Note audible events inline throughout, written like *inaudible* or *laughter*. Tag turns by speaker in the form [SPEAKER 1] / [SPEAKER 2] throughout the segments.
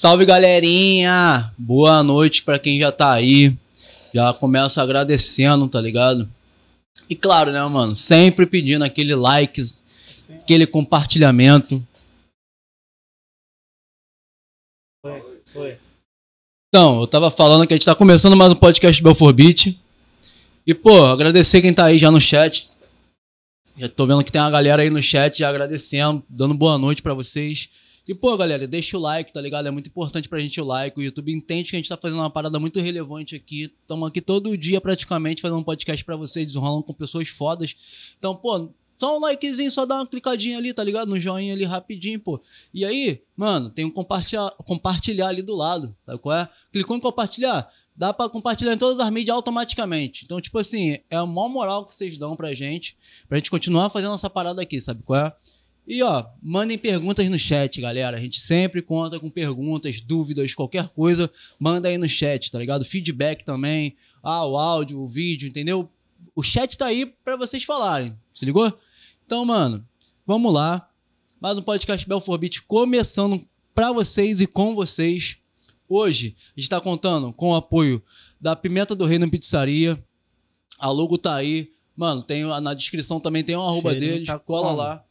[SPEAKER 1] Salve galerinha! Boa noite pra quem já tá aí. Já começo agradecendo, tá ligado? E claro, né, mano? Sempre pedindo aquele like, aquele compartilhamento.
[SPEAKER 2] Foi, foi.
[SPEAKER 1] Então, eu tava falando que a gente tá começando mais um podcast Belfor Beat. E, pô, agradecer quem tá aí já no chat. Já tô vendo que tem uma galera aí no chat já agradecendo, dando boa noite pra vocês. E, pô, galera, deixa o like, tá ligado? É muito importante pra gente o like. O YouTube entende que a gente tá fazendo uma parada muito relevante aqui. Estamos aqui todo dia, praticamente, fazendo um podcast pra vocês, desenrolando com pessoas fodas. Então, pô, só um likezinho, só dá uma clicadinha ali, tá ligado? No joinha ali rapidinho, pô. E aí, mano, tem um compartilhar, compartilhar ali do lado, sabe qual é? Clicou em compartilhar, dá pra compartilhar em todas as mídias automaticamente. Então, tipo assim, é a maior moral que vocês dão pra gente, pra gente continuar fazendo essa parada aqui, sabe qual é? E ó, mandem perguntas no chat, galera. A gente sempre conta com perguntas, dúvidas, qualquer coisa, manda aí no chat, tá ligado? Feedback também. Ah, o áudio, o vídeo, entendeu? O chat tá aí pra vocês falarem, se ligou? Então, mano, vamos lá. Mais um podcast Belfor Beat começando pra vocês e com vocês. Hoje a gente tá contando com o apoio da Pimenta do Reino Pizzaria. A logo tá aí. Mano, tem na descrição também tem um arroba
[SPEAKER 2] Cheirinho
[SPEAKER 1] deles.
[SPEAKER 2] tá
[SPEAKER 1] cola
[SPEAKER 2] como?
[SPEAKER 1] lá.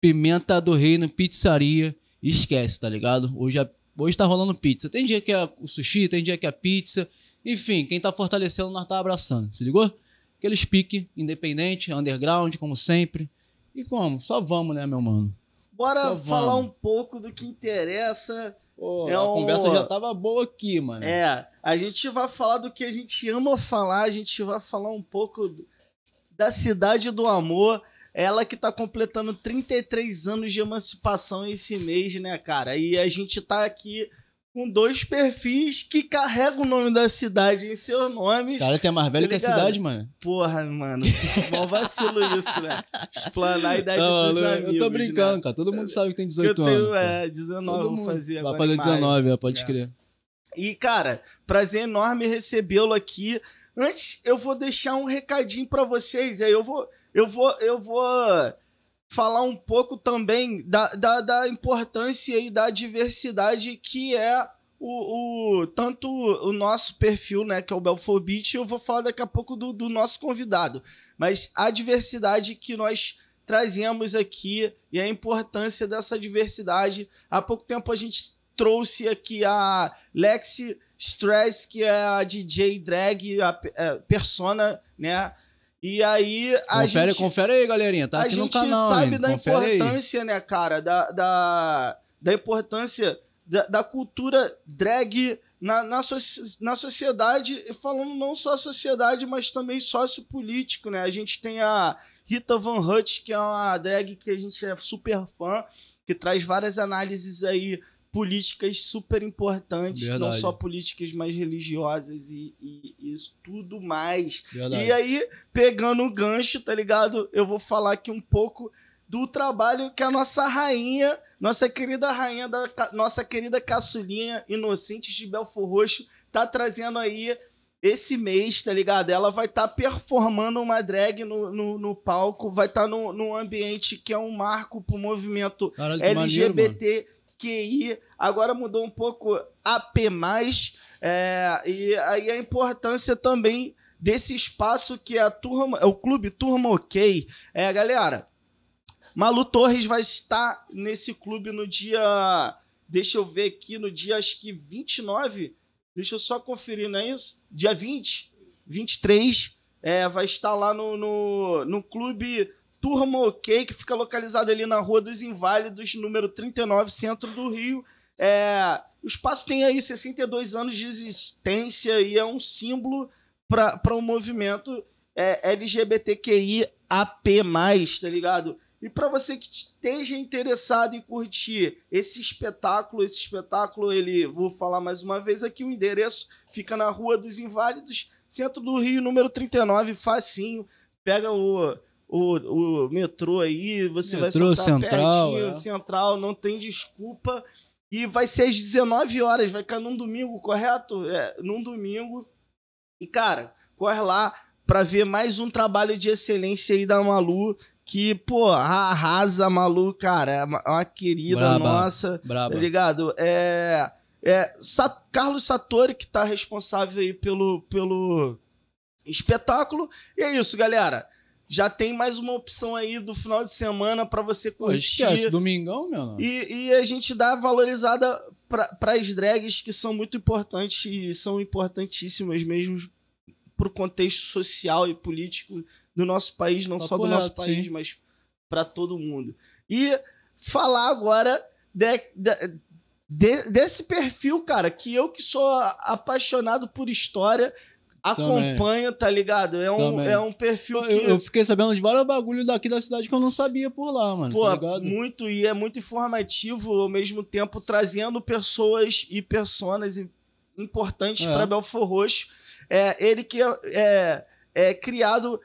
[SPEAKER 1] Pimenta do Reino Pizzaria. Esquece, tá ligado? Hoje, a- hoje tá rolando pizza. Tem dia que é o sushi, tem dia que é pizza. Enfim, quem tá fortalecendo, nós tá abraçando. Se ligou? Aqueles pique, independente, underground, como sempre. E como? Só vamos, né, meu mano?
[SPEAKER 2] Bora
[SPEAKER 1] Só
[SPEAKER 2] falar
[SPEAKER 1] vamos.
[SPEAKER 2] um pouco do que interessa.
[SPEAKER 1] Pô,
[SPEAKER 2] É
[SPEAKER 1] a
[SPEAKER 2] um-
[SPEAKER 1] conversa já tava boa aqui, mano.
[SPEAKER 2] É, a gente vai falar do que a gente ama falar, a gente vai falar um pouco da cidade do amor. Ela que tá completando 33 anos de emancipação esse mês, né, cara? E a gente tá aqui com dois perfis que carregam o nome da cidade em seus nomes.
[SPEAKER 1] Cara, tem mais velho
[SPEAKER 2] Tá
[SPEAKER 1] que a cidade, mano.
[SPEAKER 2] Porra, mano. Mó vacilo isso, né? Explanar a idade
[SPEAKER 1] Não,
[SPEAKER 2] dos
[SPEAKER 1] eu-
[SPEAKER 2] amigos.
[SPEAKER 1] eu tô brincando,
[SPEAKER 2] né?
[SPEAKER 1] cara. Todo mundo sabe que tem
[SPEAKER 2] Eu
[SPEAKER 1] 18
[SPEAKER 2] tenho,
[SPEAKER 1] anos.
[SPEAKER 2] é, 19,
[SPEAKER 1] Todo
[SPEAKER 2] vou
[SPEAKER 1] mundo
[SPEAKER 2] fazer
[SPEAKER 1] Vai fazer
[SPEAKER 2] em maio.
[SPEAKER 1] 19, é, pode
[SPEAKER 2] É.
[SPEAKER 1] crer.
[SPEAKER 2] E, cara, prazer enorme recebê-lo aqui. Antes, eu vou deixar um recadinho pra vocês. Aí eu vou, eu vou, eu vou falar um pouco também da, da, da importância e da diversidade que é o, o tanto o nosso perfil, né, que é o e eu vou falar daqui a pouco do, do nosso convidado. Mas a diversidade que nós trazemos aqui e a importância dessa diversidade. Há pouco tempo a gente trouxe aqui a Lexi Stress, que é a DJ drag, a é, persona, né? E aí a
[SPEAKER 1] Confere,
[SPEAKER 2] gente,
[SPEAKER 1] confere aí, galerinha. Tá
[SPEAKER 2] a
[SPEAKER 1] aqui no
[SPEAKER 2] gente
[SPEAKER 1] canal.
[SPEAKER 2] sabe
[SPEAKER 1] hein?
[SPEAKER 2] da
[SPEAKER 1] confere aí.
[SPEAKER 2] importância, né, cara, da, da, da importância da, da cultura drag na, na, soci- na sociedade, falando não só a sociedade, mas também sociopolítico, né? A gente tem a Rita Van Hutt, que é uma drag que a gente é super fã, que traz várias análises aí políticas super importantes, não
[SPEAKER 1] Verdade.
[SPEAKER 2] só políticas, mas religiosas e, e, e isso tudo mais.
[SPEAKER 1] Verdade.
[SPEAKER 2] E aí, pegando o gancho, tá ligado? Eu vou falar aqui um pouco do trabalho que a nossa rainha, nossa querida rainha da nossa querida caçulinha Inocentes de Belfor Roxo, tá trazendo aí esse mês, tá ligado? Ela vai estar performando uma drag no, no, no palco, vai estar no, num ambiente que é um marco pro movimento
[SPEAKER 1] Caralho, que maneiro,
[SPEAKER 2] LGBTQI, agora mudou um pouco AP+, é, e aí a importância também desse espaço que é a turma, é o clube Turma OK. É, galera, Malu Torres vai estar nesse clube no dia, deixa eu ver aqui, no dia acho que 29, deixa eu só conferir, não é isso? Dia 20, 23, é, vai estar lá no, no, no clube Turma OK, que fica localizado ali na Rua dos Inválidos, número 39, centro do Rio. É, o espaço tem aí 62 anos de existência e é um símbolo para o movimento é, LGBTQI AP+, tá ligado? E para você que esteja interessado em curtir esse espetáculo, esse espetáculo, ele, vou falar mais uma vez aqui, o endereço fica na Rua dos Inválidos, centro do Rio, número 39, facinho. Pega o, o, o metrô aí, você
[SPEAKER 1] Metrô,
[SPEAKER 2] vai sentar
[SPEAKER 1] Central,
[SPEAKER 2] pertinho,
[SPEAKER 1] é.
[SPEAKER 2] central, não tem desculpa. E vai ser às 19 horas, vai cair num domingo, correto? É, num domingo. E, cara, corre lá pra ver mais um trabalho de excelência aí da Malu, que, pô, arrasa a Malu, cara, é uma, uma querida
[SPEAKER 1] Braba.
[SPEAKER 2] nossa,
[SPEAKER 1] Braba.
[SPEAKER 2] tá ligado? É, É, Carlos Satori, que tá responsável aí pelo, pelo espetáculo. E é isso, galera. Já tem mais uma opção aí do final de semana para você
[SPEAKER 1] Pô,
[SPEAKER 2] curtir.
[SPEAKER 1] esquece, domingão, meu. não.
[SPEAKER 2] E, e a gente dá valorizada para as drags que são muito importantes e são importantíssimas mesmo para o contexto social e político do nosso país, não
[SPEAKER 1] Papo
[SPEAKER 2] só do nosso
[SPEAKER 1] reto,
[SPEAKER 2] país,
[SPEAKER 1] sim.
[SPEAKER 2] mas para todo mundo. E falar agora de- de- de- desse perfil, cara, que eu que sou apaixonado por história
[SPEAKER 1] Também.
[SPEAKER 2] acompanho, tá ligado? É um,
[SPEAKER 1] Também.
[SPEAKER 2] é um perfil
[SPEAKER 1] Eu,
[SPEAKER 2] que
[SPEAKER 1] eu fiquei sabendo de vários bagulho daqui da cidade que eu não sabia por lá, mano.
[SPEAKER 2] Pô,
[SPEAKER 1] tá
[SPEAKER 2] muito e é muito informativo ao mesmo tempo trazendo pessoas e personas im- importantes
[SPEAKER 1] É.
[SPEAKER 2] para Belfor Roxo. É ele que é, é, é criado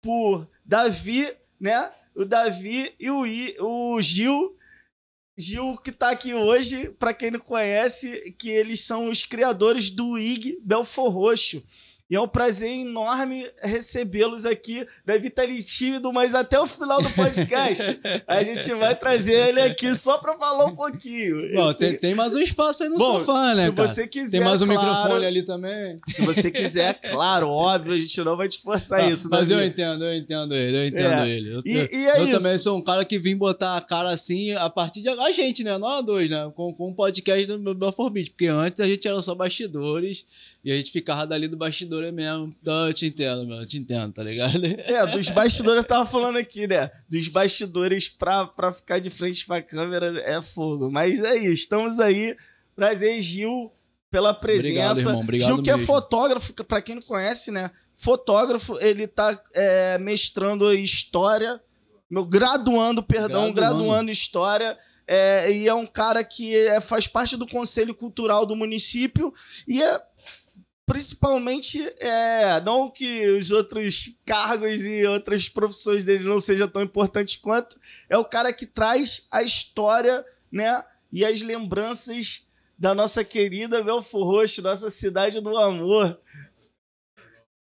[SPEAKER 2] por Davi, né? O Davi e o, I, o Gil. Gil que tá aqui hoje, para quem não conhece, que eles são os criadores do IG Belfor Roxo. E é um prazer enorme recebê-los aqui. Deve estar ali tímido, mas até o final do podcast a gente vai trazer ele aqui só para falar um pouquinho.
[SPEAKER 1] Bom, tem, tem mais um espaço aí no
[SPEAKER 2] Bom,
[SPEAKER 1] sofá, né,
[SPEAKER 2] se
[SPEAKER 1] cara?
[SPEAKER 2] você quiser,
[SPEAKER 1] tem mais um
[SPEAKER 2] claro.
[SPEAKER 1] microfone ali também.
[SPEAKER 2] Se você quiser, claro, óbvio, a gente não vai te forçar
[SPEAKER 1] Ah,
[SPEAKER 2] isso.
[SPEAKER 1] mas eu entendo, eu entendo ele, eu entendo
[SPEAKER 2] É.
[SPEAKER 1] ele. Eu,
[SPEAKER 2] E-
[SPEAKER 1] eu-
[SPEAKER 2] e é
[SPEAKER 1] eu também sou um cara que vim botar a cara assim a partir de a gente, né? Nós dois, né? Com, com o podcast do Belfort Beat. Porque antes a gente era só bastidores e a gente ficava dali do bastidor mesmo. Então eu te entendo, meu. Eu te entendo, tá ligado? *laughs*
[SPEAKER 2] É, dos bastidores, eu tava falando aqui, né? Dos bastidores pra, pra ficar de frente pra câmera é fogo. Mas é isso, estamos aí. Prazer, Gil, pela presença.
[SPEAKER 1] Obrigado, irmão, obrigado
[SPEAKER 2] Gil que é
[SPEAKER 1] mesmo.
[SPEAKER 2] fotógrafo, que pra quem não conhece, né? Fotógrafo, ele tá é, mestrando História, meu, graduando, perdão,
[SPEAKER 1] Graduando.
[SPEAKER 2] graduando História. É, e é um cara que é, faz parte do Conselho Cultural do município e é principalmente é, não que os outros cargos e outras profissões dele não sejam tão importantes quanto é o cara que traz a história né e as lembranças da nossa querida Belfor Roxo, nossa cidade do amor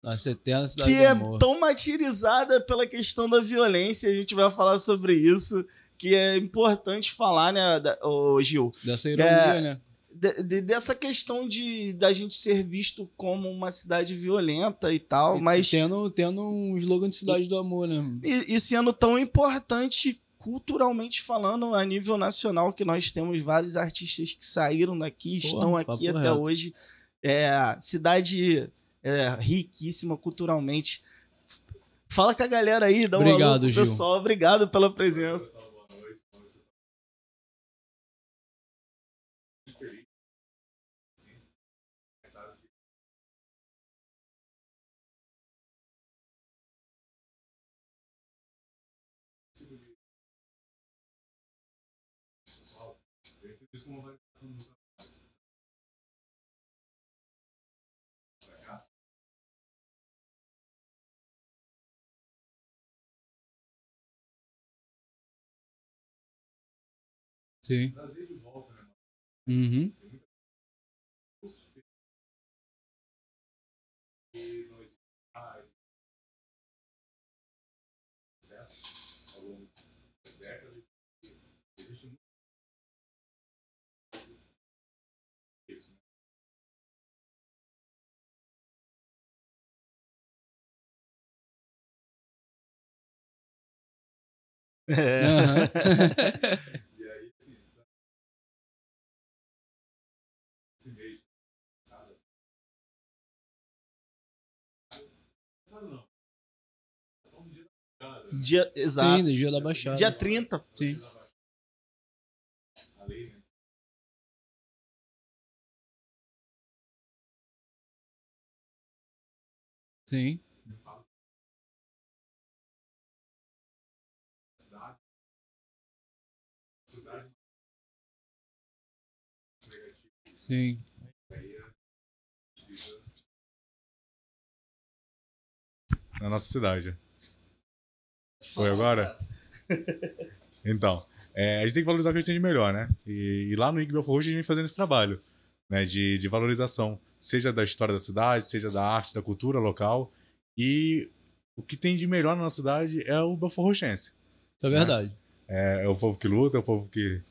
[SPEAKER 1] Nossa, eterna cidade
[SPEAKER 2] que
[SPEAKER 1] do
[SPEAKER 2] é
[SPEAKER 1] amor.
[SPEAKER 2] tão martirizada pela questão da violência a gente vai falar sobre isso que é importante falar né da, ô, Gil
[SPEAKER 1] Dessa ironia,
[SPEAKER 2] É,
[SPEAKER 1] né?
[SPEAKER 2] De- de- dessa questão de da gente ser visto como uma cidade violenta e tal,
[SPEAKER 1] E
[SPEAKER 2] mas
[SPEAKER 1] Tendo, tendo um slogan de cidade do amor, né?
[SPEAKER 2] e, e sendo tão importante culturalmente falando a nível nacional que nós temos vários artistas que saíram daqui,
[SPEAKER 1] Porra,
[SPEAKER 2] estão aqui até
[SPEAKER 1] reto.
[SPEAKER 2] hoje. É, cidade é, riquíssima culturalmente. Fala com a galera aí, dá um
[SPEAKER 1] Obrigado,
[SPEAKER 2] alô pessoal. Obrigado pela presença.
[SPEAKER 1] Sim. Uhum. *laughs* *laughs*
[SPEAKER 3] E aí, assim, esse mês, assim. Sabe não. Dia da né?
[SPEAKER 2] Dia, exato.
[SPEAKER 1] Sim, do dia da Baixada.
[SPEAKER 2] Dia 30.
[SPEAKER 1] Sim.
[SPEAKER 3] Lei, né?
[SPEAKER 1] Sim. Sim.
[SPEAKER 3] Na nossa cidade. Foi agora? *laughs* Então, é, a gente tem que valorizar o que a gente tem de melhor, né? E, e lá no IG Belfort Roxo a gente vem fazendo esse trabalho né? de, de valorização, seja da história da cidade, seja da arte, da cultura local. E o que tem de melhor na nossa cidade é o Belfort Roxense.
[SPEAKER 1] É verdade.
[SPEAKER 3] É, é o povo que luta, é o povo que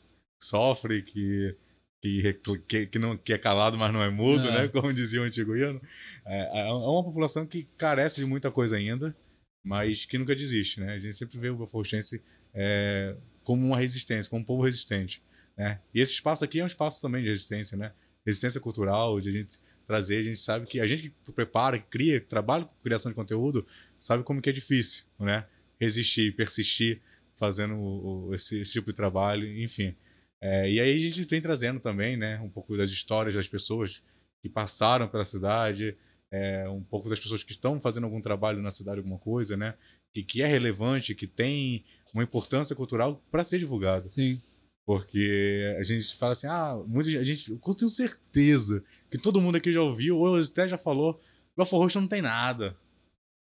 [SPEAKER 3] sofre, que, que, que, que, não, que é calado, mas não é mudo,
[SPEAKER 1] É.
[SPEAKER 3] né? Como dizia o antigo hino. É, é uma população que carece de muita coisa ainda, mas que nunca desiste, né? A gente sempre vê o Belfortense é, como uma resistência, como um povo resistente, né? E esse espaço aqui é um espaço também de resistência, né? Resistência cultural, de a gente trazer, a gente sabe que a gente que prepara, que cria, que trabalha com criação de conteúdo, sabe como que é difícil, né? Resistir, persistir, fazendo esse, esse tipo de trabalho, enfim. É, e aí a gente vem trazendo também, né, um pouco das histórias das pessoas que passaram pela cidade, é, um pouco das pessoas que estão fazendo algum trabalho na cidade, alguma coisa, né, que, que é relevante, que tem uma importância cultural para ser divulgado.
[SPEAKER 1] Sim.
[SPEAKER 3] Porque a gente fala assim, ah, muita gente, eu tenho certeza que todo mundo aqui já ouviu, ou até já falou, Belfort Roxo não tem nada.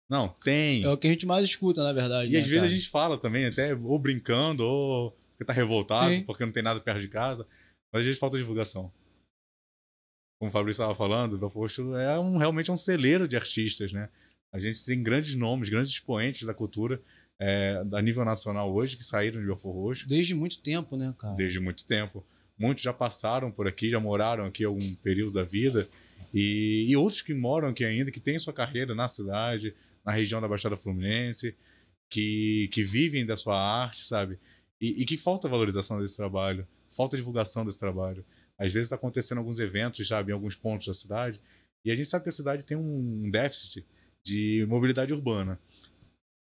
[SPEAKER 3] Não, tem.
[SPEAKER 1] É o que a gente mais escuta, na verdade.
[SPEAKER 3] E
[SPEAKER 1] né,
[SPEAKER 3] às vezes
[SPEAKER 1] cara?
[SPEAKER 3] a gente fala também, até ou brincando, ou porque tá revoltado,
[SPEAKER 1] Sim.
[SPEAKER 3] porque não tem nada perto de casa. Mas às vezes falta divulgação. Como o Fabrício estava falando, o Roxo é um, realmente um celeiro de artistas, né? A gente tem grandes nomes, grandes expoentes da cultura é, a nível nacional hoje que saíram de Belfort Roxo
[SPEAKER 1] Desde muito tempo, né, cara?
[SPEAKER 3] desde muito tempo. Muitos já passaram por aqui, já moraram aqui algum período da vida. E, e outros que moram aqui ainda, que têm sua carreira na cidade, na região da Baixada Fluminense, que, que vivem da sua arte, sabe? E, e que falta valorização desse trabalho, falta divulgação desse trabalho. Às vezes está acontecendo alguns eventos, sabe, em alguns pontos da cidade, e a gente sabe que a cidade tem um déficit de mobilidade urbana.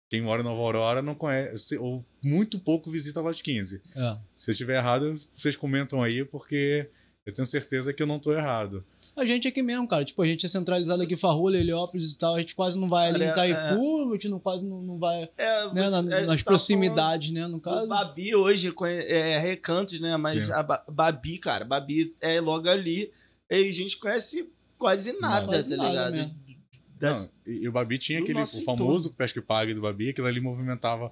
[SPEAKER 3] Quem mora em Nova Aurora não conhece, ou muito pouco visita a Lote 15.
[SPEAKER 1] É.
[SPEAKER 3] Se eu estiver errado, vocês comentam aí, porque eu tenho certeza que eu não estou errado.
[SPEAKER 1] A gente aqui mesmo, cara. Tipo, a gente é centralizado aqui em Farroula, Heliópolis e tal. A gente quase não vai ali em Itaipu, a gente não, quase não, não vai
[SPEAKER 2] É,
[SPEAKER 1] né,
[SPEAKER 2] você-
[SPEAKER 1] na-
[SPEAKER 2] é,
[SPEAKER 1] nas
[SPEAKER 2] tá
[SPEAKER 1] proximidades, né? No caso.
[SPEAKER 2] Babi hoje conhe- é recantos, né? Mas
[SPEAKER 3] Sim.
[SPEAKER 2] a Ba- Babi, cara, Babi é logo ali. E a gente conhece quase nada,
[SPEAKER 1] Quase
[SPEAKER 2] tá
[SPEAKER 1] nada
[SPEAKER 2] ligado?
[SPEAKER 1] mesmo.
[SPEAKER 2] Das-
[SPEAKER 3] Não, e, o Babi tinha
[SPEAKER 2] do
[SPEAKER 3] aquele o famoso pesca e pague do Babi, aquilo ali movimentava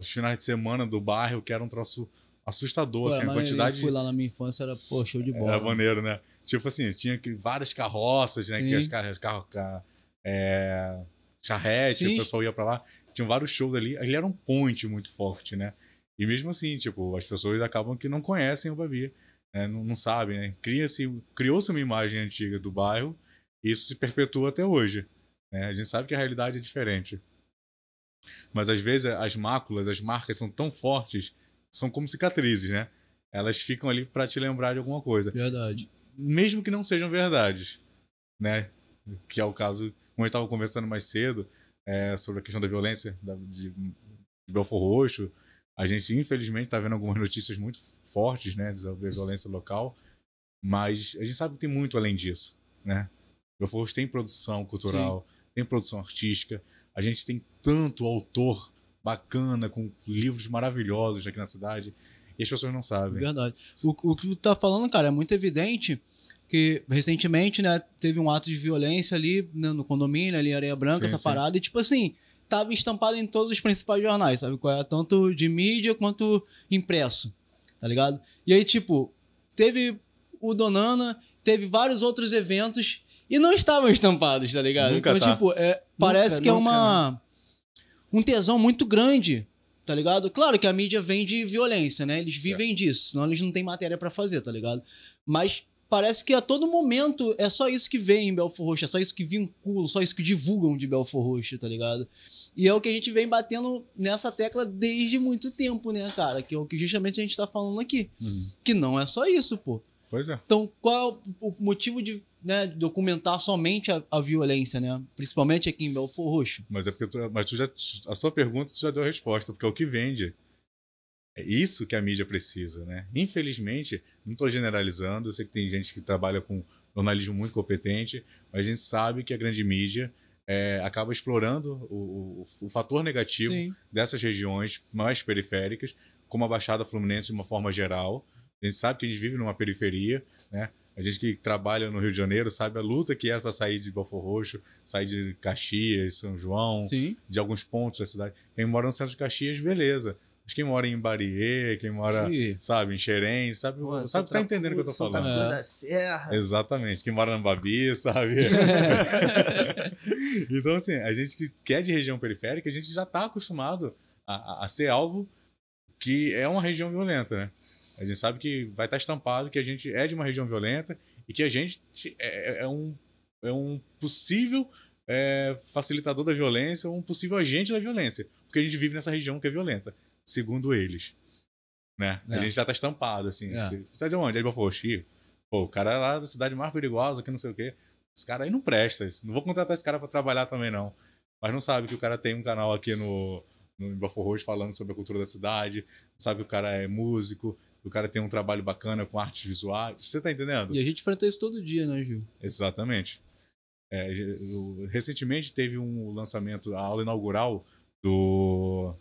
[SPEAKER 3] os finais de semana do bairro, que era um troço assustador,
[SPEAKER 1] Pô,
[SPEAKER 3] assim, a quantidade
[SPEAKER 1] Eu fui lá na minha infância, era, pô, show de bola.
[SPEAKER 3] era maneiro, né? Tipo assim, tinha que- várias carroças, né? Que
[SPEAKER 1] Sim.
[SPEAKER 3] as carros, carro, ca- é, charrete,
[SPEAKER 1] Sim.
[SPEAKER 3] o pessoal ia pra lá. Tinham vários shows ali. Ali era um point muito forte, né? E mesmo assim, tipo, as pessoas acabam que não conhecem o Babi, né? não, não sabem, né? Cria-se, criou-se uma imagem antiga do bairro e isso se perpetua até hoje. Né? A gente sabe que a realidade é diferente. Mas às vezes as máculas, as marcas são tão fortes, são como cicatrizes, né? Elas ficam ali pra te lembrar de alguma coisa
[SPEAKER 1] Verdade.
[SPEAKER 3] Mesmo que não sejam verdades, né? Que é o caso, como a gente estava conversando mais cedo, é, sobre a questão da violência da, de, de Belfor Roxo. A gente, infelizmente, está vendo algumas notícias muito fortes, né, sobre a violência local, mas a gente sabe que tem muito além disso, né? Belfor Roxo tem produção cultural, tem produção artística, a gente tem tanto autor bacana, com livros maravilhosos aqui na cidade, e as pessoas não sabem.
[SPEAKER 1] Verdade. O, o que tu tá falando, cara, é muito evidente que recentemente, né, teve um ato de violência ali né, no condomínio, ali em Areia Branca,
[SPEAKER 3] Sim,
[SPEAKER 1] essa
[SPEAKER 3] sim.
[SPEAKER 1] parada, e tipo assim, tava estampado em todos os principais jornais, sabe? qual é? Tanto de mídia quanto impresso, tá ligado? E aí, tipo, teve o Donana, teve vários outros eventos e não estavam estampados, tá ligado?
[SPEAKER 3] Nunca
[SPEAKER 1] então,
[SPEAKER 3] tá.
[SPEAKER 1] tipo, é, parece que é
[SPEAKER 2] nunca,
[SPEAKER 1] uma um tesão muito grande, tá ligado? Claro que a mídia vem de violência, né? Eles vivem disso, senão eles não têm matéria pra fazer, tá ligado? Mas parece que a todo momento é só isso que vem em Belfor Roxo, é só isso que vincula, só isso que divulgam de Belfor Roxo, tá ligado? E é o que a gente vem batendo nessa tecla desde muito tempo, né, cara? Que é o que justamente a gente tá falando aqui. Que não é só isso, pô.
[SPEAKER 3] Pois é.
[SPEAKER 1] Então, qual é o motivo de né, documentar somente a, a violência, né? Principalmente aqui em Belfor Roxo.
[SPEAKER 3] Mas é porque tu, mas tu já, a sua pergunta tu já deu a resposta, porque é o que vende. É isso que a mídia precisa, né? Infelizmente, não estou generalizando, eu sei que tem gente que trabalha com jornalismo muito competente, mas a gente sabe que a grande mídia é, acaba explorando o, o, o fator negativo
[SPEAKER 1] Sim.
[SPEAKER 3] dessas regiões mais periféricas, como a Baixada Fluminense de uma forma geral. A gente sabe que a gente vive numa periferia, né? A gente que trabalha no Rio de Janeiro sabe a luta que é para sair de Belfor Roxo, sair de Caxias, São João,
[SPEAKER 1] Sim.
[SPEAKER 3] de alguns pontos da cidade. Quem mora no centro de Caxias, beleza. Mas quem mora em Bariê, quem mora,
[SPEAKER 1] Sim.
[SPEAKER 3] sabe, em Xerém, sabe,
[SPEAKER 2] Pô,
[SPEAKER 3] sabe tá entendendo o que eu tô
[SPEAKER 2] Santa
[SPEAKER 3] falando.
[SPEAKER 1] É.
[SPEAKER 2] da Serra.
[SPEAKER 3] Exatamente. Quem mora no Babi, sabe? *laughs* então, assim, a gente que que é de região periférica, a gente já tá acostumado a, a- a ser alvo que é uma região violenta, né? A gente sabe que vai estar estampado que a gente é de uma região violenta e que a gente é, é um, é um possível é, facilitador da violência ou um possível agente da violência. Porque a gente vive nessa região que é violenta, segundo eles. Né?
[SPEAKER 1] É.
[SPEAKER 3] A gente já tá estampado, assim.
[SPEAKER 1] É.
[SPEAKER 3] Você tá de onde? Aí eu Ih, Pô, o cara é lá da cidade mais perigosa, que não sei o quê. Esse cara aí não presta. Não vou contratar esse cara pra trabalhar também, não. Mas não sabe que o cara tem um canal aqui no, no Bafo Roxo falando sobre a cultura da cidade. Não sabe que o cara é músico. O cara tem um trabalho bacana com artes visuais. Você tá entendendo?
[SPEAKER 1] E a gente enfrenta isso todo dia, né, Gil?
[SPEAKER 3] Exatamente. É, eu- recentemente teve um lançamento, a aula inaugural do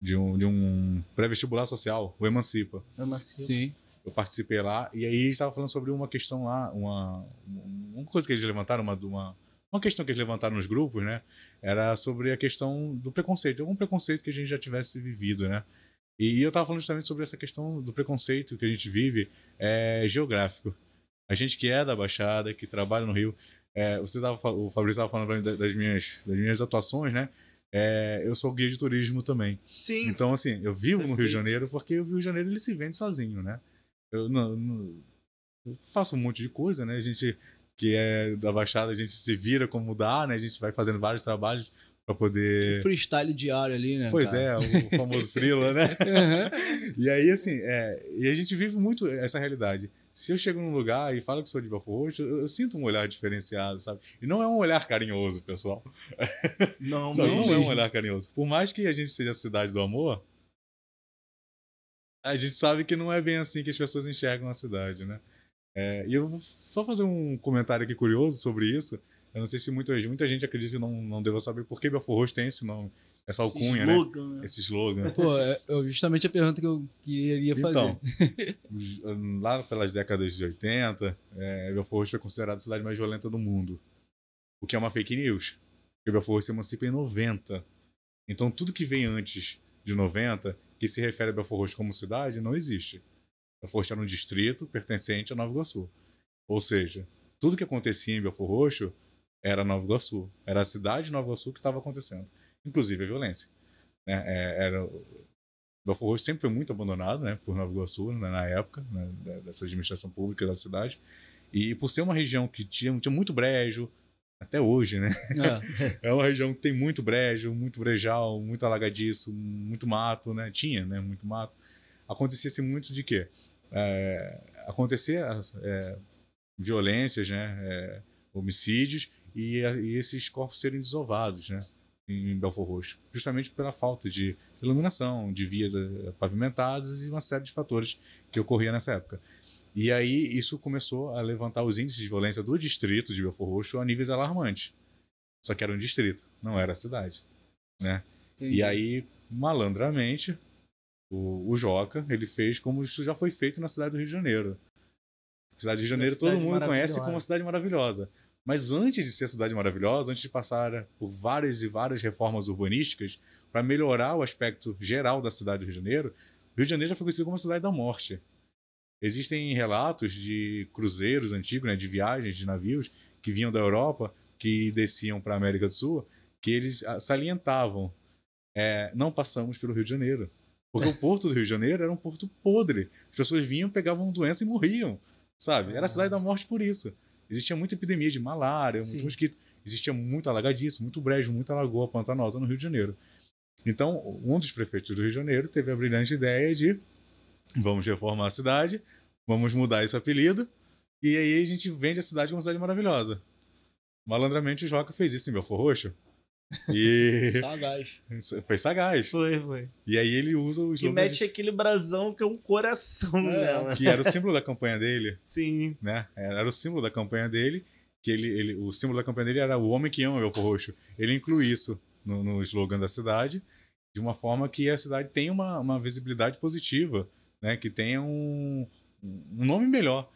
[SPEAKER 3] de um, de um pré-vestibular social, o Emancipa.
[SPEAKER 2] Macio.
[SPEAKER 1] Sim.
[SPEAKER 3] Eu participei lá e aí estava falando sobre uma questão lá, uma, uma coisa que eles levantaram, uma, uma, uma questão que eles levantaram nos grupos, né? Era sobre a questão do preconceito, algum preconceito que a gente já tivesse vivido, né? E eu estava falando justamente sobre essa questão do preconceito que a gente vive é, geográfico. A gente que é da Baixada, que trabalha no Rio, é, você tava, o Fabrício estava falando pra mim da- das minhas, das minhas atuações, né? É, eu sou guia de turismo também.
[SPEAKER 2] Sim.
[SPEAKER 3] Então, assim, eu vivo no Rio de
[SPEAKER 2] Perfeito.
[SPEAKER 3] Janeiro porque o Rio de Janeiro ele se vende sozinho, né? Eu, não, não- eu faço um monte de coisa, né? A gente que é da Baixada, a gente se vira como dá, né? A gente vai fazendo vários trabalhos para poder.
[SPEAKER 1] Freestyle diário ali, né?
[SPEAKER 3] Pois
[SPEAKER 1] cara?
[SPEAKER 3] é, o famoso frila, né? *laughs*
[SPEAKER 1] Aham.
[SPEAKER 3] E aí, assim, é, e a gente vive muito essa realidade. Se eu chego num lugar e falo que sou de Belfort Roxo, eu, eu sinto um olhar diferenciado, sabe? E não é um olhar carinhoso, pessoal. *laughs*
[SPEAKER 2] Não,
[SPEAKER 3] Sabe?
[SPEAKER 2] não
[SPEAKER 3] Não é um olhar carinhoso. Por mais que a gente seja a cidade do amor, a gente sabe que não é bem assim que as pessoas enxergam a cidade, né? É, e eu vou só fazer um comentário aqui curioso sobre isso. Eu não sei se muita, muita gente acredita que não, não deva saber por que Belfort Roxo tem esse nome, essa
[SPEAKER 2] Esse
[SPEAKER 3] alcunha, né?
[SPEAKER 2] slogan, né?
[SPEAKER 3] Esse slogan.
[SPEAKER 1] Pô, é é justamente a pergunta que eu queria fazer.
[SPEAKER 3] Então, *laughs* lá pelas décadas de 80, é, Belfort Roxo foi considerada a cidade mais violenta do mundo. O que é uma fake news. Porque Belfort Roxo se emancipa em 90. Então, tudo que vem antes de 90, que se refere a Belfort Roxo como cidade, não existe. Belfort Roxo era um distrito pertencente a Nova Iguaçu. Ou seja, tudo que acontecia em Belfort Roxo era Nova Iguaçu. Era a cidade de Nova Iguaçu que estava acontecendo. Inclusive a violência. Né? É, era, Belfort Roxo sempre foi muito abandonado né, por Nova Iguaçu, né, na época, né, dessa administração pública da cidade. E por ser uma região que tinha, tinha muito brejo, até hoje, né?
[SPEAKER 1] É. *laughs*
[SPEAKER 3] É uma região que tem muito brejo, muito brejal, muito alagadiço, muito mato, né? Tinha, né? Muito mato. Acontecia-se muito de quê? É, acontecer as, é, violências, né? É, homicídios e, e esses corpos serem desovados, né? Em Belfort Roxo. Justamente pela falta de iluminação, de vias eh, pavimentadas e uma série de fatores que ocorria nessa época. E aí isso começou a levantar os índices de violência do distrito de Belfort Roxo a níveis alarmantes. Só que era um distrito, não era a cidade, né? E aí, malandramente, o, o Joca, ele fez como isso já foi feito na cidade do Rio de Janeiro. A cidade do Rio de Janeiro todo mundo conhece como uma cidade maravilhosa. Mas antes de ser a cidade maravilhosa, antes de passar por várias e várias reformas urbanísticas para melhorar o aspecto geral da cidade do Rio de Janeiro, Rio de Janeiro já foi conhecido como a cidade da morte. Existem relatos de cruzeiros antigos, né, de viagens de navios que vinham da Europa, que desciam para a América do Sul, que eles ah, salientavam: é, não passamos pelo Rio de Janeiro. Porque o porto do Rio de Janeiro era um porto podre. As pessoas vinham, pegavam doença e morriam. Sabe? Era a cidade da morte por isso. Existia muita epidemia de malária,
[SPEAKER 2] Sim.
[SPEAKER 3] muito mosquito. Existia muito alagadiço, muito brejo, muita lagoa pantanosa no Rio de Janeiro. Então, um dos prefeitos do Rio de Janeiro teve a brilhante ideia de vamos reformar a cidade, vamos mudar esse apelido, e aí a gente vende a cidade como uma cidade maravilhosa. Malandramente o Joca fez isso em Belfort Roxo. E *laughs*
[SPEAKER 1] Sagaz.
[SPEAKER 3] foi sagaz.
[SPEAKER 2] Foi, foi.
[SPEAKER 3] E aí ele usa o
[SPEAKER 2] Que mete
[SPEAKER 3] de-
[SPEAKER 2] aquele brasão que é um coração
[SPEAKER 1] É,
[SPEAKER 2] nela.
[SPEAKER 3] que era o símbolo da campanha dele,
[SPEAKER 2] Sim.
[SPEAKER 3] né? Era o símbolo da campanha dele, que ele, ele o símbolo da campanha dele era o homem que ama Belfort Roxo. Ele inclui isso no, no slogan da cidade, de uma forma que a cidade tenha uma, uma visibilidade positiva, né? Que tenha um, um nome melhor.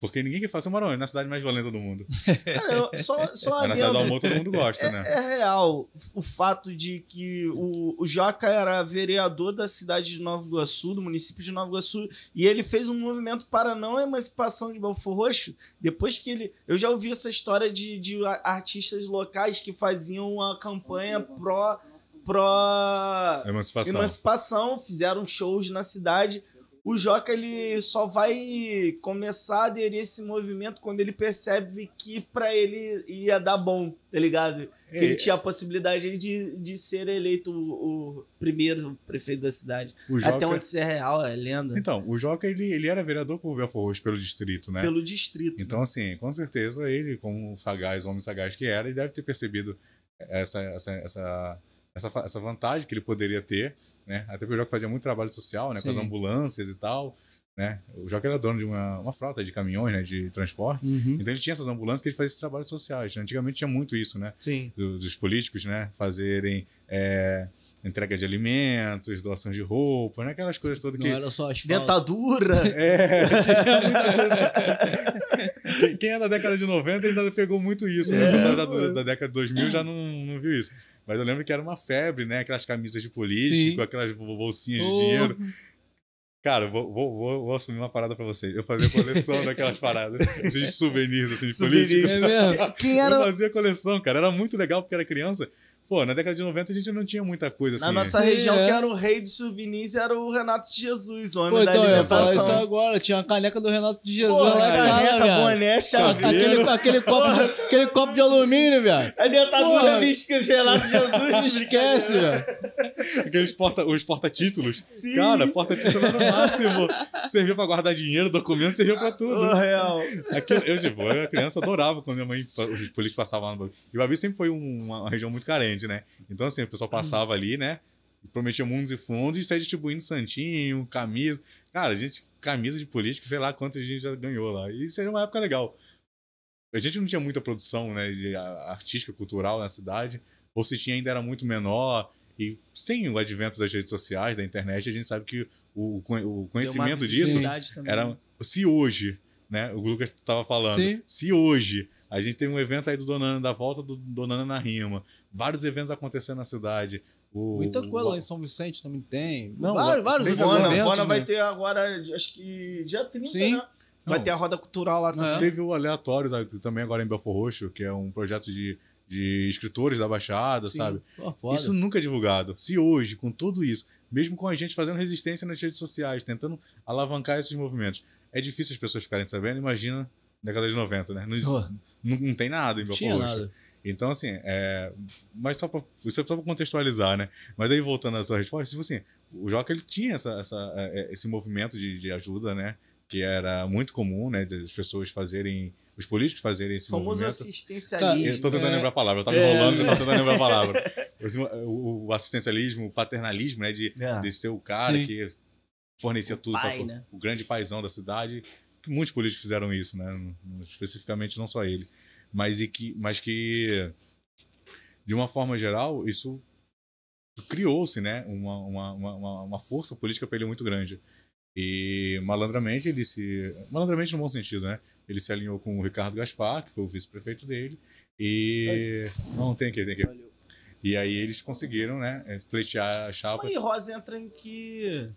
[SPEAKER 3] Porque ninguém que faça Marão, é na cidade mais violenta do mundo. *laughs*
[SPEAKER 2] Cara, eu- só, só
[SPEAKER 3] É na cidade do amor todo mundo gosta,
[SPEAKER 2] É,
[SPEAKER 3] né?
[SPEAKER 2] é real o fato de que o, o Joca era vereador da cidade de Nova Iguaçu, do município de Nova Iguaçu, e ele fez um movimento para não emancipação de Belfort Roxo. Depois que ele. Eu já ouvi essa história de, de artistas locais que faziam uma campanha pró. pró
[SPEAKER 3] Emancipação.
[SPEAKER 2] emancipação, fizeram shows na cidade. O Joca ele só vai começar a aderir a esse movimento quando ele percebe que pra ele ia dar bom, tá ligado? Que
[SPEAKER 3] É.
[SPEAKER 2] ele tinha a possibilidade de, de ser eleito o, o primeiro prefeito da cidade.
[SPEAKER 3] Joca-
[SPEAKER 2] Até onde isso é real, é lenda.
[SPEAKER 3] Então, o Joca, ele, ele era vereador por Belfort Roxo pelo distrito, né?
[SPEAKER 2] Pelo distrito.
[SPEAKER 3] Então, assim, com certeza ele, como sagaz, homem sagaz que era, ele deve ter percebido essa, essa, essa, essa, essa vantagem que ele poderia ter, né? Até porque o Joca fazia muito trabalho social, né? Com as
[SPEAKER 1] Sim.
[SPEAKER 3] ambulâncias e tal, né? O Joca era dono de uma, uma frota de caminhões, né? De transporte.
[SPEAKER 1] Uhum.
[SPEAKER 3] Então ele tinha essas ambulâncias que ele fazia esses trabalhos sociais. né? Antigamente tinha muito isso, né?
[SPEAKER 2] Sim.
[SPEAKER 3] Do- dos políticos, né? Fazerem é, entrega de alimentos, doação de roupa, né? Aquelas coisas todas
[SPEAKER 1] Não
[SPEAKER 3] que...
[SPEAKER 1] era só asfalto.
[SPEAKER 2] Dentadura. *laughs*
[SPEAKER 3] É, tinha muita coisa. Quem- Quem é da década de 90 ainda pegou muito isso, né? O pessoal da, da década de 2000 já não, não viu isso. Mas eu lembro que era uma febre, né? Aquelas camisas de político,
[SPEAKER 1] Sim.
[SPEAKER 3] aquelas bol- bolsinhas de
[SPEAKER 1] Oh.
[SPEAKER 3] dinheiro. Cara, eu vou, vou, vou, vou assumir uma parada pra vocês. Eu fazia coleção daquelas paradas, esses souvenirs assim, de
[SPEAKER 2] Souvenirs.
[SPEAKER 3] políticos.
[SPEAKER 1] É mesmo? *laughs*
[SPEAKER 2] Quem
[SPEAKER 3] Eu
[SPEAKER 2] era.
[SPEAKER 3] fazia coleção, cara. Era muito legal porque era criança. Pô, na década de 90 a gente não tinha muita coisa assim.
[SPEAKER 2] Na nossa
[SPEAKER 1] Sim,
[SPEAKER 2] região,
[SPEAKER 1] é.
[SPEAKER 2] que era o rei dos souvenirs, era o Renato de Jesus, o homem
[SPEAKER 1] Pô,
[SPEAKER 2] da
[SPEAKER 1] então, eu ia falar isso
[SPEAKER 2] alimentação.
[SPEAKER 1] agora. Tinha uma caneca do Renato de Jesus
[SPEAKER 2] Porra,
[SPEAKER 1] lá em casa,
[SPEAKER 2] caneca,
[SPEAKER 1] velho.
[SPEAKER 2] boné, chaveiro.
[SPEAKER 1] Aquele, aquele, copo de, aquele copo de alumínio, velho.
[SPEAKER 2] A dentadura de Renato de Jesus. *laughs*
[SPEAKER 1] Não esquece, velho.
[SPEAKER 3] Aqueles porta, os porta-títulos.
[SPEAKER 2] Sim.
[SPEAKER 3] Cara, porta-título era o máximo. Servia pra guardar dinheiro, documento, servia pra tudo.
[SPEAKER 2] Ô, real.
[SPEAKER 3] Aquilo, eu, tipo, eu era criança, adorava quando minha mãe, os políticos passavam lá no. E o Babi sempre foi um- uma, uma região muito carente, né? Então, assim, o pessoal passava ali, né? Prometia mundos e fundos e saía distribuindo santinho, camisa. Cara, a gente, camisa de político, sei lá quanto a gente já ganhou lá. E isso era uma época legal. A gente não tinha muita produção, né, de artística, cultural na cidade. Ou se tinha, ainda era muito menor. E sem o advento das redes sociais, da internet, a gente sabe que o, o conhecimento disso
[SPEAKER 2] também.
[SPEAKER 3] era se hoje, né? O Lucas tava falando.
[SPEAKER 1] Sim.
[SPEAKER 3] Se hoje a gente tem um evento aí do Donana, da volta do Donana na Rima, vários eventos acontecendo na cidade. O,
[SPEAKER 1] Muita coisa lá em São Vicente também tem.
[SPEAKER 3] Não,
[SPEAKER 1] vários, vários
[SPEAKER 3] teve
[SPEAKER 2] Bona,
[SPEAKER 1] eventos,
[SPEAKER 2] Bona vai
[SPEAKER 1] né?
[SPEAKER 2] ter agora, acho que dia 30,
[SPEAKER 1] Sim.
[SPEAKER 2] né? Vai
[SPEAKER 3] Não.
[SPEAKER 2] ter a roda cultural lá também.
[SPEAKER 1] É.
[SPEAKER 3] Teve o Aleatórios também agora em Belfor Roxo, que é um projeto de, de escritores da Baixada,
[SPEAKER 2] Sim.
[SPEAKER 3] sabe?
[SPEAKER 1] Pô.
[SPEAKER 3] Isso nunca é divulgado. Se hoje, com tudo isso, mesmo com a gente fazendo resistência nas redes sociais, tentando alavancar esses movimentos, é difícil as pessoas ficarem sabendo, imagina na década de 90, né? Não,
[SPEAKER 2] Oh.
[SPEAKER 3] não, não tem nada em Roxo.
[SPEAKER 1] nada.
[SPEAKER 3] Então, assim, é... mas só pra, isso é só pra contextualizar, né? Mas aí, voltando à sua resposta, tipo assim, o Joca, ele tinha essa, essa, é, esse movimento de, de ajuda, né? Que era muito comum, né? Das pessoas fazerem, os políticos fazerem esse
[SPEAKER 2] Famoso
[SPEAKER 3] movimento.
[SPEAKER 2] assistencialismo.
[SPEAKER 3] Eu tô tentando
[SPEAKER 1] É.
[SPEAKER 3] lembrar a palavra, eu tava
[SPEAKER 2] É.
[SPEAKER 3] enrolando, eu tava tentando lembrar a palavra. *laughs* O, o assistencialismo, o paternalismo, né? De,
[SPEAKER 2] É.
[SPEAKER 3] de ser o cara
[SPEAKER 1] Sim.
[SPEAKER 3] que fornecia tudo
[SPEAKER 2] pai,
[SPEAKER 3] pra,
[SPEAKER 2] né?
[SPEAKER 3] o grande paizão da cidade. Que muitos políticos fizeram isso, né? Especificamente não só ele. Mas, e que, mas que, de uma forma geral, isso criou-se, né? Uma, uma, uma, uma força política para ele muito grande. E malandramente ele se. Malandramente no bom sentido, né? Ele se alinhou com o Ricardo Gaspar, que foi o vice-prefeito dele. E. Não, tem aqui, tem.
[SPEAKER 1] Valeu.
[SPEAKER 3] E aí eles conseguiram, né? Pleitear a chapa.
[SPEAKER 2] Mãe Rosa entra em que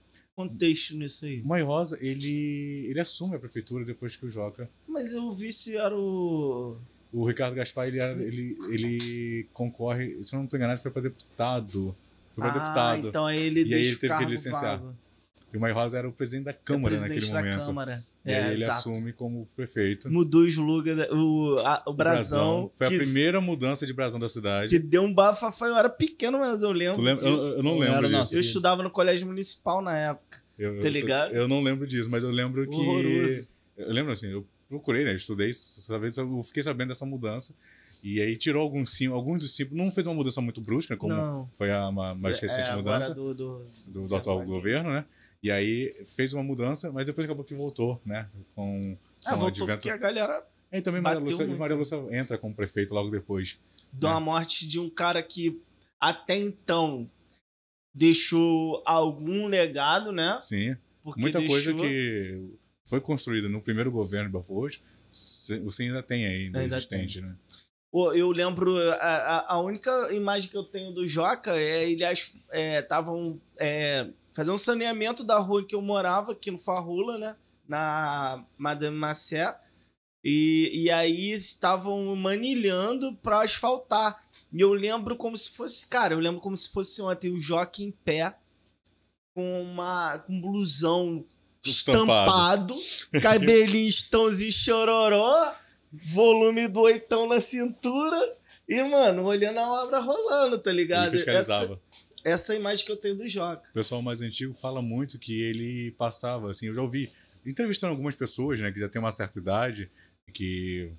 [SPEAKER 2] contexto nisso aí?
[SPEAKER 3] O Mãe Rosa, ele, ele assume a prefeitura depois que o Joca.
[SPEAKER 2] Mas o vice era o.
[SPEAKER 3] O Ricardo Gaspar, ele, era- ele, ele concorre, se eu não estou enganado, foi para deputado. Foi para
[SPEAKER 2] ah,
[SPEAKER 3] deputado.
[SPEAKER 2] então aí ele
[SPEAKER 3] E aí ele teve que licenciar.
[SPEAKER 2] vago.
[SPEAKER 3] E o Mãe Rosa era o presidente da
[SPEAKER 2] É
[SPEAKER 3] Câmara
[SPEAKER 2] presidente
[SPEAKER 3] naquele
[SPEAKER 2] da
[SPEAKER 3] momento.
[SPEAKER 2] Câmara.
[SPEAKER 3] E
[SPEAKER 2] é,
[SPEAKER 3] aí ele
[SPEAKER 2] exato.
[SPEAKER 3] assume como prefeito.
[SPEAKER 2] Mudou os lugar, o, a- o brasão.
[SPEAKER 3] Foi a primeira mudança de brasão da cidade.
[SPEAKER 2] que deu um bafafá. Eu era pequeno, mas eu lembro.
[SPEAKER 3] Lembra? Eu, eu não
[SPEAKER 1] Eu
[SPEAKER 3] lembro
[SPEAKER 1] era
[SPEAKER 3] disso.
[SPEAKER 2] Eu estudava no colégio municipal na época.
[SPEAKER 3] Eu,
[SPEAKER 2] Tá
[SPEAKER 3] eu-
[SPEAKER 2] ligado?
[SPEAKER 3] Eu, não lembro disso, mas eu lembro que.
[SPEAKER 2] Horroroso.
[SPEAKER 3] Eu lembro assim, eu procurei, né? Eu estudei, eu fiquei sabendo dessa mudança. E aí tirou alguns símbolos, alguns dos símbolos. Não fez uma mudança muito brusca, como
[SPEAKER 2] Não.
[SPEAKER 3] foi a ma- mais recente
[SPEAKER 2] É,
[SPEAKER 3] mudança
[SPEAKER 2] Do, do,
[SPEAKER 3] do, do atual governo, né? E aí fez uma mudança, mas depois acabou que voltou, né? Com,
[SPEAKER 2] Ah,
[SPEAKER 3] com o
[SPEAKER 2] voltou
[SPEAKER 3] advento.
[SPEAKER 2] porque a galera
[SPEAKER 3] E também Maria Lúcia,
[SPEAKER 2] muito.
[SPEAKER 3] Maria Lúcia entra como prefeito logo depois.
[SPEAKER 2] deu a morte de um cara que até então deixou algum legado, né?
[SPEAKER 3] Sim.
[SPEAKER 2] Porque
[SPEAKER 3] Muita
[SPEAKER 2] deixou...
[SPEAKER 3] coisa que foi construída no primeiro governo de Belfort você ainda tem aí, ainda
[SPEAKER 2] Ainda
[SPEAKER 3] existente, né?
[SPEAKER 2] Pô, eu lembro, a, a, a única imagem que eu tenho do Joca é eles estavam é, fazendo saneamento da rua que eu morava, aqui no Farrula, né? Na Madame Massé. E, e aí estavam manilhando pra asfaltar. E eu lembro como se fosse, cara, eu lembro como se fosse ontem o Joca em pé, com uma com um blusão estampado, cabelinho *laughs* estãozinho chororó, volume do oitão na cintura. E, mano, olhando a obra rolando, tá ligado?
[SPEAKER 3] Ele fiscalizava.
[SPEAKER 2] Essa, essa é a imagem que eu tenho do Joca.
[SPEAKER 3] O pessoal mais antigo fala muito que ele passava, assim, eu já ouvi, entrevistando algumas pessoas, né, que já tem uma certa idade, que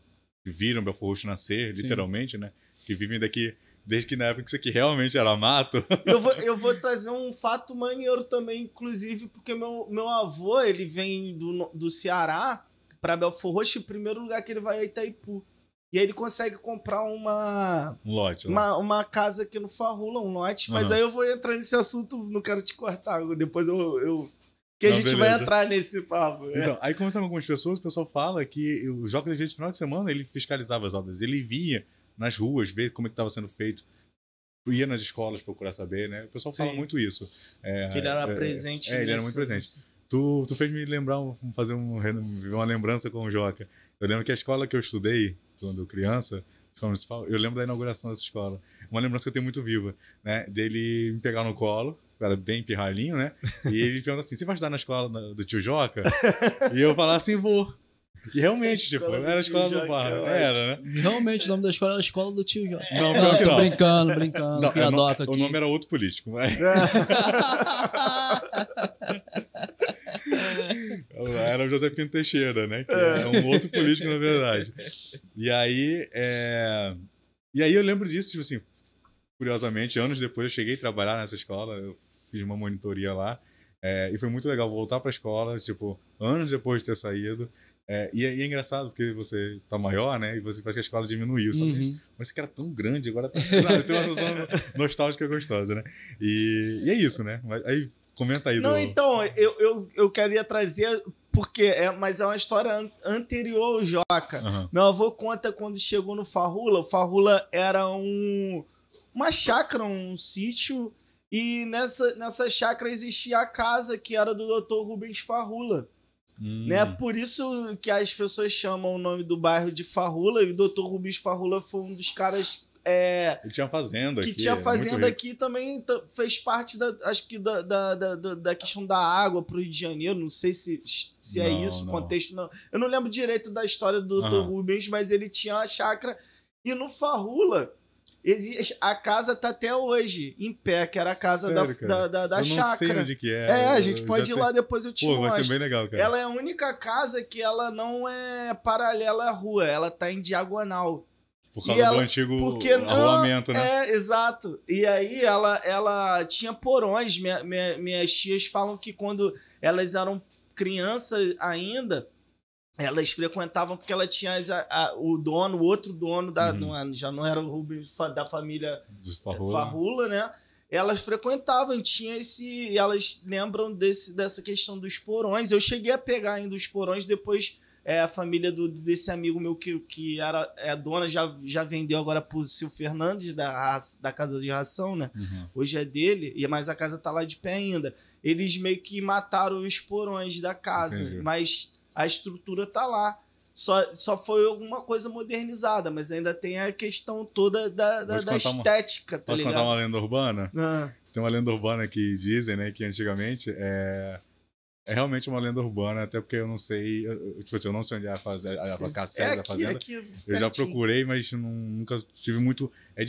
[SPEAKER 3] viram Belfort Roxo nascer,
[SPEAKER 1] Sim.
[SPEAKER 3] literalmente, né, que vivem daqui desde que na época que isso aqui realmente era mato. *laughs*
[SPEAKER 2] Eu vou, eu vou trazer um fato maneiro também, inclusive, porque meu, meu avô, ele vem do, do Ceará pra Belfort Roxo, e o primeiro lugar que ele vai é Itaipu. E aí ele consegue comprar uma,
[SPEAKER 3] um lote. lá.
[SPEAKER 2] uma, uma casa aqui no Farrula, um lote. Mas
[SPEAKER 3] Aham.
[SPEAKER 2] aí eu vou entrar nesse assunto, não quero te cortar. Depois eu. eu que a
[SPEAKER 3] Não,
[SPEAKER 2] gente vai
[SPEAKER 3] beleza.
[SPEAKER 2] entrar nesse papo. é.
[SPEAKER 3] Então, aí conversando com algumas pessoas, o pessoal fala que o Joca, vezes, no final de semana, ele fiscalizava as obras. Ele via nas ruas, ver como é que estava sendo feito. Ia nas escolas procurar saber, né? O pessoal fala
[SPEAKER 2] Sim.
[SPEAKER 3] muito isso. É,
[SPEAKER 2] que ele era
[SPEAKER 3] é,
[SPEAKER 2] presente.
[SPEAKER 3] É, ele era muito presente. Tu, tu fez me lembrar, um- fazer um, uma lembrança com o Joca. Eu lembro que a escola que eu estudei, quando criança, escola municipal, eu lembro da inauguração dessa escola. Uma lembrança que eu tenho muito viva, né? Dele me pegar no colo, era bem pirralhinho, né? E ele pergunta assim: você vai estudar na escola do tio Joca? e eu falar assim: vou. E realmente, tipo,
[SPEAKER 2] do
[SPEAKER 3] era a escola do
[SPEAKER 2] Joca,
[SPEAKER 3] bairro.
[SPEAKER 2] eu
[SPEAKER 3] Era, né?
[SPEAKER 1] Realmente, o nome da escola era a Escola do Tio Jorge.
[SPEAKER 3] Não, pior que
[SPEAKER 1] tô
[SPEAKER 3] não.
[SPEAKER 1] brincando, brincando.
[SPEAKER 3] Não, é o,
[SPEAKER 1] piadoca
[SPEAKER 3] no-
[SPEAKER 1] aqui.
[SPEAKER 3] o nome era outro político. mas- *laughs* Era o José Pinto Teixeira, né? Que é um outro político, na verdade. E aí, é... e aí eu lembro disso, tipo assim, curiosamente, anos depois eu cheguei a trabalhar nessa escola, eu fiz uma monitoria lá, é, e foi muito legal voltar pra escola, tipo, anos depois de ter saído. É, e, é, e é engraçado porque você tá maior, né? E você faz que a escola diminuiu. Fala,
[SPEAKER 1] Uhum.
[SPEAKER 3] mas esse cara é tão grande, agora tá. Sabe, tem uma sensação nostálgica gostosa, né? E, e é isso, né? Mas aí comenta aí
[SPEAKER 2] Não,
[SPEAKER 3] do.
[SPEAKER 2] então, eu, eu, eu queria trazer, porque é, mas é uma história an- anterior ao Joca.
[SPEAKER 3] Aham.
[SPEAKER 2] Meu avô conta quando chegou no Farrula, o Farrula era um uma chácara, um sítio, e nessa, nessa chácara existia a casa que era do Dr. Rubens Farrula.
[SPEAKER 3] Hum,
[SPEAKER 2] Né? Por isso que as pessoas chamam o nome do bairro de Farrula, e o Dr. Rubens Farrula foi um dos caras é,
[SPEAKER 3] Ele tinha fazenda
[SPEAKER 2] que
[SPEAKER 3] aqui.
[SPEAKER 2] tinha
[SPEAKER 3] é
[SPEAKER 2] fazenda aqui também fez parte da, acho que da, da, da, da- questão da água pro Rio de Janeiro. Não sei se, se é
[SPEAKER 3] Não,
[SPEAKER 2] isso o
[SPEAKER 3] não.
[SPEAKER 2] contexto. Não. Eu não lembro direito da história do Dr. Rubens, mas ele tinha uma chácara. E no Farrula, existe, a casa tá até hoje em pé, que era a casa
[SPEAKER 3] Sério,
[SPEAKER 2] da, da, da, da
[SPEAKER 3] eu não sei
[SPEAKER 2] chácara.
[SPEAKER 3] onde que é.
[SPEAKER 2] É, a gente pode ir
[SPEAKER 3] tenho-
[SPEAKER 2] lá depois eu te
[SPEAKER 3] Pô, vai
[SPEAKER 2] mostro.
[SPEAKER 3] ser bem legal, cara.
[SPEAKER 2] Ela é a única casa que ela não é paralela à rua, ela tá em diagonal.
[SPEAKER 3] Por causa
[SPEAKER 2] ela-
[SPEAKER 3] do antigo
[SPEAKER 2] Porque não,
[SPEAKER 3] né?
[SPEAKER 2] É, exato. E aí ela, ela tinha porões. Minha, minha- minhas tias falam que quando elas eram crianças ainda, elas frequentavam porque ela tinha a- a- o dono, o outro dono da.
[SPEAKER 3] Uhum.
[SPEAKER 2] não já não era o Rubens da família
[SPEAKER 3] Dos Farrola.
[SPEAKER 2] Farrula, né? Elas frequentavam, tinha esse. e Elas lembram desse, dessa questão dos porões. Eu cheguei a pegar ainda os porões, depois é, a família do, desse amigo meu que, que era é, dona já, já vendeu agora pro Silvio Fernandes, da, da Casa de Ração, né?
[SPEAKER 3] Uhum.
[SPEAKER 2] Hoje é dele, e mas a casa tá lá de pé ainda. Eles meio que mataram os porões da casa,
[SPEAKER 3] Entendi.
[SPEAKER 2] mas a estrutura tá lá. Só, só foi alguma coisa modernizada, mas ainda tem a questão toda da, da, da
[SPEAKER 3] contar uma-
[SPEAKER 2] estética, tá
[SPEAKER 3] Posso
[SPEAKER 2] ligado?
[SPEAKER 3] contar uma lenda urbana?
[SPEAKER 2] Ah,
[SPEAKER 3] Tem uma lenda urbana que dizem, né, que antigamente é, é realmente uma lenda urbana, até porque eu não sei, eu, tipo assim, eu não sei onde é a, faz, a, a, a
[SPEAKER 2] é
[SPEAKER 3] sede da fazenda.
[SPEAKER 2] aqui
[SPEAKER 3] Eu já procurei, mas não- nunca tive muito. É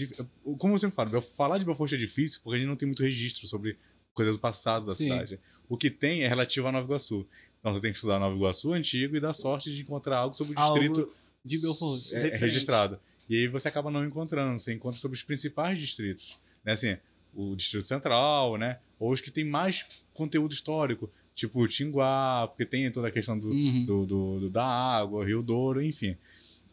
[SPEAKER 3] Como eu sempre falo, falar de Belfort é difícil porque a gente não tem muito registro sobre coisas do passado da
[SPEAKER 1] Sim.
[SPEAKER 3] cidade. O que tem é relativo a Nova Iguaçu. Então você tem que estudar Nova Iguaçu antigo e dar sorte de encontrar algo sobre o
[SPEAKER 2] Algo
[SPEAKER 3] distrito
[SPEAKER 1] De Belfort.
[SPEAKER 3] é, registrado. E aí você acaba não encontrando, você encontra sobre os principais distritos. Né? Assim, o Distrito Central, né? Ou os que tem mais conteúdo histórico, tipo o Tinguá, porque tem toda a questão do,
[SPEAKER 1] Uhum.
[SPEAKER 3] do, do- do- da água, Rio Douro, enfim.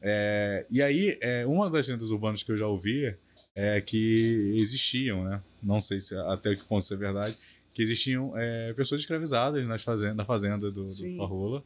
[SPEAKER 3] É, e aí, é, uma das lendas urbanas que eu já ouvi é que existiam, né? Não sei se até que ponto isso é verdade, que existiam é, pessoas escravizadas nas fazenda, na fazenda do, do. Farrola.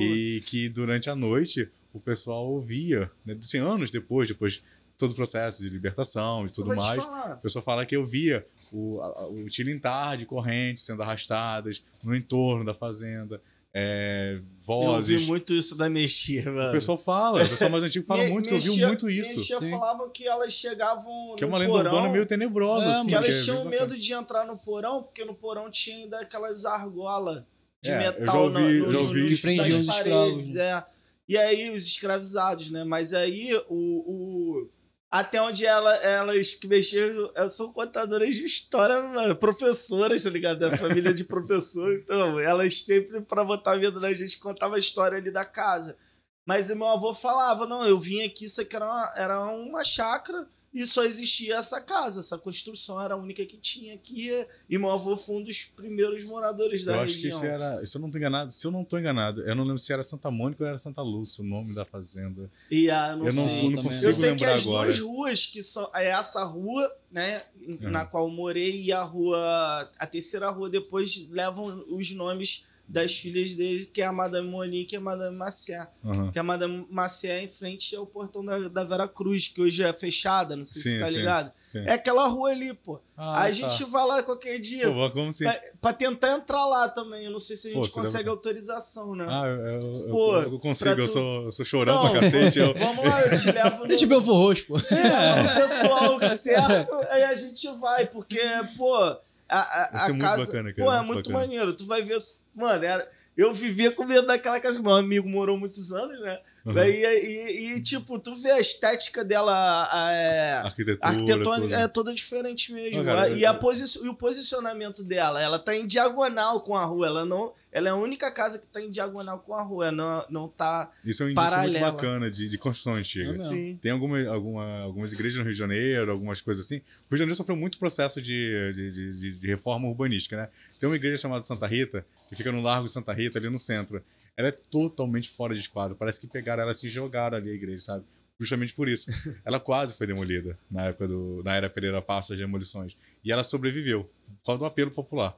[SPEAKER 3] E que durante a noite o pessoal ouvia, né, assim, anos depois, depois de todo o processo de libertação e tudo mais, o pessoal fala que eu via o, a- o tilintar de correntes sendo arrastadas no entorno da fazenda, é,
[SPEAKER 2] Eu
[SPEAKER 3] vozes.
[SPEAKER 2] ouvi muito isso da Mexia, mano.
[SPEAKER 3] O pessoal fala, o pessoal mais antigo fala muito, que
[SPEAKER 2] minha
[SPEAKER 3] ouviu muito isso.
[SPEAKER 2] Tia
[SPEAKER 1] Sim.
[SPEAKER 2] falavam que elas chegavam
[SPEAKER 3] Que é uma lenda
[SPEAKER 2] porão,
[SPEAKER 3] urbana meio tenebrosa,
[SPEAKER 1] É,
[SPEAKER 3] assim.
[SPEAKER 2] que elas
[SPEAKER 3] é
[SPEAKER 2] tinham
[SPEAKER 3] bacana.
[SPEAKER 2] medo de entrar no porão, porque no porão tinha ainda aquelas argolas de
[SPEAKER 3] É, eu
[SPEAKER 2] metal
[SPEAKER 3] já ouvi-
[SPEAKER 2] na-
[SPEAKER 3] eu já
[SPEAKER 2] nos-
[SPEAKER 3] ouvi
[SPEAKER 2] nos-
[SPEAKER 3] que
[SPEAKER 1] prendiam
[SPEAKER 2] nas
[SPEAKER 1] os
[SPEAKER 2] paredes,
[SPEAKER 1] escravos,
[SPEAKER 2] é. E aí, os escravizados, né? Mas aí, o... o- até onde ela, elas que mexeram elas são contadoras de história, mano, professoras, tá ligado? Da família de professor. *laughs* Então, elas sempre, pra botar medo na gente, contavam a história ali da casa. Mas meu avô falava: não, eu vim aqui, isso aqui era uma, era uma chácara e só existia essa casa, essa construção era a única que tinha aqui. E meu avô foi um dos primeiros moradores da
[SPEAKER 3] Eu acho que
[SPEAKER 2] região.
[SPEAKER 3] isso era. Se eu não tô enganado, se eu não tô enganado, eu não lembro se era Santa Mônica ou era Santa Lúcia, o nome da fazenda.
[SPEAKER 2] E a, não
[SPEAKER 3] Eu não,
[SPEAKER 2] sei.
[SPEAKER 3] eu não consigo
[SPEAKER 2] Eu sei que as
[SPEAKER 3] agora.
[SPEAKER 2] duas ruas, que são é essa rua, né,
[SPEAKER 3] Uhum.
[SPEAKER 2] na qual eu morei, e a rua, a terceira rua, depois levam os nomes das filhas dele, que é a Madame Monique e a Madame Maciá.
[SPEAKER 3] Aham.
[SPEAKER 2] Que a Madame Maciá em frente ao portão da, da Vera Cruz, que hoje é fechada, não sei se
[SPEAKER 3] Sim,
[SPEAKER 2] tá
[SPEAKER 3] sim,
[SPEAKER 2] ligado.
[SPEAKER 3] sim.
[SPEAKER 2] É aquela rua ali, pô.
[SPEAKER 3] Ah,
[SPEAKER 2] a
[SPEAKER 3] tá.
[SPEAKER 2] gente vai lá qualquer dia.
[SPEAKER 3] Pô, vamos sim.
[SPEAKER 2] pra, pra tentar entrar lá também. Eu não sei se a
[SPEAKER 3] Pô,
[SPEAKER 2] gente
[SPEAKER 3] você
[SPEAKER 2] consegue
[SPEAKER 3] deve-
[SPEAKER 2] autorização, né?
[SPEAKER 3] Ah, eu, eu,
[SPEAKER 2] Pô,
[SPEAKER 3] eu, eu consigo,
[SPEAKER 2] pra
[SPEAKER 3] eu
[SPEAKER 2] tu-
[SPEAKER 3] sou, eu sou chorão
[SPEAKER 2] Não,
[SPEAKER 3] pra cacete. Eu,
[SPEAKER 2] Vamos lá, eu te levo *laughs*
[SPEAKER 1] É
[SPEAKER 2] no,
[SPEAKER 1] de Belfor Roxo, pô.
[SPEAKER 2] é, o pessoal *laughs* certo, aí a gente vai, porque, pô, a, a,
[SPEAKER 3] ser
[SPEAKER 2] a
[SPEAKER 3] muito
[SPEAKER 2] casa.
[SPEAKER 3] bacana, cara,
[SPEAKER 2] pô, é
[SPEAKER 3] muito
[SPEAKER 2] muito maneiro. Tu vai ver. Mano, era, eu vivia com medo daquela casa. Meu amigo morou muitos anos, né?
[SPEAKER 3] Uhum.
[SPEAKER 2] Daí, e, e, tipo, tu vê a estética dela, a, é,
[SPEAKER 3] arquitetura.
[SPEAKER 2] arquitetônica
[SPEAKER 3] tudo.
[SPEAKER 2] é toda diferente mesmo.
[SPEAKER 3] Não, cara,
[SPEAKER 2] e, a
[SPEAKER 3] eu-
[SPEAKER 2] posi e o posicionamento dela, ela tá em diagonal com a rua. Ela não, ela é a única casa que tá em diagonal com a rua. Não, não tá.
[SPEAKER 3] Isso é um indício muito
[SPEAKER 2] paralela.
[SPEAKER 3] bacana de, de construção antiga.
[SPEAKER 1] É.
[SPEAKER 2] Sim.
[SPEAKER 3] Tem alguma, alguma, algumas igrejas no Rio de Janeiro, algumas coisas assim. O Rio de Janeiro sofreu muito processo de, de, de- de- de reforma urbanística, né? Tem uma igreja chamada Santa Rita, que fica no Largo de Santa Rita, ali no centro. Ela é totalmente fora de esquadro. Parece que pegaram ela e se jogaram ali a igreja, sabe? Justamente por isso. *laughs* Ela quase foi demolida na época do, na era Pereira Passos das demolições. E ela sobreviveu, por causa do apelo popular.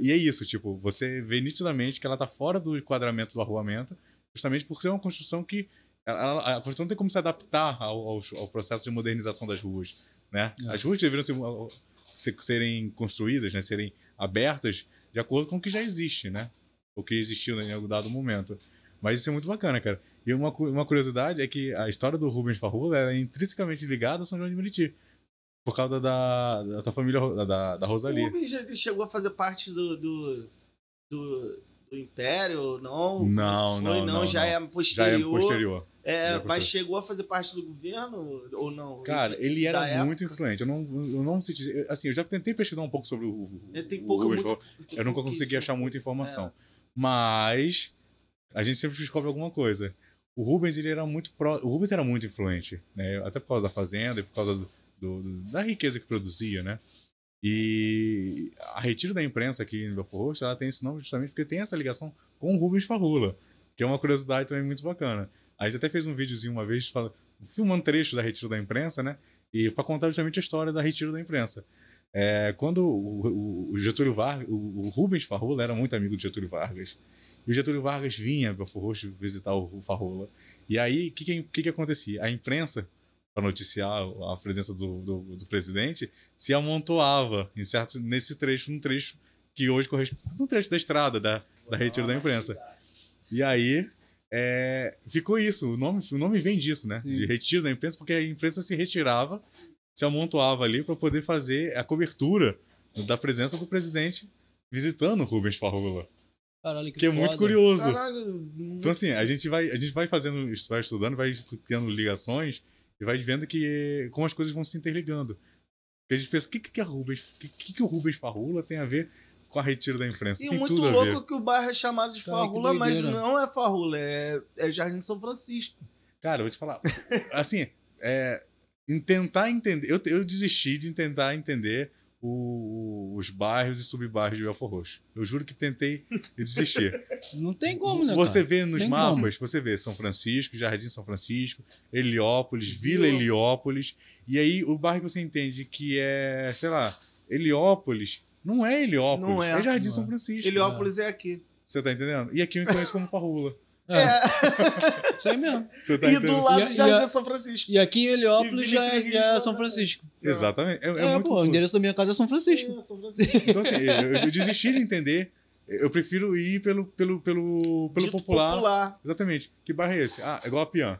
[SPEAKER 3] E é isso, tipo, você vê nitidamente que ela tá fora do enquadramento do arruamento, justamente por ser uma construção que ela- a construção tem como se adaptar ao, ao, ao processo de modernização das ruas, né?
[SPEAKER 1] É.
[SPEAKER 3] As ruas deveriam ser, se- serem construídas, né? Serem abertas de acordo com o que já existe, né? O que existiu em algum dado momento. Mas isso é muito bacana, cara. E uma, uma curiosidade é que a história do Rubens Farrula era intrinsecamente ligada a São João de Meriti. Por causa da, da tua família, da- da, da
[SPEAKER 2] O
[SPEAKER 3] Rosalie.
[SPEAKER 2] Rubens chegou a fazer parte do, do, do, do Império, não?
[SPEAKER 3] Não,
[SPEAKER 2] Foi,
[SPEAKER 3] não, não,
[SPEAKER 2] já
[SPEAKER 3] não.
[SPEAKER 2] é
[SPEAKER 3] Já é posterior.
[SPEAKER 2] É,
[SPEAKER 3] é
[SPEAKER 2] mas chegou a fazer parte do governo ou não?
[SPEAKER 3] Cara, ele
[SPEAKER 2] Da
[SPEAKER 3] era muito
[SPEAKER 2] época?
[SPEAKER 3] influente. Eu não, eu não senti. Assim, eu já tentei pesquisar um pouco sobre o, o,
[SPEAKER 2] tem
[SPEAKER 3] o
[SPEAKER 2] pouco,
[SPEAKER 3] Rubens
[SPEAKER 2] muito,
[SPEAKER 3] Eu nunca consegui achar muita informação. Mas a gente sempre descobre alguma coisa. O Rubens, ele era muito pró... O Rubens era muito influente, né? Até por causa da fazenda e por causa do, do- da riqueza que produzia, né? E a Retiro da Imprensa aqui em Belfort Roxo, ela tem esse nome justamente porque tem essa ligação com o Rubens Farrula, que é uma curiosidade também muito bacana. A gente até fez um videozinho uma vez fala- filmando trecho da Retiro da Imprensa, né? E para contar justamente a história da Retiro da Imprensa. É, quando o, o- Getúlio Vargas, o, o Rubens Farrula era muito amigo do Getúlio Vargas. E o Getúlio Vargas vinha para Belfort Roxo visitar o, o Farrula. E aí, o que, que, que, que acontecia? A imprensa, para noticiar a presença do, do, do presidente, se amontoava em certo, nesse trecho, num trecho que hoje corresponde. num trecho da estrada da, da Retiro da Imprensa. E aí. é, ficou isso, o nome, o nome vem disso, né? De retiro da imprensa, porque a imprensa se retirava, se amontoava ali para poder fazer a cobertura da presença do presidente visitando o Rubens Farrula.
[SPEAKER 1] Caralho, que
[SPEAKER 3] Que é muito curioso.
[SPEAKER 2] Caralho,
[SPEAKER 3] Então, assim, a gente vai, a gente vai fazendo, vai estudando, vai criando ligações e vai vendo que como as coisas vão se interligando. Porque a gente pensa, o que, que, é Rubens, o que, que, que o Rubens Farrula tem a ver com a retiro da imprensa?
[SPEAKER 2] E
[SPEAKER 3] tem
[SPEAKER 2] muito
[SPEAKER 3] tudo a ver.
[SPEAKER 2] louco que o bairro é chamado de
[SPEAKER 1] Cara,
[SPEAKER 2] Farrula, mas não é Farrula, é, é Jardim São Francisco.
[SPEAKER 3] Cara, eu vou te falar. *laughs* assim, é, em tentar entender. Eu, eu desisti de tentar entender o- os bairros e subbairros de Belfort Roxo. Eu juro que tentei e desisti. *laughs*
[SPEAKER 1] Não tem como, né?
[SPEAKER 3] Você
[SPEAKER 1] cara?
[SPEAKER 3] vê nos
[SPEAKER 1] Tem
[SPEAKER 3] mapas, você vê São Francisco, Jardim São Francisco, Heliópolis, Vila Heliópolis. E aí o bairro que você entende que é, sei lá, Heliópolis, não é Heliópolis,
[SPEAKER 2] Não é.
[SPEAKER 3] é Jardim
[SPEAKER 1] Não
[SPEAKER 3] São
[SPEAKER 1] é.
[SPEAKER 3] Francisco.
[SPEAKER 2] Heliópolis é aqui.
[SPEAKER 3] Você tá entendendo? E aqui eu conheço como Farrula.
[SPEAKER 1] É. *laughs* Isso aí mesmo.
[SPEAKER 3] Tá
[SPEAKER 2] e do lado
[SPEAKER 1] E e
[SPEAKER 2] Jardim
[SPEAKER 1] a-
[SPEAKER 2] São Francisco.
[SPEAKER 1] E aqui em Heliópolis já, já é
[SPEAKER 2] Rizzo
[SPEAKER 1] São. Francisco.
[SPEAKER 3] Exatamente. É, é
[SPEAKER 1] É,
[SPEAKER 3] muito
[SPEAKER 1] pô, o endereço da minha casa é São Francisco.
[SPEAKER 2] É, São Francisco.
[SPEAKER 3] Então, assim, eu, eu desisti de entender. Eu prefiro ir pelo, pelo, pelo, pelo popular.
[SPEAKER 2] popular.
[SPEAKER 3] Exatamente. Que bairro é esse? Ah, é igual a Pian.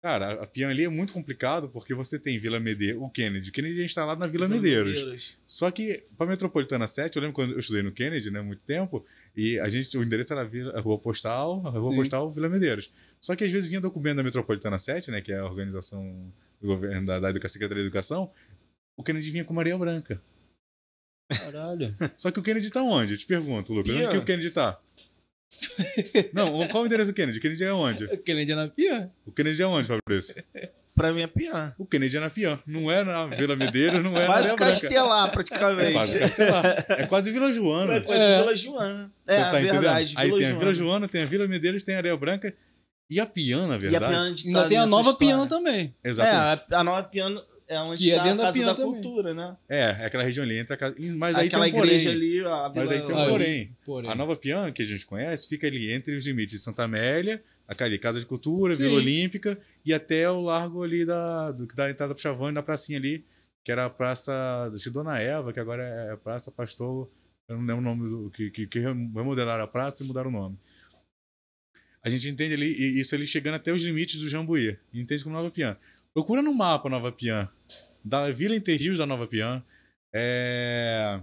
[SPEAKER 3] Cara, a Pian ali é muito complicado porque você tem Vila Medeiros, o Kennedy. O Kennedy é instalado na Vila Medeiros. Só que para Metropolitana 7, eu lembro quando eu estudei no Kennedy, né, muito tempo, e a gente, o endereço era a, Vila, Rua Postal, a Rua
[SPEAKER 1] Sim.
[SPEAKER 3] Postal Vila Medeiros. Só que às vezes vinha documento da Metropolitana 7, né, que é a organização do governo da, da Educação, Secretaria de Educação, o Kennedy vinha com Maria Branca.
[SPEAKER 1] Caralho. *laughs*
[SPEAKER 3] Só que o Kennedy tá onde? Eu te pergunto, Lucas. Onde que o Kennedy tá? Não, qual o endereço do Kennedy? O Kennedy é onde?
[SPEAKER 1] Kennedy é na pia?
[SPEAKER 3] O Kennedy é onde, Fabrício? *laughs*
[SPEAKER 2] Pra mim é pior.
[SPEAKER 3] O Kennedy é na Pian. Não é na Vila Medeiros, não é na
[SPEAKER 2] Quase
[SPEAKER 3] Maria Branca.
[SPEAKER 2] Castelar,
[SPEAKER 3] É
[SPEAKER 2] praticamente.
[SPEAKER 3] quase Castelar. É quase Vila Joana.
[SPEAKER 2] É quase
[SPEAKER 1] É.
[SPEAKER 2] Vila Joana.
[SPEAKER 3] Você
[SPEAKER 2] É,
[SPEAKER 3] tá
[SPEAKER 2] verdade.
[SPEAKER 3] entendendo? Aí
[SPEAKER 2] Vila
[SPEAKER 3] tem a Vila
[SPEAKER 2] Joana.
[SPEAKER 3] Joana, tem a Vila Medeiros, tem a Areia Branca e a Pian, na
[SPEAKER 2] E a
[SPEAKER 3] verdade.
[SPEAKER 2] De
[SPEAKER 1] Ainda
[SPEAKER 2] estar
[SPEAKER 1] tem a nova
[SPEAKER 2] história.
[SPEAKER 1] Pian também.
[SPEAKER 3] Exatamente.
[SPEAKER 2] É, a, a nova Piano é onde
[SPEAKER 1] Que é
[SPEAKER 2] tá
[SPEAKER 1] dentro
[SPEAKER 2] a
[SPEAKER 1] da
[SPEAKER 2] Casa
[SPEAKER 1] Pian
[SPEAKER 2] da
[SPEAKER 1] também.
[SPEAKER 2] Cultura, né?
[SPEAKER 3] É, é aquela região ali entre a casa. Mas aí
[SPEAKER 2] Aquela
[SPEAKER 3] tem um porém.
[SPEAKER 2] igreja ali, a Vila...
[SPEAKER 3] Mas aí tem um porém.
[SPEAKER 1] porém.
[SPEAKER 3] A Nova Pian, que a gente conhece, fica ali entre os limites de Santa Amélia, aquela Casa de Cultura,
[SPEAKER 1] Sim.
[SPEAKER 3] Vila Olímpica e até o largo ali da, do, que dá a entrada pro Chavão e da pracinha ali, que era a Praça de Dona Eva, que agora é a Praça Pastor. Eu não lembro o nome do. que, que, que remodelaram a praça e mudaram o nome. A gente entende ali, e isso ali chegando até os limites do Jambuí. Entende como Nova Pian. Procura no mapa Nova Pian. Da Vila Interrios da Nova Pian. É.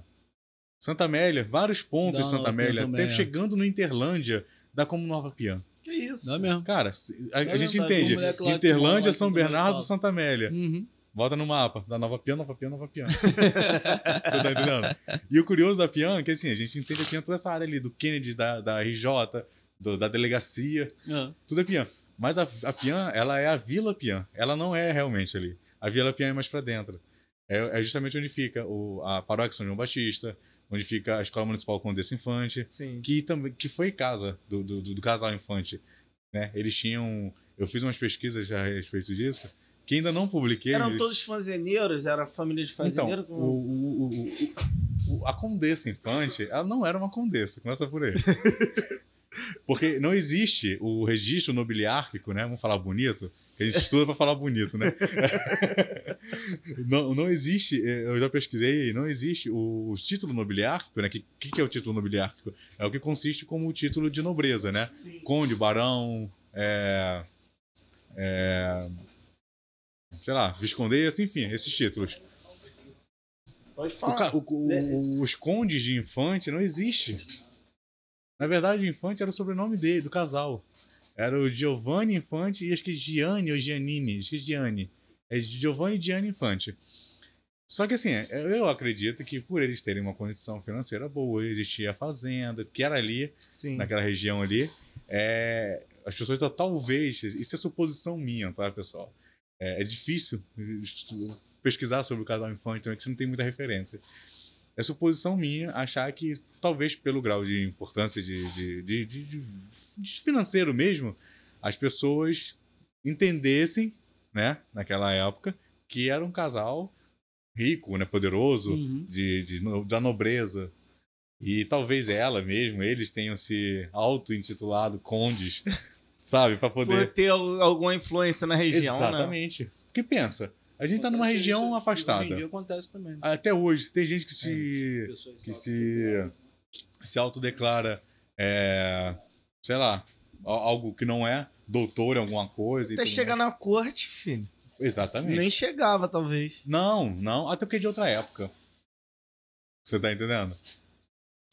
[SPEAKER 3] Santa Amélia, vários pontos de Santa Amélia, até
[SPEAKER 1] é.
[SPEAKER 3] chegando no Interlândia, dá como Nova Pian.
[SPEAKER 2] Isso?
[SPEAKER 1] Não é mesmo?
[SPEAKER 3] Cara, a, a
[SPEAKER 1] É
[SPEAKER 3] gente entende. Interlândia, São
[SPEAKER 1] aqui
[SPEAKER 3] Bernardo. Santa Amélia.
[SPEAKER 1] Uhum.
[SPEAKER 3] Bota no mapa. Da Nova Pian, Nova Pian, Nova Pian. *laughs* Você tá entendendo? E o curioso da Pian é que assim, a gente entende a Pian toda essa área ali, do Kennedy, da, da RJ, do- da delegacia.
[SPEAKER 1] Ah,
[SPEAKER 3] Tudo é Pian. Mas a, a Pian, ela é a Vila Pian. Ela não é realmente ali. A Vila Pian é mais pra dentro. É, é justamente onde fica o, a paróquia São João Batista, onde fica a Escola Municipal Condessa Infante,
[SPEAKER 2] Sim.
[SPEAKER 3] que também que foi casa do, do, do casal Infante. Né? Eles tinham. Eu fiz umas pesquisas a respeito disso, que ainda não publiquei.
[SPEAKER 2] Eram todos fazeneiros? Era família de
[SPEAKER 3] então,
[SPEAKER 2] fazendeiro?
[SPEAKER 3] o,
[SPEAKER 2] como-
[SPEAKER 3] o- o- o- o- a Condessa Infante, ela não era uma condessa, começa por aí. *laughs* Porque não existe o registro nobiliárquico, né? Vamos falar bonito, que a gente estuda para falar bonito, né? *laughs* não, não existe, eh, eu já pesquisei, não existe o, o título nobiliárquico, né? O que, que é o título nobiliárquico? É o que consiste como o título de nobreza, né?
[SPEAKER 2] Sim.
[SPEAKER 3] Conde, barão, é, é, sei lá, viscondessa, enfim, esses títulos.
[SPEAKER 2] Pode falar.
[SPEAKER 3] o- o- os condes de infante não existe. Na verdade, o infante era o sobrenome dele, do casal. Era o Giovanni Infante e acho que Gianni ou Giannini. Acho que Gianni. É Giovanni e Gianni Infante. Só que assim, eu acredito que por eles terem uma condição financeira boa, existia a fazenda, que era ali,
[SPEAKER 2] Sim.
[SPEAKER 3] naquela região ali, é, as pessoas talvez, isso é suposição minha, tá, pessoal? É, é difícil pesquisar sobre o casal infante, então a gente não tem muita referência. É suposição minha achar que, talvez pelo grau de importância de, de, de, de- financeiro mesmo, as pessoas entendessem, né, naquela época, que era um casal rico, né, poderoso,
[SPEAKER 1] Uhum.
[SPEAKER 3] de, da nobreza. E talvez ela mesmo, eles tenham se auto-intitulado condes, *laughs* sabe, para
[SPEAKER 2] Por
[SPEAKER 3] poder.
[SPEAKER 2] ter al- alguma influência na região, né?
[SPEAKER 3] Exatamente. Porque pensa, a gente tá numa região afastada.
[SPEAKER 1] Hoje em dia acontece também.
[SPEAKER 3] Até hoje, tem gente que se.
[SPEAKER 1] Pessoas
[SPEAKER 3] que se. se autodeclara. É, sei lá, al- algo que não é, doutor em alguma coisa.
[SPEAKER 2] Até chegar na corte, filho.
[SPEAKER 3] Exatamente.
[SPEAKER 2] Nem chegava, talvez.
[SPEAKER 3] Não, não, até porque é de outra época. Você tá entendendo?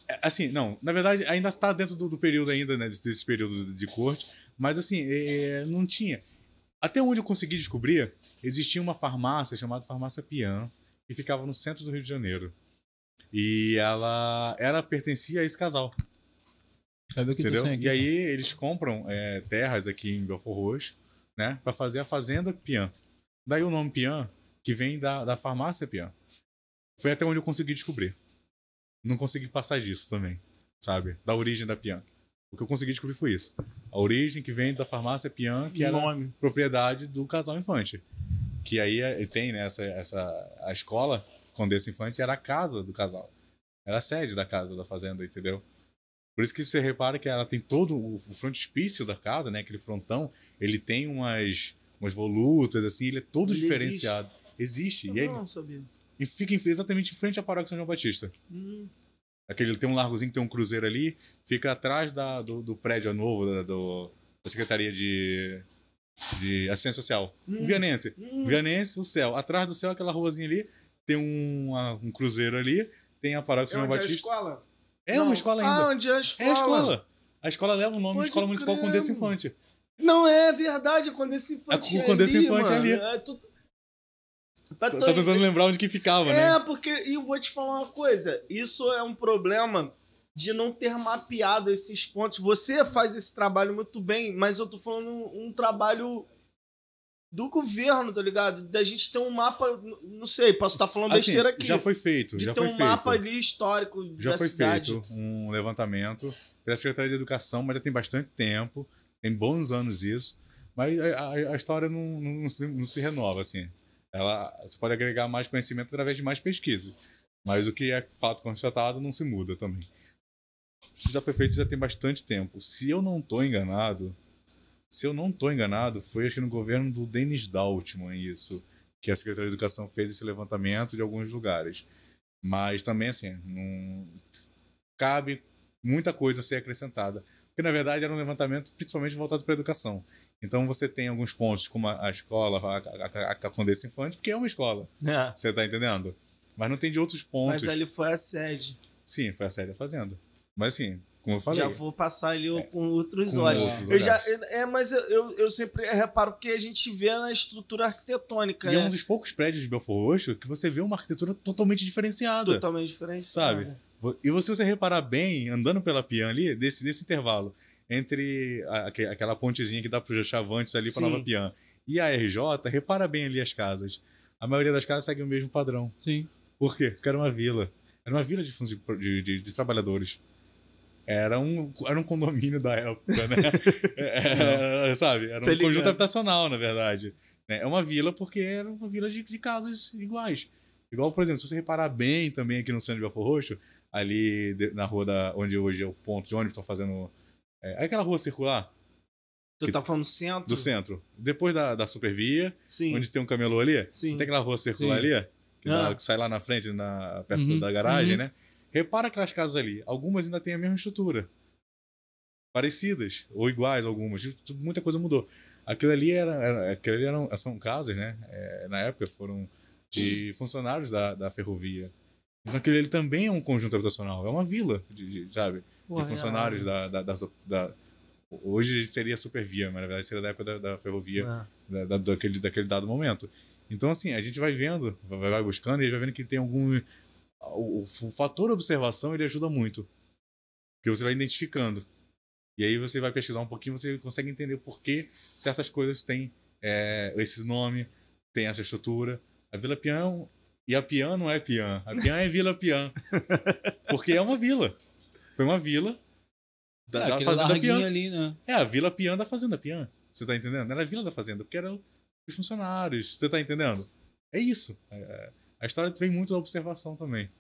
[SPEAKER 3] É, Assim, não, na verdade ainda tá dentro do, do período ainda, né, desse período de, de corte, mas assim, é, não tinha. Até onde eu consegui descobrir, existia uma farmácia chamada Farmácia Pian, que ficava no centro do Rio de Janeiro. E ela, ela pertencia a esse casal,
[SPEAKER 1] ver o que
[SPEAKER 3] entendeu?
[SPEAKER 1] aqui?
[SPEAKER 3] E aí eles compram é, terras aqui em Belfort Roxo, né, para fazer a fazenda Pian. Daí o nome Pian, que vem da, da farmácia Pian. Foi até onde eu consegui descobrir. Não consegui passar disso também, sabe? Da origem da Pian. O que eu consegui descobrir foi isso. A origem que vem da farmácia Pian, que era
[SPEAKER 2] Nome.
[SPEAKER 3] propriedade do casal Infante. Que aí é- tem, né, essa, essa, a escola Condessa Infante era a casa do casal. Era a sede da casa da fazenda, entendeu? Por isso que você repara que ela tem todo o frontispício da casa, né? Aquele frontão, ele tem umas, umas volutas, assim, ele é todo
[SPEAKER 2] Ele
[SPEAKER 3] diferenciado. Existe. E, aí,
[SPEAKER 2] Não, sabia.
[SPEAKER 3] e fica exatamente em frente à paróquia São João Batista.
[SPEAKER 2] Hum.
[SPEAKER 3] Aquele, tem um largozinho que tem um cruzeiro ali, fica atrás da, do, do prédio novo da, do- da Secretaria de, de assistência social.
[SPEAKER 2] Hum.
[SPEAKER 3] O Vianense.
[SPEAKER 2] Hum.
[SPEAKER 3] Vianense, o céu. Atrás do céu, aquela ruazinha ali, tem um, uma- um cruzeiro ali, tem a paróquia
[SPEAKER 2] É
[SPEAKER 3] São
[SPEAKER 2] onde é
[SPEAKER 3] Batista.
[SPEAKER 2] escola?
[SPEAKER 3] É
[SPEAKER 2] Não.
[SPEAKER 3] uma escola ainda.
[SPEAKER 2] Ah, onde é a escola?
[SPEAKER 3] é a escola. A escola leva o nome
[SPEAKER 2] Pode
[SPEAKER 3] de Escola Municipal
[SPEAKER 2] crer,
[SPEAKER 3] Condessa. Infante.
[SPEAKER 2] Não, é verdade, a Condessa Infante.
[SPEAKER 3] A
[SPEAKER 2] é
[SPEAKER 3] Condessa
[SPEAKER 2] ali,
[SPEAKER 3] Infante é
[SPEAKER 2] mano.
[SPEAKER 3] ali.
[SPEAKER 2] É, tu...
[SPEAKER 3] Tá tentando lembrar onde que ficava,
[SPEAKER 2] É,
[SPEAKER 3] né?
[SPEAKER 2] porque, e eu vou te falar uma coisa, isso é um problema de não ter mapeado esses pontos. Você faz esse trabalho muito bem, mas eu tô falando um, um trabalho do governo, tá ligado? Da gente ter um mapa, não sei, posso estar falando
[SPEAKER 3] Assim,
[SPEAKER 2] besteira aqui.
[SPEAKER 3] já foi feito,
[SPEAKER 2] de
[SPEAKER 3] já
[SPEAKER 2] ter
[SPEAKER 3] foi
[SPEAKER 2] um
[SPEAKER 3] feito.
[SPEAKER 2] mapa ali histórico
[SPEAKER 3] Já
[SPEAKER 2] da
[SPEAKER 3] foi
[SPEAKER 2] cidade.
[SPEAKER 3] feito um levantamento pela Secretaria de Educação, mas já tem bastante tempo, tem bons anos isso, mas a, a- a história não, não, não se, não se renova, assim. Ela, você pode agregar mais conhecimento através de mais pesquisa, mas o que é fato constatado não se muda também. Isso já foi feito já tem bastante tempo. Se eu não estou enganado, se eu não estou enganado, foi acho que no governo do Denis Daltman isso, que a Secretaria de Educação fez esse levantamento de alguns lugares. Mas também, assim, não cabe muita coisa a ser acrescentada. Porque, na verdade, era um levantamento principalmente voltado para a educação. Então, você tem alguns pontos, como a, escola, a, a, Condessa Infante, porque é uma escola.
[SPEAKER 2] É,
[SPEAKER 3] Você tá entendendo? Mas não tem de outros pontos.
[SPEAKER 2] mas ali foi a sede.
[SPEAKER 3] Sim, foi a série fazenda. Mas, assim, como eu falei...
[SPEAKER 2] Já vou passar ali com outros
[SPEAKER 3] com
[SPEAKER 2] olhos.
[SPEAKER 3] outros
[SPEAKER 2] eu já, é, mas eu, eu, eu sempre reparo que a gente vê na estrutura arquitetônica,
[SPEAKER 3] E é
[SPEAKER 2] né?
[SPEAKER 3] um dos poucos prédios de Belfort Roxo que você vê uma arquitetura totalmente diferenciada.
[SPEAKER 2] Totalmente diferente.
[SPEAKER 3] Sabe? E se você reparar bem, andando pela Pian ali, desse, desse intervalo, entre a- aque- aquela pontezinha que dá para os Chavantes ali para. Nova Pian e a RJ, repara bem ali as casas. A maioria das casas segue o mesmo padrão.
[SPEAKER 1] Sim.
[SPEAKER 3] Por quê? Porque era uma vila. Era uma vila de, de, de- de trabalhadores. Era um, era um condomínio da época, né? *laughs* Era, sabe? Era um
[SPEAKER 2] ligado.
[SPEAKER 3] conjunto habitacional, na verdade. né? É uma vila porque era uma vila de, de casas iguais. Igual, por exemplo, se você reparar bem também aqui no centro de Belfort Roxo, ali de- na rua da, onde hoje é o ponto de ônibus, estão fazendo. É, aquela rua circular
[SPEAKER 2] Tu tá falando centro?
[SPEAKER 3] do centro. Depois da, da Supervia,
[SPEAKER 2] Sim.
[SPEAKER 3] onde tem um camelô ali,
[SPEAKER 2] Sim.
[SPEAKER 3] tem aquela rua circular
[SPEAKER 1] Sim.
[SPEAKER 3] ali, que, dá-
[SPEAKER 2] Ah.
[SPEAKER 3] que sai lá na frente, na, perto
[SPEAKER 1] Uhum,
[SPEAKER 3] da garagem,
[SPEAKER 1] uhum.
[SPEAKER 3] né? Repara aquelas casas ali. Algumas ainda têm a mesma estrutura. Parecidas, ou iguais algumas. Muita coisa mudou. Aquilo ali, era, era, aquilo ali eram, são casas, né? É, na época foram de funcionários da, da ferrovia. Então aquilo ali também é um conjunto habitacional. É uma vila, de, de- sabe?
[SPEAKER 2] Porra,
[SPEAKER 3] de funcionários da, da, da, da- Hoje seria Supervia, mas na verdade seria da época da, da ferrovia
[SPEAKER 2] Ah.
[SPEAKER 3] da, da- daquele, daquele dado momento. Então, assim, a gente vai vendo, vai, vai buscando e vai vendo que tem algum. O, o fator observação ele ajuda muito. Porque você vai identificando. E aí você vai pesquisar um pouquinho, você consegue entender por que certas coisas têm é, esse nome, tem essa estrutura. A Vila Pian. E a Pian não é Pian. A Pian é Vila Pian. *laughs* Porque é uma vila. Foi uma vila da,
[SPEAKER 1] é,
[SPEAKER 3] da Fazenda Pian.
[SPEAKER 1] ali, né?
[SPEAKER 3] É, a Vila Pian da Fazenda Pian. Você tá entendendo? Era a Vila da Fazenda, porque eram os funcionários. Você tá entendendo? É isso. É, a história vem muito da observação também.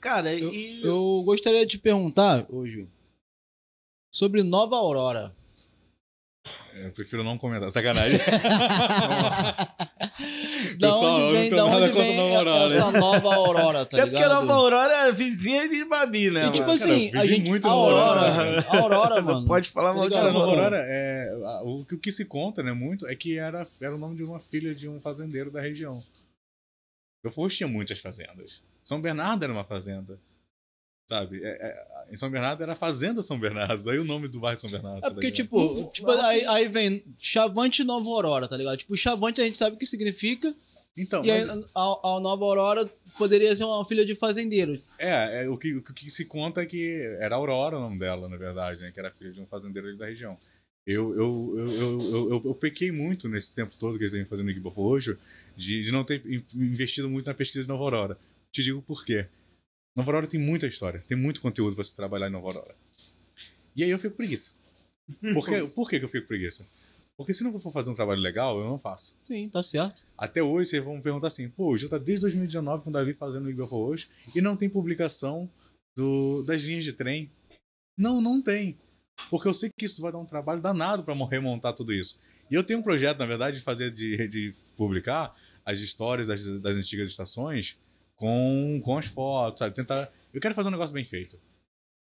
[SPEAKER 2] Cara,
[SPEAKER 1] Eu,
[SPEAKER 2] e.
[SPEAKER 1] eu gostaria de te perguntar, hoje, sobre Nova Aurora.
[SPEAKER 3] Eu prefiro não comentar. Sacanagem. *laughs* *laughs*
[SPEAKER 1] Da
[SPEAKER 3] Pessoal, eu
[SPEAKER 1] onde
[SPEAKER 3] não
[SPEAKER 1] vem, da onde vem
[SPEAKER 3] Nova Aurora,
[SPEAKER 1] essa Nova Aurora, tá
[SPEAKER 2] Até porque
[SPEAKER 1] ligado?
[SPEAKER 2] Nova Aurora é vizinha de Babi, né?
[SPEAKER 1] E tipo
[SPEAKER 2] mano?
[SPEAKER 1] assim,
[SPEAKER 3] Cara,
[SPEAKER 1] a gente.
[SPEAKER 3] muito
[SPEAKER 1] a Aurora,
[SPEAKER 3] Aurora,
[SPEAKER 1] a Aurora, mano. *laughs*
[SPEAKER 2] Pode falar
[SPEAKER 1] Tá
[SPEAKER 2] mal
[SPEAKER 1] ligado?
[SPEAKER 3] Cara,
[SPEAKER 2] Nova Aurora.
[SPEAKER 3] É, a- o, que- o que se conta, né, muito, é que era, era o nome de uma filha de um fazendeiro da região. Belfort tinha muitas fazendas. São Bernardo era uma fazenda. Sabe? É- é- em São Bernardo era a Fazenda São Bernardo. Daí o nome do bairro São Bernardo.
[SPEAKER 1] É
[SPEAKER 3] tá
[SPEAKER 1] porque,
[SPEAKER 3] ligado?
[SPEAKER 1] tipo, tipo aí, aí vem Chavante e Nova Aurora, tá ligado? Tipo, Chavante a gente sabe o que significa.
[SPEAKER 3] Então,
[SPEAKER 1] E aí
[SPEAKER 3] mas-
[SPEAKER 1] a, a Nova Aurora poderia ser uma filha de fazendeiro.
[SPEAKER 3] É, é, o, que, o que se conta é que era Aurora o nome dela, na verdade, né? Que era filha de um fazendeiro ali da região. Eu, eu, eu, eu, eu, eu- pequei muito nesse tempo todo que eles têm fazendo o Equipe Roxo de, de não ter in- investido muito na pesquisa de Nova Aurora. Te digo por quê. Nova Aurora tem muita história, tem muito conteúdo para se trabalhar em Nova Aurora. E aí eu fico preguiça. Por, quê? *laughs* por que, que eu fico preguiça? Porque se não for fazer um trabalho legal, eu não faço.
[SPEAKER 1] Sim, tá certo.
[SPEAKER 3] Até hoje vocês vão me perguntar assim, pô, o Gil tá desde 2019 com o Davi fazendo o Igor hoje e não tem publicação do, das linhas de trem. Não, não tem. Porque eu sei que isso vai dar um trabalho danado para remontar tudo isso. E eu tenho um projeto, na verdade, de fazer, de, de publicar as histórias das, das antigas estações com, com as fotos, sabe? Tentar. Eu quero fazer um negócio bem feito.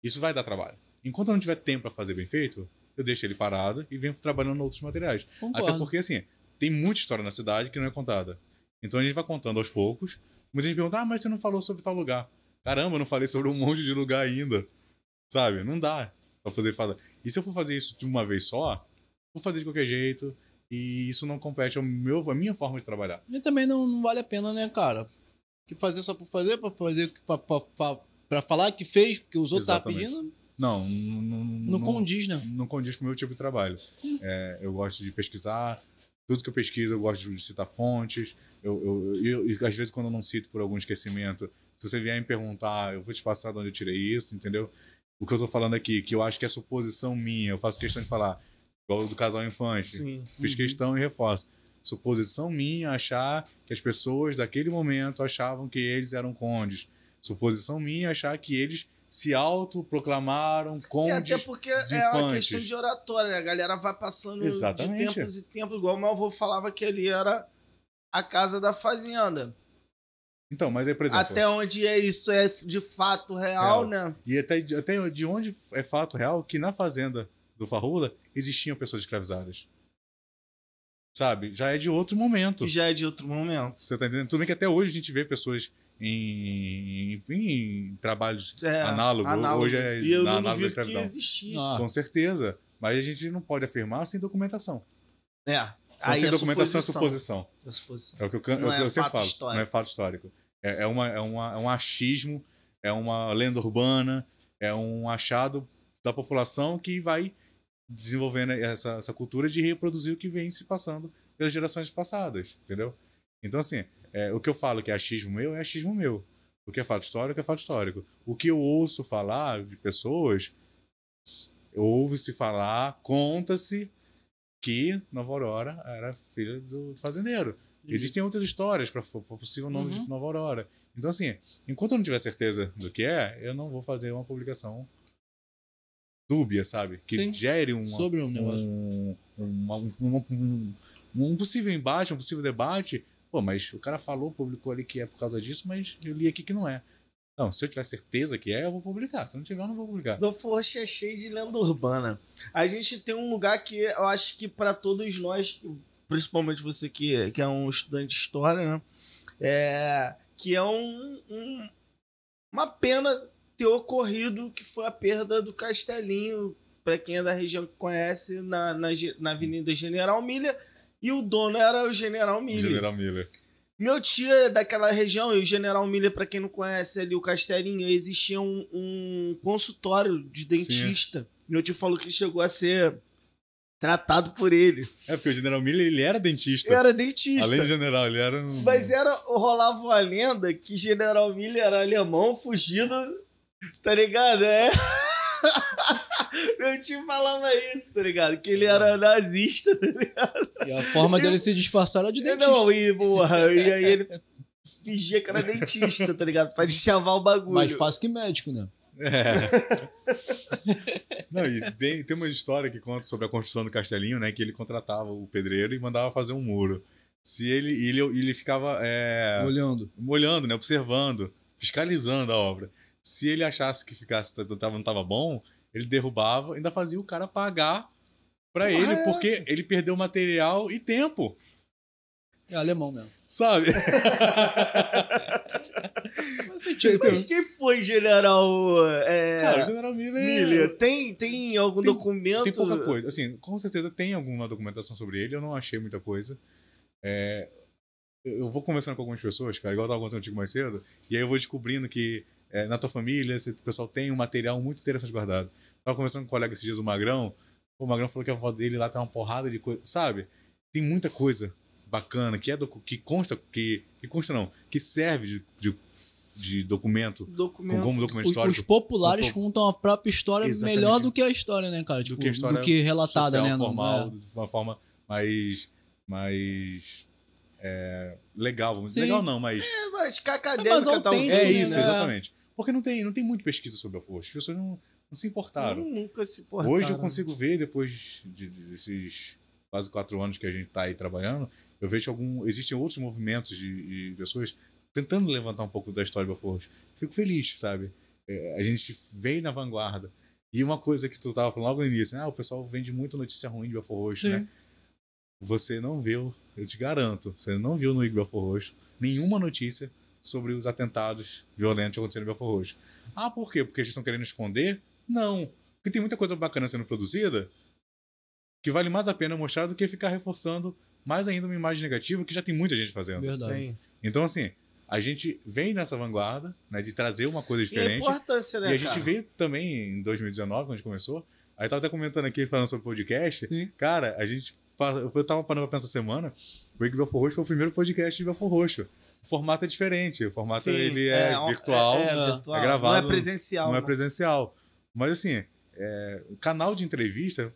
[SPEAKER 3] Isso vai dar trabalho. Enquanto eu não tiver tempo para fazer bem feito, eu deixo ele parado e venho trabalhando em outros materiais.
[SPEAKER 1] Concordo.
[SPEAKER 3] Até porque, assim, tem muita história na cidade que não é contada. Então a gente vai contando aos poucos. Muita gente pergunta, ah, mas você não falou sobre tal lugar. Caramba, eu não falei sobre um monte de lugar ainda. Sabe? Não dá pra poder falar. E se eu for fazer isso de uma vez só, vou fazer de qualquer jeito. E isso não compete ao meu, à minha forma de trabalhar.
[SPEAKER 1] E também não, não vale a pena, né, cara? Que fazer só por fazer, pra fazer, pra, pra, pra, pra falar que fez, porque os outros estavam pedindo,
[SPEAKER 3] Não, não, não,
[SPEAKER 1] condiz, né?
[SPEAKER 3] não condiz com o meu tipo de trabalho. É, eu gosto de pesquisar, tudo que eu pesquiso eu gosto de citar fontes. Eu, eu, eu- e às vezes, quando eu não cito por algum esquecimento, se você vier me perguntar, eu vou te passar de onde eu tirei isso, entendeu? O que eu tô falando aqui, que eu acho que é suposição minha, eu faço questão de falar, igual do casal infante.
[SPEAKER 2] Sim.
[SPEAKER 3] Fiz questão e reforço. Suposição minha achar que as pessoas daquele momento achavam que eles eram condes. Suposição minha achar que eles se autoproclamaram
[SPEAKER 2] E
[SPEAKER 3] condes.
[SPEAKER 2] até porque é uma questão de oratória, né? A galera vai passando
[SPEAKER 3] Exatamente.
[SPEAKER 2] de tempos e tempos, igual o meu avô falava que ali era a casa da fazenda.
[SPEAKER 3] Então, mas aí, por exemplo.
[SPEAKER 2] Até onde é isso é de fato real,
[SPEAKER 3] Real.
[SPEAKER 2] né?
[SPEAKER 3] E até, até de onde é fato real que na fazenda do Farrula existiam pessoas escravizadas. Sabe? Já é de outro momento.
[SPEAKER 2] Que já é de outro momento.
[SPEAKER 3] Você tá entendendo? Tudo bem que até hoje a gente vê pessoas em, em trabalhos
[SPEAKER 2] É,
[SPEAKER 3] análogos. Hoje é
[SPEAKER 2] e eu
[SPEAKER 3] na análogo da
[SPEAKER 2] duvido que
[SPEAKER 3] escravidão.
[SPEAKER 2] existisse.
[SPEAKER 1] Ah.
[SPEAKER 3] Com certeza. Mas a gente não pode afirmar sem documentação.
[SPEAKER 2] É.
[SPEAKER 3] Então, sem documentação é
[SPEAKER 2] suposição. É suposição.
[SPEAKER 3] É o que eu,
[SPEAKER 2] Não
[SPEAKER 3] é o que
[SPEAKER 2] é
[SPEAKER 3] eu sempre falo.
[SPEAKER 2] histórico.
[SPEAKER 3] Não é fato histórico. É, é, uma, é, uma, é um achismo, é uma lenda urbana, é um achado da população que vai desenvolvendo essa, essa cultura de reproduzir o que vem se passando pelas gerações passadas, entendeu? Então, assim, é, o que eu falo que é achismo meu, é achismo meu. O que é fato histórico, é fato histórico. O que eu ouço falar de pessoas, ouve-se falar, conta-se que Nova Aurora era filha do fazendeiro. Existem outras histórias para o possível nome
[SPEAKER 1] Uhum.
[SPEAKER 3] de Nova Aurora. Então, assim, enquanto eu não tiver certeza do que é, eu não vou fazer uma publicação dúbia, sabe? Que
[SPEAKER 1] Sim.
[SPEAKER 3] gere uma,
[SPEAKER 1] Sobre um
[SPEAKER 3] um, uma- um, um- um- um possível embate, um possível debate. Pô, mas o cara falou, publicou ali que é por causa disso, mas eu li aqui que não é. Não, se eu tiver certeza que é, eu vou publicar. Se não tiver, eu não vou publicar.
[SPEAKER 2] Adolfo Rocha é cheio de lenda urbana. A gente tem um lugar que eu acho que para todos nós, principalmente você que, que é um estudante de história, né? É, que é um, um- uma pena ter ocorrido que foi a perda do Castelinho, para quem é da região que conhece, na, na, na Avenida General Milha, e o dono era o General Milha.
[SPEAKER 3] General Miller.
[SPEAKER 2] Meu tio é daquela região, e o General Miller, pra quem não conhece ali o Castelinho, existia um, um consultório de dentista. Meu tio falou que chegou a ser tratado por ele.
[SPEAKER 3] É, porque o General Miller, ele era dentista.
[SPEAKER 2] Era dentista.
[SPEAKER 3] Além de general, ele era um...
[SPEAKER 2] Mas era, rolava uma lenda que General Miller era alemão, fugido, tá ligado? É. *laughs* Meu tio falava isso, tá ligado? Que ele era nazista, tá ligado?
[SPEAKER 1] E a forma dele se disfarçar era de dentista.
[SPEAKER 2] Não, e, porra, e aí ele fingia que era dentista, tá ligado? Pra deschavar o bagulho.
[SPEAKER 1] Mais fácil que médico, né?
[SPEAKER 3] Não, e tem, tem uma história que conta sobre a construção do castelinho, né? Que ele contratava o pedreiro e mandava fazer um muro. Se ele, ele, ele ficava é,
[SPEAKER 1] Olhando.
[SPEAKER 3] olhando, né? Observando, fiscalizando a obra. Se ele achasse que ficasse não tava, não tava bom, ele derrubava, ainda fazia o cara pagar pra
[SPEAKER 2] Porra,
[SPEAKER 3] ele,
[SPEAKER 2] é
[SPEAKER 3] porque ele perdeu material e tempo,
[SPEAKER 1] É alemão mesmo.
[SPEAKER 3] sabe? *laughs*
[SPEAKER 1] Faz sentido.
[SPEAKER 2] Mas quem foi general é,
[SPEAKER 3] Cara, o General Miller,
[SPEAKER 2] Miller? Tem, tem algum
[SPEAKER 3] Tem-
[SPEAKER 2] documento?
[SPEAKER 3] Tem pouca coisa. Assim, com certeza tem alguma documentação sobre ele, eu não achei muita coisa. É, eu eu vou conversando com algumas pessoas, cara, igual eu tava conversando contigo mais cedo, e aí eu vou descobrindo que é, na tua família esse pessoal tem um material muito interessante guardado. Tava conversando com um colega esses dias, o Magrão, o Magrão falou que a avó dele lá tem uma porrada de coisa, sabe? Tem muita coisa bacana que é docu- que consta, que, que consta não, que serve de, de, de documento,
[SPEAKER 2] documento.
[SPEAKER 3] como documento
[SPEAKER 1] Os,
[SPEAKER 3] histórico.
[SPEAKER 1] os populares contam a própria história
[SPEAKER 3] Exatamente.
[SPEAKER 1] melhor do que a história, né, cara?
[SPEAKER 3] do
[SPEAKER 1] Tipo,
[SPEAKER 3] que a história
[SPEAKER 1] do que relatada,
[SPEAKER 3] social,
[SPEAKER 1] né? no-
[SPEAKER 3] formal,
[SPEAKER 1] é.
[SPEAKER 3] de uma forma mais mais é, legal, vamos dizer. Legal não, mas
[SPEAKER 2] É, mas que
[SPEAKER 1] É
[SPEAKER 2] talvez.
[SPEAKER 1] autêntico,
[SPEAKER 3] é
[SPEAKER 1] né?
[SPEAKER 3] isso,
[SPEAKER 1] É.
[SPEAKER 3] exatamente. Porque não tem, não tem muito pesquisa sobre a Força. As pessoas não, não se importaram.
[SPEAKER 2] Hum, Nunca se importaram.
[SPEAKER 3] Hoje eu consigo ver, depois de- desses quase quatro anos que a gente está aí trabalhando, eu vejo algum, existem outros movimentos de, de pessoas tentando levantar um pouco da história da Força. Fico feliz, sabe? É, a gente veio na vanguarda. E uma coisa que tu tava falando logo no início, né? Ah, o pessoal vende muito notícia ruim de Belfor Roxo, né? Você não viu, eu te garanto, você não viu no Belfor Roxo nenhuma notícia sobre os atentados violentos que aconteceram em Belfor Roxo. Ah, por quê? Porque eles estão querendo esconder? Não. Porque tem muita coisa bacana sendo produzida que vale mais a pena mostrar do que ficar reforçando mais ainda uma imagem negativa que já tem muita gente fazendo.
[SPEAKER 1] Verdade.
[SPEAKER 2] Sim.
[SPEAKER 3] Então, assim, a gente vem nessa vanguarda, né, de trazer uma coisa
[SPEAKER 2] E a
[SPEAKER 3] diferente.
[SPEAKER 2] importância, né,
[SPEAKER 3] E a gente
[SPEAKER 2] cara?
[SPEAKER 3] veio também em 2019, quando a gente começou. Aí tava até comentando aqui, falando sobre podcast.
[SPEAKER 1] Sim.
[SPEAKER 3] Cara, a gente. Eu tava parando pra pensar essa semana. O Wake Belfor Roxo foi o primeiro podcast de Belfor Roxo. O formato é diferente. O formato
[SPEAKER 2] Sim,
[SPEAKER 3] ele é,
[SPEAKER 2] ó,
[SPEAKER 3] virtual,
[SPEAKER 2] é,
[SPEAKER 1] é
[SPEAKER 2] virtual.
[SPEAKER 3] é gravado,
[SPEAKER 2] Não é presencial.
[SPEAKER 3] não é
[SPEAKER 2] né?
[SPEAKER 3] presencial. Mas assim, é, o canal de entrevista.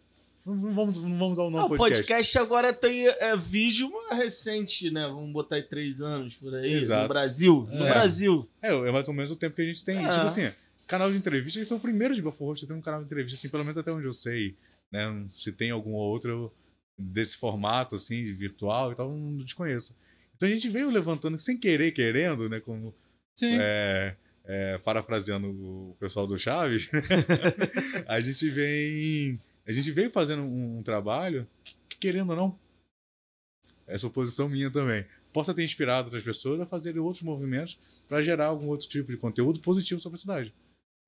[SPEAKER 3] Não vamos, não vamos usar o nome
[SPEAKER 4] Ah, o
[SPEAKER 3] podcast.
[SPEAKER 4] podcast agora tem é, vídeo recente, né? Vamos botar aí três anos por aí.
[SPEAKER 3] Exato.
[SPEAKER 4] No Brasil. No
[SPEAKER 3] É.
[SPEAKER 4] Brasil.
[SPEAKER 3] É, é mais ou menos o tempo que a gente tem.
[SPEAKER 4] É.
[SPEAKER 3] Tipo assim, canal de entrevista, ele foi o primeiro de Roxo a ter um canal de entrevista, assim, pelo menos até onde eu sei. Né? Se tem algum outro desse formato, assim, virtual e tal, não desconheço. Então a gente veio levantando, sem querer, querendo, né? Como
[SPEAKER 1] Sim.
[SPEAKER 3] é, é, parafraseando o pessoal do Chaves, *laughs* a gente vem. A gente veio fazendo um, um trabalho que, que, querendo ou não, essa oposição minha também, possa ter inspirado outras pessoas a fazerem outros movimentos para gerar algum outro tipo de conteúdo positivo sobre a cidade.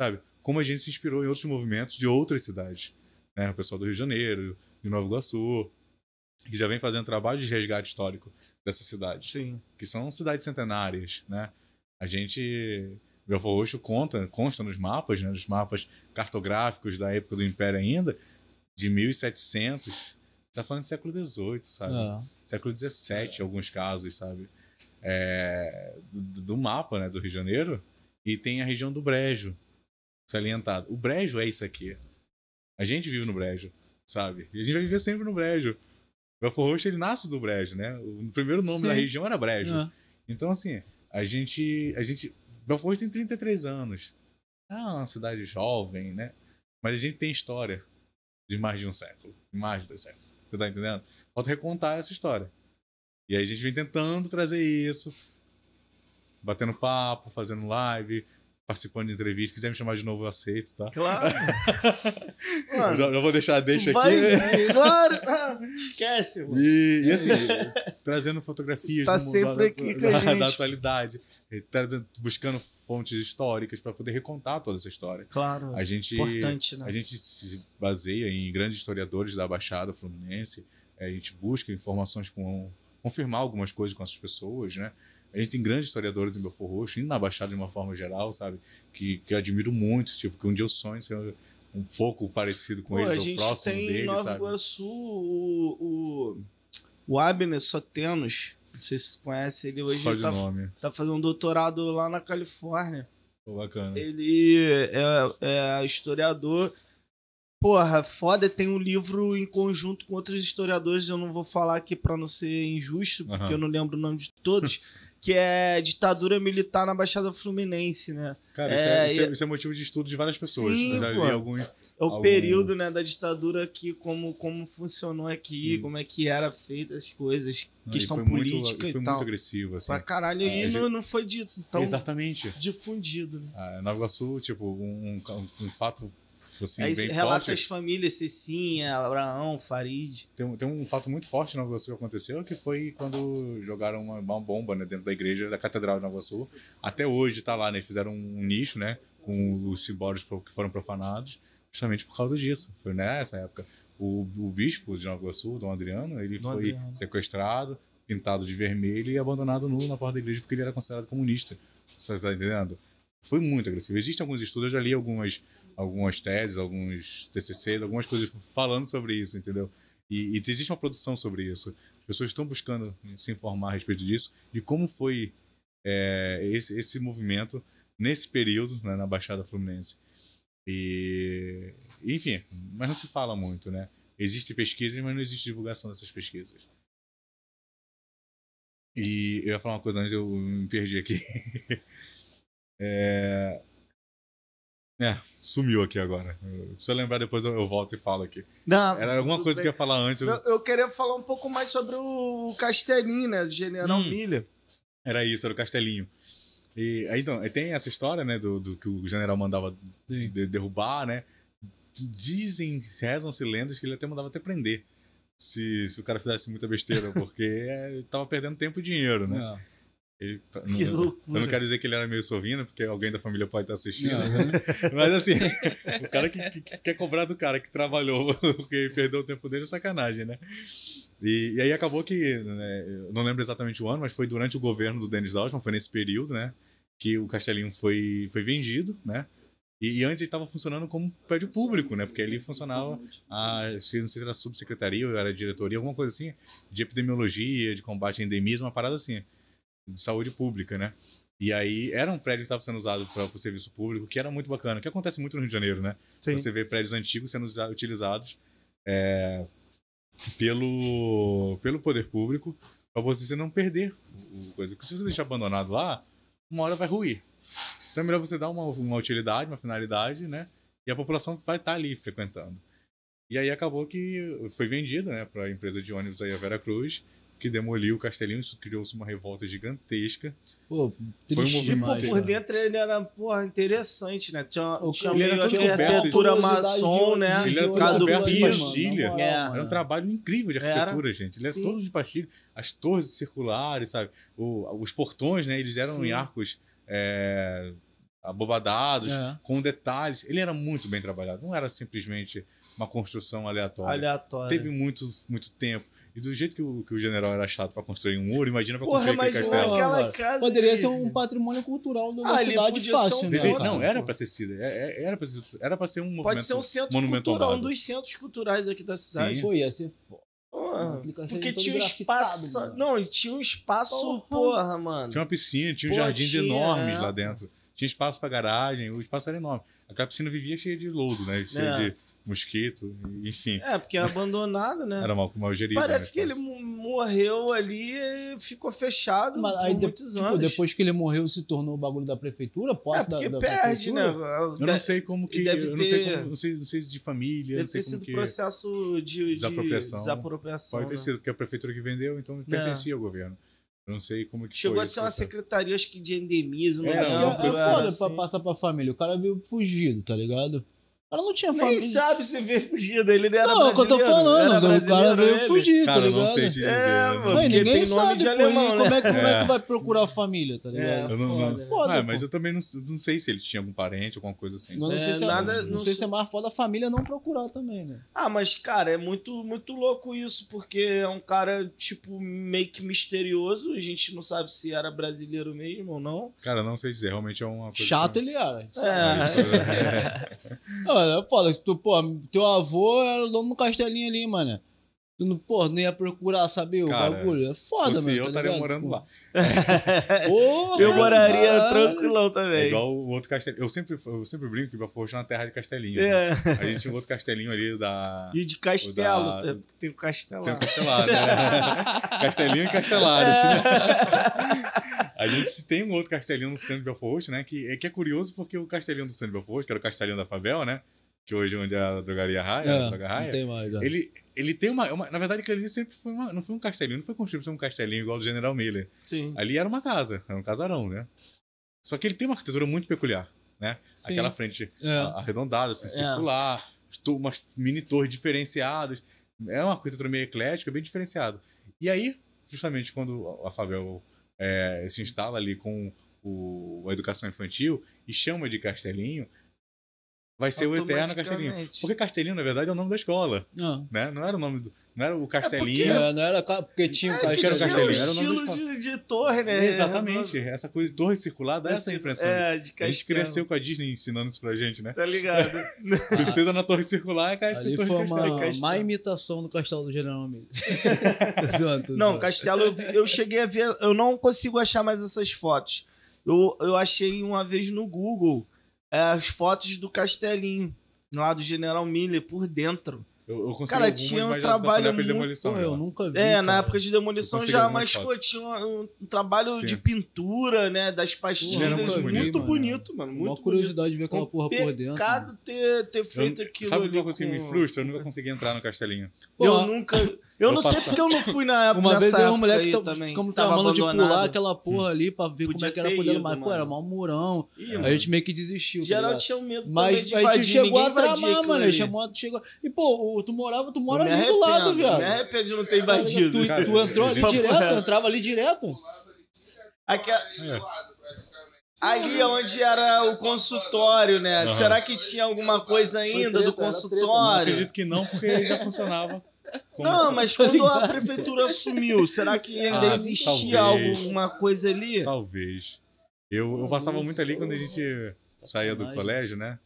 [SPEAKER 3] Sabe? Como a gente se inspirou em outros movimentos de outras cidades. Né? O pessoal do Rio de Janeiro, de Nova Iguaçu, que já vem fazendo trabalho de resgate histórico dessa cidade
[SPEAKER 2] Sim.
[SPEAKER 3] que são cidades centenárias, né? A gente Belfort Roxo conta, consta nos mapas, né, nos mapas cartográficos da época do Império ainda, de 1700, tá falando do século XVIII, sabe?
[SPEAKER 1] É.
[SPEAKER 3] Século XVII, em alguns casos, sabe? É, do, do mapa, né, do Rio de Janeiro, e tem a região do Brejo, salientado. O Brejo é isso aqui. A gente vive no Brejo, sabe? E a gente vai viver sempre no Brejo. Belfort Roxo, ele nasce do Brejo, né? O primeiro nome
[SPEAKER 1] Sim.
[SPEAKER 3] da região era Brejo.
[SPEAKER 1] É.
[SPEAKER 3] Então, assim, a gente. A gente. Belfort Roxo tem 33 anos. É uma cidade jovem, né? Mas a gente tem história de mais de um século. De mais de dois séculos. Você tá entendendo? Falta recontar essa história. E aí a gente vem tentando trazer isso. Batendo papo, fazendo live, participando de entrevistas. Se quiser me chamar de novo, eu aceito, tá?
[SPEAKER 2] Claro. *laughs*
[SPEAKER 3] Eu
[SPEAKER 2] Mano,
[SPEAKER 3] já, já vou deixar a deixa
[SPEAKER 2] vai,
[SPEAKER 3] aqui. *laughs*
[SPEAKER 2] claro. Ah, Esquece, mano.
[SPEAKER 3] E, e assim, trazendo fotografias
[SPEAKER 2] Tá
[SPEAKER 3] mundo
[SPEAKER 2] sempre
[SPEAKER 3] da,
[SPEAKER 2] aqui *laughs*
[SPEAKER 3] da-
[SPEAKER 2] gente.
[SPEAKER 3] da atualidade, trazendo- buscando fontes históricas para poder recontar toda essa história.
[SPEAKER 2] Claro.
[SPEAKER 3] A gente,
[SPEAKER 2] Importante, né?
[SPEAKER 3] a gente se baseia em grandes historiadores da Baixada Fluminense, a gente busca informações com confirmar algumas coisas com essas pessoas, né? A gente tem grandes historiadores em Belfort Roxo e na Baixada de uma forma geral, sabe? Que, que eu admiro muito, tipo, que um dia eu sonho ser um pouco parecido com
[SPEAKER 2] Pô,
[SPEAKER 3] eles, ou próximo deles,
[SPEAKER 2] Nova
[SPEAKER 3] sabe?
[SPEAKER 2] Iguaçu o, o, o Abner Sotenos. Não sei se você conhece ele hoje.
[SPEAKER 3] Só
[SPEAKER 2] Ele tá,
[SPEAKER 3] nome.
[SPEAKER 2] tá fazendo um doutorado lá na Califórnia.
[SPEAKER 3] Pô, bacana.
[SPEAKER 2] Ele é, é historiador. Porra, foda, tem um livro em conjunto com outros historiadores, eu não vou falar aqui pra não ser injusto, porque
[SPEAKER 3] Aham.
[SPEAKER 2] eu não lembro o nome de todos, *laughs* que é ditadura militar na Baixada Fluminense, né?
[SPEAKER 3] Cara, isso,
[SPEAKER 2] É,
[SPEAKER 3] é, isso, é, isso é motivo de estudo de várias pessoas.
[SPEAKER 2] Sim,
[SPEAKER 3] eu já
[SPEAKER 2] pô.
[SPEAKER 3] vi alguns.
[SPEAKER 2] É o
[SPEAKER 3] Algum-
[SPEAKER 2] período, né, da ditadura aqui, como, como funcionou aqui,
[SPEAKER 3] Hum.
[SPEAKER 2] como é que era feita as coisas,
[SPEAKER 3] Não,
[SPEAKER 2] questão política
[SPEAKER 3] muito, e foi
[SPEAKER 2] e
[SPEAKER 3] muito
[SPEAKER 2] tal.
[SPEAKER 3] agressivo, assim.
[SPEAKER 2] Pra caralho,
[SPEAKER 3] É,
[SPEAKER 2] e não, não foi dito
[SPEAKER 3] Exatamente.
[SPEAKER 2] difundido, né?
[SPEAKER 3] A Nova Iguaçu, tipo, um, um, um fato assim,
[SPEAKER 2] Aí
[SPEAKER 3] bem
[SPEAKER 2] relata as famílias, Cecinha, Abraão, Farid.
[SPEAKER 3] Tem, um- tem um fato muito forte em Nova Iguaçu que aconteceu, que foi quando jogaram uma, uma bomba né, dentro da igreja da Catedral de Nova Iguaçu. Até hoje tá lá, né? Fizeram um nicho, né? Com os pro- que foram profanados, justamente por causa disso. Foi nessa época. O, o bispo de Nova Iguaçu, Dom Adriano, ele
[SPEAKER 2] Dom
[SPEAKER 3] foi
[SPEAKER 2] Adriano.
[SPEAKER 3] sequestrado, pintado de vermelho e abandonado nu na porta da igreja porque ele era considerado comunista. Você tá entendendo? Foi muito agressivo. Existem alguns estudos, eu já li algumas, algumas teses, alguns TCCs, algumas coisas falando sobre isso, entendeu? E, e existe uma produção sobre isso. As pessoas estão buscando se informar a respeito disso, de como foi é, esse, esse movimento nesse período né, na Baixada Fluminense. E, enfim, mas não se fala muito, né? Existem pesquisas, mas não existe divulgação dessas pesquisas. E eu ia falar uma coisa antes, eu me perdi aqui. *laughs* é... é, sumiu aqui agora. Se eu lembrar depois eu, volto e falo aqui.
[SPEAKER 2] Não,
[SPEAKER 3] Era alguma coisa que eu
[SPEAKER 2] bem.
[SPEAKER 3] ia falar antes. eu-
[SPEAKER 2] Eu, eu queria falar um pouco mais sobre o Castelinho, né? Do General
[SPEAKER 3] Hum.
[SPEAKER 2] Miller.
[SPEAKER 3] Era isso, era o Castelinho. E aí, então, tem essa história, né, do, do que o general mandava de- derrubar, né? dizem, rezam-se lendas que ele até mandava até prender. Se, se o cara fizesse muita besteira, *laughs* porque ele tava perdendo tempo e dinheiro, né?
[SPEAKER 1] É.
[SPEAKER 3] Ele-
[SPEAKER 2] Que
[SPEAKER 3] não-
[SPEAKER 2] loucura.
[SPEAKER 3] Eu não quero dizer que ele era meio sovino, porque alguém da família pode estar assistindo.
[SPEAKER 1] Não, *laughs*
[SPEAKER 3] Mas assim, *laughs* o cara que, que- que quer cobrar do cara que trabalhou *laughs* porque perdeu o tempo dele é sacanagem, né? E, e aí acabou que, né, não lembro exatamente o ano, mas foi durante o governo do Denis Altman, foi nesse período, né? Que o Castelinho foi, foi vendido, né? E, e antes ele estava funcionando como prédio público, né? Porque ali funcionava, a, não sei se era subsecretaria ou era diretoria, alguma coisa assim, de epidemiologia, de combate a endemismo, uma parada assim, de saúde pública, né? E aí era um prédio que estava sendo usado para o serviço público, que era muito bacana, que acontece muito no Rio de Janeiro, né?
[SPEAKER 2] Sim.
[SPEAKER 3] Você vê prédios antigos sendo utilizados é, pelo, pelo poder público para você não perder o o coisa. Porque se você deixar abandonado lá, uma hora vai ruir. Então é melhor você dar uma, uma utilidade, uma finalidade, né? E a população vai estar ali frequentando. E aí acabou que foi vendido, né, para a empresa de ônibus aí, a Vera Cruz, que demoliu o Castelinho, isso criou-se uma revolta gigantesca.
[SPEAKER 1] Pô,
[SPEAKER 3] Foi um movimento
[SPEAKER 2] Pô,
[SPEAKER 1] demais,
[SPEAKER 2] por dentro ele era, porra, interessante, né? Tinha,
[SPEAKER 1] O
[SPEAKER 2] tinha
[SPEAKER 3] ele era todo
[SPEAKER 2] arquitetura maçom, né?
[SPEAKER 3] Ele era todo coberto de pastilha.
[SPEAKER 2] É.
[SPEAKER 1] mano.
[SPEAKER 3] Era um trabalho incrível de
[SPEAKER 2] Era.
[SPEAKER 3] arquitetura, gente. Ele é
[SPEAKER 2] Sim.
[SPEAKER 3] todo de pastilha. As torres circulares, sabe? O- os portões, né? Eles eram
[SPEAKER 2] Sim.
[SPEAKER 3] em arcos é, abobadados,
[SPEAKER 1] É.
[SPEAKER 3] com detalhes. Ele era muito bem trabalhado. Não era simplesmente uma construção aleatória.
[SPEAKER 2] Aleatória.
[SPEAKER 3] Teve muito, muito tempo. E do jeito que o, que o general era chato pra construir um muro, imagina pra
[SPEAKER 2] Porra,
[SPEAKER 3] construir aquele castelo.
[SPEAKER 2] é aquela casa
[SPEAKER 1] Poderia
[SPEAKER 2] de-
[SPEAKER 1] ser um patrimônio cultural da
[SPEAKER 2] Ah,
[SPEAKER 1] cidade fácil,
[SPEAKER 2] um
[SPEAKER 1] né?
[SPEAKER 3] Deve- não, era pra ser sido. É- é- Era pra ser, era pra ser um movimento
[SPEAKER 2] Pode ser um centro cultural, um dos centros culturais aqui da cidade.
[SPEAKER 1] Pô, ia ser foda. Castelo
[SPEAKER 2] porque tinha um espaço.
[SPEAKER 1] mano.
[SPEAKER 2] Não, tinha um espaço,
[SPEAKER 1] Porra.
[SPEAKER 2] porra, mano.
[SPEAKER 3] Tinha uma piscina, tinha uns jardins
[SPEAKER 2] tinha,
[SPEAKER 3] enormes
[SPEAKER 2] é.
[SPEAKER 3] lá dentro. Tinha espaço pra garagem, o espaço era enorme. Aquela piscina vivia cheia de lodo, né? Cheia
[SPEAKER 2] É.
[SPEAKER 3] de mosquito, enfim.
[SPEAKER 2] É, porque é abandonado, né?
[SPEAKER 3] Era mal, mal gerido.
[SPEAKER 2] Parece
[SPEAKER 3] né,
[SPEAKER 2] que ele morreu ali e ficou fechado
[SPEAKER 1] Mas
[SPEAKER 2] por
[SPEAKER 1] aí,
[SPEAKER 2] muitos
[SPEAKER 1] tipo,
[SPEAKER 2] anos.
[SPEAKER 1] depois que ele morreu, se tornou o bagulho da prefeitura,
[SPEAKER 2] é,
[SPEAKER 1] posse da,
[SPEAKER 2] porque
[SPEAKER 1] da
[SPEAKER 2] perde, né?
[SPEAKER 1] prefeitura?
[SPEAKER 3] Eu não sei como que.
[SPEAKER 2] deve
[SPEAKER 3] eu não sei
[SPEAKER 2] ter-
[SPEAKER 3] como. Não sei, não sei de família,
[SPEAKER 2] Deve
[SPEAKER 3] não sei
[SPEAKER 2] ter
[SPEAKER 3] como
[SPEAKER 2] sido
[SPEAKER 3] que.
[SPEAKER 2] processo de, de
[SPEAKER 3] Desapropriação.
[SPEAKER 2] desapropriação,
[SPEAKER 3] Pode ter
[SPEAKER 2] né?
[SPEAKER 3] sido, porque a prefeitura que vendeu, então pertencia ao governo. Eu não sei como que
[SPEAKER 2] Chegou
[SPEAKER 3] foi
[SPEAKER 2] a ser uma
[SPEAKER 3] processo.
[SPEAKER 2] secretaria, acho que de endemismo.
[SPEAKER 3] É,
[SPEAKER 2] não
[SPEAKER 3] não,
[SPEAKER 1] É, é foda
[SPEAKER 2] assim.
[SPEAKER 1] pra passar pra família. O cara veio fugido, tá ligado? Cara não tinha
[SPEAKER 2] Nem
[SPEAKER 1] família.
[SPEAKER 2] sabe se veio fugido, ele não era
[SPEAKER 1] Não, é o que eu tô falando. O cara veio
[SPEAKER 2] ele.
[SPEAKER 1] fugir, tá
[SPEAKER 3] Cara, não
[SPEAKER 1] ligado?
[SPEAKER 3] sei te dizer.
[SPEAKER 2] É,
[SPEAKER 3] né?
[SPEAKER 2] mano.
[SPEAKER 1] Ninguém
[SPEAKER 2] tem nome
[SPEAKER 1] sabe, pô.
[SPEAKER 2] alemão,
[SPEAKER 1] e
[SPEAKER 2] né?
[SPEAKER 1] como, é, como é
[SPEAKER 3] É.
[SPEAKER 1] que vai procurar a família, tá ligado?
[SPEAKER 3] Eu não, não,
[SPEAKER 2] Foda, né?
[SPEAKER 1] Foda,
[SPEAKER 3] Ah, mas eu também não, não sei se ele tinha algum parente, alguma coisa assim.
[SPEAKER 1] Não
[SPEAKER 2] É,
[SPEAKER 1] sei, se é,
[SPEAKER 2] nada-
[SPEAKER 1] não
[SPEAKER 2] não
[SPEAKER 1] sei
[SPEAKER 2] sei-
[SPEAKER 1] se é mais foda a família não procurar também, né?
[SPEAKER 2] Ah, mas, cara, é muito, muito louco isso, porque é um cara, tipo, meio que misterioso. A gente não sabe se era brasileiro mesmo ou não.
[SPEAKER 3] Cara, não sei dizer. Realmente é uma coisa.
[SPEAKER 1] Chato
[SPEAKER 3] que...
[SPEAKER 1] ele era. gente
[SPEAKER 2] É. *laughs*
[SPEAKER 3] é.
[SPEAKER 1] Foda, se tu, pô, teu avô era o dono do castelinho ali, mano. Tu não, pô, não ia procurar saber o
[SPEAKER 3] Cara,
[SPEAKER 1] bagulho. É foda, mano.
[SPEAKER 3] eu,
[SPEAKER 1] tá
[SPEAKER 3] estaria
[SPEAKER 1] ligado?
[SPEAKER 3] morando lá. *laughs*
[SPEAKER 1] Porra,
[SPEAKER 2] Eu moraria
[SPEAKER 1] caralho.
[SPEAKER 2] tranquilão
[SPEAKER 3] É
[SPEAKER 2] também.
[SPEAKER 3] igual o outro castelinho. Eu sempre, eu sempre brinco que é uma terra de castelinho.
[SPEAKER 2] É.
[SPEAKER 3] né? A gente tinha um outro castelinho ali da.
[SPEAKER 2] E de castelo,
[SPEAKER 3] da-
[SPEAKER 2] tem- o castelo.
[SPEAKER 3] Tem o Castelado, né? *laughs* Castelinho e Castelares. né? *laughs* A gente tem um outro castelinho no centro de Belfort, né? Que, é- que é curioso porque o castelinho do centro de Belfort, que era o castelinho da Favela, né? Que hoje é onde é a drogaria Raia, a
[SPEAKER 1] É, não
[SPEAKER 3] Raia.
[SPEAKER 1] tem mais, já.
[SPEAKER 3] Ele, ele tem uma, uma- Na verdade, aquele ali sempre foi uma. Não foi um castelinho, não foi construído ser um castelinho igual do General Miller.
[SPEAKER 2] Sim.
[SPEAKER 3] Ali era uma casa, era um casarão, né? Só que ele tem uma arquitetura muito peculiar, né?
[SPEAKER 1] Sim.
[SPEAKER 3] Aquela frente
[SPEAKER 1] É.
[SPEAKER 3] a- arredondada, assim,
[SPEAKER 2] É.
[SPEAKER 3] circular, umas mini torres diferenciadas. É uma arquitetura meio eclética, bem diferenciado. E aí, justamente quando a Fabel é, se instala ali com o- a educação infantil e chama de Castelinho, vai ser o eterno Castelinho. Porque Castelinho, na verdade, é o nome da escola,
[SPEAKER 1] Não.
[SPEAKER 3] né? Não era o nome do, não era o Castelinho.
[SPEAKER 1] É, não era porque tinha o
[SPEAKER 2] É,
[SPEAKER 3] que era o
[SPEAKER 1] castelinho.
[SPEAKER 3] castelinho,
[SPEAKER 2] tinha
[SPEAKER 3] era o
[SPEAKER 2] um
[SPEAKER 3] nome
[SPEAKER 2] de, de torre, né?
[SPEAKER 3] Exatamente, essa coisa de torre circular dá essa
[SPEAKER 2] Assim,
[SPEAKER 3] impressão.
[SPEAKER 2] É, de
[SPEAKER 3] a
[SPEAKER 2] castelo.
[SPEAKER 3] gente cresceu com a Disney ensinando isso pra gente, né?
[SPEAKER 2] Tá ligado? *laughs*
[SPEAKER 3] Princesa na torre circular é caixa
[SPEAKER 1] Ali
[SPEAKER 3] torre
[SPEAKER 1] foi
[SPEAKER 3] castelo.
[SPEAKER 1] uma
[SPEAKER 2] Castelo.
[SPEAKER 1] má imitação do castelo do General *laughs* tô
[SPEAKER 2] Não. Castelo, eu, vi- eu cheguei a ver. Eu não consigo achar mais essas fotos. Eu, eu achei uma vez no Google é, as fotos do Castelinho, lá do General Miller, por dentro.
[SPEAKER 3] Eu, eu consegui
[SPEAKER 2] Cara,
[SPEAKER 3] algumas,
[SPEAKER 2] tinha um trabalho
[SPEAKER 3] pra
[SPEAKER 2] muito-
[SPEAKER 3] demolição.
[SPEAKER 1] Pô, eu nunca vi.
[SPEAKER 2] É,
[SPEAKER 1] cara.
[SPEAKER 2] na época de demolição
[SPEAKER 3] Eu
[SPEAKER 2] já, mas pô, tinha um, um trabalho
[SPEAKER 3] Sim.
[SPEAKER 2] de pintura, né? Das pastilhas.
[SPEAKER 3] Muito
[SPEAKER 2] muito,
[SPEAKER 3] bonito,
[SPEAKER 1] mano.
[SPEAKER 2] mano.
[SPEAKER 1] Uma
[SPEAKER 2] Muito
[SPEAKER 1] curiosidade de ver aquela porra por dentro.
[SPEAKER 2] pecado ter, ter
[SPEAKER 3] Eu-
[SPEAKER 2] feito aquilo
[SPEAKER 3] sabe uma coisa que me frustra? Eu nunca consegui entrar no castelinho.
[SPEAKER 1] Porra,
[SPEAKER 2] Eu nunca. Eu
[SPEAKER 3] Eu
[SPEAKER 2] não sei porque eu não fui na época. *laughs*
[SPEAKER 1] Uma vez eu e um
[SPEAKER 2] época
[SPEAKER 1] moleque
[SPEAKER 2] aí
[SPEAKER 1] tá- ficamos tramando de pular aquela porra ali pra ver como
[SPEAKER 2] Podia
[SPEAKER 1] é que era
[SPEAKER 2] ido,
[SPEAKER 1] mas pô, era mó murão.
[SPEAKER 2] Ih,
[SPEAKER 1] a gente meio que desistiu. tá
[SPEAKER 2] Geral
[SPEAKER 1] ligado?
[SPEAKER 2] tinha medo também
[SPEAKER 1] Mas
[SPEAKER 2] de
[SPEAKER 1] a gente
[SPEAKER 2] invadir,
[SPEAKER 1] chegou a tramar, mano. Chamou, chegou... E, pô, tu morava, tu mora ali do lado, viado.
[SPEAKER 2] Me arrependo de não ter invadido.
[SPEAKER 1] Tu,
[SPEAKER 3] Cara,
[SPEAKER 1] tu entrou ali direto, tu entrava ali direto.
[SPEAKER 2] Aqui,
[SPEAKER 3] É.
[SPEAKER 2] ali é onde era o consultório, né? Será que tinha alguma coisa ainda
[SPEAKER 1] treta,
[SPEAKER 2] do consultório?
[SPEAKER 3] Acredito que não, porque já funcionava. *laughs* como-
[SPEAKER 2] Não, mas quando a prefeitura assumiu, será que ainda
[SPEAKER 3] Ah,
[SPEAKER 2] existia
[SPEAKER 3] talvez.
[SPEAKER 2] alguma coisa ali?
[SPEAKER 3] Talvez. Eu, eu passava muito ali quando a gente saía do colégio, né?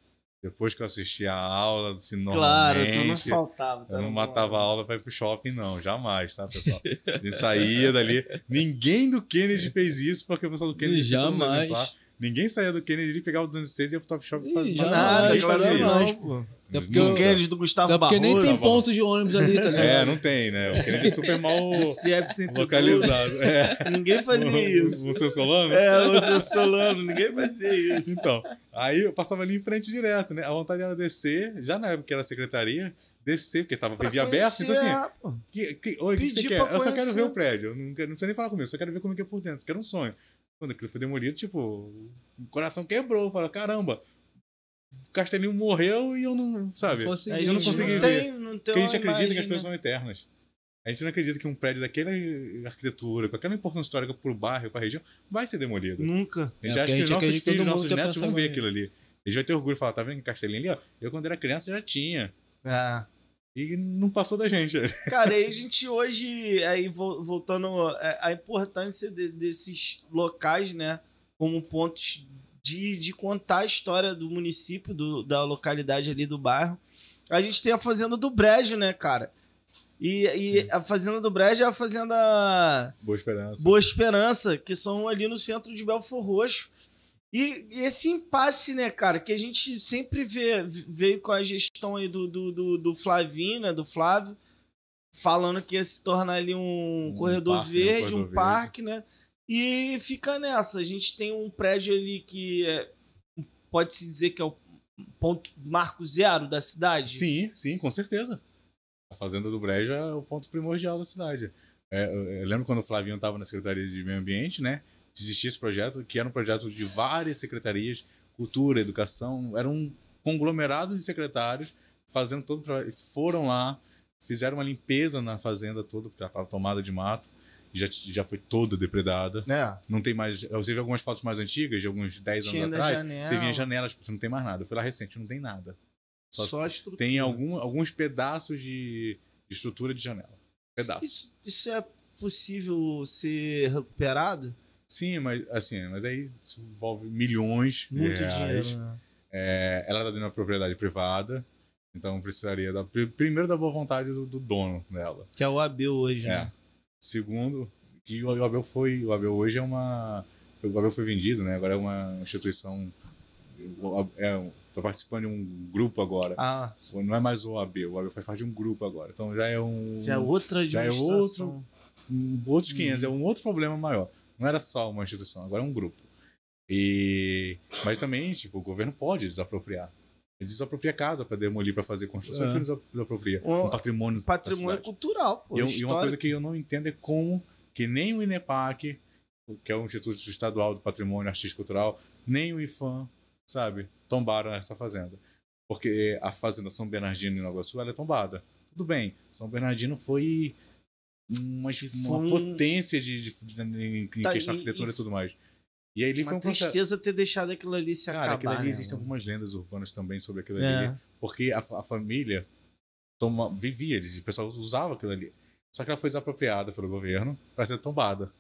[SPEAKER 3] Depois que eu assistia a aula, assim,
[SPEAKER 2] Claro, tu não
[SPEAKER 3] normalmente.
[SPEAKER 2] faltava. tá
[SPEAKER 3] Eu não
[SPEAKER 2] bom.
[SPEAKER 3] matava a aula pra ir pro shopping, não. Jamais, tá, pessoal? *laughs* A gente saía dali. Ninguém do Kennedy fez isso, porque o pessoal do Kennedy
[SPEAKER 1] Jamais.
[SPEAKER 3] Ninguém saía do Kennedy, ele pegava o 206 e ia pro Top Shop e
[SPEAKER 1] jamais,
[SPEAKER 2] Nada,
[SPEAKER 3] fazia isso.
[SPEAKER 1] jamais.
[SPEAKER 2] não, pô.
[SPEAKER 1] Até porque,
[SPEAKER 2] O Kennedy do Gustavo
[SPEAKER 1] até porque nem
[SPEAKER 2] Barroso.
[SPEAKER 1] tem ponto de ônibus ali, tá ligado? *laughs*
[SPEAKER 3] É, não tem, né? O Kennedy é super mal *laughs*
[SPEAKER 2] epicentro
[SPEAKER 3] localizado. É.
[SPEAKER 2] Ninguém fazia isso.
[SPEAKER 3] Seu Solano?
[SPEAKER 2] É, o seu Solano, ninguém fazia isso.
[SPEAKER 3] Então, aí eu passava ali em frente direto, né? A vontade era descer, já na época que era secretaria, descer, porque tava vivia aberto. Então, assim, que, que, oi, o que você quer? Eu só quero ver o prédio. Eu não, quero, não precisa nem falar comigo, eu só quero ver como é que é por dentro. Quero um sonho. Quando aquilo foi demolido, tipo, o coração quebrou. Fala, caramba, Castelinho morreu e eu não, sabe?
[SPEAKER 1] Consegui,
[SPEAKER 2] A
[SPEAKER 3] eu não consegui
[SPEAKER 2] não
[SPEAKER 3] ver.
[SPEAKER 2] tem, não tem
[SPEAKER 3] Porque a gente acredita que as pessoas
[SPEAKER 2] né?
[SPEAKER 3] são eternas. A gente não acredita que um prédio daquela arquitetura, com aquela importância histórica pro bairro, pra região, vai ser demolido.
[SPEAKER 2] Nunca.
[SPEAKER 3] A gente
[SPEAKER 1] É,
[SPEAKER 3] acha que
[SPEAKER 1] gente
[SPEAKER 3] nossos filhos,
[SPEAKER 1] todo
[SPEAKER 3] nossos
[SPEAKER 1] quer
[SPEAKER 3] netos vão ver aquilo ali. Eles vão ter orgulho e falar, tá vendo que Castelinho ali, ó? Eu quando era criança já tinha.
[SPEAKER 2] É.
[SPEAKER 3] E não passou da gente. *laughs*
[SPEAKER 2] Cara, aí a gente hoje, aí vo- voltando é, a importância de- desses locais, né, como pontos de, de contar a história do município, do- da localidade ali do bairro. A gente tem a Fazenda do Brejo, né, cara? E, e a Fazenda do Brejo é a Fazenda
[SPEAKER 3] Boa esperança.
[SPEAKER 2] Boa Esperança, que são ali no centro de Belfor Roxo. E e esse impasse, né, cara, que a gente sempre vê, veio com a gestão aí do, do, do, do Flavinho, né, do Flávio, falando que ia se tornar ali um,
[SPEAKER 3] Um
[SPEAKER 2] corredor
[SPEAKER 3] parque, né, um
[SPEAKER 2] verde,
[SPEAKER 3] corredor
[SPEAKER 2] um
[SPEAKER 3] verde.
[SPEAKER 2] parque, né? E fica nessa. A gente tem um prédio ali que é- pode-se dizer que é o ponto marco zero da cidade.
[SPEAKER 3] Sim, sim, com certeza. A Fazenda do Brejo é o ponto primordial da cidade. É, eu, lembro quando o Flavinho estava na Secretaria de Meio Ambiente, né? Existia esse projeto, que era um projeto de várias secretarias, cultura, educação, era um conglomerado de secretários fazendo todo o trabalho. Foram lá, fizeram uma limpeza na fazenda toda, porque ela estava tomada de mato, já, já foi toda depredada.
[SPEAKER 2] Né?
[SPEAKER 3] Não tem mais. Você vê algumas fotos mais antigas, de alguns 10
[SPEAKER 2] Tinha
[SPEAKER 3] anos atrás.
[SPEAKER 2] janela.
[SPEAKER 3] Você via janelas, você não tem mais nada. Eu fui lá recente, não tem nada.
[SPEAKER 2] Só,
[SPEAKER 3] Só
[SPEAKER 2] a estrutura.
[SPEAKER 3] Tem algum, alguns pedaços de, de estrutura de janela. Pedaços.
[SPEAKER 2] Isso, isso é possível ser recuperado?
[SPEAKER 3] Sim, mas assim, mas aí envolve milhões de
[SPEAKER 2] Muito
[SPEAKER 3] reais.
[SPEAKER 2] dinheiro. Né?
[SPEAKER 3] É, ela está dentro de uma propriedade privada, então precisaria da, pri- primeiro da boa vontade do, do dono dela.
[SPEAKER 2] Que é o AB hoje,
[SPEAKER 3] É.
[SPEAKER 2] né?
[SPEAKER 3] Segundo, que o Abel foi, o Abel hoje é uma, o Abel foi vendido, né? Agora é uma instituição, é, está participando de um grupo agora.
[SPEAKER 2] Ah,
[SPEAKER 3] Não é mais o Abel, o Abel faz parte de um grupo agora. Então já é um
[SPEAKER 2] já é outra
[SPEAKER 3] já é
[SPEAKER 2] administração.
[SPEAKER 3] um, outros 500, é um outro problema maior. Não era só uma instituição, agora é um grupo. E mas também, tipo, o governo pode desapropriar. Ele desapropria casa para demolir para fazer construção,
[SPEAKER 1] É.
[SPEAKER 3] que desapropria
[SPEAKER 2] O-
[SPEAKER 3] um patrimônio
[SPEAKER 2] Patrimônio cultural, pô.
[SPEAKER 3] E, e uma coisa que eu não entendo é como que nem o INEPAC, que é o Instituto Estadual do Patrimônio Artístico Cultural, nem o IFAM, sabe, tombaram essa fazenda. Porque a fazenda São Bernardino em Nova Sul, ela é tombada. Tudo bem, São Bernardino foi uma, uma
[SPEAKER 2] um-
[SPEAKER 3] potência de, de- de- em
[SPEAKER 2] Tá,
[SPEAKER 3] questão de arquitetura
[SPEAKER 2] e-
[SPEAKER 3] e tudo mais. E aí ele foi
[SPEAKER 2] Uma
[SPEAKER 3] um processo...
[SPEAKER 2] tristeza ter deixado aquilo ali se
[SPEAKER 3] Cara,
[SPEAKER 2] acabar.
[SPEAKER 3] aquilo ali
[SPEAKER 2] né,
[SPEAKER 3] existem
[SPEAKER 2] mano?
[SPEAKER 3] algumas lendas urbanas também sobre aquilo
[SPEAKER 2] É.
[SPEAKER 3] ali. Porque a, a família toma, vivia, eles, o pessoal usava aquilo ali. Só que ela foi desapropriada pelo governo para ser tombada.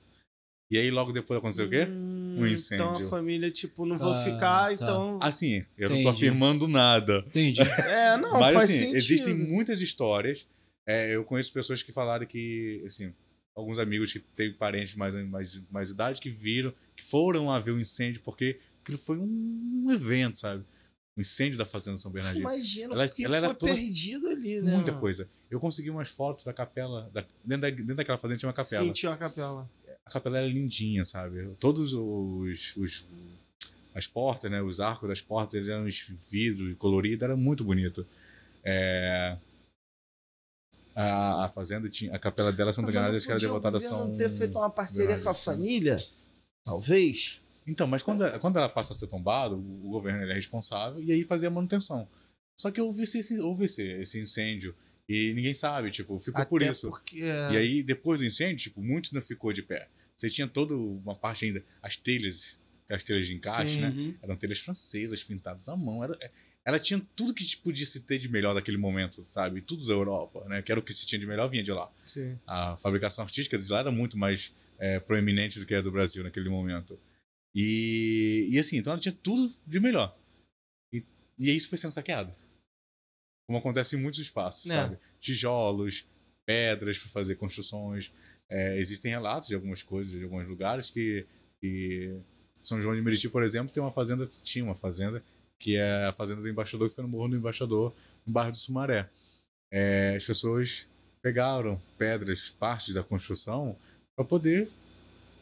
[SPEAKER 3] E aí logo depois aconteceu o quê?
[SPEAKER 2] Hum,
[SPEAKER 3] Um incêndio.
[SPEAKER 2] Então a família, tipo, não vou
[SPEAKER 1] Tá,
[SPEAKER 2] ficar,
[SPEAKER 1] tá.
[SPEAKER 2] então.
[SPEAKER 3] Assim, eu não tô
[SPEAKER 1] Entendi.
[SPEAKER 3] afirmando nada.
[SPEAKER 1] Entendi. *laughs*
[SPEAKER 2] É, não,
[SPEAKER 3] Mas
[SPEAKER 2] faz
[SPEAKER 3] assim,
[SPEAKER 2] sentido.
[SPEAKER 3] existem muitas histórias. É, eu conheço pessoas que falaram que, assim, alguns amigos que têm parentes mais, mais, mais idade que viram, que foram lá ver o incêndio, porque aquilo foi um evento, sabe? O incêndio da Fazenda São Bernardino.
[SPEAKER 2] Imagina,
[SPEAKER 3] Ela-
[SPEAKER 2] porque
[SPEAKER 3] ela era
[SPEAKER 2] foi
[SPEAKER 3] toda-
[SPEAKER 2] perdido ali, né?
[SPEAKER 3] Muita
[SPEAKER 2] mano?
[SPEAKER 3] coisa. Eu consegui umas fotos da capela. Da, dentro, da, dentro daquela fazenda tinha uma capela.
[SPEAKER 2] Sim, tinha uma capela.
[SPEAKER 3] A capela era lindinha, sabe? Todos os. os as portas, né? Os arcos das portas eles eram de vidro colorido, era muito bonito. É, A, a fazenda tinha. A capela dela, Santa Granada, acho que era devotada a São.
[SPEAKER 2] ter feito uma parceria com a família? Talvez.
[SPEAKER 3] Então, mas quando, quando ela passa a ser tombada, o, o governo é responsável e aí fazia a manutenção. Só que houve esse, houve esse, esse incêndio e ninguém sabe, tipo, ficou por
[SPEAKER 2] Até
[SPEAKER 3] isso.
[SPEAKER 2] Porque,
[SPEAKER 3] E aí, depois do incêndio, tipo, muito não ficou de pé. Você tinha toda uma parte ainda, as telhas, aquelas telhas de encaixe,
[SPEAKER 2] Sim.
[SPEAKER 3] né?
[SPEAKER 4] Uhum.
[SPEAKER 3] Eram telhas francesas, pintadas à mão. Era, ela tinha tudo que podia se ter de melhor daquele momento, sabe? Tudo da Europa, né? Que era o que se tinha de melhor vinha de lá.
[SPEAKER 2] Sim.
[SPEAKER 3] A fabricação artística de lá era muito mais é, proeminente do que a do Brasil naquele momento. E, e assim, então ela tinha tudo de melhor. E, e isso foi sendo saqueado. Como acontece em muitos espaços,
[SPEAKER 2] É.
[SPEAKER 3] sabe? Tijolos, pedras para fazer construções. É, existem relatos de algumas coisas, de alguns lugares que, que São João de Meriti, por exemplo, tem uma fazenda, tinha uma fazenda que é a fazenda do embaixador, que fica no Morro do Embaixador, no bairro do Sumaré. É, as pessoas pegaram pedras, partes da construção, para poder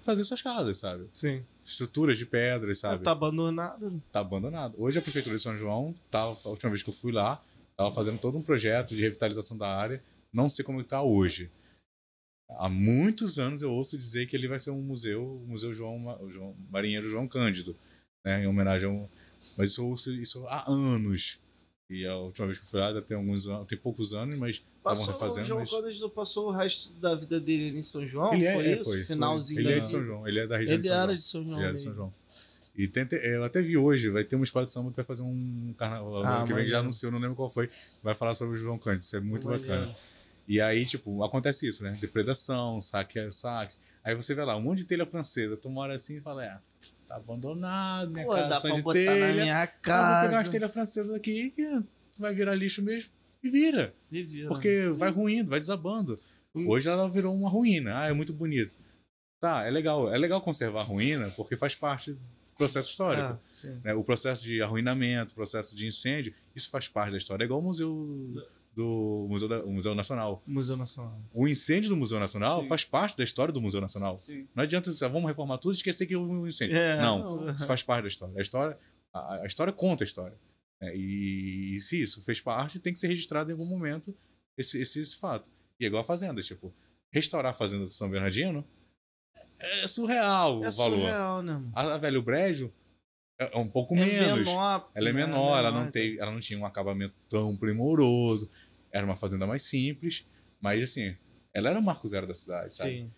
[SPEAKER 3] fazer suas casas, sabe?
[SPEAKER 2] Sim.
[SPEAKER 3] Estruturas de pedras, sabe?
[SPEAKER 2] Tá abandonado.
[SPEAKER 3] tá abandonado. Hoje a prefeitura de São João, tava, a última vez que eu fui lá, estava fazendo todo um projeto de revitalização da área. Não sei como está hoje. Há muitos anos eu ouço dizer que ele vai ser um museu, o Museu João, João Marinheiro João Cândido, né, em homenagem a um, mas isso eu ouço isso há anos. E a última vez que eu fui lá, já tem alguns anos, tem poucos anos, mas estavam refazendo.
[SPEAKER 2] João
[SPEAKER 3] mas...
[SPEAKER 2] Cândido passou o resto da vida dele em São João?
[SPEAKER 3] Ele é,
[SPEAKER 2] foi
[SPEAKER 3] é,
[SPEAKER 2] isso?
[SPEAKER 3] foi.
[SPEAKER 2] Finalzinho
[SPEAKER 3] Ele é
[SPEAKER 2] da
[SPEAKER 3] de São. João, ele é da região
[SPEAKER 2] Ele
[SPEAKER 3] de São
[SPEAKER 2] era
[SPEAKER 3] João.
[SPEAKER 2] de São João.
[SPEAKER 3] Ele era de. São João. E tem, eu até vi hoje, vai ter uma escola de samba que vai fazer um carnaval
[SPEAKER 2] Ah,
[SPEAKER 3] que vem, que já anunciou, não lembro qual foi, vai falar sobre o João Cândido, isso é muito
[SPEAKER 2] Maneiro.
[SPEAKER 3] bacana. E aí, tipo, acontece isso, né? Depredação, saque, saque. Aí você vê lá, um monte de telha francesa, tu mora assim e fala, é, tá abandonado, minha
[SPEAKER 2] Pô,
[SPEAKER 3] casa
[SPEAKER 2] dá pra
[SPEAKER 3] de
[SPEAKER 2] botar
[SPEAKER 3] telha.
[SPEAKER 2] na minha
[SPEAKER 3] Ah, vou pegar umas
[SPEAKER 2] casa.
[SPEAKER 3] telhas francesas aqui que vai virar lixo mesmo. E vira.
[SPEAKER 2] Devia,
[SPEAKER 3] Porque vai ruindo, vai desabando.
[SPEAKER 2] Hum.
[SPEAKER 3] Hoje ela virou uma ruína. Ah, é muito bonito. Tá, é legal. É legal conservar a ruína porque faz parte do processo histórico.
[SPEAKER 2] Ah,
[SPEAKER 3] né? O processo de arruinamento, o processo de incêndio, isso faz parte da história. É igual o museu do Museu, da- museu Nacional.
[SPEAKER 2] Museu Nacional.
[SPEAKER 3] O incêndio do Museu Nacional
[SPEAKER 2] Sim.
[SPEAKER 3] faz parte da história do Museu Nacional.
[SPEAKER 2] Sim.
[SPEAKER 3] Não adianta dizer, "Ah, vamos reformar tudo e esquecer que houve um incêndio.
[SPEAKER 2] É,
[SPEAKER 3] não,
[SPEAKER 2] não.
[SPEAKER 3] isso faz parte da história. A história, a, a história conta a história. né? E, e se isso fez parte, tem que ser registrado em algum momento esse, esse, esse fato. E é igual a Fazenda, tipo, restaurar a Fazenda de São Bernardino é surreal
[SPEAKER 2] É
[SPEAKER 3] o valor.
[SPEAKER 2] surreal, né? mano?
[SPEAKER 3] A, a Velho Brejo é é um pouco
[SPEAKER 2] É
[SPEAKER 3] menos.
[SPEAKER 2] menor.
[SPEAKER 3] Ela é
[SPEAKER 2] né?
[SPEAKER 3] menor, ela não,
[SPEAKER 2] menor.
[SPEAKER 3] tem, ela não tinha um acabamento tão primoroso. Era uma fazenda mais simples, mas assim, ela era o marco zero da cidade, sabe?
[SPEAKER 2] Sim.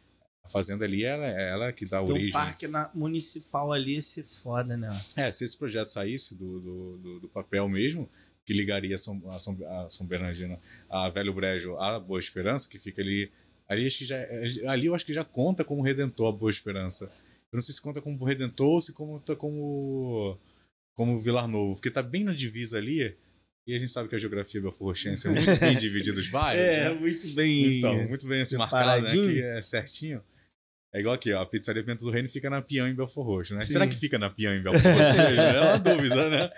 [SPEAKER 3] A fazenda ali, ela, ela que dá origem.
[SPEAKER 2] parque na- municipal ali, esse foda, né?
[SPEAKER 3] É, se esse projeto saísse do, do, do, do papel mesmo, que ligaria São, a, São, a São Bernardino, a Velho Brejo, a Boa Esperança, que fica ali. Ali, acho que já, ali eu acho que já conta como Redentor a Boa Esperança. Eu não sei se conta como Redentor ou se conta como, como Vilar Novo, porque tá bem na divisa ali. E a gente sabe que a geografia belforrochense é muito bem *laughs* dividida os bairros.
[SPEAKER 2] É,
[SPEAKER 3] né?
[SPEAKER 2] muito bem.
[SPEAKER 3] Então, muito bem assim, marcado, né? Que é certinho. É igual aqui, ó. A pizzaria Pimenta do Reino fica na Pião em Belfor Roxo, né?
[SPEAKER 2] Sim.
[SPEAKER 3] Será que fica na Pião em Belfor Roxo? *laughs* é uma dúvida, né?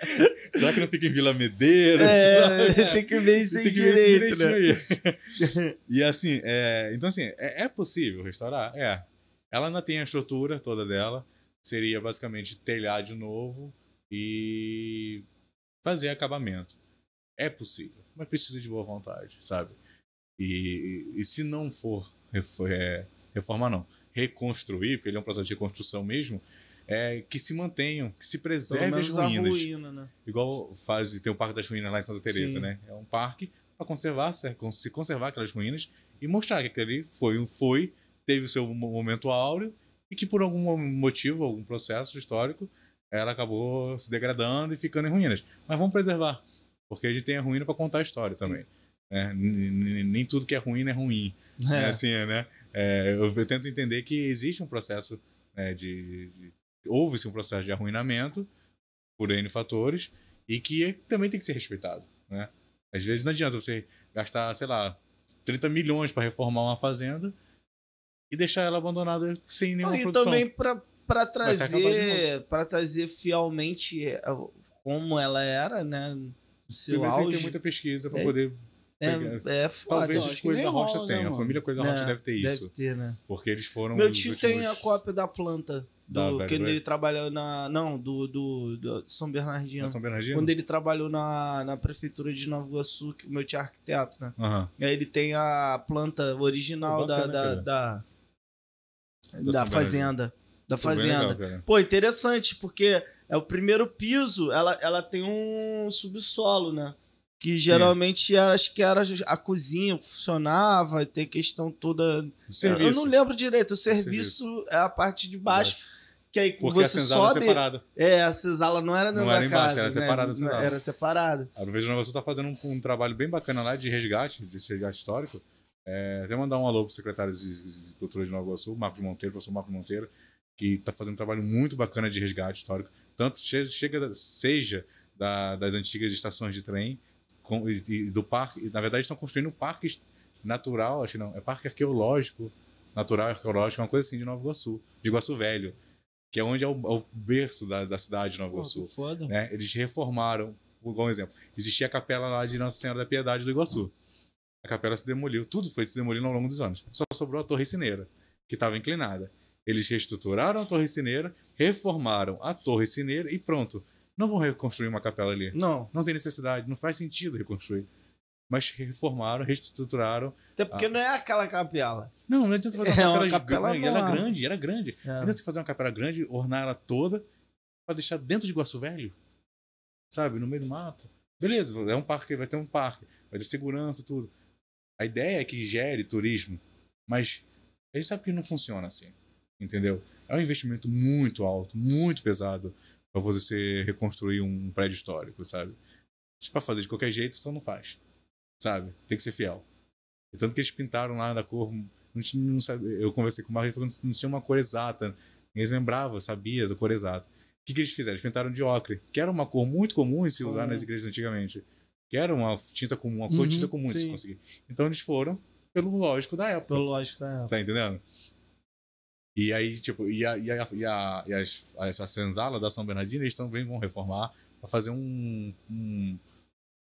[SPEAKER 3] Será que não fica em Vila Medeiros?
[SPEAKER 2] É, *laughs* tem que ver isso aí direito, né?
[SPEAKER 3] e assim, é, então assim, é, é possível restaurar? É. Ela ainda tem a estrutura toda dela. Seria basicamente telhar de novo e fazer acabamento. É possível, mas precisa de boa vontade, sabe? E, e, e se não for é, reformar, não, reconstruir, porque ele é um processo de reconstrução mesmo, é que se mantenham, que se
[SPEAKER 2] Pelo
[SPEAKER 3] preserve as ruínas.
[SPEAKER 2] ruína, né?
[SPEAKER 3] Igual faz, tem o Parque das Ruínas lá em Santa Teresa,
[SPEAKER 2] Sim.
[SPEAKER 3] né? É um parque para conservar, se se conservar aquelas ruínas e mostrar que aquele foi, foi teve o seu mo- momento áureo e que por algum motivo, algum processo histórico, ela acabou se degradando e ficando em ruínas. Mas vamos preservar, porque a gente tem a ruína para contar a história também. né? Nem tudo que é ruim é ruim. É.
[SPEAKER 2] É.
[SPEAKER 3] assim, né? É, eu, eu tento entender que existe um processo né, de, de houve-se um processo de arruinamento por N fatores e que também tem que ser respeitado, né? Às vezes não adianta você gastar, sei lá, 30 milhões para reformar uma fazenda e deixar ela abandonada sem nenhuma
[SPEAKER 2] e
[SPEAKER 3] produção.
[SPEAKER 2] também
[SPEAKER 3] ser acabado de
[SPEAKER 2] trazer para trazer fielmente é, como ela era, né? Seu
[SPEAKER 3] Primeiro, tem
[SPEAKER 2] auge.
[SPEAKER 3] ter muita pesquisa para
[SPEAKER 2] É.
[SPEAKER 3] poder.
[SPEAKER 2] É, é foda.
[SPEAKER 3] Talvez
[SPEAKER 1] que
[SPEAKER 3] Coelhos da Rocha
[SPEAKER 1] rola, né,
[SPEAKER 3] tenham. A família Coelho da Rocha
[SPEAKER 2] É,
[SPEAKER 3] deve ter isso.
[SPEAKER 2] Deve ter, né?
[SPEAKER 3] Porque eles foram.
[SPEAKER 2] Meu tio
[SPEAKER 3] últimos...
[SPEAKER 2] tem a cópia da planta
[SPEAKER 3] Da
[SPEAKER 2] Do,
[SPEAKER 3] Velho
[SPEAKER 2] quando ele trabalhou na. Não, do, do, do São Bernardino.
[SPEAKER 3] Na São Bernardino?
[SPEAKER 2] Quando ele trabalhou na, na prefeitura de Nova Iguaçu, que meu tio é arquiteto, né?
[SPEAKER 3] Aham.
[SPEAKER 2] E aí ele tem a planta original da, da, da,
[SPEAKER 3] Da
[SPEAKER 2] da fazenda. Da fazenda.
[SPEAKER 3] legal.
[SPEAKER 2] Pô, interessante, porque é o primeiro piso, ela, ela tem um subsolo, né? Que geralmente era, acho que era a cozinha funcionava, tem questão toda.
[SPEAKER 3] O
[SPEAKER 2] Eu
[SPEAKER 3] serviço.
[SPEAKER 2] não lembro direito, o serviço, é a parte de baixo. Que aí
[SPEAKER 3] Porque a
[SPEAKER 2] você
[SPEAKER 3] senzala é
[SPEAKER 2] sobe.
[SPEAKER 3] separada.
[SPEAKER 2] É, a senzala não era dentro
[SPEAKER 3] Não era embaixo,
[SPEAKER 2] casa.
[SPEAKER 3] era
[SPEAKER 2] né?
[SPEAKER 3] separada a senzala.
[SPEAKER 2] Era separada.
[SPEAKER 3] A Veja Nova Sul tá fazendo um, um trabalho bem bacana lá de resgate, desse resgate histórico. É, até mandar um alô pro secretário de, de Cultura de Nova Iguaçu, Marcos Monteiro, professor Marcos Monteiro, que tá fazendo um trabalho muito bacana de resgate histórico. Tanto che- chega, seja da- das antigas estações de trem com- e, e do parque. Na verdade, estão construindo um parque natural, acho que não, é parque arqueológico, natural arqueológico, uma coisa assim de Nova Iguaçu, de Iguaçu Velho, que é onde é o, é o berço da, da cidade de Nova
[SPEAKER 1] Pô,
[SPEAKER 3] Iguaçu
[SPEAKER 1] foda.
[SPEAKER 3] né? Eles reformaram, um exemplo. Existia a capela lá de Nossa Senhora da Piedade do Iguaçu. A capela se demoliu, tudo foi se demolindo ao longo dos anos. Só sobrou a torre cineira, que estava inclinada. Eles reestruturaram a torre cineira, reformaram a torre cineira e pronto. Não vão reconstruir uma capela ali.
[SPEAKER 2] Não.
[SPEAKER 3] Não tem necessidade, não faz sentido reconstruir. Mas reformaram, reestruturaram.
[SPEAKER 2] Até porque não é aquela capela.
[SPEAKER 3] Não, não adianta fazer *laughs*
[SPEAKER 2] É
[SPEAKER 3] uma
[SPEAKER 2] uma
[SPEAKER 3] capela,
[SPEAKER 2] capela
[SPEAKER 3] gigante. Era
[SPEAKER 2] enorme.
[SPEAKER 3] grande, era grande.
[SPEAKER 2] É.
[SPEAKER 3] Ainda você fazer uma capela grande, ornar ela toda, pra deixar dentro de Iguaçu Velho, sabe, no meio do mato. Beleza, é um parque, vai ter um parque, vai ter segurança, tudo. A ideia é que gere turismo, mas a gente sabe que não funciona assim, entendeu? É um investimento muito alto, muito pesado pra você reconstruir um prédio histórico, sabe? Pra fazer de qualquer jeito, então não faz, sabe? Tem que ser fiel. E tanto que eles pintaram lá da cor. Não tinha, não sabe, eu conversei com o Marco falou que não tinha uma cor exata. Eles lembravam, sabia da cor exata. O que, que eles fizeram? Eles pintaram de ocre, que era uma cor muito comum em se usar
[SPEAKER 2] Comum.
[SPEAKER 3] nas igrejas antigamente. Que era uma tinta comum, uma cor
[SPEAKER 1] Uhum,
[SPEAKER 3] de tinta comum de se
[SPEAKER 2] sim.
[SPEAKER 3] conseguir. Então eles foram pelo lógico da época.
[SPEAKER 2] Pelo lógico da
[SPEAKER 3] Tá entendendo? E aí, tipo, e a, e a, e a, e as, essa senzala da São Bernardino, eles também vão reformar pra fazer um, um.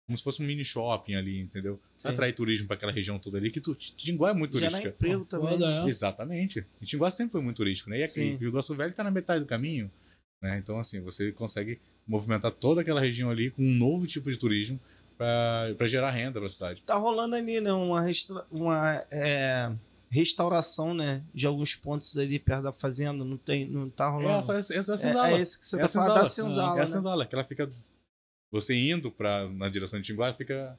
[SPEAKER 3] Como se fosse um mini shopping ali, entendeu?
[SPEAKER 2] Sim.
[SPEAKER 3] Atrair turismo pra aquela região toda ali, que tu, Tinguá é muito
[SPEAKER 2] Gera
[SPEAKER 3] turística.
[SPEAKER 2] emprego também.
[SPEAKER 1] É.
[SPEAKER 3] Exatamente. E Tinguá sempre foi muito turístico, né? E aqui, o Rio Iguaçu Velho tá na metade do caminho, né? Então, assim, você consegue movimentar toda aquela região ali com um novo tipo de turismo pra gerar renda pra cidade.
[SPEAKER 2] Tá rolando ali, né? Uma, restra... uma é, restauração, né? De alguns pontos ali perto da fazenda. Não, tem, não tá
[SPEAKER 3] É,
[SPEAKER 2] rolando.
[SPEAKER 3] essa, essa é a
[SPEAKER 2] É,
[SPEAKER 3] senzala.
[SPEAKER 2] é esse que você
[SPEAKER 3] É
[SPEAKER 2] tá
[SPEAKER 3] a
[SPEAKER 2] falando da
[SPEAKER 3] senzala. É
[SPEAKER 2] né?
[SPEAKER 3] a senzala, que ela fica. Você indo pra, na direção de Tinguá, fica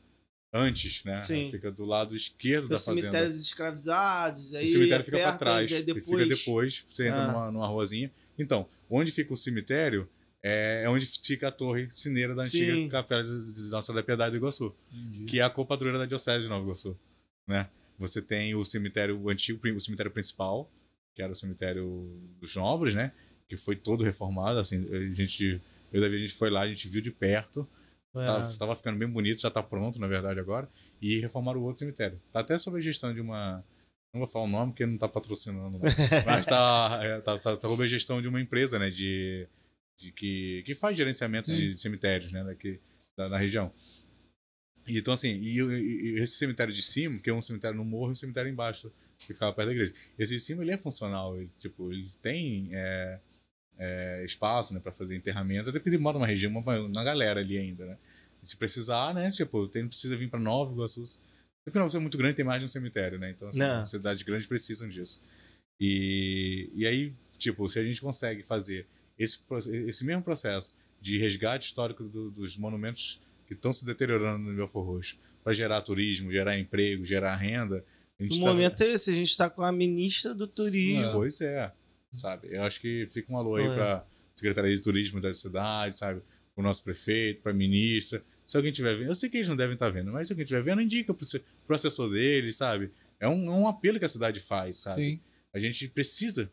[SPEAKER 3] antes, né?
[SPEAKER 2] Sim.
[SPEAKER 3] Fica do lado esquerdo
[SPEAKER 2] O
[SPEAKER 3] da fazenda.
[SPEAKER 2] cemitério dos escravizados. Aí
[SPEAKER 3] O cemitério
[SPEAKER 2] é
[SPEAKER 3] fica pra
[SPEAKER 2] perto,
[SPEAKER 3] trás. e
[SPEAKER 2] Depois,
[SPEAKER 3] fica depois. Você entra
[SPEAKER 2] Ah.
[SPEAKER 3] numa, numa ruazinha. Então, onde fica o cemitério é, é onde fica a torre cineira da antiga
[SPEAKER 2] Sim.
[SPEAKER 3] capela de, de Nossa Senhora da Piedade do Iguaçu,
[SPEAKER 1] Entendi.
[SPEAKER 3] que é a copadroeira da Diocese de Nova Iguaçu. Né? Você tem o cemitério antigo, o cemitério principal, que era o cemitério dos nobres, né? Que foi todo reformado. Assim, a gente, eu e Davi, a gente foi lá, a gente viu de perto.
[SPEAKER 2] É.
[SPEAKER 3] Tava, tava ficando bem bonito, já tá pronto, na verdade, agora. E reformaram o outro cemitério. Tá até sob a gestão de uma. Não vou falar o nome porque não tá patrocinando, não. *laughs* Mas tá, é, tá, tá, tá sob a gestão de uma empresa, né? De, de que, que faz gerenciamento de cemitérios, né? Daqui, da, da região. E, então, assim, e, e- esse cemitério de cima, que é um cemitério no morro e um cemitério embaixo, que ficava perto da igreja. Esse de cima, ele é funcional. Ele, tipo, ele tem é, é, espaço, né, para fazer enterramento. Até porque ele mora numa região, uma, na galera ali ainda, né? E se precisar, né, tipo, tem, não precisa vir para Nova Iguaçu. Porque Nova Iguaçu é muito grande, tem mais de um cemitério, né? Então, assim, cidades grandes precisam disso. E, e aí, tipo, se a gente consegue fazer esse, esse mesmo processo de resgate histórico do- dos monumentos que estão se deteriorando no Belfor Roxo para gerar turismo, gerar emprego, gerar renda,
[SPEAKER 2] O
[SPEAKER 3] tá-
[SPEAKER 2] momento é esse, a gente tá com a ministra do turismo.
[SPEAKER 3] Pois é, sabe? Eu acho que fica um alô aí
[SPEAKER 2] É.
[SPEAKER 3] para Secretaria de Turismo da cidade, sabe? Para o nosso prefeito, para a ministra. Se alguém estiver vendo, eu sei que eles não devem estar vendo, mas se alguém estiver vendo, indica se- pro assessor deles, sabe? É um, é um apelo que a cidade faz, sabe?
[SPEAKER 1] Sim.
[SPEAKER 3] A gente precisa,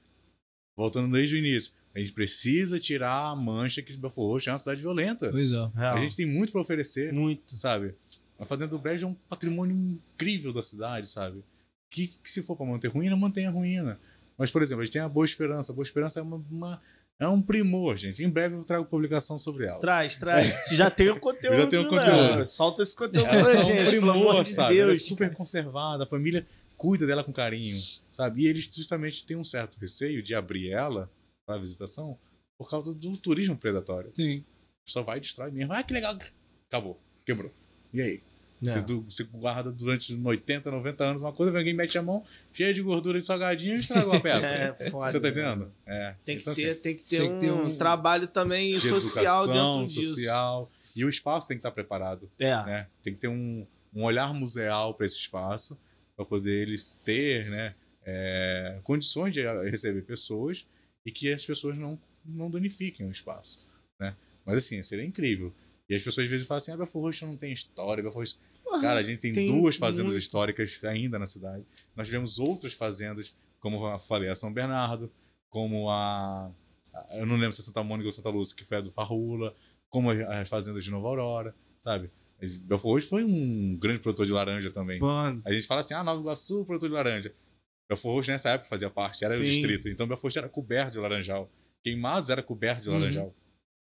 [SPEAKER 3] voltando desde o início, a gente precisa tirar a mancha que Belfor Roxo é uma cidade violenta.
[SPEAKER 1] Pois é.
[SPEAKER 2] Real.
[SPEAKER 3] A gente tem muito para oferecer,
[SPEAKER 2] Muito.
[SPEAKER 3] sabe? A Fazenda do Brejo é um patrimônio incrível da cidade, sabe? Que, que se for para manter ruína, mantenha a ruína. Mas, por exemplo, a gente tem a Boa Esperança. A Boa Esperança é, uma, uma- é um primor, gente. Em breve eu trago publicação sobre ela.
[SPEAKER 2] Traz, traz. *laughs* Já tem o conteúdo.
[SPEAKER 3] Já tem o
[SPEAKER 2] né?
[SPEAKER 3] conteúdo.
[SPEAKER 2] Solta esse conteúdo pra
[SPEAKER 3] é
[SPEAKER 2] gente,
[SPEAKER 3] um
[SPEAKER 2] pelo
[SPEAKER 3] primor,
[SPEAKER 2] de
[SPEAKER 3] sabe? Ela é
[SPEAKER 2] Deus.
[SPEAKER 3] super conservada, a família cuida dela com carinho, sabe? E eles justamente têm um certo receio de abrir ela para visitação por causa do turismo predatório.
[SPEAKER 1] Sim.
[SPEAKER 3] Pessoal vai e destrói mesmo. Ah, que legal. Acabou. Quebrou. E aí?
[SPEAKER 2] É.
[SPEAKER 3] Você, du- você guarda durante 80, 90 anos uma coisa, vem alguém mete a mão, cheia de gordura e salgadinho e estragou a peça. *laughs*
[SPEAKER 2] É, foda.
[SPEAKER 3] Você tá entendendo? É.
[SPEAKER 2] Tem que,
[SPEAKER 3] Então,
[SPEAKER 2] ter,
[SPEAKER 3] assim,
[SPEAKER 2] tem que ter,
[SPEAKER 1] tem
[SPEAKER 2] um,
[SPEAKER 1] que ter um-
[SPEAKER 2] trabalho também
[SPEAKER 3] de
[SPEAKER 2] social
[SPEAKER 3] educação,
[SPEAKER 2] dentro disso.
[SPEAKER 3] social. E o espaço tem que estar preparado.
[SPEAKER 2] É.
[SPEAKER 3] né? Tem que ter um, um olhar museal para esse espaço, para poder eles ter né, é, condições de receber pessoas e que as pessoas não, não danifiquem o espaço. Né? Mas assim, seria incrível. E as pessoas às vezes falam assim: ah, Belfort Roxo não tem história. Belfort Roxo... Cara, a gente tem,
[SPEAKER 2] tem
[SPEAKER 3] duas fazendas
[SPEAKER 2] muito.
[SPEAKER 3] históricas ainda na cidade. Nós tivemos outras fazendas, como eu falei, a São Bernardo, como a. Eu não lembro se é Santa Mônica ou Santa Lúcia, que foi a do Farrula, como as- as fazendas de Nova Aurora, sabe? Belfort Roxo foi um grande produtor de laranja também.
[SPEAKER 2] Mano,
[SPEAKER 3] A gente fala assim, ah, Nova Iguaçu, produtor de laranja. Belfort Roxo nessa época fazia parte, era o
[SPEAKER 2] Sim.
[SPEAKER 3] distrito. Então Belfort Roxo era coberto de laranjal. Queimados era coberto de
[SPEAKER 2] Uhum.
[SPEAKER 3] laranjal.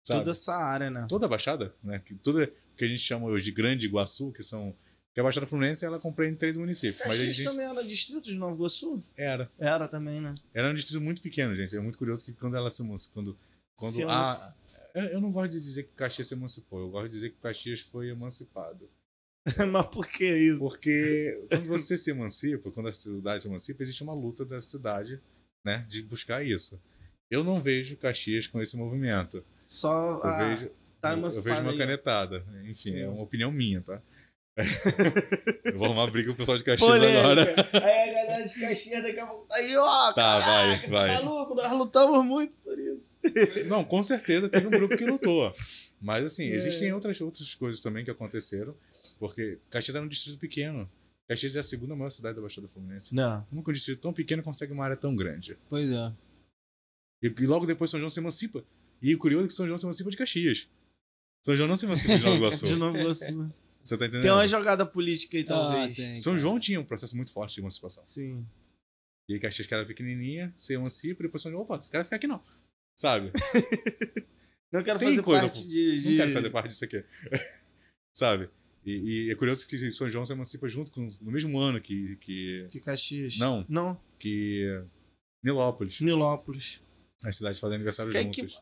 [SPEAKER 3] Sabe?
[SPEAKER 2] toda essa área, né?
[SPEAKER 3] Toda a Baixada, né? Que, toda que a gente chama hoje de Grande Iguaçu, que são... Que a Baixada Fluminense, ela compreende três municípios. Mas a gente...
[SPEAKER 2] também era distrito de Nova Iguaçu?
[SPEAKER 3] Era.
[SPEAKER 2] Era também, né?
[SPEAKER 3] Era um distrito muito pequeno, gente. É muito curioso que quando ela se emanci- quando quando
[SPEAKER 2] Se
[SPEAKER 3] a eu não gosto de dizer que Caxias se emancipou, eu gosto de dizer que Caxias foi emancipado. *laughs*
[SPEAKER 2] Mas por que isso?
[SPEAKER 3] Porque quando você se emancipa, quando a cidade se emancipa, existe uma luta da cidade, né, de buscar isso. Eu não vejo Caxias com esse movimento.
[SPEAKER 2] Só
[SPEAKER 3] Eu
[SPEAKER 2] a-
[SPEAKER 3] vejo
[SPEAKER 2] tá
[SPEAKER 3] eu- vejo uma
[SPEAKER 2] aí.
[SPEAKER 3] canetada. Enfim,
[SPEAKER 2] Sim.
[SPEAKER 3] é uma opinião minha, tá? *laughs* eu vou arrumar briga com o pessoal de Caxias
[SPEAKER 2] Polêmica.
[SPEAKER 3] agora.
[SPEAKER 2] Aí a galera de Caxias daqui a pouco tá aí, ó.
[SPEAKER 3] Tá, vai,
[SPEAKER 2] caraca,
[SPEAKER 3] vai.
[SPEAKER 2] Tá maluco, nós lutamos muito por isso. *laughs*
[SPEAKER 3] Não, com certeza teve um grupo que lutou. Mas assim,
[SPEAKER 2] É.
[SPEAKER 3] existem outras, outras coisas também que aconteceram, porque Caxias era um distrito pequeno. Caxias é a segunda maior cidade da Baixada Fluminense.
[SPEAKER 2] Não.
[SPEAKER 3] Como que um distrito tão pequeno consegue uma área tão grande?
[SPEAKER 1] Pois é.
[SPEAKER 3] E, e logo depois São João se emancipa. E o curioso é que São João se emancipa de Caxias. São João não se emancipa de Nova Iguaçu. *laughs*
[SPEAKER 2] De Nova Iguaçu.
[SPEAKER 3] Você tá entendendo?
[SPEAKER 2] Tem uma jogada política aí, talvez.
[SPEAKER 1] Ah, tem,
[SPEAKER 3] São. João tinha um processo muito forte de emancipação.
[SPEAKER 2] Sim.
[SPEAKER 3] E aí Caxias, que era pequenininha, se emancipa, e depois São João, opa, não quero ficar aqui não. Sabe? *laughs*
[SPEAKER 2] Não quero
[SPEAKER 3] Tem
[SPEAKER 2] fazer
[SPEAKER 3] coisa,
[SPEAKER 2] parte de, de...
[SPEAKER 3] Não quero fazer parte disso aqui. *laughs* Sabe? E, e é curioso que São João se emancipa junto com, no mesmo ano que, que,
[SPEAKER 2] de Caxias.
[SPEAKER 3] Não.
[SPEAKER 2] Não.
[SPEAKER 3] que Nilópolis.
[SPEAKER 2] Nilópolis.
[SPEAKER 3] As cidades fazem aniversário
[SPEAKER 2] Que é que-
[SPEAKER 3] juntas.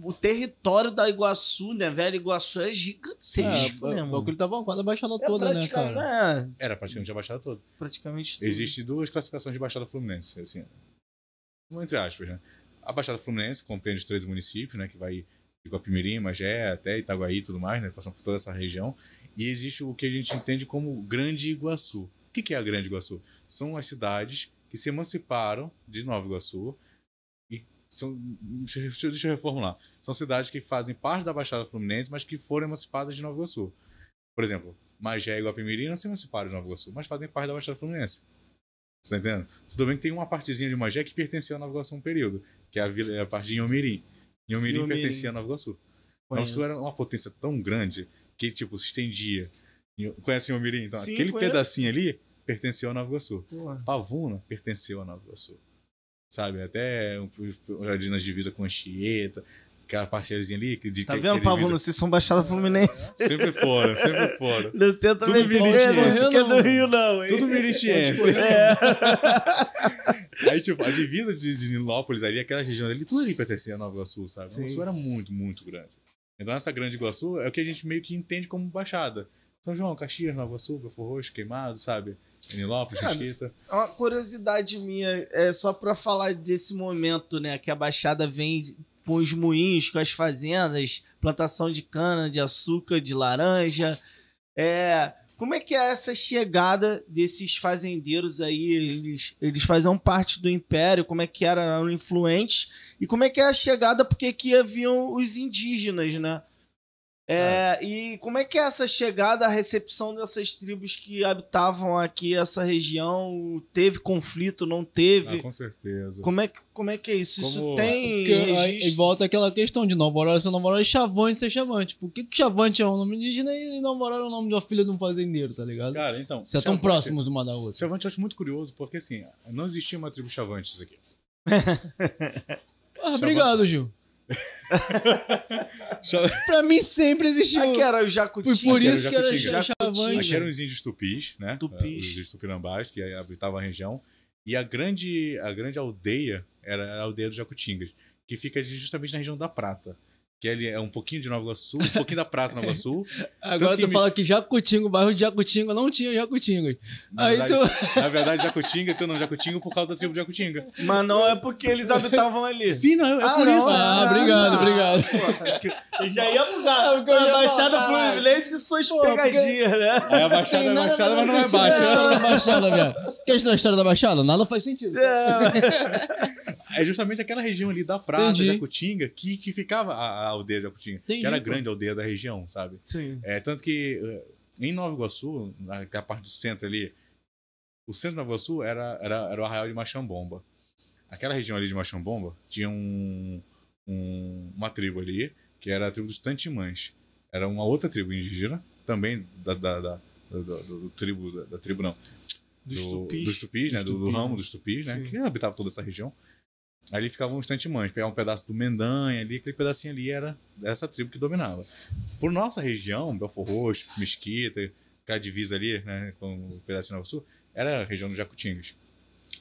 [SPEAKER 2] O território da Iguaçu, né? Velho Iguaçu é gigantesco,
[SPEAKER 1] É,
[SPEAKER 2] né,
[SPEAKER 1] o
[SPEAKER 2] mano?
[SPEAKER 1] bagulho tava quase a baixada
[SPEAKER 2] É
[SPEAKER 1] toda, né, cara?
[SPEAKER 2] É,
[SPEAKER 3] Era praticamente a Baixada toda.
[SPEAKER 2] praticamente tudo.
[SPEAKER 3] Existem duas classificações de Baixada Fluminense, assim, entre aspas, né? A Baixada Fluminense compreende os três municípios, né? Que vai Guapimirim, Magé, até Itaguaí e tudo mais, né? Passando por toda essa região. E existe o que a gente entende como Grande Iguaçu. O que é a Grande Iguaçu? São as cidades que se emanciparam de Nova Iguaçu e são... Deixa eu, reformular. São cidades que fazem parte da Baixada Fluminense, mas que foram emancipadas de Nova Iguaçu. Por exemplo, Magé e Guapimirim não se emanciparam de Nova Iguaçu, mas fazem parte da Baixada Fluminense. Você tá entendendo? Tudo bem que tem uma partezinha de Magé que pertencia a Nova Iguaçu um período, que é a, vila, é a parte de Inhomirim. Inhomirim
[SPEAKER 2] Inhomirim.
[SPEAKER 3] pertencia a Nova Iguaçu. Nova. Iguaçu era uma potência tão grande que, tipo, se estendia. Conhece Inhomirim? Então,
[SPEAKER 2] Sim,
[SPEAKER 3] aquele
[SPEAKER 2] conheço.
[SPEAKER 3] pedacinho ali pertenceu a Nova Iguaçu.
[SPEAKER 2] Pô,
[SPEAKER 3] Pavuna pertenceu a Nova Iguaçu. Sabe? Até um- ali nas divisas com Anchieta, aquela partezinha ali. Que, de,
[SPEAKER 2] Tá
[SPEAKER 3] que,
[SPEAKER 2] vendo,
[SPEAKER 3] que
[SPEAKER 2] Pavão? Vocês são Baixada Fluminense. *laughs*
[SPEAKER 3] Sempre foram, sempre foram.
[SPEAKER 2] Não tenta
[SPEAKER 3] Tudo
[SPEAKER 2] me
[SPEAKER 3] viritiense.
[SPEAKER 2] vender, não que é do. Rio, não, hein?
[SPEAKER 3] Tudo meritiense.
[SPEAKER 2] É. *laughs*
[SPEAKER 3] Aí, tipo, a divisa de, de Nilópolis ali, aquela região ali, tudo ali pertencia a Nova Iguaçu, sabe? Nova
[SPEAKER 2] Sim.
[SPEAKER 3] Iguaçu era muito, muito grande. Então, essa grande Iguaçu é o que a gente meio que entende como Baixada. São João, Caxias, Nova Iguaçu, Belfort Roxo, Queimado, sabe? Nilópolis, Mesquita.
[SPEAKER 2] Uma curiosidade minha, é só pra falar desse momento, né? Que a Baixada vem com os moinhos, com as fazendas, plantação de cana, de açúcar, de laranja. É, como é que é essa chegada desses fazendeiros aí? Eles, eles faziam parte do império, como é que era, eram influentes? E como é que é a chegada, porque aqui haviam os indígenas, né? É, e como é que é essa chegada, a recepção dessas tribos que habitavam aqui essa região? Teve conflito, não teve?
[SPEAKER 3] Ah, com certeza.
[SPEAKER 2] como, é, que- como é que é isso? Isso
[SPEAKER 3] Como-
[SPEAKER 2] tem
[SPEAKER 1] Porque aí, aí
[SPEAKER 2] registro?
[SPEAKER 1] volta aquela questão de Nova Aurora ser Nova Aurora e Chavante ser Chavante. Por que, que Chavante é um nome indígena e Nova Aurora é o nome de uma filha de um fazendeiro, tá ligado?
[SPEAKER 3] Cara, então.
[SPEAKER 1] Você é tão próximos uma da outra.
[SPEAKER 3] Chavante eu acho muito curioso, porque assim, não existia uma tribo Chavantes aqui. *laughs*
[SPEAKER 1] Ah, obrigado, Gil. *laughs* Pra mim sempre existiu.
[SPEAKER 2] Aqui era o
[SPEAKER 1] Foi
[SPEAKER 2] Jacutinga.
[SPEAKER 1] por
[SPEAKER 3] era
[SPEAKER 1] isso que era
[SPEAKER 3] Jacutinga.
[SPEAKER 1] Chavante.
[SPEAKER 3] Aqui eram os índios tupis, né?
[SPEAKER 2] Tupis.
[SPEAKER 3] Os índios tupinambás, que habitavam a região. E a grande, a grande aldeia era a aldeia dos Jacutingas, que fica justamente na região da Prata. Que ele é um pouquinho de Nova Iguaçu, um pouquinho da Prata, Nova Iguaçu. *laughs*
[SPEAKER 1] Agora tu
[SPEAKER 3] me-
[SPEAKER 1] fala que Jacutinga, o bairro de Jacutinga não tinha Jacutingas.
[SPEAKER 3] Na
[SPEAKER 1] Aí
[SPEAKER 3] verdade,
[SPEAKER 1] tu.
[SPEAKER 3] na verdade, Jacutinga tem o nome Jacutinga por causa da tribo de Jacutinga.
[SPEAKER 4] Mas não é porque eles habitavam ali.
[SPEAKER 3] Sim, não, é
[SPEAKER 2] Ah,
[SPEAKER 3] por
[SPEAKER 2] não,
[SPEAKER 3] isso.
[SPEAKER 1] Ah, obrigado, obrigado.
[SPEAKER 4] Eu já ia mudar.
[SPEAKER 1] É, porque
[SPEAKER 4] a Baixada. Fluminense e suas
[SPEAKER 1] Pô, porque-
[SPEAKER 4] pegadinhas, né?
[SPEAKER 3] É a Baixada, é a Baixada, mas não é
[SPEAKER 1] sentido a história
[SPEAKER 3] Baixa.
[SPEAKER 1] da Baixada, velho. Quer a história da Baixada? Nada faz sentido.
[SPEAKER 3] É justamente aquela região ali da Prata,
[SPEAKER 1] Entendi.
[SPEAKER 3] Jacutinga, que, que ficava a, a aldeia de Jacutinga.
[SPEAKER 1] Entendi,
[SPEAKER 3] que era a grande aldeia da região, sabe?
[SPEAKER 4] Sim.
[SPEAKER 3] É, tanto que eh, em Nova Iguaçu, naquela parte do centro ali, o centro de Nova Iguaçu era, era, era o arraial de Machambomba. Aquela região ali de Machambomba tinha um, um- uma tribo ali, que era a tribo dos Tantimãs. Era uma outra tribo indígena, também da, da, da- do, do- do tribo, da, da tribo não,
[SPEAKER 4] Dos
[SPEAKER 3] do-
[SPEAKER 4] tupis.
[SPEAKER 3] dos tupis, né? Do, ramo
[SPEAKER 4] né?
[SPEAKER 3] dos tupis, né?
[SPEAKER 4] Sim.
[SPEAKER 3] Que habitava toda essa região. Ali ficavam os tantimãs, pegavam um pedaço do Mendanha ali, aquele pedacinho ali era dessa tribo que dominava. Por nossa região, Belfor Roxo, Mesquita, aquela divisa ali, né, com o pedacinho Nova Sul, era a região dos Jacutingas.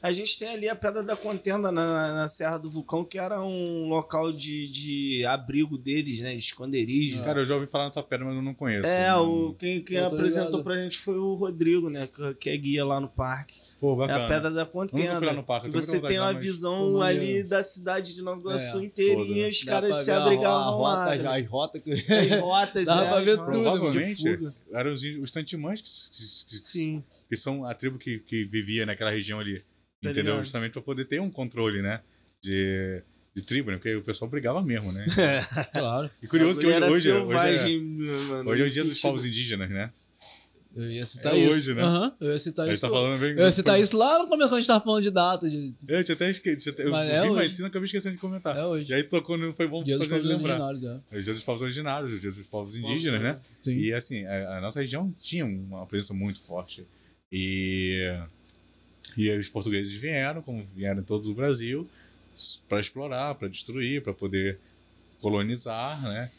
[SPEAKER 2] A gente tem ali a Pedra da Contenda na, na Serra do Vulcão, que era um local de, de abrigo deles, né? De esconderijo.
[SPEAKER 3] Cara, eu já ouvi falar nessa pedra, mas eu não conheço.
[SPEAKER 2] É,
[SPEAKER 3] Não-
[SPEAKER 2] o, quem, quem apresentou
[SPEAKER 1] ligado.
[SPEAKER 2] pra gente foi o Rodrigo, né? que- Que é guia lá no parque.
[SPEAKER 3] Pô,
[SPEAKER 2] É
[SPEAKER 3] bacana.
[SPEAKER 2] a Pedra da
[SPEAKER 3] fui
[SPEAKER 2] Contenda.
[SPEAKER 3] lá no parque,
[SPEAKER 2] você tem uma
[SPEAKER 3] lá, mas-
[SPEAKER 2] visão
[SPEAKER 1] Pô,
[SPEAKER 2] ali da cidade de Nova Iguaçu
[SPEAKER 1] É,
[SPEAKER 2] inteirinha,
[SPEAKER 3] toda, né?
[SPEAKER 2] os
[SPEAKER 1] Dá
[SPEAKER 2] caras se abrigavam lá.
[SPEAKER 1] rota,
[SPEAKER 2] né?
[SPEAKER 1] as rotas *laughs* que.
[SPEAKER 2] As rotas,
[SPEAKER 1] Dava
[SPEAKER 2] é,
[SPEAKER 1] pra
[SPEAKER 2] as
[SPEAKER 1] ver
[SPEAKER 2] rotas
[SPEAKER 1] tudo.
[SPEAKER 3] Provavelmente eram os, os Tantimãs que, que, que-
[SPEAKER 2] Sim.
[SPEAKER 3] que são a tribo que, que vivia naquela região ali.
[SPEAKER 2] Tá
[SPEAKER 3] entendeu?
[SPEAKER 2] ligado.
[SPEAKER 3] Justamente para poder ter um controle, né? De, de tribo, né? Porque o pessoal brigava mesmo, né? *laughs*
[SPEAKER 1] Claro.
[SPEAKER 3] E curioso que hoje,
[SPEAKER 2] Era
[SPEAKER 3] hoje, hoje,
[SPEAKER 2] selvagem,
[SPEAKER 3] é,
[SPEAKER 2] mano,
[SPEAKER 3] hoje é o dia dos
[SPEAKER 2] sentido-
[SPEAKER 3] povos indígenas, né?
[SPEAKER 1] Eu ia citar
[SPEAKER 3] É
[SPEAKER 1] isso.
[SPEAKER 3] hoje, né?
[SPEAKER 1] Aham, eu ia citar isso.
[SPEAKER 3] tá falando bem.
[SPEAKER 1] Eu ia citar isso lá no começo quando a gente tava falando de data. De...
[SPEAKER 3] Eu tinha até esquecido. Eu
[SPEAKER 1] Mas
[SPEAKER 3] vi
[SPEAKER 1] é
[SPEAKER 3] mais
[SPEAKER 1] hoje.
[SPEAKER 3] cedo, acabei esquecendo de comentar.
[SPEAKER 1] É hoje.
[SPEAKER 3] E aí tocou no. Foi bom
[SPEAKER 1] Dia dos
[SPEAKER 3] fazer
[SPEAKER 1] povos
[SPEAKER 3] lembrar.
[SPEAKER 1] originários, é.
[SPEAKER 3] É o dia dos povos originários, o dia dos povos indígenas, né?
[SPEAKER 1] Sim.
[SPEAKER 3] E assim, a, a nossa região tinha uma presença muito forte. E, e aí os portugueses vieram, como vieram em todo o Brasil, para explorar, para destruir, para poder colonizar, né?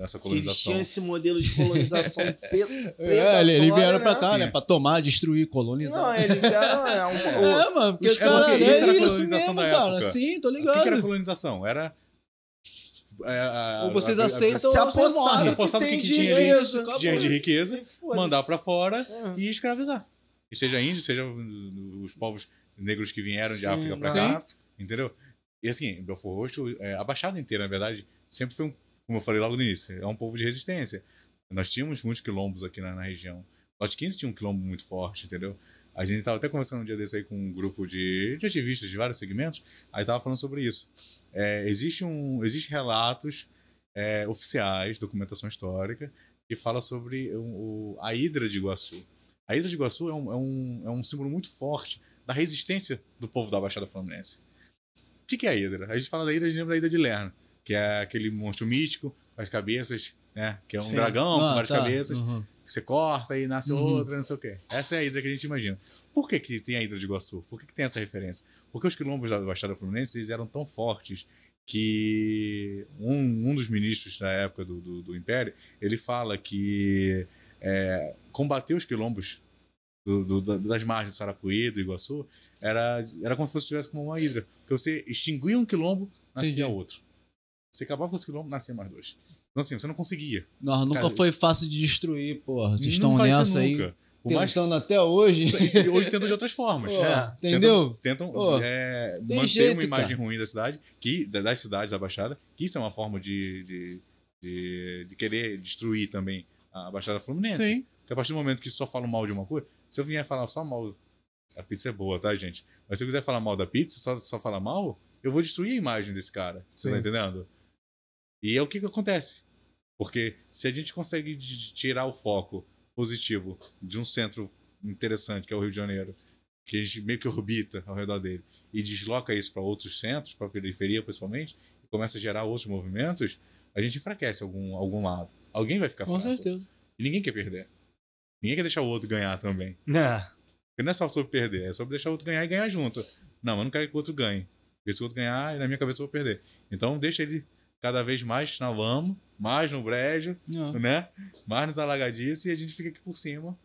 [SPEAKER 3] Essa
[SPEAKER 2] Que eles
[SPEAKER 3] colonização.
[SPEAKER 2] tinham esse modelo de colonização *laughs* pe-
[SPEAKER 1] É, eles eles vieram pra
[SPEAKER 2] né?
[SPEAKER 1] cá, né? Pra tomar, destruir,
[SPEAKER 2] Não,
[SPEAKER 1] colonizar.
[SPEAKER 2] eles eram. É, um, *laughs*
[SPEAKER 1] É, mano, porque,
[SPEAKER 3] É
[SPEAKER 1] cara,
[SPEAKER 3] porque
[SPEAKER 1] é
[SPEAKER 3] era a colonização
[SPEAKER 1] mesmo,
[SPEAKER 3] da
[SPEAKER 1] cara.
[SPEAKER 3] época.
[SPEAKER 1] Sim, tô
[SPEAKER 3] O que, que era
[SPEAKER 1] ligado.
[SPEAKER 3] colonização? Era. é, a-
[SPEAKER 1] Ou vocês
[SPEAKER 3] a- a-
[SPEAKER 1] aceitam
[SPEAKER 2] se apossar.
[SPEAKER 3] Se apossar do que, que tinha ali,
[SPEAKER 2] dinheiro,
[SPEAKER 3] dinheiro de riqueza, mandar pra fora
[SPEAKER 2] É.
[SPEAKER 3] e escravizar. E seja índio, seja os povos negros que vieram de
[SPEAKER 2] Sim,
[SPEAKER 3] África pra
[SPEAKER 2] sim.
[SPEAKER 3] cá, entendeu? E assim, Belfor Roxo, é, a Baixada inteira, na verdade, sempre foi um, como eu falei logo no início, é um povo de resistência. Nós tínhamos muitos quilombos aqui na, na região. Lote 15 tinha um quilombo muito forte, entendeu? A gente tava até conversando um dia desse aí com um grupo de, de ativistas de vários segmentos, aí tava falando sobre isso. É, existe um, existe relatos é, oficiais, documentação histórica, que fala sobre o, o- a Hidra de Iguaçu. A Hidra de Iguaçu é um, é, um, é um símbolo muito forte da resistência do povo da Baixada Fluminense. O que, que é a Hidra? A gente fala da Hidra, a gente lembra da Hidra de Lerna, que é aquele monstro místico com as cabeças, né? Que é um
[SPEAKER 2] Sim.
[SPEAKER 3] dragão com
[SPEAKER 1] Ah,
[SPEAKER 3] várias
[SPEAKER 1] tá.
[SPEAKER 3] cabeças,
[SPEAKER 1] Uhum.
[SPEAKER 3] você corta e nasce
[SPEAKER 1] Uhum.
[SPEAKER 3] outra, não sei o quê. Essa é a Hidra que a gente imagina. Por que, que tem a Hidra de Iguaçu? Por que, que tem essa referência? Porque os quilombos da Baixada Fluminense eles eram tão fortes que um, um dos ministros da época do, do, do Império, ele fala que é, combater os quilombos do, do- da- das margens do Sarapuí, do Iguaçu, era, era como se fosse tivesse como uma hidra. Porque você extinguia um quilombo, nascia
[SPEAKER 1] Entendi.
[SPEAKER 3] outro. Você acabava com esse quilombo, nascia mais dois. Então assim, você não conseguia.
[SPEAKER 1] Nós nunca
[SPEAKER 3] Cara,
[SPEAKER 1] foi fácil de destruir, porra. Vocês
[SPEAKER 3] Não
[SPEAKER 1] estão nessa aí.
[SPEAKER 3] nunca. Mais
[SPEAKER 1] Tentando até hoje.
[SPEAKER 3] e hoje tentam de outras formas.
[SPEAKER 1] Pô,
[SPEAKER 3] É.
[SPEAKER 1] entendeu?
[SPEAKER 3] Tentam,
[SPEAKER 1] Pô,
[SPEAKER 3] é, manter
[SPEAKER 1] jeito,
[SPEAKER 3] uma imagem
[SPEAKER 1] cara.
[SPEAKER 3] ruim da cidade, que, da- das cidades da Baixada, que isso é uma forma de, de, de, de querer destruir também a Baixada Fluminense.
[SPEAKER 1] Sim.
[SPEAKER 3] Porque a partir do momento que só falam mal de uma coisa, se eu vier falar só mal, a pizza é boa, tá, gente? Mas se eu quiser falar mal da pizza, só, só falar mal, eu vou destruir a imagem desse cara. Você tá entendendo? E é o que, que acontece. Porque se a gente consegue tirar o foco positivo de um centro interessante, que é o Rio de Janeiro, que a gente meio que orbita ao redor dele, e desloca isso para outros centros, para a periferia principalmente, e começa a gerar outros movimentos, a gente enfraquece algum, algum lado. Alguém vai ficar
[SPEAKER 1] Com
[SPEAKER 3] fraco.
[SPEAKER 1] certeza.
[SPEAKER 3] E ninguém quer perder. Ninguém quer deixar o outro ganhar também.
[SPEAKER 4] Né?
[SPEAKER 3] Porque não é só sobre perder, é sobre deixar o outro ganhar e ganhar junto. Não, eu não quero que o outro ganhe. Porque se o outro ganhar, na minha cabeça eu vou perder. Então deixa ele cada vez mais na lama, mais no brejo,
[SPEAKER 1] Não.
[SPEAKER 3] né? Mais nos alagadiços e a gente fica aqui por cima,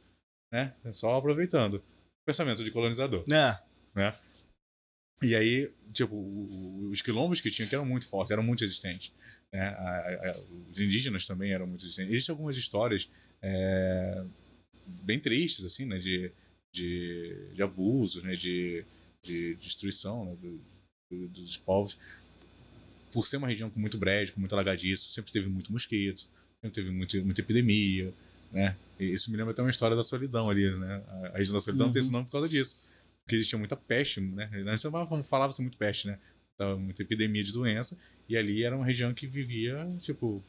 [SPEAKER 3] né? Só aproveitando. Pensamento de colonizador,
[SPEAKER 4] Né?
[SPEAKER 3] né? E aí, tipo, os quilombos que tinham que eram muito fortes, eram muito resistentes. Né? A- a- a- os indígenas também eram muito resistentes. Existem algumas histórias é, bem tristes, assim, né? De, de, de abuso, né? De, de destruição né? do- do- dos povos. Por ser uma região com muito brejo, com muito alagadiço, sempre teve muito mosquito, sempre teve muito, muita epidemia, né? E isso me lembra até uma história da solidão ali, né? A- região da solidão tem esse nome por causa disso. Porque existia muita peste, né? Antes falava- falava-se muito peste, né? Tava muita epidemia de doença. E ali era uma região que vivia, tipo,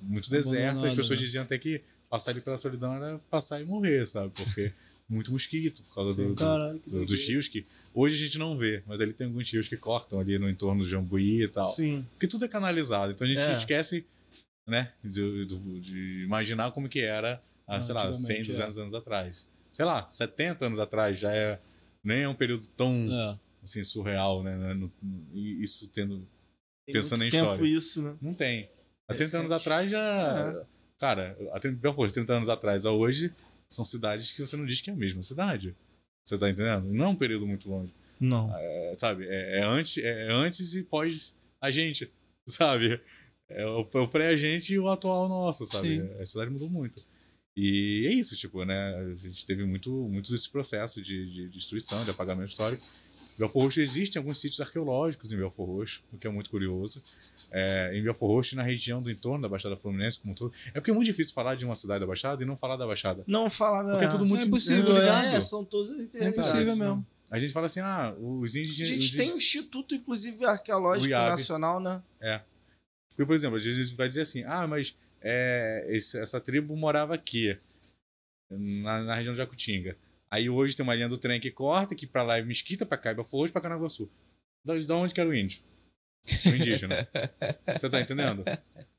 [SPEAKER 3] muito deserto. As pessoas
[SPEAKER 1] né?
[SPEAKER 3] diziam até que passar ali pela solidão era passar e morrer, sabe? Porque *laughs* muito mosquito, por causa do, do-
[SPEAKER 2] Caralho,
[SPEAKER 3] do- dos rios que hoje a gente não vê, mas ali tem alguns rios que cortam ali no entorno do Jambuí e tal.
[SPEAKER 2] Sim.
[SPEAKER 3] Porque tudo é canalizado. Então a gente
[SPEAKER 2] É.
[SPEAKER 3] esquece, né, de, do- de imaginar como que era, há, sei lá, 100,
[SPEAKER 1] Antigamente,
[SPEAKER 3] 200 anos atrás. Sei lá, 70 anos atrás já é nem é um período tão
[SPEAKER 1] É.
[SPEAKER 3] assim surreal, né? no- e Isso tendo
[SPEAKER 2] Tem
[SPEAKER 3] Pensando
[SPEAKER 2] muito
[SPEAKER 3] em
[SPEAKER 2] tempo
[SPEAKER 3] história.
[SPEAKER 2] isso, né?
[SPEAKER 3] não tem. Há 30 anos atrás já,
[SPEAKER 2] É.
[SPEAKER 3] cara, há 30, Belfort, 30 anos atrás a hoje são cidades que você não diz que é a mesma cidade. Você tá entendendo? Não é um período muito longe.
[SPEAKER 2] Não.
[SPEAKER 3] É, sabe? É, é antes, é antes e pós a gente, *laughs* sabe? É o, é o pré-agente e o atual nosso, sabe?
[SPEAKER 1] Sim.
[SPEAKER 3] A cidade mudou muito. E é isso, tipo, né? A gente teve muito, muito desse processo de, de destruição, de apagamento histórico. Em Belfor Roxo existem alguns sítios arqueológicos em Belfor Roxo, o que é muito curioso. É, em Belfor Roxo, e na região do entorno da Baixada Fluminense como um todo. É porque é muito difícil falar de uma cidade da Baixada e não falar da Baixada.
[SPEAKER 2] Não falar da...
[SPEAKER 3] Porque é tudo muito
[SPEAKER 1] É impossível,
[SPEAKER 3] interligado.
[SPEAKER 2] É, são todos
[SPEAKER 1] É
[SPEAKER 2] interligados.
[SPEAKER 1] impossível
[SPEAKER 2] né?
[SPEAKER 1] mesmo.
[SPEAKER 3] A gente fala assim, ah, os
[SPEAKER 2] A
[SPEAKER 3] indígenas...
[SPEAKER 2] gente
[SPEAKER 3] os
[SPEAKER 2] tem um instituto, inclusive, arqueológico nacional, né?
[SPEAKER 3] É. Porque, por exemplo, às vezes vai dizer assim, ah, mas é, esse- essa tribo morava aqui, na, na região de Jacutinga. Aí hoje tem uma linha do trem que corta, que pra lá é Mesquita, pra cá é Belfor, pra Canaguaçu. Da, da onde que era o índio? O indígena. Você tá entendendo?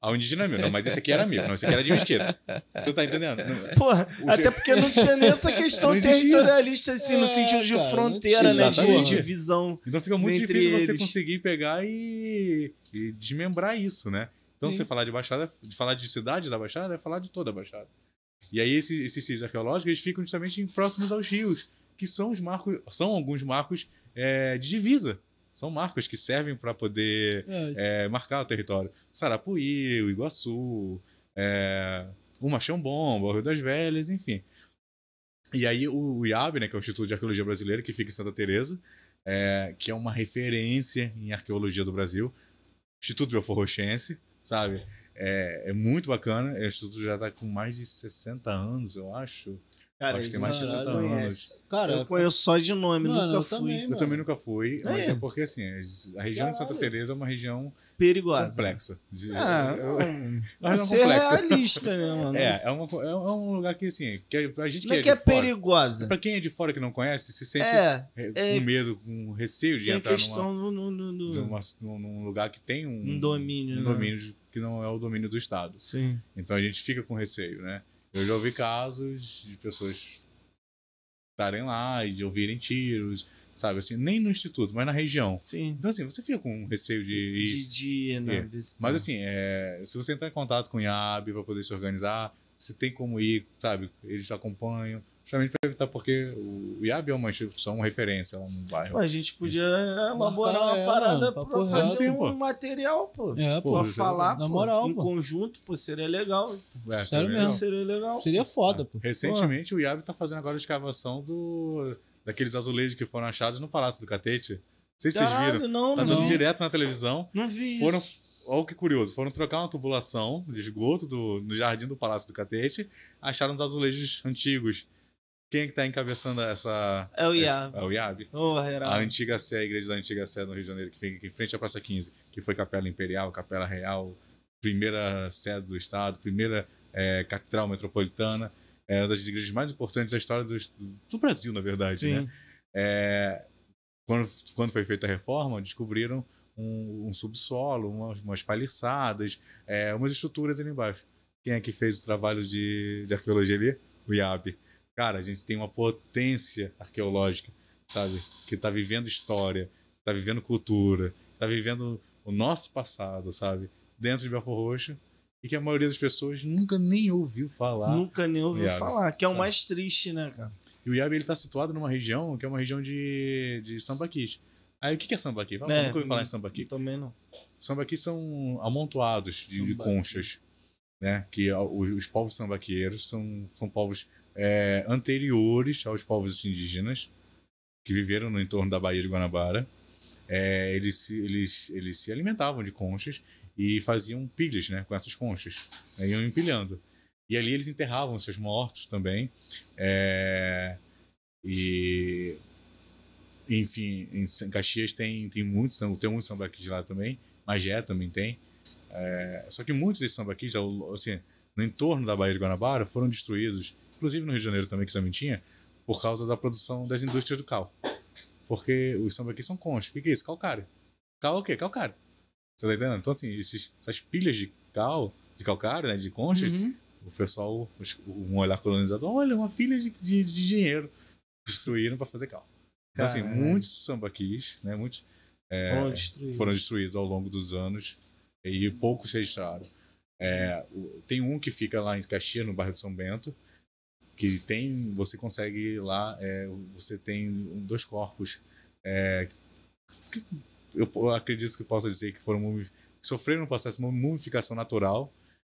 [SPEAKER 3] Ah, o indígena é meu. Não, mas esse aqui era meu. Não, esse aqui era de Mesquita. Você tá entendendo? Não-
[SPEAKER 2] Porra,
[SPEAKER 3] O
[SPEAKER 2] até
[SPEAKER 3] je-
[SPEAKER 2] porque não tinha nem essa questão *laughs* territorialista, assim, no
[SPEAKER 1] É,
[SPEAKER 2] sentido de
[SPEAKER 1] cara,
[SPEAKER 2] fronteira, né? De divisão.
[SPEAKER 3] Então fica muito difícil você
[SPEAKER 2] eles.
[SPEAKER 3] conseguir pegar e, e desmembrar isso, né? Então
[SPEAKER 1] Sim.
[SPEAKER 3] você falar de Baixada, de falar de cidade da Baixada, é falar de toda a Baixada. E aí esses, esses sítios arqueológicos eles ficam justamente próximos aos rios, que são os marcos, são alguns marcos é, de divisa. São marcos que servem para poder
[SPEAKER 1] É,
[SPEAKER 3] é, marcar o território. Sarapuí, o Iguaçu, é, o Machão Bomba, o Rio das Velhas, enfim. E aí o IAB, né, que é o Instituto de Arqueologia Brasileira, que fica em Santa Teresa, é, que é uma referência em arqueologia do Brasil. Instituto Belfor Roxense, sabe? É, é muito bacana. O Instituto já está com mais de 60 anos, eu acho.
[SPEAKER 2] Cara,
[SPEAKER 3] Acho que tem mais
[SPEAKER 1] de
[SPEAKER 3] 60
[SPEAKER 2] não
[SPEAKER 3] anos.
[SPEAKER 2] conhece.
[SPEAKER 1] Cara,
[SPEAKER 2] eu conheço só de nome,
[SPEAKER 1] Mano,
[SPEAKER 2] nunca
[SPEAKER 1] eu
[SPEAKER 2] fui.
[SPEAKER 1] também,
[SPEAKER 3] Eu também nunca fui, mas
[SPEAKER 2] É.
[SPEAKER 3] é porque assim, a região de Santa
[SPEAKER 2] Caralho.
[SPEAKER 3] Teresa é uma região
[SPEAKER 2] Perigosa.
[SPEAKER 3] complexa. De-
[SPEAKER 2] Ah, *laughs*
[SPEAKER 3] é-
[SPEAKER 2] não.
[SPEAKER 3] é
[SPEAKER 2] realista, né, mano?
[SPEAKER 3] É, é, uma, é um lugar que, assim, que a gente
[SPEAKER 2] Não é
[SPEAKER 3] que
[SPEAKER 2] que
[SPEAKER 3] é
[SPEAKER 2] é
[SPEAKER 3] de fora,
[SPEAKER 2] perigosa.
[SPEAKER 3] pra quem é de fora que não conhece, se sente
[SPEAKER 2] É,
[SPEAKER 3] é,
[SPEAKER 2] é-
[SPEAKER 3] com medo, com receio de entrar numa,
[SPEAKER 2] no, no, no-
[SPEAKER 3] de uma- num, lugar que tem um,
[SPEAKER 2] Um domínio,
[SPEAKER 3] um
[SPEAKER 2] né?
[SPEAKER 3] domínio de- que não é o domínio do Estado.
[SPEAKER 2] Sim.
[SPEAKER 3] Então a gente fica com receio, né? Eu já ouvi casos de pessoas estarem lá e de ouvirem tiros, sabe? Assim, nem no instituto, mas na região.
[SPEAKER 2] Sim.
[SPEAKER 3] Então, assim, você fica com receio de ir.
[SPEAKER 2] De dia, né?
[SPEAKER 3] É. Mas assim, é, se você entrar em contato com o IAB para poder se organizar, você tem como ir, sabe? Eles te acompanham, justamente para evitar, porque o IAB é uma instituição, uma referência lá no bairro.
[SPEAKER 2] Pô, a gente podia elaborar uma
[SPEAKER 1] é,
[SPEAKER 2] parada
[SPEAKER 1] mano, papo
[SPEAKER 2] pra
[SPEAKER 1] reto.
[SPEAKER 2] fazer
[SPEAKER 3] Sim,
[SPEAKER 2] um
[SPEAKER 3] pô.
[SPEAKER 2] material, pô.
[SPEAKER 1] É, pô.
[SPEAKER 2] pra
[SPEAKER 3] é
[SPEAKER 2] falar,
[SPEAKER 1] na
[SPEAKER 2] pô,
[SPEAKER 1] moral,
[SPEAKER 2] em
[SPEAKER 1] pô.
[SPEAKER 2] conjunto, pô, seria legal.
[SPEAKER 3] É,
[SPEAKER 1] sério
[SPEAKER 3] tá
[SPEAKER 1] mesmo.
[SPEAKER 2] Seria legal.
[SPEAKER 1] Seria foda, pô.
[SPEAKER 3] Recentemente o IAB tá fazendo agora a escavação do, daqueles azulejos que foram achados no Palácio do Catete. Não sei se vocês viram.
[SPEAKER 2] não,
[SPEAKER 3] Tá
[SPEAKER 2] não.
[SPEAKER 3] dando direto na televisão.
[SPEAKER 2] Não vi
[SPEAKER 3] Foram,
[SPEAKER 2] isso.
[SPEAKER 3] olha que curioso, foram trocar uma tubulação de esgoto do, no jardim do Palácio do Catete, acharam os azulejos antigos. Quem é que tá encabeçando essa...
[SPEAKER 2] É o
[SPEAKER 3] essa-
[SPEAKER 2] IAB.
[SPEAKER 3] É o IAB.
[SPEAKER 2] Ô,
[SPEAKER 3] A antiga Sé, a igreja da antiga Sé no Rio de Janeiro, que fica aqui em frente à Praça 15, que foi Capela Imperial, Capela Real, primeira sede do Estado, primeira eh, catedral metropolitana, é uma das igrejas mais importantes da história do, do Brasil, na verdade.
[SPEAKER 2] Sim.
[SPEAKER 3] Né? É, quando, quando foi feita a reforma, descobriram um, um subsolo, umas, umas paliçadas, é, umas estruturas ali embaixo. Quem é que fez o trabalho de, de arqueologia ali? O IAB. Cara, a gente tem uma potência arqueológica, sabe? Que está vivendo história, está vivendo cultura, está vivendo o nosso passado, sabe? Dentro de Belfor Roxo. E que a maioria das pessoas nunca nem ouviu falar.
[SPEAKER 2] Nunca nem ouviu
[SPEAKER 3] IAB,
[SPEAKER 2] falar, que é o
[SPEAKER 3] sabe?
[SPEAKER 2] mais triste, né, cara?
[SPEAKER 3] E o IAB ele está situado numa região que é uma região de, de sambaquis. Aí o que é sambaqui? Fala,
[SPEAKER 2] É,
[SPEAKER 3] nunca ouvi falar em sambaqui.
[SPEAKER 2] Também não.
[SPEAKER 3] Sambaqui são amontoados de, de conchas, né? Que os, os povos sambaqueiros são, são povos é, anteriores aos povos indígenas que viveram no entorno da Baía de Guanabara. É, eles, se- eles, eles se alimentavam de conchas e faziam pilhas né, com essas conchas. né, iam empilhando. E ali eles enterravam seus mortos também. É, e enfim, em Caxias tem, tem muitos, tem muitos sambaquis lá também, Magé também tem. É, só que muitos desses sambaquis, assim, no entorno da Baía de Guanabara, foram destruídos, inclusive no Rio de Janeiro também, que também tinha, por causa da produção das indústrias do cal. Porque os sambaquis são conchas. O que, que é isso? Calcário. Cal é o quê? Calcário. Você tá entendendo? Então, assim, esses- essas pilhas de cal, de calcário, né, de conchas,
[SPEAKER 1] Uhum.
[SPEAKER 3] o pessoal, um olhar colonizador, olha, uma pilha de, de, de dinheiro. Destruíram para fazer cal. Então, assim, muitos sambaquis, né, muitos é,
[SPEAKER 2] Foram destruídos.
[SPEAKER 3] foram destruídos ao longo dos anos e poucos registraram. É, tem um que fica lá em Caxias, no bairro de São Bento, que tem, você consegue lá, é, você tem dois corpos. é, que eu, acredito que possa dizer que foram que sofreram um processo de mumificação natural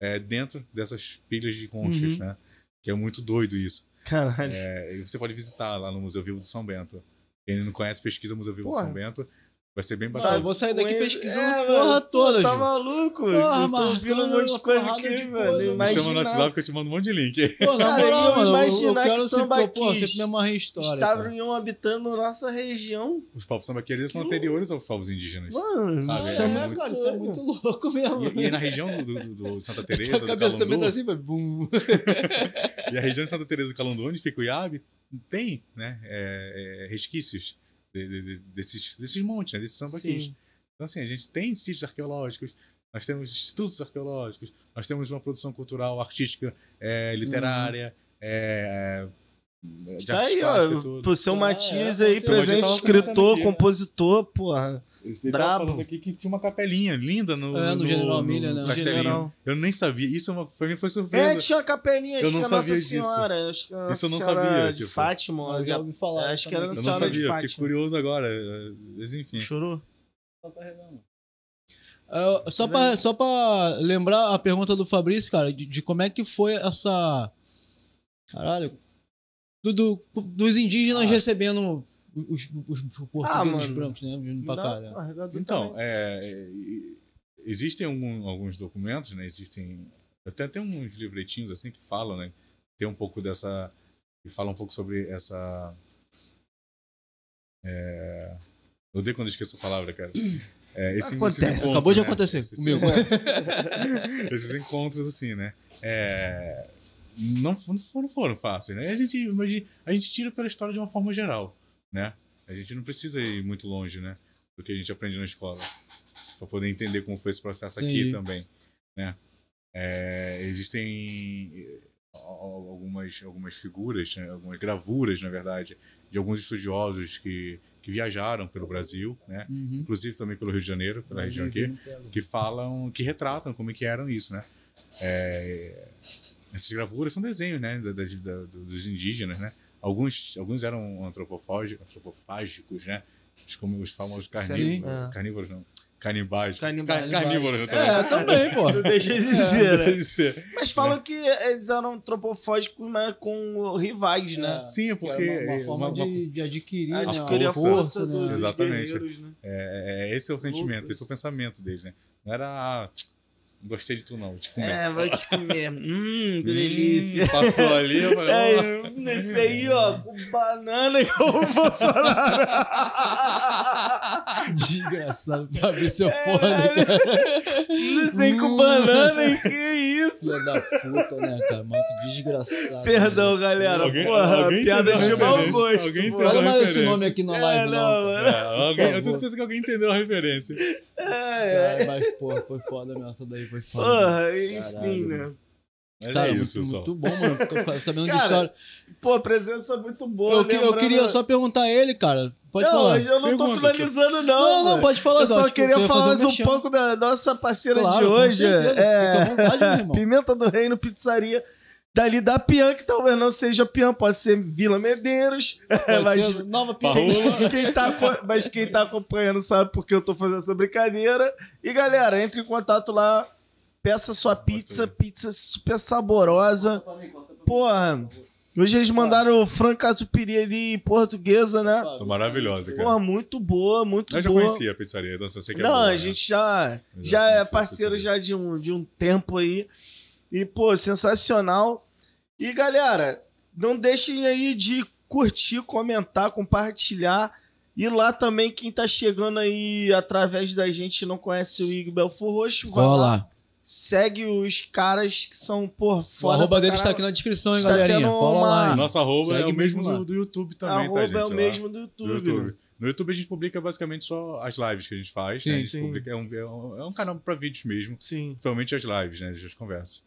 [SPEAKER 3] é, dentro dessas pilhas de conchas,
[SPEAKER 1] Uhum.
[SPEAKER 3] né? Que é muito doido isso.
[SPEAKER 2] Caralho.
[SPEAKER 3] É, você pode visitar lá no Museu Vivo de São Bento. Quem não conhece, pesquisa Museu Vivo
[SPEAKER 2] Porra.
[SPEAKER 3] de São Bento. Vai ser bem bacana.
[SPEAKER 1] eu vou sair daqui pesquisando
[SPEAKER 2] É,
[SPEAKER 1] a
[SPEAKER 2] mano,
[SPEAKER 1] porra toda,
[SPEAKER 2] Tá maluco?
[SPEAKER 1] Porra,
[SPEAKER 2] eu tô ouvindo um monte de coisa aqui,
[SPEAKER 1] de
[SPEAKER 2] velho.
[SPEAKER 3] Me chama no WhatsApp que eu te mando um monte de link.
[SPEAKER 1] Pô, na moral, mano, eu, eu
[SPEAKER 2] imaginar
[SPEAKER 1] quero
[SPEAKER 2] que
[SPEAKER 1] sempre, pô, sempre me amarrei em história.
[SPEAKER 2] Estavam habitando nossa região.
[SPEAKER 3] Os povos sambaqueiros são anteriores aos povos indígenas.
[SPEAKER 2] Mano,
[SPEAKER 3] Sabe,
[SPEAKER 2] isso
[SPEAKER 3] é
[SPEAKER 2] é,
[SPEAKER 1] É,
[SPEAKER 2] muito
[SPEAKER 1] cara, isso é muito louco mesmo.
[SPEAKER 3] E, e na região do, do, do- Santa *laughs* Teresa, do
[SPEAKER 1] cabeça também tá assim, vai bum. *laughs*
[SPEAKER 3] e a região de Santa Teresa do Calundu, onde fica o Iabe, tem né, é, é, resquícios de- de- de- desses, desses montes, né, desses sambaquis.
[SPEAKER 2] Sim.
[SPEAKER 3] Então, assim, a gente tem sítios arqueológicos, nós temos institutos arqueológicos, nós temos uma produção cultural, artística, é, literária, é, é, de
[SPEAKER 2] Tá
[SPEAKER 3] artes
[SPEAKER 2] aí, ó.
[SPEAKER 3] tudo.
[SPEAKER 2] Pro seu
[SPEAKER 1] Ah,
[SPEAKER 2] Matias
[SPEAKER 1] é,
[SPEAKER 2] aí, presente escritor,
[SPEAKER 3] aqui, né?
[SPEAKER 2] compositor, porra.
[SPEAKER 3] Ele tava
[SPEAKER 2] Brabo.
[SPEAKER 3] falando aqui que tinha uma capelinha linda no,
[SPEAKER 1] É, no General Milha, né?
[SPEAKER 2] General.
[SPEAKER 3] Eu nem sabia. Isso é uma, pra mim foi
[SPEAKER 2] É,
[SPEAKER 3] surpresa.
[SPEAKER 2] tinha uma capelinha,
[SPEAKER 3] Eu
[SPEAKER 2] acho
[SPEAKER 3] não
[SPEAKER 2] que é
[SPEAKER 3] sabia
[SPEAKER 2] Nossa
[SPEAKER 3] disso.
[SPEAKER 2] Senhora. Acho que a
[SPEAKER 3] Isso eu não sabia,
[SPEAKER 2] de
[SPEAKER 3] tipo.
[SPEAKER 2] Fátima.
[SPEAKER 1] Eu já ouvi falar.
[SPEAKER 2] Acho que era
[SPEAKER 3] eu
[SPEAKER 2] Nossa
[SPEAKER 3] não
[SPEAKER 2] Senhora de
[SPEAKER 3] sabia, fiquei curioso agora. Mas enfim.
[SPEAKER 2] Chorou?
[SPEAKER 1] É, só, pra, só pra lembrar a pergunta do Fabrício, cara, de, de como é que foi essa. Caralho. Do, do- dos indígenas recebendo os, os- os portugueses
[SPEAKER 2] mano.
[SPEAKER 1] brancos, né? Vindo pra cá. né?
[SPEAKER 2] carregador
[SPEAKER 3] Então, é, é, existem algum- alguns documentos, né? Existem. Até tem uns livretinhos assim que falam, né? Tem um pouco dessa. que fala um pouco sobre essa. É, eu odeio quando eu esqueço a palavra, cara. É, esse-
[SPEAKER 2] Acontece.
[SPEAKER 3] encontros,
[SPEAKER 1] Acabou de
[SPEAKER 3] né?
[SPEAKER 1] acontecer
[SPEAKER 3] Esses-
[SPEAKER 1] comigo. *laughs*
[SPEAKER 3] esses encontros assim, né? É, não, não foram, não foram fáceis, né? A gente, imagina, a gente tira pela história de uma forma geral, né? A gente não precisa ir muito longe, né? Do que a gente aprende na escola para poder entender como foi esse processo aqui
[SPEAKER 1] Sim.
[SPEAKER 3] também, né? É, existem eh, al- algumas algumas figuras, né? algumas gravuras, na verdade, de alguns estudiosos que, que viajaram pelo Brasil, né?
[SPEAKER 1] Uhum.
[SPEAKER 3] Inclusive também pelo Rio de Janeiro, pela região aqui que falam, que retratam como é que eram isso, né? É, essas gravuras são desenhos, né, da- da- da- dos indígenas, né? Alguns, alguns eram antropofágicos, antropofágicos, né? Os, como os famosos
[SPEAKER 1] Sim.
[SPEAKER 3] carnívoros,
[SPEAKER 2] É.
[SPEAKER 3] carnívoros não, canibais,
[SPEAKER 2] Canibais.
[SPEAKER 3] Car- carnívoros, né?
[SPEAKER 1] É, também, pô. *laughs*
[SPEAKER 2] Não deixa de dizer,
[SPEAKER 3] Deixa
[SPEAKER 2] né?
[SPEAKER 3] eu dizer.
[SPEAKER 2] Mas falam que eles eram antropofógicos, mas com rivais, né?
[SPEAKER 3] Sim, é porque
[SPEAKER 1] É uma, uma
[SPEAKER 3] é
[SPEAKER 1] forma
[SPEAKER 3] uma- uma-
[SPEAKER 1] de, de adquirir né,
[SPEAKER 2] Adquirir a
[SPEAKER 3] força,
[SPEAKER 2] força
[SPEAKER 1] né?
[SPEAKER 2] dos
[SPEAKER 3] Exatamente.
[SPEAKER 2] né?
[SPEAKER 3] é, é- esse é o sentimento,
[SPEAKER 2] Louco
[SPEAKER 3] esse é o pensamento deles, né? Não era, ah, gostei de tu não, vou te comer.
[SPEAKER 2] É, vai te comer. Hum, que
[SPEAKER 3] Hum,
[SPEAKER 2] delícia.
[SPEAKER 3] passou ali, eu falei,
[SPEAKER 2] É, nesse aí, ó, com banana e *laughs* o Bolsonaro.
[SPEAKER 1] Desgraçado, Fabrício é foda, cara.
[SPEAKER 2] Nesse aí com banana e que isso?
[SPEAKER 1] Filha da puta, né, cara? Mano, que desgraçado.
[SPEAKER 2] Perdão,
[SPEAKER 1] né?
[SPEAKER 2] galera.
[SPEAKER 3] Alguém-
[SPEAKER 2] Porra,
[SPEAKER 3] alguém
[SPEAKER 2] piada de mau gosto.
[SPEAKER 3] Alguém entendeu?
[SPEAKER 1] Fala mais esse nome aqui na
[SPEAKER 2] É,
[SPEAKER 1] live, não.
[SPEAKER 2] não,
[SPEAKER 1] cara.
[SPEAKER 3] É, alguém, eu tenho certeza que alguém entendeu a referência.
[SPEAKER 2] É,
[SPEAKER 1] Cara, mas, porra, foi foda mesmo. Essa daí foi foda.
[SPEAKER 2] porra, enfim,
[SPEAKER 1] Caralho,
[SPEAKER 2] né?
[SPEAKER 3] Mas
[SPEAKER 1] Cara,
[SPEAKER 3] é
[SPEAKER 1] muito,
[SPEAKER 3] isso, pessoal.
[SPEAKER 1] muito bom, mano. Ficar *laughs* sabendo de
[SPEAKER 2] Cara,
[SPEAKER 1] história.
[SPEAKER 2] Pô, presença muito boa.
[SPEAKER 1] Eu, que- eu
[SPEAKER 2] lembrando-
[SPEAKER 1] queria só perguntar a ele, cara. Pode
[SPEAKER 2] não,
[SPEAKER 1] falar.
[SPEAKER 2] eu não tô
[SPEAKER 3] Pergunta,
[SPEAKER 2] finalizando, não.
[SPEAKER 1] Não, não, pode falar.
[SPEAKER 2] Eu só
[SPEAKER 1] que
[SPEAKER 2] queria falar mais um
[SPEAKER 1] mexer.
[SPEAKER 2] pouco da nossa parceira
[SPEAKER 1] Claro,
[SPEAKER 2] de hoje. É...
[SPEAKER 1] Fica à vontade, meu irmão. *laughs*
[SPEAKER 2] Pimenta do Reino Pizzaria. dali da Pian, que talvez não seja Pian, pode ser Vila Medeiros.
[SPEAKER 1] Pode *laughs*
[SPEAKER 2] mas,
[SPEAKER 1] ser Nova
[SPEAKER 3] Parrula.
[SPEAKER 1] Pinheiro.
[SPEAKER 2] quem tá, mas quem tá acompanhando sabe porque eu tô fazendo essa brincadeira. E galera, entre em contato lá, peça sua pizza, pizza super saborosa. Porra, hoje eles mandaram o frango catupiry ali portuguesa, né?
[SPEAKER 3] Tô maravilhosa, cara.
[SPEAKER 2] Porra, muito boa, muito
[SPEAKER 3] Eu já
[SPEAKER 2] boa.
[SPEAKER 3] conhecia a pizzaria, então eu sei que é
[SPEAKER 2] Não,
[SPEAKER 3] boa,
[SPEAKER 2] a
[SPEAKER 3] né?
[SPEAKER 2] gente já, já
[SPEAKER 3] já
[SPEAKER 2] é parceiro já de um, de um tempo aí. E, pô, sensacional. E, galera, não deixem aí de curtir, comentar, compartilhar. E lá também, quem tá chegando aí através da gente e não conhece o Igor Belfor Roxo, vai lá.
[SPEAKER 1] lá.
[SPEAKER 2] Segue os caras que são, pô,
[SPEAKER 1] O
[SPEAKER 2] foda.
[SPEAKER 1] arroba
[SPEAKER 2] pra
[SPEAKER 1] deles tá aqui na descrição, hein,
[SPEAKER 2] Está
[SPEAKER 1] galerinha.
[SPEAKER 2] uma-
[SPEAKER 1] lá, hein.
[SPEAKER 3] Nosso arroba
[SPEAKER 1] Segue
[SPEAKER 3] é o mesmo
[SPEAKER 1] lá.
[SPEAKER 3] do, do YouTube também,
[SPEAKER 2] Arroba
[SPEAKER 3] tá, gente?
[SPEAKER 2] é o
[SPEAKER 3] Lá.
[SPEAKER 2] mesmo do
[SPEAKER 3] Do
[SPEAKER 2] YouTube.
[SPEAKER 3] YouTube. No YouTube a gente publica basicamente só as lives que a gente faz.
[SPEAKER 1] Sim,
[SPEAKER 3] né? A gente
[SPEAKER 2] sim.
[SPEAKER 3] publica, é, um, é um- é um canal pra vídeos mesmo.
[SPEAKER 2] Sim.
[SPEAKER 3] Principalmente as lives, né? As conversas.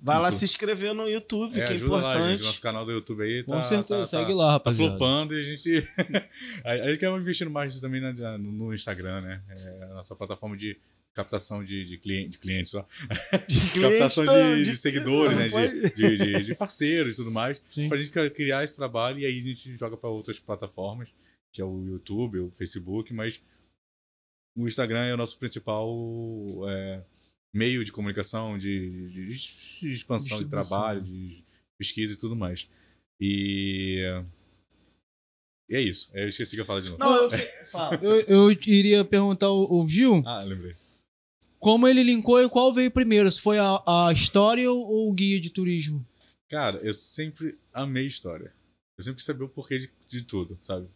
[SPEAKER 2] Vai lá
[SPEAKER 3] YouTube.
[SPEAKER 2] se inscrever no YouTube,
[SPEAKER 3] É,
[SPEAKER 2] que é
[SPEAKER 3] ajuda lá,
[SPEAKER 2] importante.
[SPEAKER 3] gente. Nosso canal do YouTube aí tá.
[SPEAKER 1] Com certeza,
[SPEAKER 3] tá,
[SPEAKER 1] segue
[SPEAKER 3] tá,
[SPEAKER 1] lá,
[SPEAKER 3] Tá
[SPEAKER 1] rapaziada.
[SPEAKER 3] flopando e a gente. *laughs* aí aí que eu investindo mais também na- no Instagram, né? É a nossa plataforma de captação de, de, cliente, de clientes, ó. *laughs*
[SPEAKER 2] De *laughs*
[SPEAKER 3] captação
[SPEAKER 2] clientes,
[SPEAKER 3] de,
[SPEAKER 2] de-
[SPEAKER 3] de seguidores, né? De, de, parceiros e tudo mais.
[SPEAKER 1] Sim.
[SPEAKER 3] Pra gente cri- criar esse trabalho e aí a gente joga pra outras plataformas, que é o YouTube, o Facebook, mas o Instagram é o nosso principal é, meio de comunicação, de, de- expansão de trabalho, de pesquisa e tudo mais. E. E é isso. Eu esqueci que eu falar de novo.
[SPEAKER 2] Não, eu... *laughs*
[SPEAKER 1] Eu, eu iria perguntar o, o Gil
[SPEAKER 3] Ah, lembrei.
[SPEAKER 1] Como ele linkou e qual veio primeiro, se foi a, a história ou, o guia de turismo.
[SPEAKER 3] Cara, eu sempre amei história. Eu sempre quis saber o porquê de, de tudo, sabe?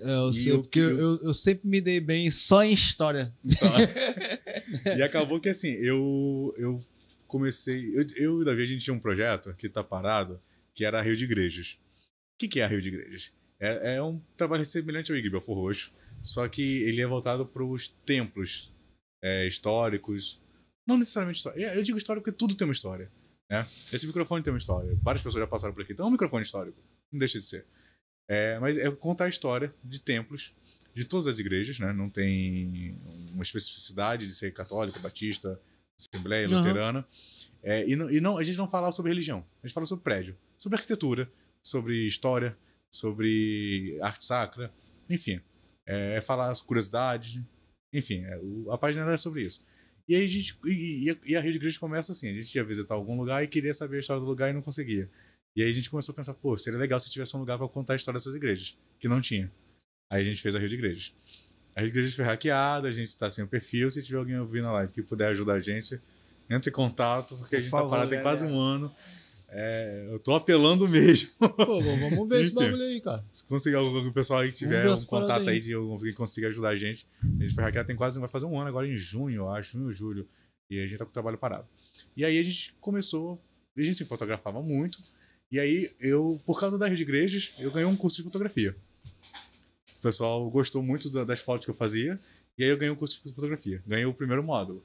[SPEAKER 1] É, eu
[SPEAKER 3] E
[SPEAKER 1] sei,
[SPEAKER 3] eu-
[SPEAKER 1] porque eu,
[SPEAKER 3] eu-
[SPEAKER 1] eu, sempre me dei bem só em história.
[SPEAKER 3] Então, *laughs* e acabou que assim, eu, eu comecei. Eu, eu e o Davi, a gente tinha um projeto que tá parado, que era a Rio de Igrejas. O que, que é a Rio de Igrejas? É, é um trabalho semelhante ao Igreja Belfor Roxo, só que ele é voltado para os templos é, históricos. Não necessariamente história. Eu digo história porque tudo tem uma história. Né? Esse microfone tem uma história. Várias pessoas já passaram por aqui. Então é um microfone histórico. Não deixa de ser. É, mas é contar a história de templos de todas as igrejas, né? Não tem uma especificidade de ser católica, batista, assembleia,
[SPEAKER 1] Aham.
[SPEAKER 3] luterana. É, e não, e não, a gente não fala sobre religião. A gente fala sobre prédio, sobre arquitetura, sobre história, sobre arte sacra, enfim. É, falar curiosidades, enfim. é, a página era sobre isso. E aí a gente. E, e- e a Rio de Igreja começa assim: a gente ia visitar algum lugar e queria saber a história do lugar e não conseguia. E aí a gente começou a pensar, pô, seria legal se tivesse um lugar para contar a história dessas igrejas, que não tinha. Aí a gente fez a Rio de Igrejas. A Rio de Igrejas foi hackeada, a gente tá sem o perfil. Se tiver alguém ouvindo a live que puder ajudar a gente, entre em contato, porque a gente
[SPEAKER 2] favor,
[SPEAKER 3] tá parado tem quase um ano. É, eu tô apelando mesmo.
[SPEAKER 1] Pô, vamos ver *laughs* esse bagulho aí, cara.
[SPEAKER 3] Se conseguir algum pessoal aí que tiver
[SPEAKER 1] ver
[SPEAKER 3] um contato
[SPEAKER 1] aí.
[SPEAKER 3] de alguém que consiga ajudar a gente. A gente foi hackeado tem quase, vai fazer um ano agora em junho, eu acho, junho julho. E a gente tá com o trabalho parado. E aí a gente começou, a gente se fotografava muito. E aí eu, por causa da Rio de Igrejas, eu ganhei um curso de fotografia. O pessoal gostou muito da- das fotos que eu fazia. E aí eu ganhei um curso de fotografia. Ganhei o primeiro módulo.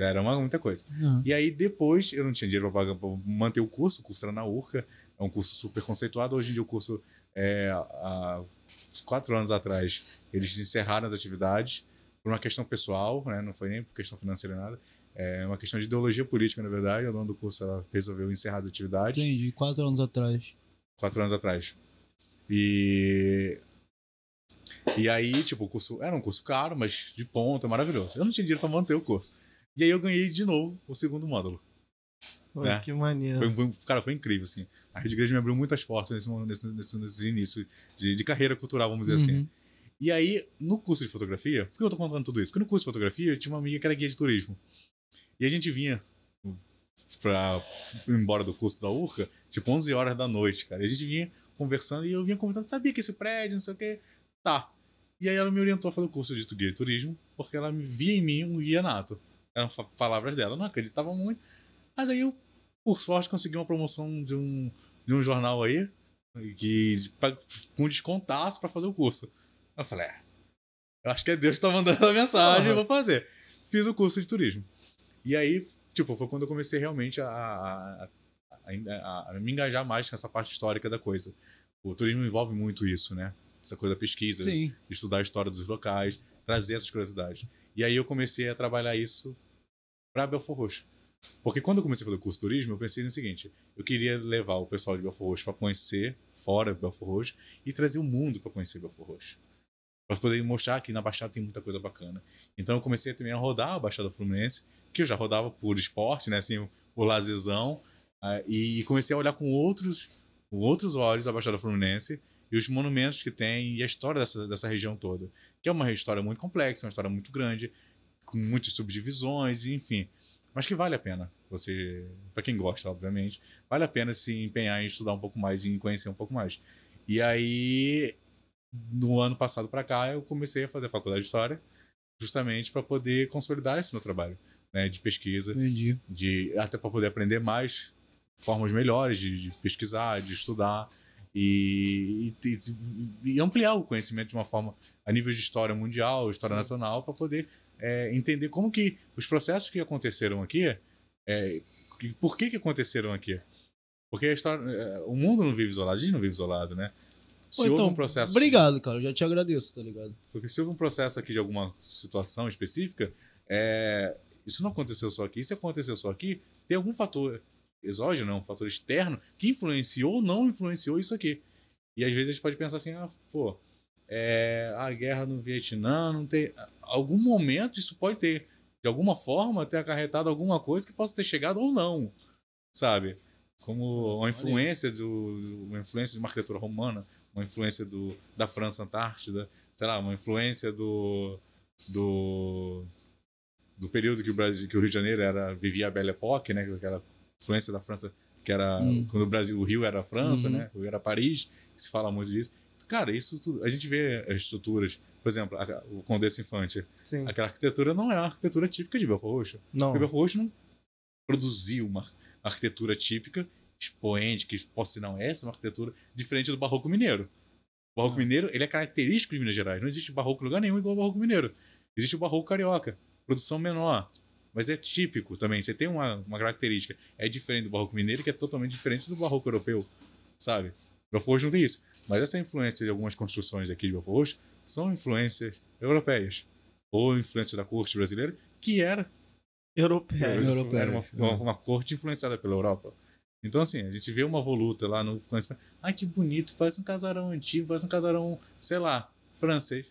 [SPEAKER 3] Já era uma, muita coisa.
[SPEAKER 1] Uhum.
[SPEAKER 3] E aí depois eu não tinha dinheiro para pagar para manter o curso, o curso era na Urca, é um curso super conceituado. Hoje em dia o curso é há quatro anos atrás eles encerraram as atividades por uma questão pessoal, né? Não foi nem por questão financeira nada. É uma questão de ideologia política, na verdade. A dona do curso ela resolveu encerrar as atividades
[SPEAKER 1] Entendi, quatro anos atrás.
[SPEAKER 3] quatro anos atrás. E. E aí, tipo, o curso era um curso caro, mas de ponta, maravilhoso. Eu não tinha dinheiro para manter o curso. E aí eu ganhei de novo o segundo módulo.
[SPEAKER 2] Pô,
[SPEAKER 3] né?
[SPEAKER 2] Que maneiro.
[SPEAKER 3] Foi, foi- cara, foi incrível, assim. A Rede Igreja me abriu muitas portas nesse, nesse, nesse, nesse início de, de carreira cultural, vamos dizer assim.
[SPEAKER 1] Uhum.
[SPEAKER 3] E aí, no curso de fotografia, por que eu tô contando tudo isso? Porque no curso de fotografia eu tinha uma amiga que era guia de turismo. E a gente vinha pra ir embora do curso da Urca, tipo 11 horas da noite, cara. E a gente vinha conversando e eu vinha comentando, sabia que esse prédio, não sei o quê. Tá. E aí ela me orientou a fazer o curso de guia de turismo, porque ela via em mim um guia nato. Eram palavras dela, eu não acreditava muito. Mas aí eu, por sorte, consegui uma promoção de um, de um jornal aí, que, pra- com descontaço pra fazer o curso. Eu falei, é, eu acho que é Deus que tá mandando essa mensagem, eu vou fazer. Fiz o curso de turismo. E aí, tipo, foi quando eu comecei realmente a, a, a- a- a me engajar mais nessa parte histórica da coisa. O turismo envolve muito isso, né? Essa coisa da pesquisa,
[SPEAKER 1] Sim.
[SPEAKER 3] estudar a história dos locais, trazer essas curiosidades. E aí eu comecei a trabalhar isso para Belfor Roxo. Porque quando eu comecei a fazer o curso de turismo, eu pensei no seguinte: eu queria levar o pessoal de Belfort Roxo para conhecer fora Belfort Roxo e trazer o mundo para conhecer Belfort Roxo. Para poder mostrar que na Baixada tem muita coisa bacana. Então eu comecei também a rodar a Baixada Fluminense, que eu já rodava por esporte, né? Assim, por lazerzão. ah, e comecei a olhar com outros, com outros olhos a Baixada Fluminense e os monumentos que tem e a história dessa, dessa região toda. Que é uma história muito complexa, uma história muito grande, com muitas subdivisões, enfim. Mas que vale a pena. Você, para quem gosta, obviamente, vale a pena se empenhar em estudar um pouco mais e em conhecer um pouco mais. E aí, no ano passado para cá, eu comecei a fazer a faculdade de história, justamente para poder consolidar esse meu trabalho, né, de pesquisa,
[SPEAKER 1] Entendi.
[SPEAKER 3] de até para poder aprender mais formas melhores de, de pesquisar, de estudar e, e- e ampliar o conhecimento de uma forma a nível de história mundial, história nacional, para poder é, entender como que os processos que aconteceram aqui, é, e por que que aconteceram aqui. Porque a história, é, o mundo não vive isolado, a gente não vive isolado, né? Se
[SPEAKER 1] Pô, então,
[SPEAKER 3] houve um processo
[SPEAKER 1] Obrigado, cara. Eu já te agradeço, tá ligado?
[SPEAKER 3] porque se houve um processo aqui de alguma situação específica, é, isso não aconteceu só aqui. Se aconteceu só aqui, tem algum fator exógeno, um fator externo, que influenciou ou não influenciou isso aqui. E às vezes a gente pode pensar assim, ah, pô, é, a guerra no Vietnã não tem. Algum momento isso pode ter, de alguma forma, ter acarretado alguma coisa que possa ter chegado ou não, sabe? Como uma influência, do, uma influência de uma arquitetura romana, uma influência do, da França Antártida, sei lá, uma influência do, do, do período que o, Brasil, que o Rio de Janeiro era, vivia a Belle Époque, né? Aquela influência da França, que era
[SPEAKER 1] Hum.
[SPEAKER 3] quando o Brasil, o Rio era a França,
[SPEAKER 1] Uhum.
[SPEAKER 3] né? O Rio era Paris, se fala muito disso. Cara, isso tudo, a gente vê as estruturas, por exemplo, a- o Condessa Infante.
[SPEAKER 2] Sim.
[SPEAKER 3] Aquela arquitetura não é uma arquitetura típica de Belfort Roxo.
[SPEAKER 2] Não.
[SPEAKER 3] Porque Belfort Roxo não produziu uma arquitetura típica, expoente, que possa ser, não, essa é uma arquitetura diferente do Barroco Mineiro. O Barroco Mineiro, ele é característico de Minas Gerais. Não existe barroco em lugar nenhum igual ao Barroco Mineiro. Existe o Barroco Carioca, produção menor, mas é típico também. Você tem uma, uma característica. É diferente do Barroco Mineiro, que é totalmente diferente do Barroco Europeu, sabe? Belfort Roxo não tem isso. Mas essa influência de algumas construções aqui de Belfort Roxo são influências europeias. Ou influência da corte brasileira, que era
[SPEAKER 2] Europeia.
[SPEAKER 1] Europeia,
[SPEAKER 3] era uma,
[SPEAKER 1] é.
[SPEAKER 3] uma, uma corte influenciada pela Europa. Então, assim, a gente vê uma voluta lá no. Ai, que bonito, parece um casarão antigo, parece um casarão, sei lá, francês.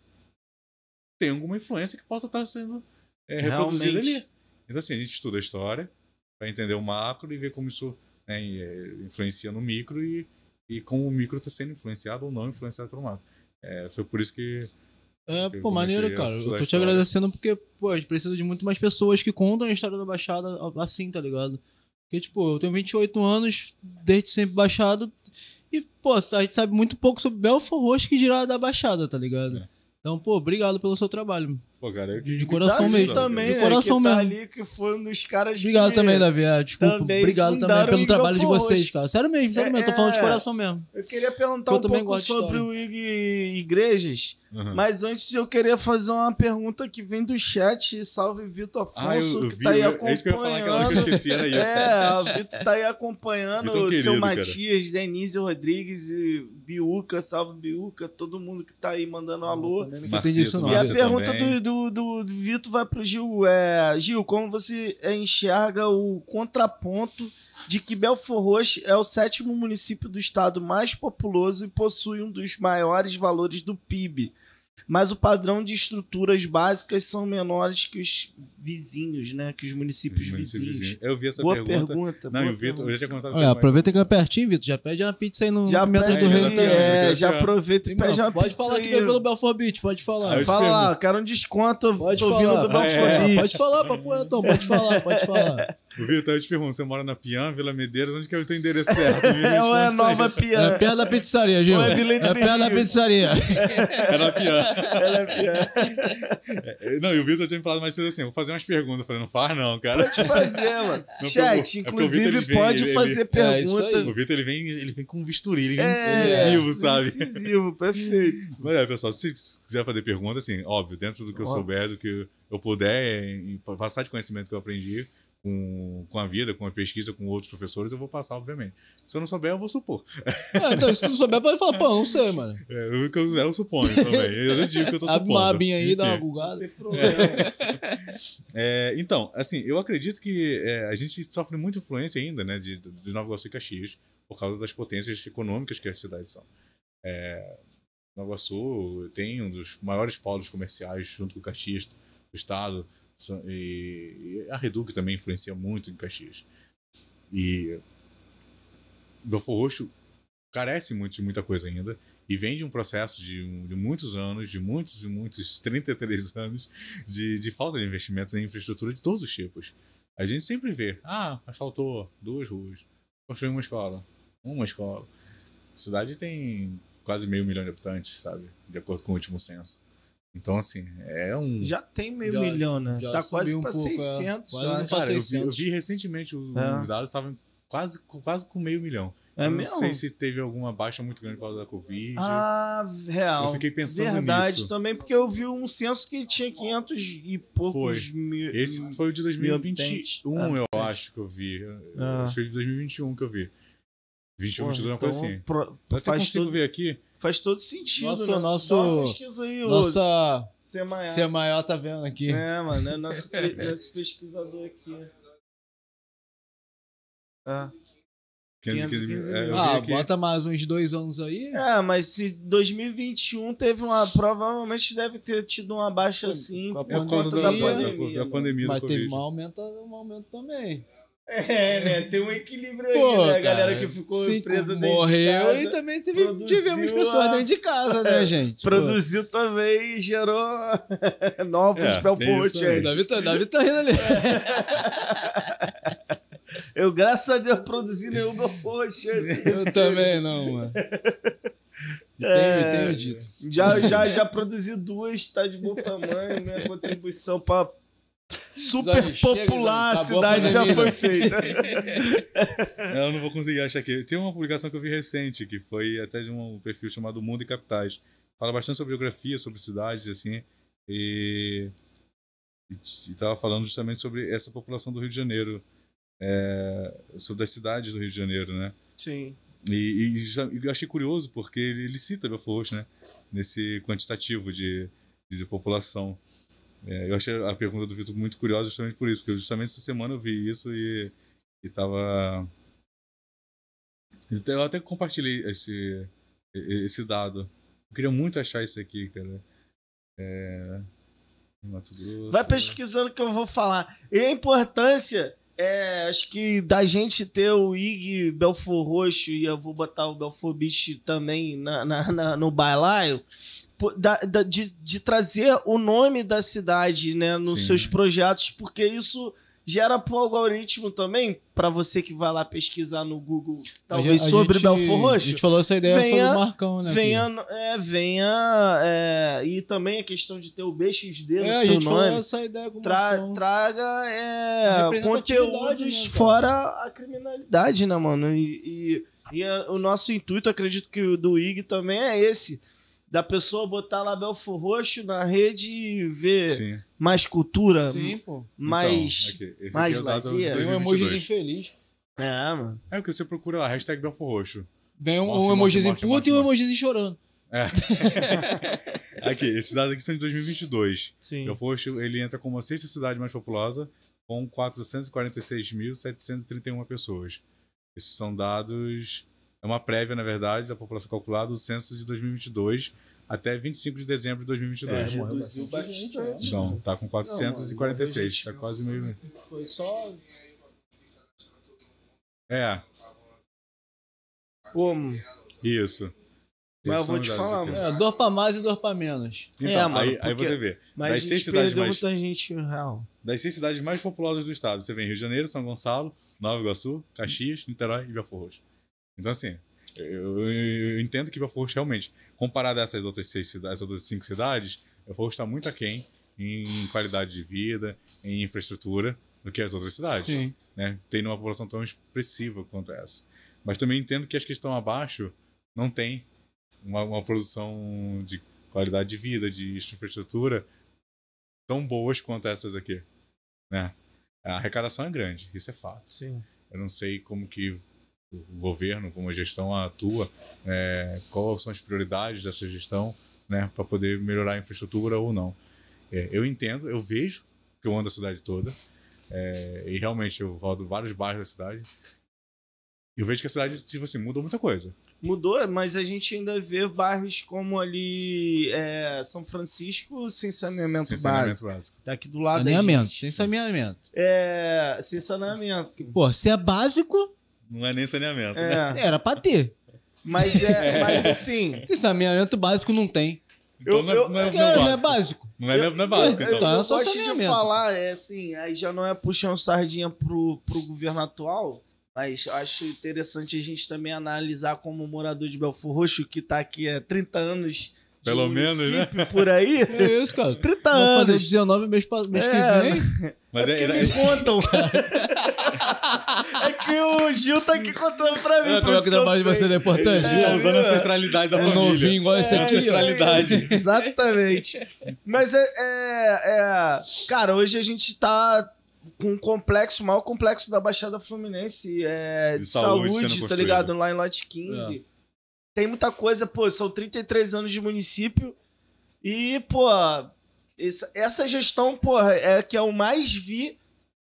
[SPEAKER 3] Tem alguma influência que possa estar sendo é, reproduzida ali. Então, assim, a gente estuda a história para entender o macro e ver como isso né, é, influencia no micro e, e como o micro está sendo influenciado ou não influenciado pelo macro. É, foi por isso que
[SPEAKER 1] É, pô, maneiro, cara. Eu tô te agradecendo porque, pô, a gente precisa de muito mais pessoas que contam a história da Baixada assim, tá ligado? Porque, tipo, eu tenho 28 anos, desde sempre Baixada, e, pô, a gente sabe muito pouco sobre Belfort Roxo que dirá da Baixada, tá ligado?
[SPEAKER 3] É.
[SPEAKER 1] Então, pô, obrigado pelo seu trabalho.
[SPEAKER 3] Pô, cara,
[SPEAKER 1] De coração
[SPEAKER 2] Davi
[SPEAKER 1] mesmo.
[SPEAKER 2] também,
[SPEAKER 1] De
[SPEAKER 2] né,
[SPEAKER 1] coração
[SPEAKER 2] tá
[SPEAKER 1] mesmo.
[SPEAKER 2] ali, que foi um dos caras
[SPEAKER 1] Obrigado
[SPEAKER 2] que...
[SPEAKER 1] também, Davi. É, desculpa.
[SPEAKER 2] também
[SPEAKER 1] obrigado também pelo trabalho de vocês, cara. Sério mesmo, sério
[SPEAKER 2] É,
[SPEAKER 1] mesmo. Tô falando de
[SPEAKER 2] é.
[SPEAKER 1] coração mesmo.
[SPEAKER 2] Eu queria perguntar
[SPEAKER 1] Eu
[SPEAKER 2] um
[SPEAKER 1] também
[SPEAKER 2] pouco sobre o IG Igrejas,
[SPEAKER 3] Uhum.
[SPEAKER 2] mas antes eu queria fazer uma pergunta que vem do chat. Salve Vitor Afonso,
[SPEAKER 3] Ah, eu,
[SPEAKER 2] que
[SPEAKER 3] vi,
[SPEAKER 2] tá aí
[SPEAKER 3] eu- é isso que eu ia falar, aquela que eu
[SPEAKER 2] acompanhando.
[SPEAKER 3] esqueci, era isso.
[SPEAKER 2] É, o Vitor tá aí acompanhando
[SPEAKER 3] Vitor
[SPEAKER 2] o seu
[SPEAKER 3] querido, cara.
[SPEAKER 2] Matias, Denise Rodrigues e Biuca, salve Biuca, todo mundo que tá aí mandando um alô.
[SPEAKER 1] Não entendi isso, não.
[SPEAKER 2] E a pergunta
[SPEAKER 3] também.
[SPEAKER 2] do, do, do, Vitor vai pro Gil. É, Gil, como você é, enxerga o contraponto de que Belfort Roxo é o sétimo município do estado mais populoso e possui um dos maiores valores do PIB, mas o padrão de estruturas básicas são menores que os vizinhos, né? Que os municípios
[SPEAKER 3] Município
[SPEAKER 2] vizinhos.
[SPEAKER 3] vizinho. Eu vi essa
[SPEAKER 2] Boa
[SPEAKER 3] pergunta.
[SPEAKER 2] pergunta.
[SPEAKER 3] Não,
[SPEAKER 2] boa
[SPEAKER 3] o Vitor,
[SPEAKER 2] pergunta.
[SPEAKER 3] eu já tinha
[SPEAKER 1] Olha, aproveita que é pertinho, Vitor. Já pede uma pizza aí no
[SPEAKER 2] Já
[SPEAKER 1] Pimentas
[SPEAKER 2] pede,
[SPEAKER 1] do Reino também.
[SPEAKER 2] é, já aproveita e pede uma
[SPEAKER 1] pode
[SPEAKER 2] pizza
[SPEAKER 1] falar que
[SPEAKER 2] aí.
[SPEAKER 1] veio pelo Belfort Beach, pode falar.
[SPEAKER 3] Ah, eu
[SPEAKER 2] Fala lá, quero um desconto.
[SPEAKER 1] Pode
[SPEAKER 2] tô
[SPEAKER 1] falar.
[SPEAKER 2] do Belfort
[SPEAKER 3] É,
[SPEAKER 2] Beach.
[SPEAKER 1] Pode falar, papo então, pode falar, pode falar.
[SPEAKER 3] O Vitor, eu te pergunto, você mora na Pian, Vila Medeiros, onde que é o teu endereço certo? *laughs*
[SPEAKER 2] É uma nova piada.
[SPEAKER 1] É perto da pizzaria, Gil.
[SPEAKER 2] Ou é Vila
[SPEAKER 1] É perto da pizzaria.
[SPEAKER 3] É na Pian. *laughs*
[SPEAKER 2] Ela é piada.
[SPEAKER 3] É, Não, e o Vitor tinha me falado mais cedo assim, vou fazer umas perguntas. Eu falei, não faz não, cara.
[SPEAKER 2] Pode fazer, mano. *laughs*
[SPEAKER 3] Não,
[SPEAKER 2] Chat,
[SPEAKER 3] é porque
[SPEAKER 2] inclusive,
[SPEAKER 3] vem,
[SPEAKER 2] pode
[SPEAKER 3] ele-
[SPEAKER 2] fazer
[SPEAKER 3] ele-
[SPEAKER 1] É,
[SPEAKER 2] pergunta.
[SPEAKER 3] O Vitor, ele vem, ele vem com um bisturi, ele vem
[SPEAKER 2] É,
[SPEAKER 3] incisivo, sabe?
[SPEAKER 2] Incisivo, *laughs* perfeito.
[SPEAKER 3] Mas é, pessoal, se quiser fazer pergunta, assim, óbvio, dentro do que eu
[SPEAKER 2] Ó.
[SPEAKER 3] souber, do que eu puder, passar de conhecimento que eu aprendi, com, com a vida, com a pesquisa, com outros professores, eu vou passar, obviamente. Se eu não souber, eu vou supor.
[SPEAKER 1] Ah, então, se tu souber, pode falar, pô, não sei, *laughs* mano.
[SPEAKER 3] É, o que eu, eu suponho também. Eu não digo que eu tô *laughs*
[SPEAKER 1] Abre
[SPEAKER 3] supondo.
[SPEAKER 1] uma abinha aí, dá uma gulgada. *laughs*
[SPEAKER 3] É, então, assim, eu acredito que é, a gente sofre muita influência ainda, né, de, de Nova Iguaçu e Caxias, por causa das potências econômicas que as cidades são. É, Nova Iguaçu tem um dos maiores polos comerciais junto com Caxias do estado, e, a Reduc também influencia muito em Caxias. E Belfor Roxo carece muito de muita coisa ainda e vem de um processo de, de muitos anos, de muitos e muitos *laughs* 33 anos de, de falta de investimentos em infraestrutura de todos os tipos. A gente sempre vê, ah, asfaltou duas ruas, construiu uma escola, uma escola. A cidade tem quase meio milhão de habitantes, sabe? De acordo com o último censo. Então, assim, é um.
[SPEAKER 2] Já tem meio
[SPEAKER 1] Já-
[SPEAKER 2] milhão, né?
[SPEAKER 1] já
[SPEAKER 2] Tá quase
[SPEAKER 1] um
[SPEAKER 2] pra
[SPEAKER 1] pouco, é.
[SPEAKER 2] 600.
[SPEAKER 1] Quase
[SPEAKER 2] eu
[SPEAKER 1] não
[SPEAKER 2] acho.
[SPEAKER 1] pra
[SPEAKER 3] Cara, eu vi, eu
[SPEAKER 1] 600.
[SPEAKER 3] vi recentemente os,
[SPEAKER 2] É.
[SPEAKER 3] os dados estavam quase, quase com meio milhão.
[SPEAKER 2] É
[SPEAKER 3] eu
[SPEAKER 2] mesmo?
[SPEAKER 3] Não sei se teve alguma baixa muito grande por causa da Covid.
[SPEAKER 2] Ah, real.
[SPEAKER 3] Eu fiquei pensando
[SPEAKER 2] Verdade
[SPEAKER 3] nisso.
[SPEAKER 2] também, porque eu vi um censo que tinha 500 e poucos
[SPEAKER 3] Foi.
[SPEAKER 2] mil.
[SPEAKER 3] Esse foi o de 2021,
[SPEAKER 2] habitantes.
[SPEAKER 3] eu
[SPEAKER 2] Ah,
[SPEAKER 3] acho que eu vi.
[SPEAKER 2] Ah.
[SPEAKER 3] Acho que foi de 2021 que eu vi. 21,
[SPEAKER 2] Porra,
[SPEAKER 3] 22, uma coisa
[SPEAKER 2] então,
[SPEAKER 3] assim.
[SPEAKER 2] pro-
[SPEAKER 3] até
[SPEAKER 2] faz,
[SPEAKER 3] consigo
[SPEAKER 2] todo,
[SPEAKER 3] ver aqui.
[SPEAKER 2] Faz todo sentido.
[SPEAKER 1] Nosso-
[SPEAKER 2] né?
[SPEAKER 1] nosso-
[SPEAKER 2] Dá uma pesquisa aí,
[SPEAKER 1] Nossa
[SPEAKER 2] Ser maior.
[SPEAKER 1] Ser maior tá vendo aqui.
[SPEAKER 2] É, mano, é nosso, *laughs* nosso pesquisador aqui. Ah.
[SPEAKER 3] 515 mil.
[SPEAKER 2] 515
[SPEAKER 3] É, eu vi
[SPEAKER 1] Ah, bota mais uns dois anos aí.
[SPEAKER 2] É, mas se 2021 teve uma. Provavelmente deve ter tido uma baixa assim
[SPEAKER 1] Com a
[SPEAKER 3] É
[SPEAKER 2] da,
[SPEAKER 3] da,
[SPEAKER 1] pandemia,
[SPEAKER 3] da,
[SPEAKER 2] pandemia.
[SPEAKER 3] da
[SPEAKER 2] mano.
[SPEAKER 3] pandemia
[SPEAKER 1] Mas teve um aumento, um aumento também.
[SPEAKER 2] É, né? Tem um equilíbrio aí,
[SPEAKER 1] Pô,
[SPEAKER 2] né? A galera
[SPEAKER 1] cara,
[SPEAKER 2] que ficou presa dentro
[SPEAKER 1] morreu
[SPEAKER 2] de casa.
[SPEAKER 1] e também teve, tivemos pessoas
[SPEAKER 2] a-
[SPEAKER 1] dentro de casa, né, *laughs* gente? Pô,
[SPEAKER 2] Produziu também e gerou *laughs* novos
[SPEAKER 3] É,
[SPEAKER 2] Belfort
[SPEAKER 1] o Davi tá, Davi tá rindo ali. *laughs*
[SPEAKER 2] Eu, graças a Deus, produzi nenhum Belfort.
[SPEAKER 1] Eu também não, mano. E tenho, e tenho dito.
[SPEAKER 2] Já, já, já produzi duas, tá de bom tamanho, minha contribuição pra super
[SPEAKER 1] Zóio, chega,
[SPEAKER 2] popular a cidade já
[SPEAKER 1] pandemia.
[SPEAKER 2] foi feita. *laughs*
[SPEAKER 3] Eu não vou conseguir achar aqui. Tem uma publicação que eu vi recente, que foi até de um perfil chamado Mundo e Capitais. Fala bastante sobre geografia, sobre cidades, assim. E. Estava falando justamente sobre essa população do Rio de Janeiro. é, sobre as cidades do Rio de Janeiro, né?
[SPEAKER 2] Sim.
[SPEAKER 3] E, e já- e eu achei curioso porque ele, ele cita Belfort Roxo, né? Nesse quantitativo de, de população. É, eu achei a pergunta do Vitor muito curiosa justamente por isso, porque justamente essa semana eu vi isso e, e tava. Então, Eu até compartilhei esse, esse dado. Eu queria muito achar isso aqui, cara. É... Mato Grosso.
[SPEAKER 2] Vai pesquisando que eu vou falar. E a importância, é, acho que da gente ter o IG Belfor Roxo e eu vou botar o Belfor Beach também na, na- na- no bailaio, da- da- de, de trazer o nome da cidade né, nos
[SPEAKER 3] Sim.
[SPEAKER 2] seus projetos, porque isso gera pro algoritmo também, para você que vai lá pesquisar no Google, talvez
[SPEAKER 1] A gente-
[SPEAKER 2] sobre
[SPEAKER 1] a
[SPEAKER 2] Belfor
[SPEAKER 1] gente-
[SPEAKER 2] Roxo.
[SPEAKER 1] A gente falou essa ideia
[SPEAKER 2] venha-
[SPEAKER 1] sobre o Marcão, né?
[SPEAKER 2] Venha, é, venha é, e também a questão de ter o BXD no
[SPEAKER 1] É, a
[SPEAKER 2] seu
[SPEAKER 1] gente
[SPEAKER 2] nome.
[SPEAKER 1] falou essa ideia com o
[SPEAKER 2] Tra-
[SPEAKER 1] Marcão.
[SPEAKER 2] traga é,
[SPEAKER 1] Representatividade,
[SPEAKER 2] conteúdos
[SPEAKER 1] né,
[SPEAKER 2] fora a criminalidade, né, mano? E, e, e a- o nosso intuito, acredito que o do IG também é esse. Da pessoa botar lá Belfor Roxo na rede e ver
[SPEAKER 3] Sim.
[SPEAKER 2] mais cultura,
[SPEAKER 1] Sim, pô.
[SPEAKER 2] mais.
[SPEAKER 3] Então, aqui, esse
[SPEAKER 2] mais
[SPEAKER 3] é o
[SPEAKER 2] vazia.
[SPEAKER 1] Tem um
[SPEAKER 3] 2022.
[SPEAKER 1] emoji infeliz.
[SPEAKER 2] É, mano.
[SPEAKER 3] É porque você procura lá, hashtag Belfort Roxo.
[SPEAKER 1] Vem um,
[SPEAKER 3] Morte,
[SPEAKER 1] um emojizinho puto
[SPEAKER 3] morte,
[SPEAKER 1] e um emojizinho chorando. *laughs*
[SPEAKER 3] Aqui, esses dados aqui são de 2022.
[SPEAKER 2] Sim.
[SPEAKER 3] Belfort Roxo, ele entra como a sexta cidade mais populosa, com 446.731 pessoas. Esses são dados, é uma prévia, na verdade, da população calculada do censo de 2022 até 25 de dezembro de 2022.
[SPEAKER 2] reduziu bastante.
[SPEAKER 3] Então, tá com 446, tá quase meio...
[SPEAKER 1] Foi só.
[SPEAKER 3] É,
[SPEAKER 2] Pô, mano.
[SPEAKER 3] isso.
[SPEAKER 2] Mas eu vou te falar, mano.
[SPEAKER 1] É, dor pra mais e dor pra menos.
[SPEAKER 3] Então,
[SPEAKER 2] É, mano,
[SPEAKER 3] aí, aí você vê.
[SPEAKER 2] Mas
[SPEAKER 3] das
[SPEAKER 2] a gente perdeu
[SPEAKER 3] mais...
[SPEAKER 2] muita gente real.
[SPEAKER 3] Das seis cidades mais populosas do estado, você vem Rio de Janeiro, São Gonçalo, Nova Iguaçu, Caxias, Niterói e Belfort Roxo. Então, assim, eu, eu- eu entendo que Belfort realmente, comparado a essas outras seis cidades, outras cinco cidades, Belfort está muito aquém em qualidade de vida, em infraestrutura, do que as outras cidades.
[SPEAKER 1] Sim.
[SPEAKER 3] Né? Tem uma população tão expressiva quanto essa. Mas também entendo que as que estão abaixo não têm uma, uma produção de qualidade de vida, de infraestrutura tão boas quanto essas aqui. Né? A arrecadação é grande, isso é fato.
[SPEAKER 2] Sim.
[SPEAKER 3] Eu não sei como que o governo, como a gestão atua, é, quais são as prioridades dessa gestão, né, para poder melhorar a infraestrutura ou não. É, eu entendo, eu vejo que eu ando a cidade toda, é, e realmente eu rodo vários bairros da cidade. Eu vejo que a cidade, tipo assim, mudou muita coisa.
[SPEAKER 2] Mudou, mas a gente ainda vê bairros como ali é, São Francisco sem saneamento,
[SPEAKER 3] Sem saneamento
[SPEAKER 2] básico.
[SPEAKER 3] básico.
[SPEAKER 2] Tá aqui do lado da
[SPEAKER 1] Saneamento,
[SPEAKER 2] gente.
[SPEAKER 1] sem saneamento.
[SPEAKER 2] É, sem saneamento.
[SPEAKER 1] Pô, se é básico,
[SPEAKER 3] Não é nem saneamento, né?
[SPEAKER 2] É,
[SPEAKER 1] era pra ter.
[SPEAKER 2] mas é, mas assim, *laughs*
[SPEAKER 1] Porque saneamento básico não tem.
[SPEAKER 3] Então
[SPEAKER 2] Eu-
[SPEAKER 3] não, é,
[SPEAKER 2] eu-
[SPEAKER 3] não, é,
[SPEAKER 1] Cara,
[SPEAKER 3] não é
[SPEAKER 1] é
[SPEAKER 3] básico. Não é, não é básico,
[SPEAKER 2] eu,
[SPEAKER 3] então.
[SPEAKER 1] Então,
[SPEAKER 2] eu
[SPEAKER 1] é só
[SPEAKER 2] gosto de falar, é assim, aí já não é puxando sardinha pro, pro governo atual, mas acho interessante a gente também analisar como morador de Belfor Roxo, que tá aqui há 30 anos.
[SPEAKER 3] Pelo menos, né?
[SPEAKER 2] Por aí. *laughs*
[SPEAKER 1] É isso, cara.
[SPEAKER 2] 30
[SPEAKER 1] Vamos fazer
[SPEAKER 2] anos.
[SPEAKER 1] 19 mês, mês
[SPEAKER 2] É,
[SPEAKER 1] que vem.
[SPEAKER 3] Mas é,
[SPEAKER 2] que
[SPEAKER 3] é-
[SPEAKER 2] me contam. *laughs* *laughs* é que o Gil tá aqui contando pra mim.
[SPEAKER 1] É, como é que o trabalho de vocês é importante?
[SPEAKER 3] ele tá usando a ancestralidade da
[SPEAKER 1] Um
[SPEAKER 3] família.
[SPEAKER 1] novinho igual esse
[SPEAKER 3] É,
[SPEAKER 1] aqui,
[SPEAKER 3] ancestralidade.
[SPEAKER 2] Exatamente. Mas é, é- é- Cara, hoje a gente tá com um complexo, o maior complexo da Baixada Fluminense é, de,
[SPEAKER 3] De saúde
[SPEAKER 2] saúde, tá ligado? Lá em lote 15. Tem muita coisa, pô, são 33 anos de município e, pô, essa, essa gestão, porra, é que eu mais vi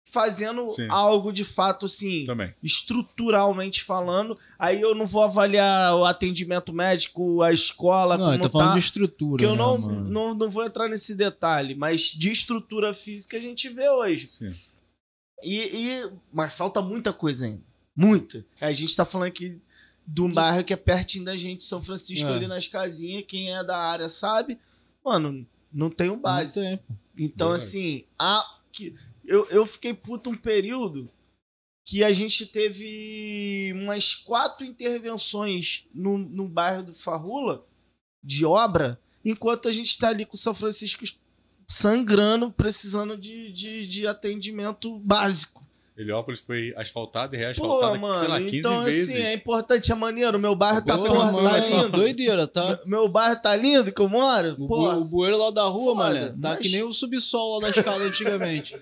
[SPEAKER 2] fazendo
[SPEAKER 3] Sim.
[SPEAKER 2] algo de fato, assim,
[SPEAKER 3] Também.
[SPEAKER 2] estruturalmente falando. Aí eu não vou avaliar o atendimento médico, a escola,
[SPEAKER 1] Não,
[SPEAKER 2] como
[SPEAKER 1] tá falando de estrutura.
[SPEAKER 2] Que eu
[SPEAKER 1] né,
[SPEAKER 2] não,
[SPEAKER 1] mano?
[SPEAKER 2] não, não vou entrar nesse detalhe, mas de estrutura física a gente vê hoje.
[SPEAKER 3] Sim.
[SPEAKER 2] E, e- mas falta muita coisa ainda. Muita. A gente tá falando aqui de um bairro que é pertinho da gente, São Francisco,
[SPEAKER 1] É.
[SPEAKER 2] ali nas casinhas. Quem é da área sabe. Mano, não tem o
[SPEAKER 1] Não
[SPEAKER 2] básico.
[SPEAKER 1] tem.
[SPEAKER 2] Então,
[SPEAKER 3] Verdade.
[SPEAKER 2] assim, a, que, eu, eu fiquei puto um período que a gente teve umas quatro intervenções no, no bairro do Farrula de obra, enquanto a gente tá ali com o São Francisco sangrando, precisando de, de, de atendimento básico.
[SPEAKER 3] Heliópolis foi asfaltada e
[SPEAKER 2] Pô,
[SPEAKER 3] reasfaltada,
[SPEAKER 2] mano,
[SPEAKER 3] sei lá, 15
[SPEAKER 2] então
[SPEAKER 3] vezes.
[SPEAKER 2] assim, é importante, é maneiro, meu bairro tá,
[SPEAKER 1] Porra,
[SPEAKER 2] porra,
[SPEAKER 1] mano,
[SPEAKER 2] tá
[SPEAKER 1] é
[SPEAKER 2] lindo.
[SPEAKER 1] Doideira, tá?
[SPEAKER 2] Meu bairro tá lindo que eu moro?
[SPEAKER 1] O,
[SPEAKER 2] Porra,
[SPEAKER 1] o bueiro lá da rua, mano, tá
[SPEAKER 2] mas-
[SPEAKER 1] que nem o subsolo lá da escala antigamente.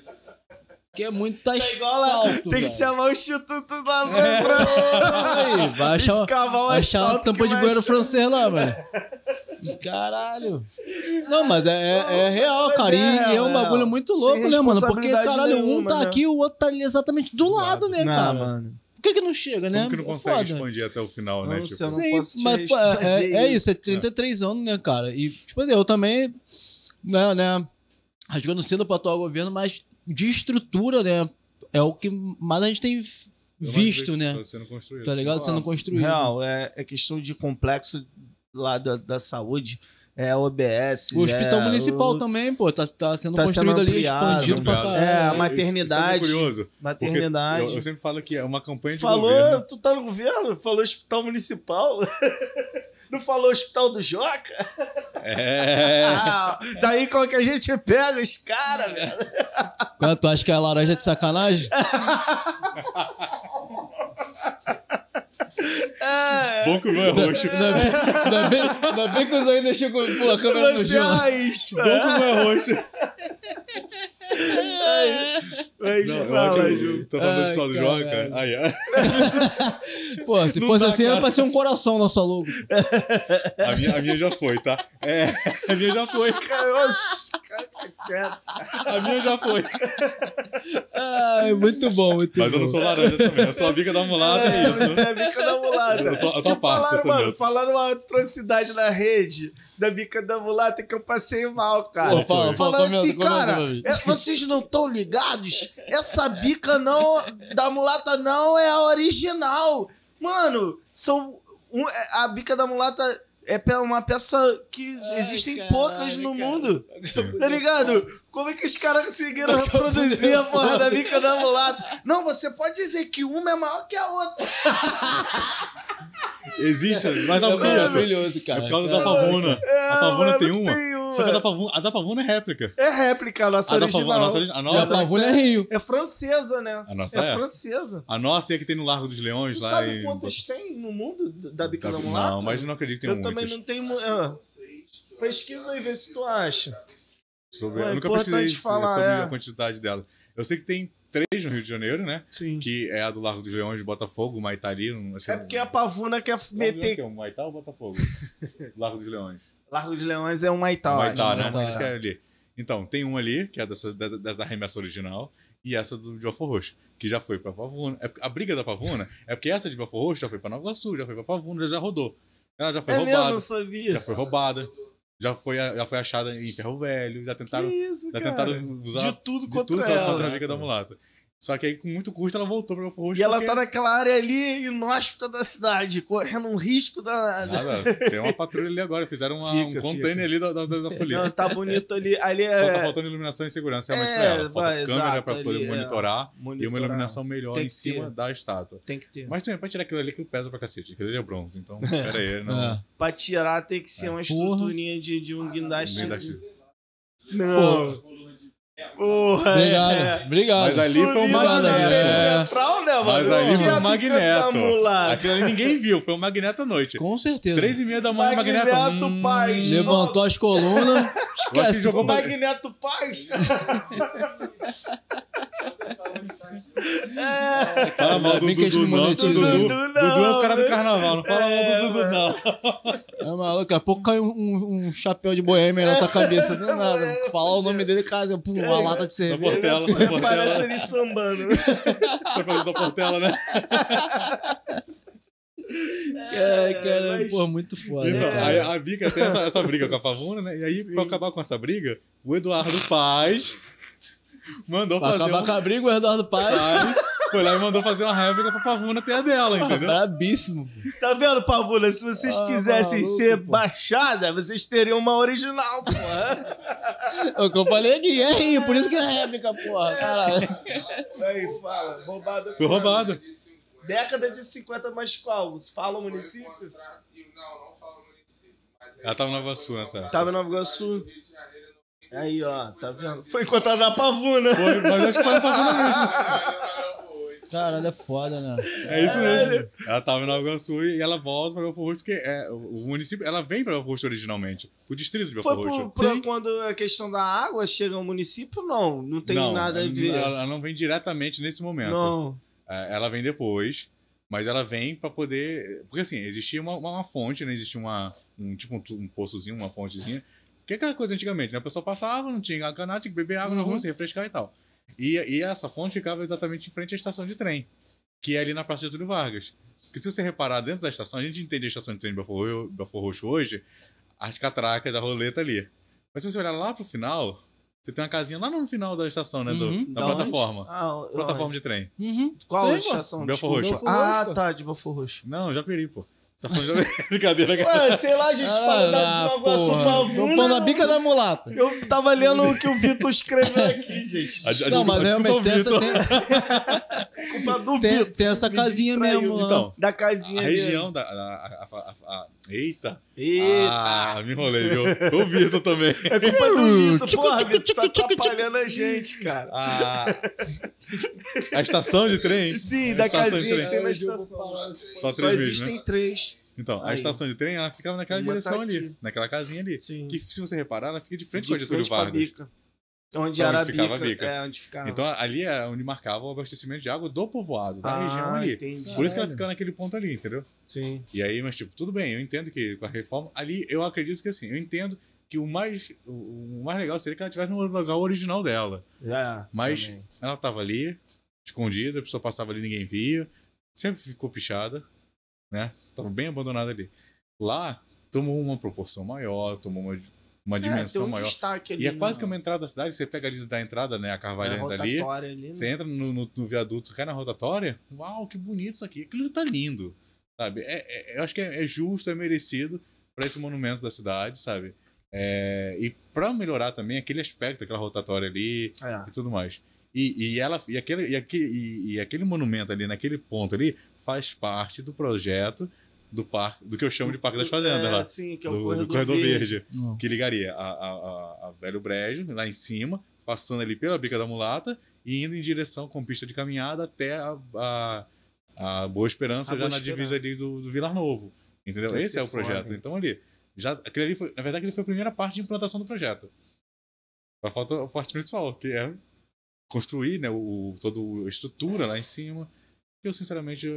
[SPEAKER 1] Que é muito tá
[SPEAKER 2] igual lá,
[SPEAKER 1] asfalto,
[SPEAKER 2] tem que chamar o Instituto lá
[SPEAKER 1] É.
[SPEAKER 2] pra...
[SPEAKER 1] Aí, vai achar, vai achar a tampa de bueiro francês lá, mano. Caralho. Não, mas é, é- é real, cara. E-
[SPEAKER 2] é
[SPEAKER 1] é um bagulho
[SPEAKER 2] é.
[SPEAKER 1] muito louco, né, mano? Porque, caralho, um tá
[SPEAKER 2] né?
[SPEAKER 1] aqui, o outro tá ali exatamente do lado, né,
[SPEAKER 2] Não,
[SPEAKER 1] cara?
[SPEAKER 2] mano.
[SPEAKER 1] Por que que não chega, né?
[SPEAKER 3] Como que não
[SPEAKER 1] É
[SPEAKER 3] consegue
[SPEAKER 1] foda.
[SPEAKER 3] expandir até o final, né? Tipo,
[SPEAKER 2] não
[SPEAKER 1] Sim, mas pô, é,
[SPEAKER 2] responder
[SPEAKER 1] é
[SPEAKER 2] isso.
[SPEAKER 1] é 33 anos, né, cara? E, tipo assim, eu também, né, né, rasgando cedo pra atual governo, mas de estrutura, né, é o que mais a gente tem visto, né?
[SPEAKER 3] Sendo construído.
[SPEAKER 1] Tá ligado? Sendo construído.
[SPEAKER 2] Real, é, é questão de complexo lá da, da saúde. É OBS.
[SPEAKER 1] O hospital
[SPEAKER 2] é,
[SPEAKER 1] municipal
[SPEAKER 2] o-
[SPEAKER 1] também, pô, tá, tá sendo
[SPEAKER 2] Tá
[SPEAKER 1] construído
[SPEAKER 2] sendo
[SPEAKER 1] ali, expandido pra caralho.
[SPEAKER 2] É, a
[SPEAKER 3] Isso-
[SPEAKER 2] maternidade.
[SPEAKER 3] Isso é muito curioso.
[SPEAKER 2] Maternidade.
[SPEAKER 3] Eu, eu sempre falo que é uma campanha de
[SPEAKER 2] Falou,
[SPEAKER 3] governo.
[SPEAKER 2] tu tá no governo? Falou hospital municipal? *laughs* Não falou hospital do Joca?
[SPEAKER 3] É.
[SPEAKER 2] Ah, *laughs* daí qual que a gente pega os caras, velho?
[SPEAKER 1] Quando tu acha que é a laranja de sacanagem? *laughs*
[SPEAKER 2] É,
[SPEAKER 3] Bom que o meu é roxo.
[SPEAKER 1] Ainda bem, que os aí deixou com pô, a câmera no
[SPEAKER 2] você raiz.
[SPEAKER 3] Bom que o meu é roxo.
[SPEAKER 2] Mas
[SPEAKER 3] Não,
[SPEAKER 2] fala, Ju.
[SPEAKER 3] tô falando do
[SPEAKER 1] Ai,
[SPEAKER 3] do
[SPEAKER 1] caralho.
[SPEAKER 3] Joca. Aí, ó.
[SPEAKER 1] Pô, se
[SPEAKER 3] Não
[SPEAKER 1] fosse
[SPEAKER 3] dá,
[SPEAKER 1] assim, era
[SPEAKER 3] cara.
[SPEAKER 1] pra ser um coração nosso logo.
[SPEAKER 3] A minha, a minha já foi, tá? É, *laughs* a minha já foi. *laughs*
[SPEAKER 2] Cara, tá.
[SPEAKER 3] A minha já foi.
[SPEAKER 1] Ai, muito bom, muito
[SPEAKER 3] Mas
[SPEAKER 1] bom.
[SPEAKER 3] eu não sou laranja também. Eu sou a bica da mulata, é
[SPEAKER 2] Você
[SPEAKER 3] isso.
[SPEAKER 2] é a bica da mulata.
[SPEAKER 3] Eu tô- eu tô parte,
[SPEAKER 2] falaram,
[SPEAKER 3] eu tô
[SPEAKER 2] mano, falaram uma atrocidade na rede da bica da mulata que eu passei mal, cara.
[SPEAKER 1] Pô, fala, fala,
[SPEAKER 2] Falando
[SPEAKER 1] comenta,
[SPEAKER 2] assim,
[SPEAKER 1] comenta,
[SPEAKER 2] cara,
[SPEAKER 1] meu amigo.
[SPEAKER 2] Vocês não estão ligados? Essa bica não, da mulata não é a original. Mano, são. um- é, a bica da mulata é uma peça que
[SPEAKER 1] Ai,
[SPEAKER 2] existem
[SPEAKER 1] caralho,
[SPEAKER 2] poucas no
[SPEAKER 1] cara.
[SPEAKER 2] mundo. Tá ligado? Como é que os caras conseguiram reproduzir a porra da bica da mulata? Não, você pode dizer que uma é maior que a outra.
[SPEAKER 3] Existe, mas
[SPEAKER 1] É
[SPEAKER 3] isso?
[SPEAKER 1] maravilhoso,
[SPEAKER 3] É
[SPEAKER 1] cara.
[SPEAKER 3] por causa da pavuna.
[SPEAKER 2] É,
[SPEAKER 3] A pavuna
[SPEAKER 2] mano,
[SPEAKER 3] tem uma.
[SPEAKER 2] tem uma.
[SPEAKER 3] Só que a da pavuna, a da pavuna é réplica.
[SPEAKER 2] É réplica, a nossa
[SPEAKER 3] A da
[SPEAKER 2] original.
[SPEAKER 3] pavuna, a nossa, a
[SPEAKER 1] E a
[SPEAKER 3] nossa,
[SPEAKER 1] pavuna é Rio.
[SPEAKER 2] É francesa, né?
[SPEAKER 3] A nossa
[SPEAKER 2] é,
[SPEAKER 3] é?
[SPEAKER 2] francesa.
[SPEAKER 3] a nossa é a que tem no Largo dos Leões
[SPEAKER 2] Tu
[SPEAKER 3] lá
[SPEAKER 2] sabe
[SPEAKER 3] em.
[SPEAKER 2] quantas tem no mundo da bica da
[SPEAKER 3] Não,
[SPEAKER 2] mulata?
[SPEAKER 3] mas eu não acredito que
[SPEAKER 2] Eu
[SPEAKER 3] tem
[SPEAKER 2] também
[SPEAKER 3] muitas.
[SPEAKER 2] não tenho... ah. Pesquisa aí, vê se tu acha.
[SPEAKER 3] Sobre,
[SPEAKER 2] Não, é
[SPEAKER 3] eu nunca
[SPEAKER 2] importante
[SPEAKER 3] pesquisei
[SPEAKER 2] falar,
[SPEAKER 3] sobre
[SPEAKER 2] é.
[SPEAKER 3] a quantidade dela. Eu sei que tem três no Rio de Janeiro, né?
[SPEAKER 2] Sim.
[SPEAKER 3] Que é a do Largo dos Leões de Botafogo, Maitá ali. não-
[SPEAKER 2] É porque a Pavuna quer
[SPEAKER 3] Largo dos Leões, que
[SPEAKER 2] meter.
[SPEAKER 3] é o Maitá ou Botafogo? *laughs* Largo dos Leões.
[SPEAKER 2] Largo de Leões é um Maitá, eu
[SPEAKER 3] Maitá,
[SPEAKER 2] acho.
[SPEAKER 3] né?
[SPEAKER 1] Maitá.
[SPEAKER 3] Acho que é ali. Então, tem um ali, que é dessa, dessa, dessa remessa original, e essa do de Belfor Roxo, que já foi pra Pavuna. É, a briga da Pavuna é porque essa de Belfor Roxo já foi pra Nova Iguaçu, já foi pra Pavuna, já rodou. Ela já foi
[SPEAKER 2] É mesmo,
[SPEAKER 3] roubada.
[SPEAKER 2] não sabia.
[SPEAKER 3] Já foi roubada. Já foi, já foi achada em ferro velho. Já tentaram,
[SPEAKER 2] isso,
[SPEAKER 3] já tentaram usar
[SPEAKER 2] De tudo
[SPEAKER 3] de
[SPEAKER 2] contra
[SPEAKER 3] tudo
[SPEAKER 2] ela.
[SPEAKER 3] contra a briga da mulata. Só que aí, com muito custo, ela voltou pra Belfor Roxo.
[SPEAKER 2] E ela
[SPEAKER 3] porque-
[SPEAKER 2] tá naquela área ali, inóspita da cidade, correndo um risco danado.
[SPEAKER 3] Nada, tem uma patrulha ali agora. Fizeram uma-
[SPEAKER 2] Fica,
[SPEAKER 3] um container ali da, da, da- da polícia.
[SPEAKER 2] Não, tá bonito ali. Ali é.
[SPEAKER 3] Só tá faltando iluminação e segurança realmente
[SPEAKER 2] É,
[SPEAKER 3] pra ela. Falta
[SPEAKER 2] vai,
[SPEAKER 3] câmera
[SPEAKER 2] exato,
[SPEAKER 3] pra poder
[SPEAKER 2] ali, é.
[SPEAKER 3] monitorar, e uma
[SPEAKER 2] Monitorar.
[SPEAKER 3] iluminação melhor
[SPEAKER 2] Tem
[SPEAKER 3] em cima
[SPEAKER 2] ter.
[SPEAKER 3] da estátua.
[SPEAKER 2] Tem que ter.
[SPEAKER 3] Mas também pra tirar aquilo ali que pesa pra cacete. Aquilo ali é bronze, então *laughs* pera aí. Não.
[SPEAKER 1] É.
[SPEAKER 2] Pra tirar tem que ser uma
[SPEAKER 1] Porra.
[SPEAKER 2] estruturinha de, de um guindaste.
[SPEAKER 3] Guindaste.
[SPEAKER 2] Não. Porra,
[SPEAKER 1] Obrigado,
[SPEAKER 2] é.
[SPEAKER 1] obrigado.
[SPEAKER 3] Mas ali foi um
[SPEAKER 2] Sulina,
[SPEAKER 3] magneto.
[SPEAKER 1] É.
[SPEAKER 2] Central, né, mano?
[SPEAKER 3] Mas ali foi um
[SPEAKER 2] bica
[SPEAKER 3] magneto. Aquilo ali ninguém viu, foi um magneto à noite.
[SPEAKER 1] Com certeza.
[SPEAKER 3] Três e meia da manhã, magneto.
[SPEAKER 2] Magneto
[SPEAKER 3] hum,
[SPEAKER 2] Paz.
[SPEAKER 1] Levantou as colunas. Esquece.
[SPEAKER 3] jogou
[SPEAKER 2] O Magneto Paz. *laughs* é.
[SPEAKER 3] Fala mal do
[SPEAKER 1] a
[SPEAKER 3] Dudu,
[SPEAKER 1] não
[SPEAKER 3] não. Dudu,
[SPEAKER 2] não,
[SPEAKER 3] é o cara do
[SPEAKER 2] né?
[SPEAKER 3] carnaval, não fala
[SPEAKER 2] É,
[SPEAKER 3] mal do Dudu, não.
[SPEAKER 1] É maluco, daqui a pouco cai um, um- um chapéu de boêmia na tua cabeça. Do nada. Falar o nome dele, cara, pum, uma lata de
[SPEAKER 3] Da
[SPEAKER 1] cerveja.
[SPEAKER 3] Portela, da
[SPEAKER 2] Parece
[SPEAKER 3] Portela.
[SPEAKER 2] ele sambando.
[SPEAKER 3] Tá fazendo da Portela, né?
[SPEAKER 1] É, cara,
[SPEAKER 2] mas-
[SPEAKER 1] pô, muito foda.
[SPEAKER 3] Então,
[SPEAKER 1] cara.
[SPEAKER 3] aí a Bica tem essa, essa briga com a Pavuna, né? E aí,
[SPEAKER 2] Sim.
[SPEAKER 3] pra acabar com essa briga, o Eduardo Paz mandou
[SPEAKER 1] Pra
[SPEAKER 3] fazer
[SPEAKER 1] acabar
[SPEAKER 3] um...
[SPEAKER 1] com a briga, o Eduardo Paz.
[SPEAKER 3] Paz foi lá e mandou fazer uma réplica pra Pavuna ter a dela, entendeu?
[SPEAKER 1] Brabíssimo.
[SPEAKER 2] Tá vendo, Pavuna? Se vocês
[SPEAKER 1] Ah,
[SPEAKER 2] quisessem
[SPEAKER 1] maluco,
[SPEAKER 2] ser
[SPEAKER 1] pô.
[SPEAKER 2] baixada, vocês teriam uma original, pô.
[SPEAKER 1] É o que eu falei aqui, é rio, por isso que é réplica, porra. Caralho.
[SPEAKER 2] Aí, fala. Roubado.
[SPEAKER 3] Foi roubado.
[SPEAKER 2] Década de 50, mas qual? Fala o município?
[SPEAKER 5] Não, não fala município. Mas
[SPEAKER 3] Ela tava no Nova Sul nessa época.
[SPEAKER 2] Tava em Nova Iguaçu.
[SPEAKER 5] Rio de Janeiro não.
[SPEAKER 2] Aí, ó, tá vendo? Foi encontrado na Pavuna.
[SPEAKER 3] Foi, mas acho que foi na Pavuna mesmo. *laughs*
[SPEAKER 1] Caralho, é foda, né?
[SPEAKER 3] É isso mesmo. Ela tava em Nova Iguaçu e ela volta pra Belfor Roxo, porque é, o município, ela vem pra Belfor Roxo originalmente. O distrito de
[SPEAKER 2] Foi
[SPEAKER 3] Belfor
[SPEAKER 2] por,
[SPEAKER 3] Roxo.
[SPEAKER 2] por
[SPEAKER 1] Sim.
[SPEAKER 2] quando a questão da água chega ao município? Não, não tem nada a ver.
[SPEAKER 3] Ela, ela não vem diretamente nesse momento.
[SPEAKER 2] Não.
[SPEAKER 3] É, Ela vem depois, mas ela vem pra poder. Porque assim, existia uma, uma, fonte, né? Existia uma, um tipo um, um poçozinho, uma fontezinha. Que é aquela coisa antigamente, né? A pessoa passava, não tinha canal, tinha que beber água na rua, se refrescar e tal. E, e essa fonte ficava exatamente em frente à estação de trem, que é ali na Praça de Getúlio Vargas. Porque se você reparar dentro da estação, a gente entende a estação de trem de Belfor, Ro- Belfor Roxo hoje, as catracas, a roleta ali. Mas se você olhar lá pro final, você tem uma casinha lá no final da estação, né? do-
[SPEAKER 1] Uhum.
[SPEAKER 3] da
[SPEAKER 2] Da
[SPEAKER 3] plataforma.
[SPEAKER 2] Ah,
[SPEAKER 3] Plataforma
[SPEAKER 2] onde?
[SPEAKER 3] de trem.
[SPEAKER 1] Uhum.
[SPEAKER 2] Qual
[SPEAKER 1] Tem,
[SPEAKER 2] estação?
[SPEAKER 3] Belfort.
[SPEAKER 1] Roxo. Belfort
[SPEAKER 2] Ah, tá, de Belfort Roxo.
[SPEAKER 3] Não, já peri, pô. Tá falando de *laughs* brincadeira, cara.
[SPEAKER 2] Ué, sei lá, a gente fala da
[SPEAKER 1] Ah,
[SPEAKER 2] Iguaçu
[SPEAKER 1] porra.
[SPEAKER 2] Pavuna.
[SPEAKER 1] Tô falando a bica da mulata.
[SPEAKER 2] Eu tava lendo o que o Vitor escreveu *laughs* aqui, gente.
[SPEAKER 3] A- a-
[SPEAKER 1] Não, mas realmente tem essa, tem, *laughs*
[SPEAKER 2] Culpa do
[SPEAKER 1] tem,
[SPEAKER 2] Vitor.
[SPEAKER 1] tem essa
[SPEAKER 2] Me
[SPEAKER 1] casinha
[SPEAKER 2] distraiu.
[SPEAKER 1] mesmo lá.
[SPEAKER 3] Então,
[SPEAKER 2] Da
[SPEAKER 3] A
[SPEAKER 2] casinha
[SPEAKER 3] região da. A, a- a- a- a- eita!
[SPEAKER 2] Eita.
[SPEAKER 3] Ah, me enrolei, viu? O Vitor também.
[SPEAKER 2] É culpa do *laughs* Vitor. Porra, Vitor, tá atrapalhando a gente, cara.
[SPEAKER 3] A, a estação de trem.
[SPEAKER 2] Sim,
[SPEAKER 3] a
[SPEAKER 2] da casinha que tem na estação.
[SPEAKER 3] Só
[SPEAKER 2] Só
[SPEAKER 3] três vezes,
[SPEAKER 2] existem
[SPEAKER 3] né?
[SPEAKER 2] três.
[SPEAKER 3] Então, a
[SPEAKER 2] Aí.
[SPEAKER 3] estação de trem, ela ficava naquela
[SPEAKER 2] Uma
[SPEAKER 3] direção
[SPEAKER 2] tá
[SPEAKER 3] ali. Naquela casinha ali.
[SPEAKER 2] Sim.
[SPEAKER 3] Que se você reparar, ela fica de frente
[SPEAKER 2] De
[SPEAKER 3] com a Getúlio
[SPEAKER 2] pra
[SPEAKER 3] Vargas.
[SPEAKER 2] bica. Onde
[SPEAKER 3] Pra
[SPEAKER 2] era
[SPEAKER 3] onde ficava a
[SPEAKER 2] bica. É, onde ficava.
[SPEAKER 3] Então ali é onde marcava o abastecimento de água do povoado, da
[SPEAKER 2] Ah,
[SPEAKER 3] região ali.
[SPEAKER 2] entendi.
[SPEAKER 3] Por isso que ela
[SPEAKER 1] Caralho.
[SPEAKER 3] fica naquele ponto ali, entendeu?
[SPEAKER 2] Sim.
[SPEAKER 3] E aí, mas tipo, tudo bem, eu entendo que com a reforma, ali eu acredito que assim, eu entendo que o mais, o, mais legal seria que ela estivesse no lugar original dela.
[SPEAKER 2] Já.
[SPEAKER 3] Mas
[SPEAKER 2] também.
[SPEAKER 3] ela tava ali, escondida, a pessoa passava ali ninguém via, sempre ficou pichada, né? Tava bem abandonada ali. Lá, tomou uma proporção maior, tomou uma, uma
[SPEAKER 2] É,
[SPEAKER 3] dimensão
[SPEAKER 2] um
[SPEAKER 3] maior. E é quase que uma entrada da cidade, você pega ali da entrada, né, a Carvalhães ali,
[SPEAKER 2] ali. né?
[SPEAKER 3] você entra no, no, no viaduto, cai na rotatória, uau, que bonito isso aqui. Aquilo tá lindo, sabe? É, é- eu acho que é, é justo, é merecido para esse monumento da cidade, sabe? É, e para melhorar também aquele aspecto, aquela rotatória ali
[SPEAKER 2] É.
[SPEAKER 3] e tudo mais. E, e ela e aquele, e, aquele, e, e aquele monumento ali, naquele ponto ali, faz parte do projeto do parque, do que eu chamo de Parque das Fazendas
[SPEAKER 2] é,
[SPEAKER 3] lá
[SPEAKER 2] Sim, que é o
[SPEAKER 3] do, do
[SPEAKER 2] corredor,
[SPEAKER 3] Corredor
[SPEAKER 2] verde.
[SPEAKER 3] Verde,
[SPEAKER 1] Não.
[SPEAKER 3] que ligaria a, a, a, a Velho Brejo, lá em cima, passando ali pela Bica da Mulata e indo em direção com pista de caminhada até a, a, a Boa Esperança,
[SPEAKER 2] A
[SPEAKER 3] já
[SPEAKER 2] Boa
[SPEAKER 3] na divisa
[SPEAKER 2] Esperança.
[SPEAKER 3] ali do, do Vilar Novo. Entendeu?
[SPEAKER 2] Vai
[SPEAKER 3] Esse é o projeto.
[SPEAKER 2] foda,
[SPEAKER 3] então ali, já, aquele ali foi, na verdade, ele foi a primeira parte de implantação do projeto. Só falta a parte principal, que é construir, né, o, toda a estrutura lá em cima. Eu, sinceramente, eu,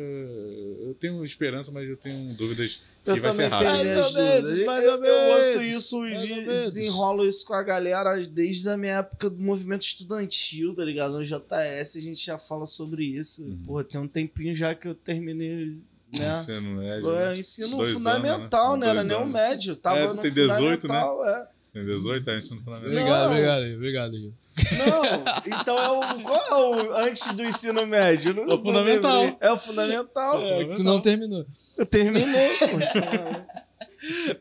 [SPEAKER 3] eu tenho esperança, mas eu tenho dúvidas que
[SPEAKER 2] Eu
[SPEAKER 3] vai ser rápido.
[SPEAKER 1] Mais ou menos, mais
[SPEAKER 2] Eu,
[SPEAKER 1] ou
[SPEAKER 2] eu ouço
[SPEAKER 1] menos,
[SPEAKER 2] isso,
[SPEAKER 1] menos.
[SPEAKER 2] desenrolo isso com a galera desde a minha época do movimento estudantil, tá ligado? No JS a gente já fala sobre isso.
[SPEAKER 3] Uhum.
[SPEAKER 2] Pô, tem um tempinho já que eu terminei, né?
[SPEAKER 3] Ensino médio,
[SPEAKER 2] Pô,
[SPEAKER 3] né?
[SPEAKER 2] é ensino fundamental,
[SPEAKER 3] anos,
[SPEAKER 2] né?
[SPEAKER 3] né?
[SPEAKER 2] Era nem o médio. Tava
[SPEAKER 3] É,
[SPEAKER 2] no
[SPEAKER 3] tem 18, né?
[SPEAKER 2] fundamental, é.
[SPEAKER 3] Tem 18, é ensino fundamental.
[SPEAKER 1] Obrigado, obrigado, obrigado. Gil.
[SPEAKER 2] Não, então é o, qual é o antes do ensino médio? Não-
[SPEAKER 3] É o fundamental.
[SPEAKER 2] lembrei. É o fundamental.
[SPEAKER 1] É, que tu não terminou.
[SPEAKER 2] Eu terminei, pô.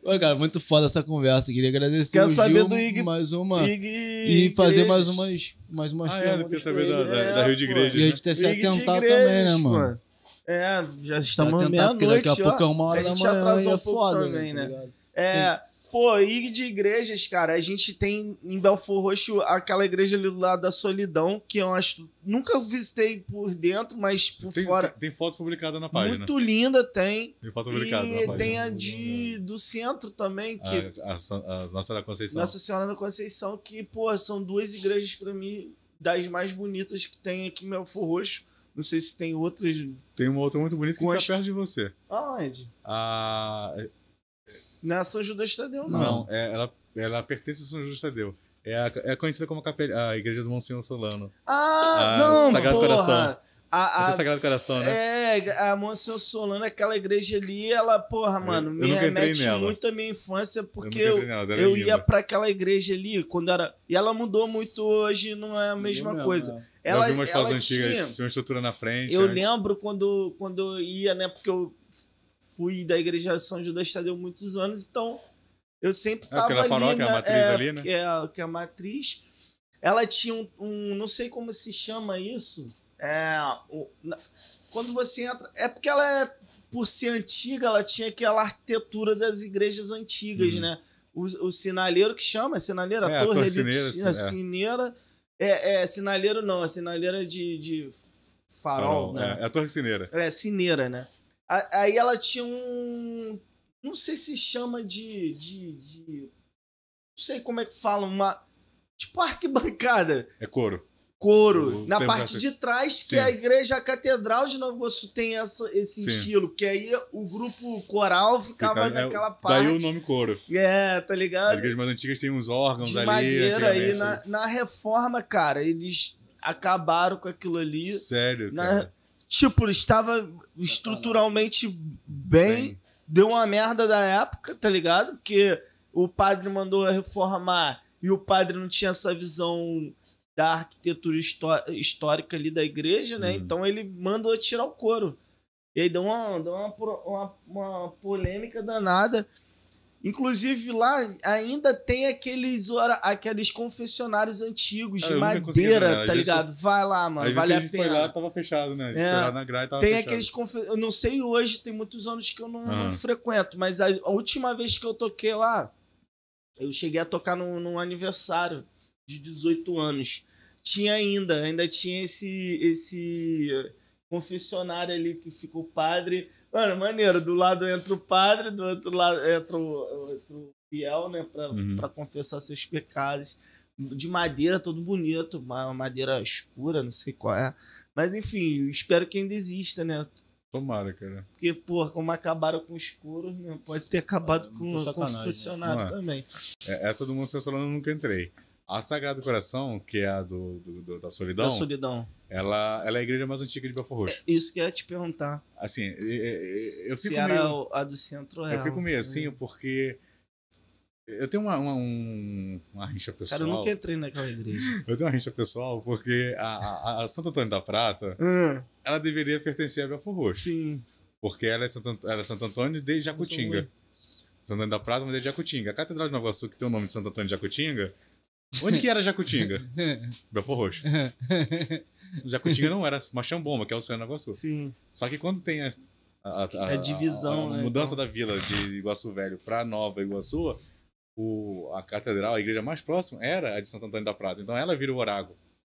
[SPEAKER 1] Pô, cara, muito foda essa conversa. Queria agradecer
[SPEAKER 2] Quero
[SPEAKER 1] o
[SPEAKER 2] saber
[SPEAKER 1] Gil
[SPEAKER 2] do Ig-
[SPEAKER 1] mais uma.
[SPEAKER 2] Ig-
[SPEAKER 1] E fazer mais
[SPEAKER 2] igrejas.
[SPEAKER 1] umas, mais umas
[SPEAKER 3] Ah, é,
[SPEAKER 1] pra
[SPEAKER 3] saber
[SPEAKER 1] ele.
[SPEAKER 3] da, da,
[SPEAKER 2] É,
[SPEAKER 3] da Rio de. Igreja.
[SPEAKER 1] E a gente tem que se
[SPEAKER 2] igrejas,
[SPEAKER 1] também, né,
[SPEAKER 2] pô.
[SPEAKER 1] mano?
[SPEAKER 2] É, já
[SPEAKER 1] Se
[SPEAKER 2] estamos meia-noite,
[SPEAKER 1] daqui a
[SPEAKER 2] ó.
[SPEAKER 1] pouco é uma hora
[SPEAKER 2] A
[SPEAKER 1] da
[SPEAKER 2] gente
[SPEAKER 1] manhã
[SPEAKER 2] atrasou
[SPEAKER 1] e é
[SPEAKER 2] um pouco
[SPEAKER 1] foda,
[SPEAKER 2] também,
[SPEAKER 1] tá
[SPEAKER 2] né? É, pô, e de igrejas, cara, a gente tem em Belfor Roxo aquela igreja ali do lado da Solidão, que eu acho. Nunca visitei por dentro, mas por
[SPEAKER 3] Tem,
[SPEAKER 2] fora.
[SPEAKER 3] tem, tem foto publicada na página.
[SPEAKER 2] Muito linda tem.
[SPEAKER 3] Tem foto publicada na
[SPEAKER 2] E
[SPEAKER 3] página.
[SPEAKER 2] tem a de, do centro também, que
[SPEAKER 3] A, a, a Nossa Senhora da Conceição.
[SPEAKER 2] Nossa Senhora da Conceição, que, pô, são duas igrejas pra mim das mais bonitas que tem aqui em Belfor Roxo. Não sei se tem outras.
[SPEAKER 3] Tem uma outra muito bonita que
[SPEAKER 2] Com
[SPEAKER 3] fica
[SPEAKER 2] as-
[SPEAKER 3] perto de você.
[SPEAKER 2] Aonde?
[SPEAKER 3] A,
[SPEAKER 2] Não é São Judas Tadeu, não.
[SPEAKER 3] não, é, ela, ela pertence a São Justo Tadeu. É, a- é conhecida como a, capelha, a Igreja do Monsenhor Solano.
[SPEAKER 2] Ah,
[SPEAKER 3] Ah,
[SPEAKER 2] não,
[SPEAKER 3] Sagrado
[SPEAKER 2] porra.
[SPEAKER 3] Coração.
[SPEAKER 2] A,
[SPEAKER 3] Esse é
[SPEAKER 2] a,
[SPEAKER 3] Sagrado Coração, né?
[SPEAKER 2] é, a Monsenhor Solano, aquela igreja ali, ela, porra, mano,
[SPEAKER 3] eu
[SPEAKER 2] me
[SPEAKER 3] nunca entrei
[SPEAKER 2] remete
[SPEAKER 3] nela.
[SPEAKER 2] muito à minha infância, porque eu,
[SPEAKER 3] nela, é
[SPEAKER 2] eu ia pra aquela igreja ali quando era. E ela mudou muito hoje, não é a mesma
[SPEAKER 1] mesmo,
[SPEAKER 2] coisa.
[SPEAKER 1] é.
[SPEAKER 2] Ela,
[SPEAKER 3] eu vi umas fotos
[SPEAKER 2] ela
[SPEAKER 3] antigas,
[SPEAKER 2] tinha-
[SPEAKER 3] tinha uma estrutura na frente.
[SPEAKER 2] Eu
[SPEAKER 3] antes.
[SPEAKER 2] lembro quando, quando eu ia, né? Porque eu fui da igreja São Judas Tadeu muitos anos, então eu sempre
[SPEAKER 3] É,
[SPEAKER 2] tava
[SPEAKER 3] aquela
[SPEAKER 2] ali,
[SPEAKER 3] paróquia, a
[SPEAKER 2] né,
[SPEAKER 3] matriz
[SPEAKER 2] é,
[SPEAKER 3] ali, né?
[SPEAKER 2] Que é, a- que é a matriz. Ela tinha um, um- não sei como se chama isso. É, o- na- quando você entra, é porque ela é por ser antiga, ela tinha aquela arquitetura das igrejas antigas,
[SPEAKER 3] Uhum.
[SPEAKER 2] né? O, o sinalheiro que chama, é sinalheira,
[SPEAKER 3] É,
[SPEAKER 2] a torre
[SPEAKER 3] sineira,
[SPEAKER 2] de- a
[SPEAKER 3] é.
[SPEAKER 2] sineira. É, é, sinalheiro não, a sinalheira de, de farol,
[SPEAKER 3] Farol,
[SPEAKER 2] né?
[SPEAKER 3] É, é a Torre Cineira.
[SPEAKER 2] É, cineira, né? Aí ela tinha um. Não sei se chama de. de, de- não sei como é que fala, uma. Tipo arquibancada.
[SPEAKER 3] É couro.
[SPEAKER 2] Couro. Na parte de trás, que
[SPEAKER 3] Sim.
[SPEAKER 2] é a igreja a catedral de Novo Iguaçu tem essa, esse
[SPEAKER 3] Sim.
[SPEAKER 2] estilo. Que aí o grupo coral ficava
[SPEAKER 3] Fica- é,
[SPEAKER 2] naquela parte.
[SPEAKER 3] Daí o nome couro.
[SPEAKER 2] É, tá
[SPEAKER 3] As
[SPEAKER 2] ligado?
[SPEAKER 3] igrejas mais antigas têm uns órgãos
[SPEAKER 2] De
[SPEAKER 3] ali.
[SPEAKER 2] madeira aí. Na, na reforma, cara, eles acabaram com aquilo ali.
[SPEAKER 3] Sério,
[SPEAKER 2] Na-
[SPEAKER 3] cara.
[SPEAKER 2] Tipo, estava estruturalmente bem.
[SPEAKER 3] Bem.
[SPEAKER 2] Deu uma merda da época, tá ligado? Porque o padre mandou reformar e o padre não tinha essa visão da arquitetura histó- histórica ali da igreja, né?
[SPEAKER 3] Uhum.
[SPEAKER 2] Então ele mandou tirar o couro. E aí deu uma, deu uma, uma, uma polêmica danada. Inclusive lá ainda tem aqueles, ora, aqueles confessionários antigos
[SPEAKER 3] Cara,
[SPEAKER 2] de madeira, tá ligado? Vai lá, mano, vale
[SPEAKER 3] a
[SPEAKER 2] a pena.
[SPEAKER 3] foi lá, tava fechado, né?
[SPEAKER 2] É.
[SPEAKER 3] foi lá na grade, tava
[SPEAKER 2] Tem
[SPEAKER 3] fechado.
[SPEAKER 2] aqueles confe... Eu não sei hoje, tem muitos anos que eu não, não frequento, mas a, a última vez que eu toquei lá, eu cheguei a tocar num, num aniversário de 18 anos. Tinha ainda, ainda tinha esse, esse confessionário ali que fica o padre. Mano, maneiro, do lado entra o padre, do outro lado entra o, entra o fiel, né, pra,
[SPEAKER 3] Uhum.
[SPEAKER 2] pra confessar seus pecados. De madeira, todo bonito, uma madeira escura, não sei qual é. Mas enfim, espero que ainda exista, né?
[SPEAKER 3] Tomara, cara.
[SPEAKER 2] Porque, pô, como acabaram com o escuro, né? pode ter acabado com
[SPEAKER 1] Muita
[SPEAKER 2] o
[SPEAKER 1] né?
[SPEAKER 2] confessionário
[SPEAKER 3] Não é?
[SPEAKER 2] também.
[SPEAKER 3] É, Essa do Monsenhor Solano eu nunca entrei. A Sagrado Coração, que é a do, do- do- da Solidão,
[SPEAKER 2] Da solidão.
[SPEAKER 3] Ela, ela é a igreja mais antiga de Belfort Roxo.
[SPEAKER 2] Isso que eu ia te perguntar.
[SPEAKER 3] Assim, é- é- é- eu
[SPEAKER 2] se
[SPEAKER 3] fico
[SPEAKER 2] era
[SPEAKER 3] meio...
[SPEAKER 2] a do centro é.
[SPEAKER 3] Eu fico meio assim, porque eu tenho uma, uma, um- uma rixa pessoal.
[SPEAKER 2] Cara, eu nunca entrei naquela igreja. *laughs*
[SPEAKER 3] Eu tenho uma rixa pessoal porque a, a, a Santo Antônio da Prata,
[SPEAKER 2] Hum,
[SPEAKER 3] ela deveria pertencer a Belfort Roxo.
[SPEAKER 2] sim.
[SPEAKER 3] Porque ela é Santo, Ant- ela é Santo Antônio de Jacutinga. Santo Antônio da Prata, mas é de Jacutinga. A Catedral de Nova Iguaçu, que tem o nome de Santo Antônio de Jacutinga, onde que era Jacutinga? *laughs* Belfort Roxo. *laughs* Jacutinga não era Machambomba, que é o Oceano Iguaçu.
[SPEAKER 2] Sim.
[SPEAKER 3] Só que quando tem a, a, a-
[SPEAKER 2] É divisão,
[SPEAKER 3] a- a
[SPEAKER 2] né,
[SPEAKER 3] mudança
[SPEAKER 2] então.
[SPEAKER 3] da vila de Iguaçu Velho para Nova Iguaçu, o, a catedral, a igreja mais próxima era a de Santo Antônio da Prata. Então ela vira o Orago,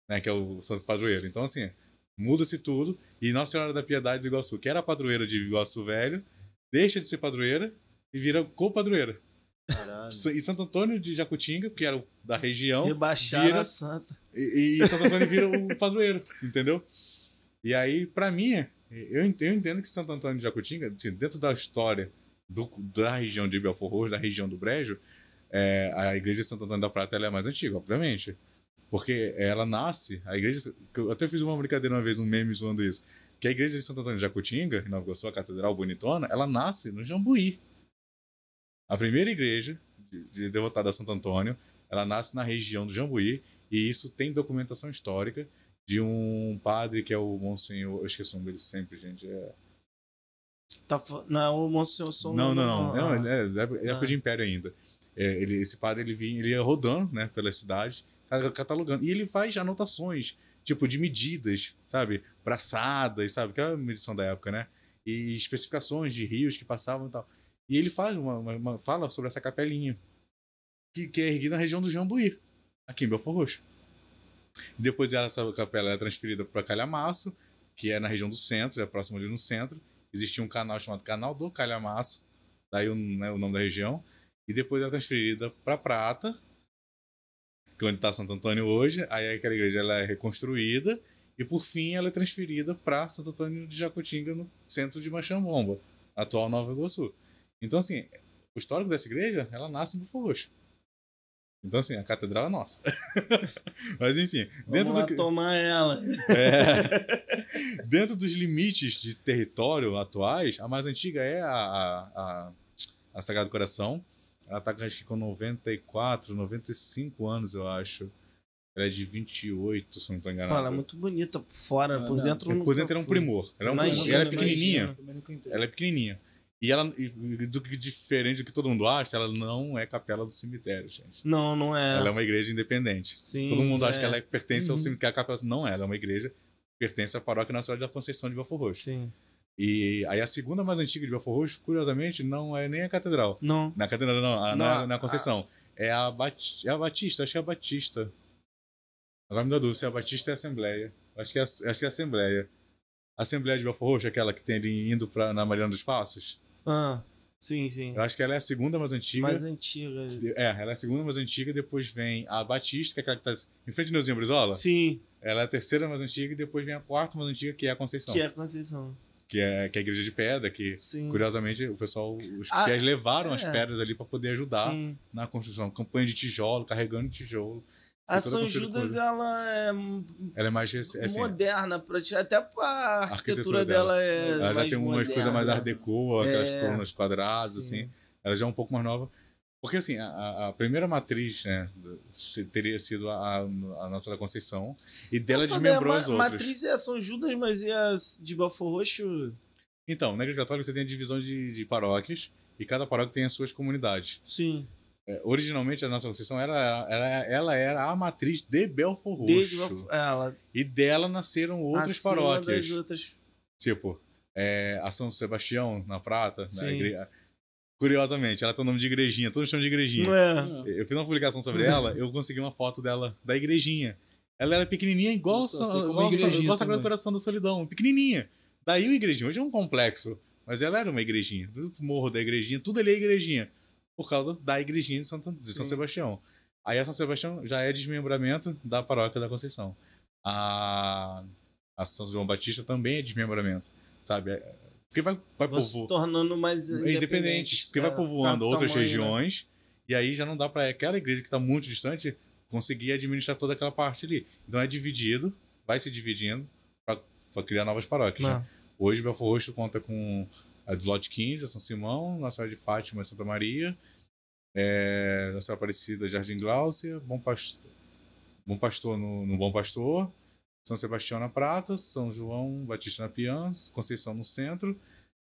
[SPEAKER 3] né, que é o santo padroeiro. Então assim, muda-se tudo e Nossa Senhora da Piedade do Iguaçu, que era a padroeira de Iguaçu Velho, deixa de ser padroeira e vira co-padroeira.
[SPEAKER 2] Caralho.
[SPEAKER 3] E Santo Antônio de Jacutinga, que era da região,
[SPEAKER 2] Rebaixaram
[SPEAKER 3] vira-
[SPEAKER 2] a santa.
[SPEAKER 3] e, e Santo Antônio vira o padroeiro, entendeu? E aí, pra mim, eu ent- eu entendo que Santo Antônio de Jacutinga, assim, dentro da história do- da região de Belfort Roxo, da região do Brejo, é, a igreja de Santo Antônio da Prata é mais antiga, obviamente. Porque ela nasce, a igreja. que Eu até fiz uma brincadeira uma vez, um meme zoando isso. Que a igreja de Santo Antônio de Jacutinga, em Nova Iguaçu, a catedral bonitona, ela nasce no Jambuí. A primeira igreja de, de devotada a Santo Antônio, ela nasce na região do Jambuí, e isso tem documentação histórica de um padre que é o Monsenhor. Eu esqueci o nome dele sempre, gente. É...
[SPEAKER 2] Tá, não, o Monsenhor Som.
[SPEAKER 3] Não, não, não. não
[SPEAKER 2] ah.
[SPEAKER 3] ele é, é época
[SPEAKER 2] Ah.
[SPEAKER 3] de Império ainda. É, ele, esse padre ele vinha, ele ia rodando, né, pela cidade, ca- catalogando. E ele faz anotações, tipo, de medidas, sabe? Braçadas, sabe? Que é a medição da época, né? E especificações de rios que passavam e tal. E ele faz uma, uma- uma- fala sobre essa capelinha, que, que é erguida na região do Jambuí, aqui em Belfort Roxo. Depois essa capela é transferida para Calhamaço, que é na região do centro, é próximo ali no centro. Existia um canal chamado Canal do Calhamaço, daí o, né, o nome da região. E depois ela é transferida para Prata, que é onde está Santo Antônio hoje. Aí aquela igreja ela é reconstruída. E por fim ela é transferida para Santo Antônio de Jacutinga, no centro de Machambomba, atual Nova Iguaçu. Então, assim, o histórico dessa igreja, ela nasce em Bufo Roxo. Então, assim, a catedral é nossa. *laughs* Mas, enfim, dentro
[SPEAKER 2] Vamos lá
[SPEAKER 3] do que...
[SPEAKER 2] tomar ela.
[SPEAKER 3] É. *laughs* Dentro dos limites de território atuais, a mais antiga é a, a, a, a Sagrado Coração. Ela está acho que com 94, 95 anos, eu acho. Ela é de 28, se não estou enganado.
[SPEAKER 2] Ela é muito bonita por fora, por
[SPEAKER 1] não.
[SPEAKER 2] dentro não.
[SPEAKER 3] Por dentro era um primor. Ela, é um
[SPEAKER 2] Imagina,
[SPEAKER 3] primor. E ela é pequenininha.
[SPEAKER 2] imagina.
[SPEAKER 3] Ela é pequenininha. E ela, do que diferente do que todo mundo acha, ela não é capela do cemitério, gente.
[SPEAKER 2] Não, não é.
[SPEAKER 3] Ela é uma igreja independente.
[SPEAKER 2] Sim,
[SPEAKER 3] Todo mundo acha
[SPEAKER 2] é.
[SPEAKER 3] que ela é- pertence ao
[SPEAKER 1] Uhum.
[SPEAKER 3] cemitério. A capela não é, ela é uma igreja pertence à paróquia nacional da Conceição de Belfort Roxo.
[SPEAKER 2] Sim.
[SPEAKER 3] E aí a segunda mais antiga de Belfort Roxo, curiosamente, não é nem a catedral.
[SPEAKER 2] Não.
[SPEAKER 3] Na catedral não, a-
[SPEAKER 2] Não,
[SPEAKER 3] na, na Conceição. É a, Bat, é a Batista, acho que é a Batista. Agora me dá dúvida se é a Batista é a Assembleia. Acho que é, a- acho que é a Assembleia. A Assembleia de Belfort Roxo, aquela que tem ali indo pra, na Mariana dos Passos.
[SPEAKER 2] Ah, sim, sim.
[SPEAKER 3] Eu acho que ela é a segunda mais antiga.
[SPEAKER 2] Mais antiga.
[SPEAKER 3] É, ela é a segunda mais antiga, depois vem a Batista, que é aquela que tá em frente ao Neuzinho Brizola.
[SPEAKER 2] Sim,
[SPEAKER 3] Ela é a terceira mais antiga, e depois vem a quarta mais antiga, que é a Conceição.
[SPEAKER 2] que é a Conceição.
[SPEAKER 3] que é, que é a igreja de pedra, que
[SPEAKER 2] Sim.
[SPEAKER 3] curiosamente o pessoal, os
[SPEAKER 2] Ah,
[SPEAKER 3] fiéis levaram as
[SPEAKER 2] é.
[SPEAKER 3] pedras ali para poder ajudar
[SPEAKER 2] Sim.
[SPEAKER 3] na construção. Campanha de tijolo, carregando tijolo.
[SPEAKER 2] A São Judas, ela é
[SPEAKER 3] Ela é mais é assim,
[SPEAKER 2] moderna, até a arquitetura,
[SPEAKER 3] arquitetura
[SPEAKER 2] dela, é.
[SPEAKER 3] ela já tem umas coisas mais art deco, aquelas
[SPEAKER 2] É.
[SPEAKER 3] colunas quadradas,
[SPEAKER 2] Sim.
[SPEAKER 3] assim. Ela já é um pouco mais nova. Porque assim, a- a, a primeira matriz, né, teria sido a, a Nossa da Conceição, e dela
[SPEAKER 2] Essa
[SPEAKER 3] desmembrou
[SPEAKER 2] daí é
[SPEAKER 3] as outras.
[SPEAKER 2] Matriz é São Judas, mas e as de Belfort Roxo?
[SPEAKER 3] Então, na Igreja Católica você tem a divisão de, de paróquias, e cada paróquia tem as suas comunidades.
[SPEAKER 2] Sim.
[SPEAKER 3] É, originalmente a nossa Conceição era, ela, ela era a matriz de Belfort Roxo.
[SPEAKER 2] Desde Belfort- ela
[SPEAKER 3] E dela nasceram outras
[SPEAKER 2] acima
[SPEAKER 3] paróquias.
[SPEAKER 2] das outras.
[SPEAKER 3] Tipo, é, a São Sebastião, na Prata. na
[SPEAKER 2] Sim.
[SPEAKER 3] igre- Curiosamente, ela tem o nome de igrejinha, todos chamam de igrejinha.
[SPEAKER 2] É.
[SPEAKER 3] Eu fiz uma publicação sobre ela, eu consegui uma foto dela, da igrejinha. Ela era pequenininha, igual,
[SPEAKER 1] Nossa,
[SPEAKER 3] São-
[SPEAKER 1] sei como
[SPEAKER 3] igual, a Sagrado. Coração da Solidão, pequenininha. Daí o igrejinha, hoje é um complexo, mas ela era uma igrejinha. Tudo o morro da igrejinha, tudo ali é igrejinha. Por causa da igrejinha de, Santo, de São. Sebastião. Aí a São Sebastião já é desmembramento da paróquia da Conceição. A, a São João Batista também é desmembramento, sabe? É- Porque vai, vai
[SPEAKER 2] Vão se tornando mais
[SPEAKER 3] é independente,
[SPEAKER 2] independentes.
[SPEAKER 3] porque vai
[SPEAKER 2] É,
[SPEAKER 3] povoando
[SPEAKER 2] tá
[SPEAKER 3] outras
[SPEAKER 2] tamanho, né?
[SPEAKER 3] regiões, e aí já não dá para aquela igreja que está muito distante conseguir administrar toda aquela parte ali. Então é dividido, vai se dividindo para criar novas paróquias. Né? Hoje Belfort Roxo conta com a do Lote 15, a São Simão, Nossa Senhora de Fátima, Santa Maria, é, Nossa Senhora Aparecida, Jardim Gláucia, Bom Pastor, Bom Pastor no, no Bom Pastor, São Sebastião na Prata, São João Batista na Piã, Conceição no centro,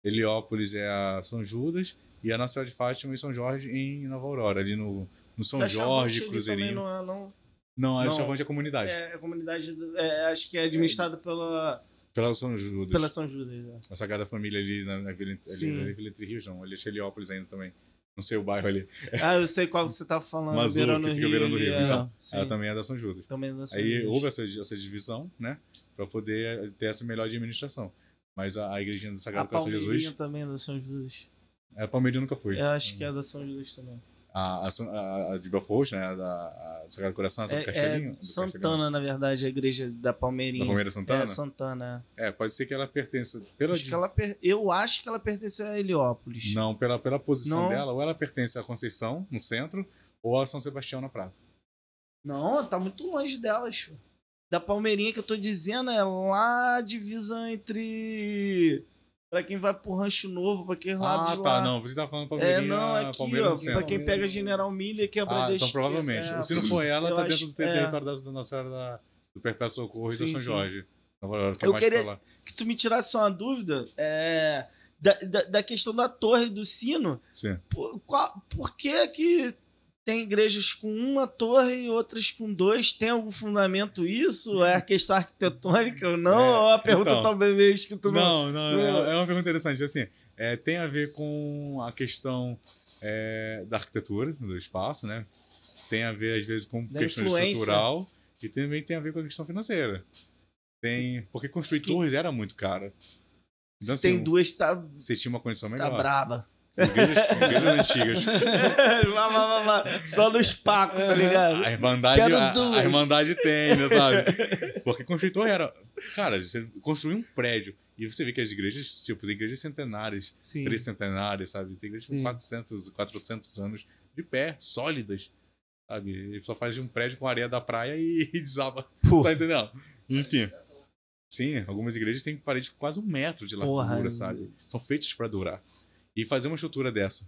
[SPEAKER 3] Heliópolis é a São Judas e a Nossa Senhora de Fátima e São Jorge em Nova Aurora, ali no, no São
[SPEAKER 2] A
[SPEAKER 3] Jorge, Cruzeirinho.
[SPEAKER 2] Não, é, não.
[SPEAKER 3] Não, a
[SPEAKER 2] não.
[SPEAKER 3] Chavante é a comunidade.
[SPEAKER 2] É a comunidade, é, acho que é administrada pela,
[SPEAKER 3] Pela São Judas.
[SPEAKER 2] pela São Judas. é.
[SPEAKER 3] A Sagrada Família ali na, na Vila, ali, na Vila Entre Rios, não. Ali é Heliópolis ainda também. Não sei o bairro ali.
[SPEAKER 2] Ah, eu sei qual você tá falando. Beirando
[SPEAKER 3] que fica
[SPEAKER 2] o
[SPEAKER 3] beirando o Rio.
[SPEAKER 2] é.
[SPEAKER 3] Então,
[SPEAKER 2] Sim,
[SPEAKER 3] ela também é da São Judas.
[SPEAKER 2] também é da São
[SPEAKER 3] Aí
[SPEAKER 2] Judas.
[SPEAKER 3] houve essa, essa divisão, né? Pra poder ter essa melhor administração. Mas a, a igrejinha do
[SPEAKER 2] A
[SPEAKER 3] Sagrado Coração de
[SPEAKER 2] Palmeirinha
[SPEAKER 3] Jesus.
[SPEAKER 2] também é da São Judas.
[SPEAKER 3] A Palmeirinha nunca foi.
[SPEAKER 2] Eu acho que é da São Judas também.
[SPEAKER 3] A, a, a, a de Belfort Roxo, né? A da a do Sagrado Coração, essa do
[SPEAKER 2] É,
[SPEAKER 3] Castelinho.
[SPEAKER 2] é
[SPEAKER 3] Castelinho.
[SPEAKER 2] Santana, na verdade, a igreja da Palmeirinha.
[SPEAKER 3] Da Palmeiras Santana?
[SPEAKER 2] É, Santana.
[SPEAKER 3] É, pode ser que ela pertença. Pela,
[SPEAKER 2] Acho que ela per- Eu acho que ela pertence a Heliópolis.
[SPEAKER 3] Não, pela, pela posição
[SPEAKER 2] Não.
[SPEAKER 3] dela, ou ela pertence à Conceição, no centro, ou a São Sebastião na Prata.
[SPEAKER 2] Não, tá muito longe delas. Da Palmeirinha que eu tô dizendo é lá a divisa entre. Pra quem vai pro Rancho Novo, pra quem lá
[SPEAKER 3] Ah, tá,
[SPEAKER 2] lá.
[SPEAKER 3] não. Você tá falando
[SPEAKER 2] É,
[SPEAKER 3] Palmeirinha,
[SPEAKER 2] não, aqui,
[SPEAKER 3] Palmeiras
[SPEAKER 2] ó. Pra quem pega General Milha, quebra
[SPEAKER 3] Ah,
[SPEAKER 2] da
[SPEAKER 3] então
[SPEAKER 2] esquerda,
[SPEAKER 3] provavelmente.
[SPEAKER 2] é.
[SPEAKER 3] Se não for ela, tá
[SPEAKER 2] acho-
[SPEAKER 3] dentro do
[SPEAKER 2] é.
[SPEAKER 3] território da, da Nossa Senhora da, do Perpétuo Socorro e
[SPEAKER 2] Sim,
[SPEAKER 3] da São
[SPEAKER 2] sim.
[SPEAKER 3] Jorge. Que é
[SPEAKER 2] Eu queria-
[SPEAKER 3] pra.
[SPEAKER 2] Que tu me tirasse uma dúvida é, da, da, da questão da torre do sino.
[SPEAKER 3] Sim.
[SPEAKER 2] Por, qual- por que que tem igrejas com uma torre e outras com dois? Tem algum fundamento isso? É a questão arquitetônica ou não?
[SPEAKER 3] É,
[SPEAKER 2] ou a pergunta
[SPEAKER 3] então.
[SPEAKER 2] talvez que tu não...
[SPEAKER 3] Não, não, é, é uma pergunta interessante. Assim, é, tem a ver com a questão é, da arquitetura do espaço, né? Tem a ver, às vezes, com
[SPEAKER 2] Da
[SPEAKER 3] questão
[SPEAKER 2] influência.
[SPEAKER 3] estrutural e também tem a ver com a questão financeira. Tem, porque construir torres era muito caro. Então,
[SPEAKER 2] Se tem
[SPEAKER 3] assim,
[SPEAKER 2] duas, tá,
[SPEAKER 3] você tinha uma condição
[SPEAKER 2] tá
[SPEAKER 3] melhor.
[SPEAKER 2] braba.
[SPEAKER 3] Igrejas, igrejas antigas. *laughs*
[SPEAKER 2] Vá, vá, vá, vá. Só nos pacos, tá ligado?
[SPEAKER 3] A Irmandade, a, a Irmandade tem, né, sabe? Porque construir torre era. Cara, você construir um prédio. E você vê que as igrejas, tipo, tem igrejas centenárias,
[SPEAKER 2] Sim.
[SPEAKER 3] três centenárias, sabe? Tem igrejas com
[SPEAKER 1] Sim.
[SPEAKER 3] 400, 400 anos de pé, sólidas, sabe? E só faz um prédio com areia da praia e, *laughs* e desaba.
[SPEAKER 2] Pô.
[SPEAKER 3] Tá entendendo? Enfim. Sim, algumas igrejas têm paredes com quase um metro de largura,
[SPEAKER 2] Porra.
[SPEAKER 3] sabe? São feitas pra durar. E fazer uma estrutura dessa,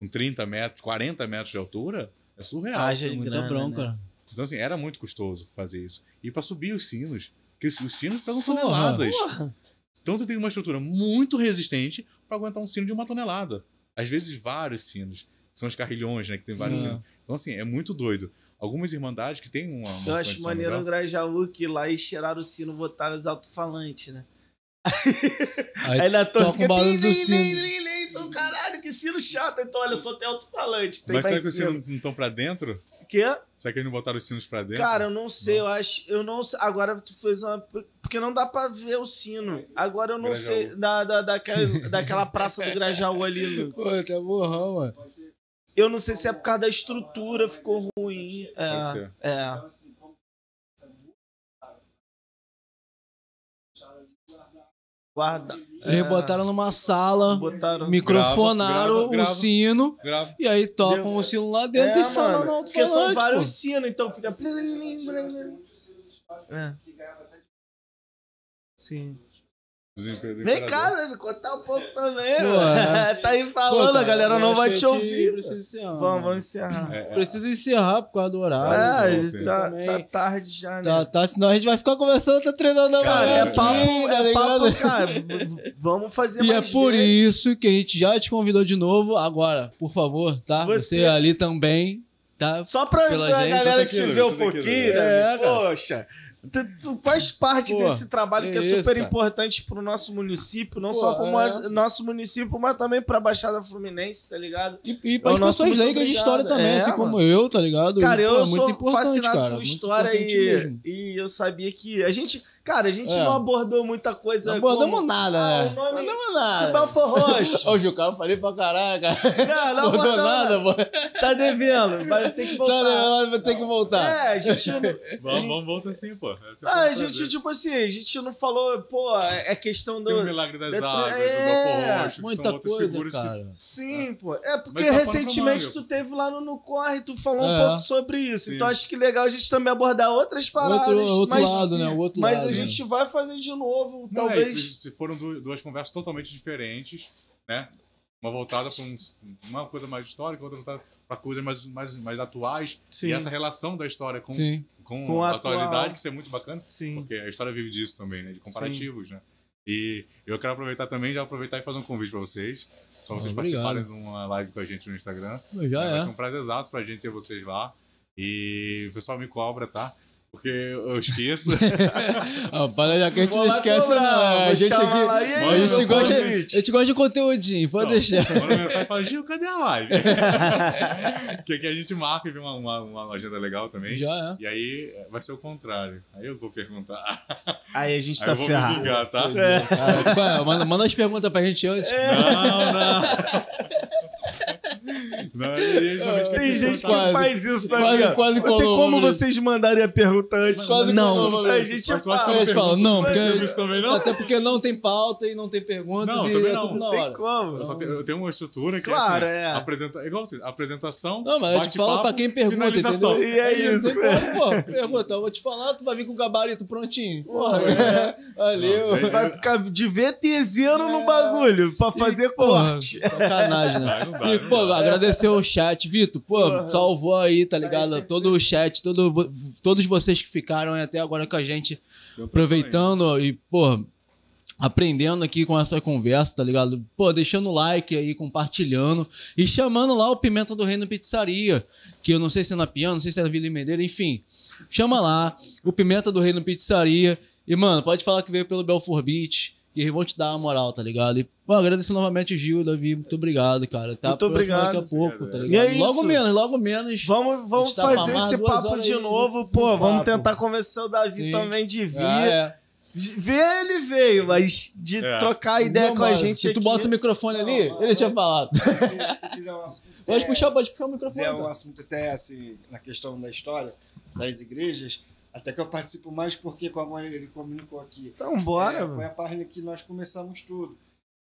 [SPEAKER 3] com 30 metros, 40 metros de altura, é surreal.
[SPEAKER 2] Haja
[SPEAKER 1] Muita
[SPEAKER 2] grana,
[SPEAKER 1] bronca.
[SPEAKER 2] né?
[SPEAKER 3] Então, assim, era muito custoso fazer isso. E pra subir os sinos, porque os, os sinos pegam
[SPEAKER 1] Porra.
[SPEAKER 3] toneladas.
[SPEAKER 2] Porra.
[SPEAKER 3] Então você tem uma estrutura muito resistente pra aguentar um sino de uma tonelada. Às vezes vários sinos. São os carrilhões, né? Que tem vários
[SPEAKER 1] Sim.
[SPEAKER 3] sinos. Então, assim, é muito doido. Algumas irmandades que tem uma. uma
[SPEAKER 2] Eu acho maneiro o
[SPEAKER 3] melhor-
[SPEAKER 2] Grajaú que lá e tiraram o sino, botaram os alto-falantes, né?
[SPEAKER 1] Aí,
[SPEAKER 2] Aí na torre
[SPEAKER 1] toca o barulho do sino.
[SPEAKER 2] Então, caralho, que sino chato. Então, olha, só tem alto-falante.
[SPEAKER 3] Mas será que os
[SPEAKER 2] sino.
[SPEAKER 3] sinos não estão pra dentro?
[SPEAKER 2] Quê?
[SPEAKER 3] Será que eles não botaram os sinos pra dentro?
[SPEAKER 2] Cara, eu não sei, eu acho. Eu não sei. Agora tu fez uma. Porque não dá pra ver o sino. Agora eu não
[SPEAKER 3] Grajaú.
[SPEAKER 2] sei. Da, da, daquela, daquela praça do Grajaú ali. no- *laughs*
[SPEAKER 1] Pô, tá borrão, mano.
[SPEAKER 2] Eu não sei se é por causa da estrutura, ficou ruim.
[SPEAKER 3] Pode
[SPEAKER 2] É.
[SPEAKER 3] ser.
[SPEAKER 2] É. Guarda.
[SPEAKER 1] Eles
[SPEAKER 2] é,
[SPEAKER 1] botaram numa sala,
[SPEAKER 2] Botaram.
[SPEAKER 1] microfonaram
[SPEAKER 3] Grava, grava,
[SPEAKER 1] o sino
[SPEAKER 3] Grava.
[SPEAKER 1] e aí tocam
[SPEAKER 2] Deu-
[SPEAKER 1] o sino lá dentro
[SPEAKER 2] é,
[SPEAKER 1] e falam no
[SPEAKER 2] Porque são vários
[SPEAKER 1] pô.
[SPEAKER 2] sinos, então fica. É. Sim. Vem cá, né, me contar um pouco também,
[SPEAKER 1] Pô,
[SPEAKER 2] mano.
[SPEAKER 1] é. *laughs*
[SPEAKER 2] tá aí
[SPEAKER 1] Pô,
[SPEAKER 2] falando,
[SPEAKER 1] cara,
[SPEAKER 2] a galera não vai
[SPEAKER 1] que
[SPEAKER 2] te
[SPEAKER 1] a
[SPEAKER 2] ouvir.
[SPEAKER 1] Precisa encerrar.
[SPEAKER 2] Vamos,
[SPEAKER 1] mano.
[SPEAKER 2] vamos encerrar.
[SPEAKER 3] É, é.
[SPEAKER 1] Precisa encerrar por causa do horário.
[SPEAKER 2] É, a gente tá, tá tarde já, né?
[SPEAKER 1] Tá, tá, senão a gente vai ficar conversando até três horas da manhã.
[SPEAKER 2] é
[SPEAKER 1] aqui,
[SPEAKER 2] papo,
[SPEAKER 1] tá
[SPEAKER 2] é
[SPEAKER 1] ligado?
[SPEAKER 2] papo, cara. Vamos fazer
[SPEAKER 1] E é
[SPEAKER 2] mais
[SPEAKER 1] por
[SPEAKER 2] vezes.
[SPEAKER 1] isso que a gente já te convidou de novo. Agora, por favor, tá?
[SPEAKER 2] Você-
[SPEAKER 1] Você, ali também, tá?
[SPEAKER 2] Só pra,
[SPEAKER 1] gente,
[SPEAKER 2] galera
[SPEAKER 3] tudo
[SPEAKER 2] te ver um pouquinho,
[SPEAKER 1] É,
[SPEAKER 2] né?
[SPEAKER 1] cara.
[SPEAKER 2] Poxa, tu, tu faz parte
[SPEAKER 1] Pô,
[SPEAKER 2] desse trabalho que é
[SPEAKER 1] é isso,
[SPEAKER 2] super importante pro nosso município, não
[SPEAKER 1] Pô,
[SPEAKER 2] só pro
[SPEAKER 1] é.
[SPEAKER 2] nosso município, mas também pra Baixada Fluminense, tá ligado?
[SPEAKER 1] E, e
[SPEAKER 2] É
[SPEAKER 1] para as pessoas leigas de história também,
[SPEAKER 2] É,
[SPEAKER 1] assim
[SPEAKER 2] mano.
[SPEAKER 1] como eu, tá ligado?
[SPEAKER 2] Cara, eu
[SPEAKER 1] pô, é muito
[SPEAKER 2] sou fascinado
[SPEAKER 1] cara,
[SPEAKER 2] por história e,
[SPEAKER 1] mesmo.
[SPEAKER 2] e eu sabia que a gente, cara, a gente
[SPEAKER 1] É.
[SPEAKER 2] não abordou muita coisa.
[SPEAKER 1] Não abordamos
[SPEAKER 2] como-
[SPEAKER 1] nada,
[SPEAKER 2] Ah,
[SPEAKER 1] né? Não abordamos nada.
[SPEAKER 2] Belfor Roxo. *laughs*
[SPEAKER 1] Ô, Juca, eu falei pra caralho, cara.
[SPEAKER 2] Não, não *laughs*
[SPEAKER 1] abordou
[SPEAKER 2] abordamos
[SPEAKER 1] nada, pô.
[SPEAKER 2] Tá devendo, vai ter que voltar.
[SPEAKER 1] Tá, vai ter que voltar.
[SPEAKER 2] É, a gente não,
[SPEAKER 3] Vamos, vamos voltar assim, pô. É
[SPEAKER 2] Ah,
[SPEAKER 3] um
[SPEAKER 2] a
[SPEAKER 3] prazer.
[SPEAKER 2] gente, tipo assim, a gente não falou, pô, é questão do.
[SPEAKER 3] Tem o Milagre das
[SPEAKER 2] da-
[SPEAKER 3] Águas,
[SPEAKER 2] é,
[SPEAKER 3] o Belfor Roxo, que
[SPEAKER 1] Muita
[SPEAKER 3] são outras
[SPEAKER 1] coisa,
[SPEAKER 3] figuras
[SPEAKER 1] cara.
[SPEAKER 3] que...
[SPEAKER 2] Sim, pô. É porque
[SPEAKER 3] Mas tá
[SPEAKER 2] recentemente tu teve lá no, no Corre, tu falou um
[SPEAKER 1] É.
[SPEAKER 2] pouco sobre isso.
[SPEAKER 3] Sim.
[SPEAKER 2] Então acho que legal a gente também abordar outras paradas.
[SPEAKER 1] Outro, outro
[SPEAKER 2] mas,
[SPEAKER 1] lado, né? O outro lado.
[SPEAKER 2] A gente vai fazer de novo,
[SPEAKER 3] Não, é,
[SPEAKER 2] talvez.
[SPEAKER 3] se- se foram du- duas conversas totalmente diferentes, né? Uma voltada para uma coisa mais histórica, outra voltada para coisas mais, mais, mais atuais.
[SPEAKER 2] Sim.
[SPEAKER 3] E essa relação da história com,
[SPEAKER 1] Sim.
[SPEAKER 3] com,
[SPEAKER 2] Com
[SPEAKER 3] a
[SPEAKER 2] a atual.
[SPEAKER 3] atualidade, que isso é muito bacana,
[SPEAKER 2] Sim.
[SPEAKER 3] porque a história vive disso também, né? De comparativos, né? E eu quero aproveitar também, já aproveitar e fazer um convite para vocês, para vocês
[SPEAKER 1] Obrigado.
[SPEAKER 3] participarem de uma live com a gente no Instagram.
[SPEAKER 1] Já
[SPEAKER 3] Vai
[SPEAKER 1] é.
[SPEAKER 3] ser um prazerzaço pra gente ter vocês lá. E o pessoal me cobra, tá? Porque eu esqueço. *laughs*
[SPEAKER 1] Ah, para já que a gente não esquece,
[SPEAKER 2] cobrar,
[SPEAKER 1] não. A
[SPEAKER 2] vou
[SPEAKER 1] gente aqui.
[SPEAKER 2] lá, aí,
[SPEAKER 1] a, gente gosta,
[SPEAKER 2] convite?
[SPEAKER 1] a gente gosta de conteúdinho, pode deixar.
[SPEAKER 3] Manda mensagem e fala, Gil, cadê a live? *laughs* que aqui a gente marca e vê uma, uma, uma agenda legal também.
[SPEAKER 1] Já é.
[SPEAKER 3] E aí vai ser o contrário. Aí eu vou perguntar.
[SPEAKER 2] Aí a gente
[SPEAKER 3] Aí
[SPEAKER 2] tá
[SPEAKER 3] eu vou me
[SPEAKER 2] ferrado.
[SPEAKER 3] vingar, tá?
[SPEAKER 1] É? manda, manda as perguntas pra gente antes.
[SPEAKER 3] Não, não. *laughs* Não, quer
[SPEAKER 2] Tem gente que.
[SPEAKER 1] Quase.
[SPEAKER 2] faz isso,
[SPEAKER 1] Quase-
[SPEAKER 2] sabia?
[SPEAKER 1] quase
[SPEAKER 2] Tem como vocês mandarem a pergunta antes?
[SPEAKER 1] Quase
[SPEAKER 2] não,
[SPEAKER 1] colou,
[SPEAKER 2] a gente
[SPEAKER 3] Mas
[SPEAKER 1] Aí a gente fala, não, porque.
[SPEAKER 3] também não?
[SPEAKER 1] Até porque não tem pauta e não tem perguntas
[SPEAKER 3] Não,
[SPEAKER 1] e
[SPEAKER 3] também
[SPEAKER 1] é
[SPEAKER 3] não.
[SPEAKER 1] tudo na
[SPEAKER 2] Tem
[SPEAKER 1] hora.
[SPEAKER 2] como.
[SPEAKER 3] Eu, só tenho, eu tenho uma estrutura que
[SPEAKER 2] Claro,
[SPEAKER 3] é
[SPEAKER 2] é.
[SPEAKER 3] assim, apresenta, é igual assim, apresentação,
[SPEAKER 1] Não, mas a gente fala
[SPEAKER 3] bate-papo,
[SPEAKER 1] pra quem pergunta, entendeu?
[SPEAKER 2] E é isso.
[SPEAKER 1] Tem pô, pergunta, eu vou te falar, tu vai vir com o gabarito prontinho. Porra, é. valeu.
[SPEAKER 3] Não,
[SPEAKER 2] Vai ficar de VTZero no bagulho pra fazer corte.
[SPEAKER 1] sacanagem, né? E, pô, agradecer o chat, Vitor. Pô,
[SPEAKER 2] Porra.
[SPEAKER 1] salvou aí, tá ligado? Todo o chat, todo, todos vocês que ficaram aí até agora com a gente, aproveitando e, pô, aprendendo aqui com essa conversa, tá ligado? Pô, deixando o like aí, compartilhando e chamando lá o Pimenta do Reino Pizzaria, que eu não sei se é na Piano, não sei se é na Vila Medeira, enfim. Chama lá o Pimenta do Reino Pizzaria e, mano, pode falar que veio pelo Belfort Beach. Que eles vão te dar uma moral, tá ligado? E, pô, agradecer novamente o Gil, Davi. Muito obrigado, cara. Tá
[SPEAKER 2] Muito
[SPEAKER 1] próximo
[SPEAKER 2] obrigado.
[SPEAKER 1] daqui a pouco, tá
[SPEAKER 2] E
[SPEAKER 1] ligado?
[SPEAKER 2] é
[SPEAKER 1] logo menos, logo menos.
[SPEAKER 2] Vamos, vamos
[SPEAKER 1] A tá
[SPEAKER 2] fazer esse papo de
[SPEAKER 1] aí,
[SPEAKER 2] novo. Pô,
[SPEAKER 1] um
[SPEAKER 2] vamos
[SPEAKER 1] papo.
[SPEAKER 2] tentar convencer o Davi
[SPEAKER 1] Sim.
[SPEAKER 2] também de vir.
[SPEAKER 1] Ah, é.
[SPEAKER 2] Ver ele veio, mas de
[SPEAKER 3] É.
[SPEAKER 2] trocar ideia
[SPEAKER 1] Não,
[SPEAKER 2] com a
[SPEAKER 1] mano,
[SPEAKER 2] gente
[SPEAKER 1] Se tu
[SPEAKER 2] aqui.
[SPEAKER 1] bota o microfone ali, ele tinha falado.
[SPEAKER 6] Se, se quiser um assunto.
[SPEAKER 1] Pode
[SPEAKER 6] até-
[SPEAKER 1] puxar, pode puxar o microfone.
[SPEAKER 6] quiser um
[SPEAKER 1] cara.
[SPEAKER 6] assunto até assim, na questão da história das igrejas, até que eu participo mais porque, como ele comunicou aqui,
[SPEAKER 2] Então, bora.
[SPEAKER 6] é, foi a página que nós começamos tudo.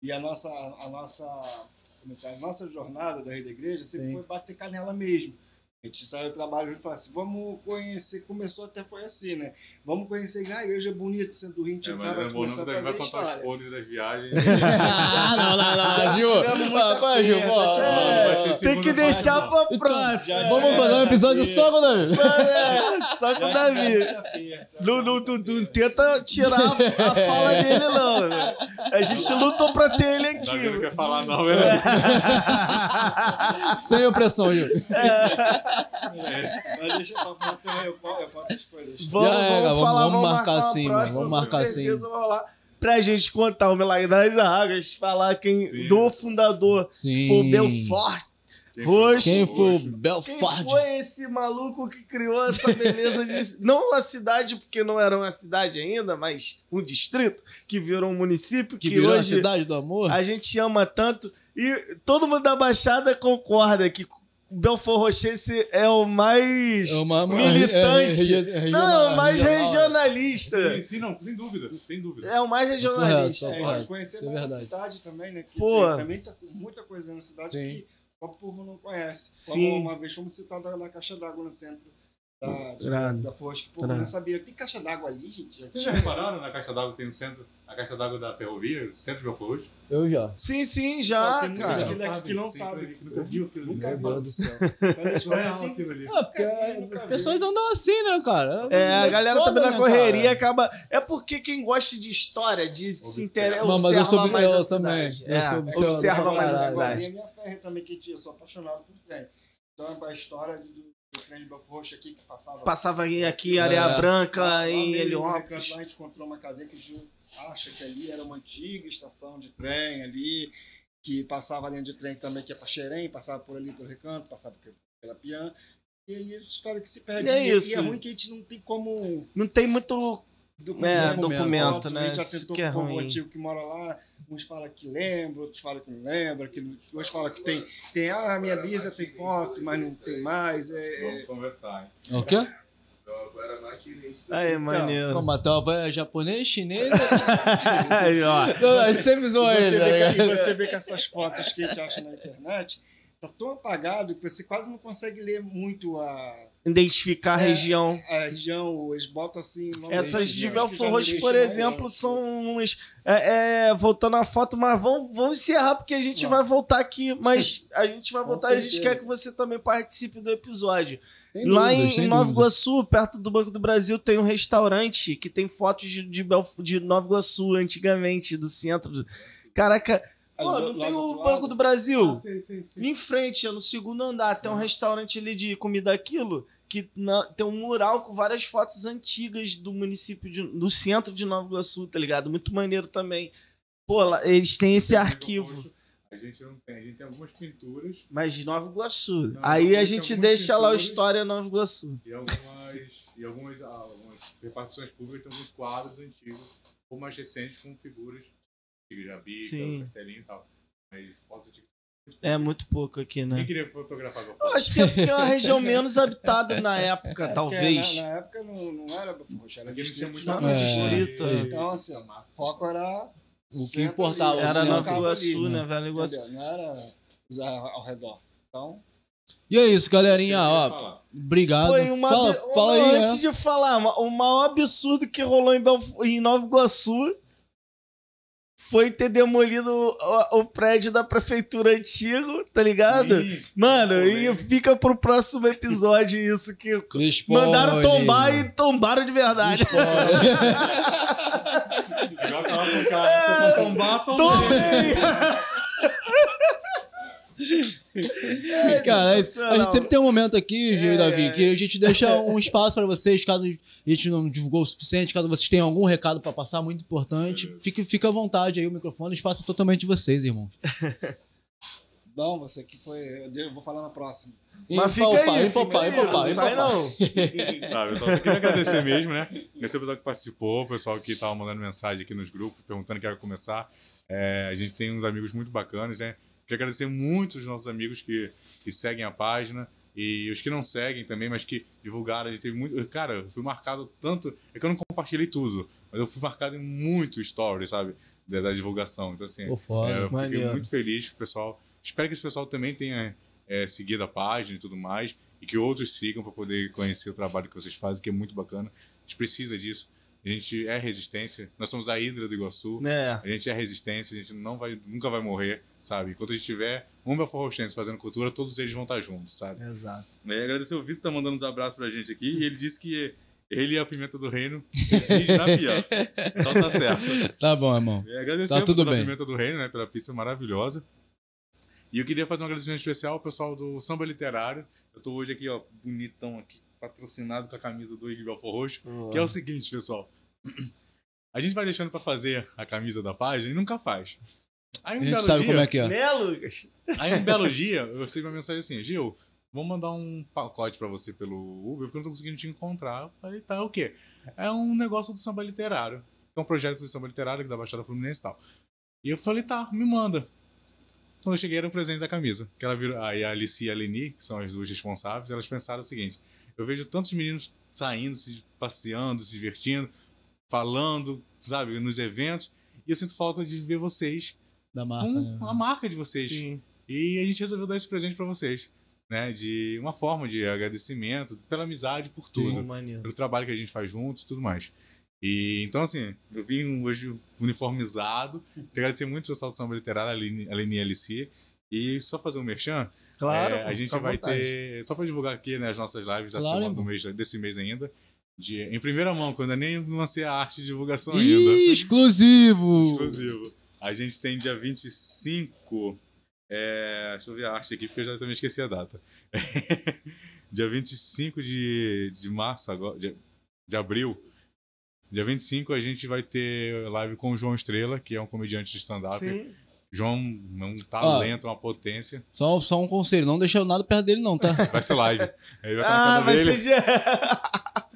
[SPEAKER 6] E a nossa, a nossa, é é? a nossa jornada da Rede da Igreja sempre
[SPEAKER 1] Sim.
[SPEAKER 6] foi bater canela mesmo. A gente saiu do trabalho e falou assim, vamos conhecer, começou até foi assim, né? Vamos conhecer a igreja bonita, centro do Rio,
[SPEAKER 3] É, mas é bom não
[SPEAKER 6] começou
[SPEAKER 3] que
[SPEAKER 6] a
[SPEAKER 3] Davi vai contar os podres das viagens. *laughs* *laughs*
[SPEAKER 1] ah, não, não, não, Gil. é, Gil? é,
[SPEAKER 3] vai
[SPEAKER 2] Tem que deixar pra
[SPEAKER 1] Então,
[SPEAKER 2] próxima.
[SPEAKER 1] Vamos fazer um episódio só com o Davi.
[SPEAKER 2] Só, é, só com o Davi. Não, não, não, não tenta tirar a, fala dele, não. né? A gente lutou pra ter ele
[SPEAKER 3] Davi não
[SPEAKER 2] aqui.
[SPEAKER 3] quer falar não, né? *laughs*
[SPEAKER 1] Sem opressão, Gil.
[SPEAKER 6] Mas deixa falar pra eu conto as coisas.
[SPEAKER 2] Vamos,
[SPEAKER 1] Já é,
[SPEAKER 2] vamos
[SPEAKER 1] vamos-
[SPEAKER 2] falar,
[SPEAKER 1] vamos marcar
[SPEAKER 2] uma
[SPEAKER 1] sim, mano,
[SPEAKER 2] próxima,
[SPEAKER 1] vamos marcar
[SPEAKER 2] com
[SPEAKER 1] sim.
[SPEAKER 2] certeza, Vamos lá. Pra gente contar o Milagre das Águas, falar quem
[SPEAKER 3] Sim.
[SPEAKER 2] do fundador
[SPEAKER 1] Sim.
[SPEAKER 2] foi o Belfort.
[SPEAKER 3] Quem
[SPEAKER 2] Roxo.
[SPEAKER 1] Quem foi o
[SPEAKER 2] Quem
[SPEAKER 1] Belford?
[SPEAKER 2] foi esse maluco que criou essa beleza de. *laughs* Não uma cidade, porque não era uma cidade ainda, mas um distrito, que virou um município,
[SPEAKER 1] Que
[SPEAKER 2] que,
[SPEAKER 1] virou a
[SPEAKER 2] hoje
[SPEAKER 1] cidade do amor?
[SPEAKER 2] a gente ama tanto. E todo mundo da Baixada concorda que Belfort Roxense é o mais
[SPEAKER 1] É uma-
[SPEAKER 2] militante.
[SPEAKER 1] é- é- é- é-
[SPEAKER 2] não, é o mais
[SPEAKER 1] regional.
[SPEAKER 2] regionalista.
[SPEAKER 3] Sim, sim, não, sem dúvida, sem dúvida.
[SPEAKER 2] É o mais regionalista.
[SPEAKER 1] Correto,
[SPEAKER 6] É,
[SPEAKER 1] correto.
[SPEAKER 6] conhecer
[SPEAKER 1] é
[SPEAKER 6] a cidade também, né? Que
[SPEAKER 2] Pô.
[SPEAKER 6] tem também tá muita coisa na cidade
[SPEAKER 1] Sim.
[SPEAKER 6] que o povo não conhece.
[SPEAKER 2] Sim.
[SPEAKER 6] Como uma vez fomos citados na caixa d'água no centro da,
[SPEAKER 2] Irado.
[SPEAKER 6] da Foz, que o povo
[SPEAKER 2] Irado.
[SPEAKER 6] não sabia. Tem caixa d'água ali, gente?
[SPEAKER 3] Vocês já repararam na caixa d'água que tem no centro, a caixa d'água da ferrovia, o centro de Belfort?
[SPEAKER 1] Eu já.
[SPEAKER 2] Sim, sim, já,
[SPEAKER 6] tem muita
[SPEAKER 2] cara.
[SPEAKER 6] gente aqui que não sabe.
[SPEAKER 3] que nunca viu aquilo ali.
[SPEAKER 6] Nunca
[SPEAKER 1] Meu
[SPEAKER 6] viu.
[SPEAKER 1] Deus do céu.
[SPEAKER 6] É assim,
[SPEAKER 3] aquilo ali.
[SPEAKER 1] Ah, porque
[SPEAKER 6] nunca vi.
[SPEAKER 1] pessoas andam assim, né, cara?
[SPEAKER 2] É, a galera também na
[SPEAKER 1] né,
[SPEAKER 2] correria
[SPEAKER 1] cara?
[SPEAKER 2] acaba. É porque quem gosta de história, de se interessa,
[SPEAKER 1] Não, mas eu
[SPEAKER 2] observa
[SPEAKER 1] sou-
[SPEAKER 2] mais
[SPEAKER 1] eu também. Eu
[SPEAKER 2] É,
[SPEAKER 1] sou observador
[SPEAKER 2] observa mais a cidade.
[SPEAKER 6] E a minha ferro também, que eu sou apaixonado por trem. Então, a história do, do trem de Belfort aqui que passava.
[SPEAKER 2] Passava aqui Areia
[SPEAKER 1] É.
[SPEAKER 2] Branca,
[SPEAKER 6] Lá
[SPEAKER 2] em Heliópolis.
[SPEAKER 6] Lá a gente encontrou uma casinha que o Gil acha que ali era uma antiga estação de trem ali, que passava a linha de trem também, que ia para Xerém, passava por ali pelo recanto, passava por- pela Pian. E aí essa história que se perde.
[SPEAKER 2] E é
[SPEAKER 6] E-
[SPEAKER 2] isso.
[SPEAKER 6] E é ruim que a gente não tem como
[SPEAKER 2] Não tem muito É, documento,
[SPEAKER 6] foto,
[SPEAKER 2] né?
[SPEAKER 6] A gente já
[SPEAKER 2] Isso
[SPEAKER 6] tentou
[SPEAKER 2] que é
[SPEAKER 6] com o povo
[SPEAKER 2] ruim.
[SPEAKER 6] antigo que mora lá, uns falam que lembra, outros falam que não lembra, que, outros falam que tem, tem, ah, a minha bisa tem foto, mas não tem mais. É,
[SPEAKER 3] Vamos conversar, hein?
[SPEAKER 1] O quê?
[SPEAKER 2] Aí, maneiro.
[SPEAKER 1] Não, mas teu avô é japonês, chinês? *laughs*
[SPEAKER 2] Aí, ó.
[SPEAKER 1] Não, a gente sempre zoa
[SPEAKER 6] E
[SPEAKER 1] ele,
[SPEAKER 6] você,
[SPEAKER 1] tá
[SPEAKER 6] vê que,
[SPEAKER 1] ligado?
[SPEAKER 6] e você vê que essas fotos que a gente acha na internet tá tão apagado que você quase não consegue ler muito a,
[SPEAKER 2] Identificar a
[SPEAKER 6] É.
[SPEAKER 2] região.
[SPEAKER 6] a região. Eles botam assim.
[SPEAKER 2] Essas
[SPEAKER 6] de não
[SPEAKER 2] Roxo,
[SPEAKER 6] deixam
[SPEAKER 2] por exemplo,
[SPEAKER 6] né?
[SPEAKER 2] são. É, é, voltando à foto, mas vamos, vamos encerrar, porque a gente vai voltar aqui. Mas a gente vai *laughs* voltar e a gente quer que você também participe do episódio.
[SPEAKER 1] Sem
[SPEAKER 2] Lá
[SPEAKER 1] dúvidas,
[SPEAKER 2] em, em Nova. Iguaçu, perto do Banco do Brasil, tem um restaurante que tem fotos de, de, Belf- de Nova Iguaçu, antigamente, do centro. Caraca, pô,
[SPEAKER 6] Ali
[SPEAKER 2] não tem o Banco do Brasil?
[SPEAKER 6] Ah, sei, sei, sei.
[SPEAKER 2] Em frente, é no segundo andar, tem um restaurante ali de comida aquilo, que na- tem um mural com várias fotos antigas do município, de- do centro de Nova Iguaçu, tá ligado? Muito maneiro também. Pô, lá, eles têm esse arquivo.
[SPEAKER 3] A gente não tem, a gente tem algumas pinturas
[SPEAKER 2] Mas de Nova Iguaçu.
[SPEAKER 3] Não,
[SPEAKER 2] Aí a gente deixa lá o. História Nova Iguaçu.
[SPEAKER 3] e algumas, e algumas, ah, algumas repartições públicas tem alguns quadros antigos, ou mais recentes, com figuras Jabica,
[SPEAKER 2] Sim.
[SPEAKER 3] Castelinho e tal. Mas fotos antigas
[SPEAKER 4] É muito pouco aqui,
[SPEAKER 3] Quem
[SPEAKER 4] né?
[SPEAKER 3] queria fotografar a
[SPEAKER 2] Eu acho que é porque é uma região menos habitada na época,
[SPEAKER 6] Porque
[SPEAKER 2] talvez.
[SPEAKER 6] Na, na época não, não era Belfort Roxo, era
[SPEAKER 3] não tinha
[SPEAKER 6] distrito
[SPEAKER 3] muito
[SPEAKER 6] de-
[SPEAKER 4] distrito,
[SPEAKER 3] é.
[SPEAKER 6] Então, assim, o foco era.
[SPEAKER 1] O que importava,
[SPEAKER 4] Era
[SPEAKER 1] centro.
[SPEAKER 4] Nova Iguaçu,
[SPEAKER 6] ali,
[SPEAKER 4] né? Velho Iguaçu.
[SPEAKER 6] Entendeu? Não era ao, redor. Então,
[SPEAKER 1] E é isso, galerinha.
[SPEAKER 3] Quem
[SPEAKER 1] Ó, obrigado.
[SPEAKER 2] Foi uma,
[SPEAKER 1] fala,
[SPEAKER 2] uma-
[SPEAKER 1] fala aí,
[SPEAKER 2] antes
[SPEAKER 1] é.
[SPEAKER 2] de falar, o maior absurdo que rolou em, Belf- em Nova Iguaçu foi ter demolido o, o prédio da prefeitura antigo, tá ligado? Mano, e fica pro próximo episódio isso que
[SPEAKER 1] Spoiler.
[SPEAKER 2] mandaram tombar e tombaram de verdade.
[SPEAKER 1] Spoiler.
[SPEAKER 3] Igual tava com o cara. Pra tombar, *laughs* tomou. *laughs*
[SPEAKER 2] Tomei!
[SPEAKER 1] Cara, a gente sempre tem um momento aqui, e
[SPEAKER 2] É,
[SPEAKER 1] Davi,
[SPEAKER 2] é.
[SPEAKER 1] que a gente deixa um espaço pra vocês, caso a gente não divulgou o suficiente, caso vocês tenham algum recado pra passar, muito importante. Fique, fique à vontade aí, o microfone, o espaço é totalmente de vocês, irmãos. *laughs*
[SPEAKER 6] não, você que foi. Eu vou falar na próxima.
[SPEAKER 2] Mas fica
[SPEAKER 1] Empopar,
[SPEAKER 2] aí,
[SPEAKER 1] empopar, empopar,
[SPEAKER 2] não sai
[SPEAKER 1] empopar.
[SPEAKER 2] não.
[SPEAKER 3] Ah, *laughs* pessoal, só queria agradecer mesmo, né? Agradecer o pessoal que participou, o pessoal que tava mandando mensagem aqui nos grupos, perguntando que era começar. É, a gente tem uns amigos muito bacanas, né? Queria agradecer muito os nossos amigos que, que seguem a página e os que não seguem também, mas que divulgaram. A gente teve muito. Cara, eu fui marcado tanto. É que eu não compartilhei tudo, mas eu fui marcado em muito stories, sabe? Da, da divulgação. Então, assim,
[SPEAKER 1] Pô, foda.
[SPEAKER 3] é, eu fiquei
[SPEAKER 4] Maneiro.
[SPEAKER 3] muito feliz com o pessoal. Espero que esse pessoal também tenha é, seguido a página e tudo mais, e que outros sigam para poder conhecer o trabalho que vocês fazem, que é muito bacana. A gente precisa disso. A gente é resistência. Nós somos a Hidra do Iguaçu.
[SPEAKER 4] É.
[SPEAKER 3] A gente é resistência, a gente não vai, nunca vai morrer, sabe? Enquanto a gente tiver um Belfort Roxense fazendo cultura, todos eles vão estar juntos, sabe?
[SPEAKER 4] Exato.
[SPEAKER 3] E agradecer o Vitor tá mandando uns abraços pra gente aqui, e ele disse que ele e a Pimenta do Reino exige na. Então tá certo.
[SPEAKER 1] Tá bom, irmão.
[SPEAKER 3] É, agradecer
[SPEAKER 1] Tá tudo bem.
[SPEAKER 3] Pimenta do Reino, né, pela pizza maravilhosa. E eu queria fazer um agradecimento especial ao pessoal do Samba Literário. Eu tô hoje aqui, ó, bonitão aqui, patrocinado com a camisa do Igor Belfor Roxo, que é o seguinte, pessoal. *clears throat* A gente vai deixando pra fazer a camisa da página e nunca faz. Aí
[SPEAKER 1] A
[SPEAKER 3] um
[SPEAKER 1] gente
[SPEAKER 3] belo
[SPEAKER 1] sabe
[SPEAKER 3] dia,
[SPEAKER 1] como é que é.
[SPEAKER 2] Né, Lucas?
[SPEAKER 3] Aí um belo dia, eu recebi uma mensagem assim, Gil, vou mandar um pacote pra você pelo Uber, porque eu não tô conseguindo te encontrar. Eu falei, tá, é o quê? É um negócio do samba literário. É um projeto de samba literário aqui da Baixada Fluminense e tal. E eu falei, tá, me manda. Quando eu cheguei, era um presente da camisa. Que ela virou, aí a Alice e a Leni, que são as duas responsáveis, elas pensaram o seguinte: eu vejo tantos meninos saindo, se passeando, se divertindo, falando, sabe, nos eventos, e eu sinto falta de ver vocês
[SPEAKER 1] Da marca,
[SPEAKER 3] com
[SPEAKER 1] né?
[SPEAKER 3] a marca de vocês.
[SPEAKER 4] Sim.
[SPEAKER 3] E a gente resolveu dar esse presente pra vocês, né? De uma forma de agradecimento, pela amizade, por tudo,
[SPEAKER 4] Sim, maneiro.
[SPEAKER 3] pelo trabalho que a gente faz juntos e tudo mais. E então, assim, eu vim hoje uniformizado. *laughs* Queria agradecer muito o pessoal do Samba Literário, a Aline Aline e. E só fazer um merchan,
[SPEAKER 2] Claro.
[SPEAKER 3] é, a gente vai
[SPEAKER 2] vontade.
[SPEAKER 3] ter, só pra divulgar aqui né, as nossas lives da
[SPEAKER 1] Claro,
[SPEAKER 3] semana,
[SPEAKER 1] irmão.
[SPEAKER 3] do mês, desse mês ainda, de, em primeira mão, quando eu nem lancei a arte de divulgação
[SPEAKER 1] Ih,
[SPEAKER 3] ainda.
[SPEAKER 1] exclusivo!
[SPEAKER 3] Exclusivo. A gente tem dia 25. É, deixa eu ver a arte aqui, porque eu já também esqueci a data. *laughs* dia 25 de, de março, agora, de, de abril. Dia 25 a gente vai ter live com o João Estrela, que é um comediante de stand-up.
[SPEAKER 2] Sim.
[SPEAKER 3] João é um talento, uma potência.
[SPEAKER 1] Só, só um conselho, não deixa nada perto dele não, tá?
[SPEAKER 3] Vai ser live. Ele vai estar
[SPEAKER 2] Ah,
[SPEAKER 3] na
[SPEAKER 2] vai
[SPEAKER 3] dele.
[SPEAKER 2] ser dia... *laughs*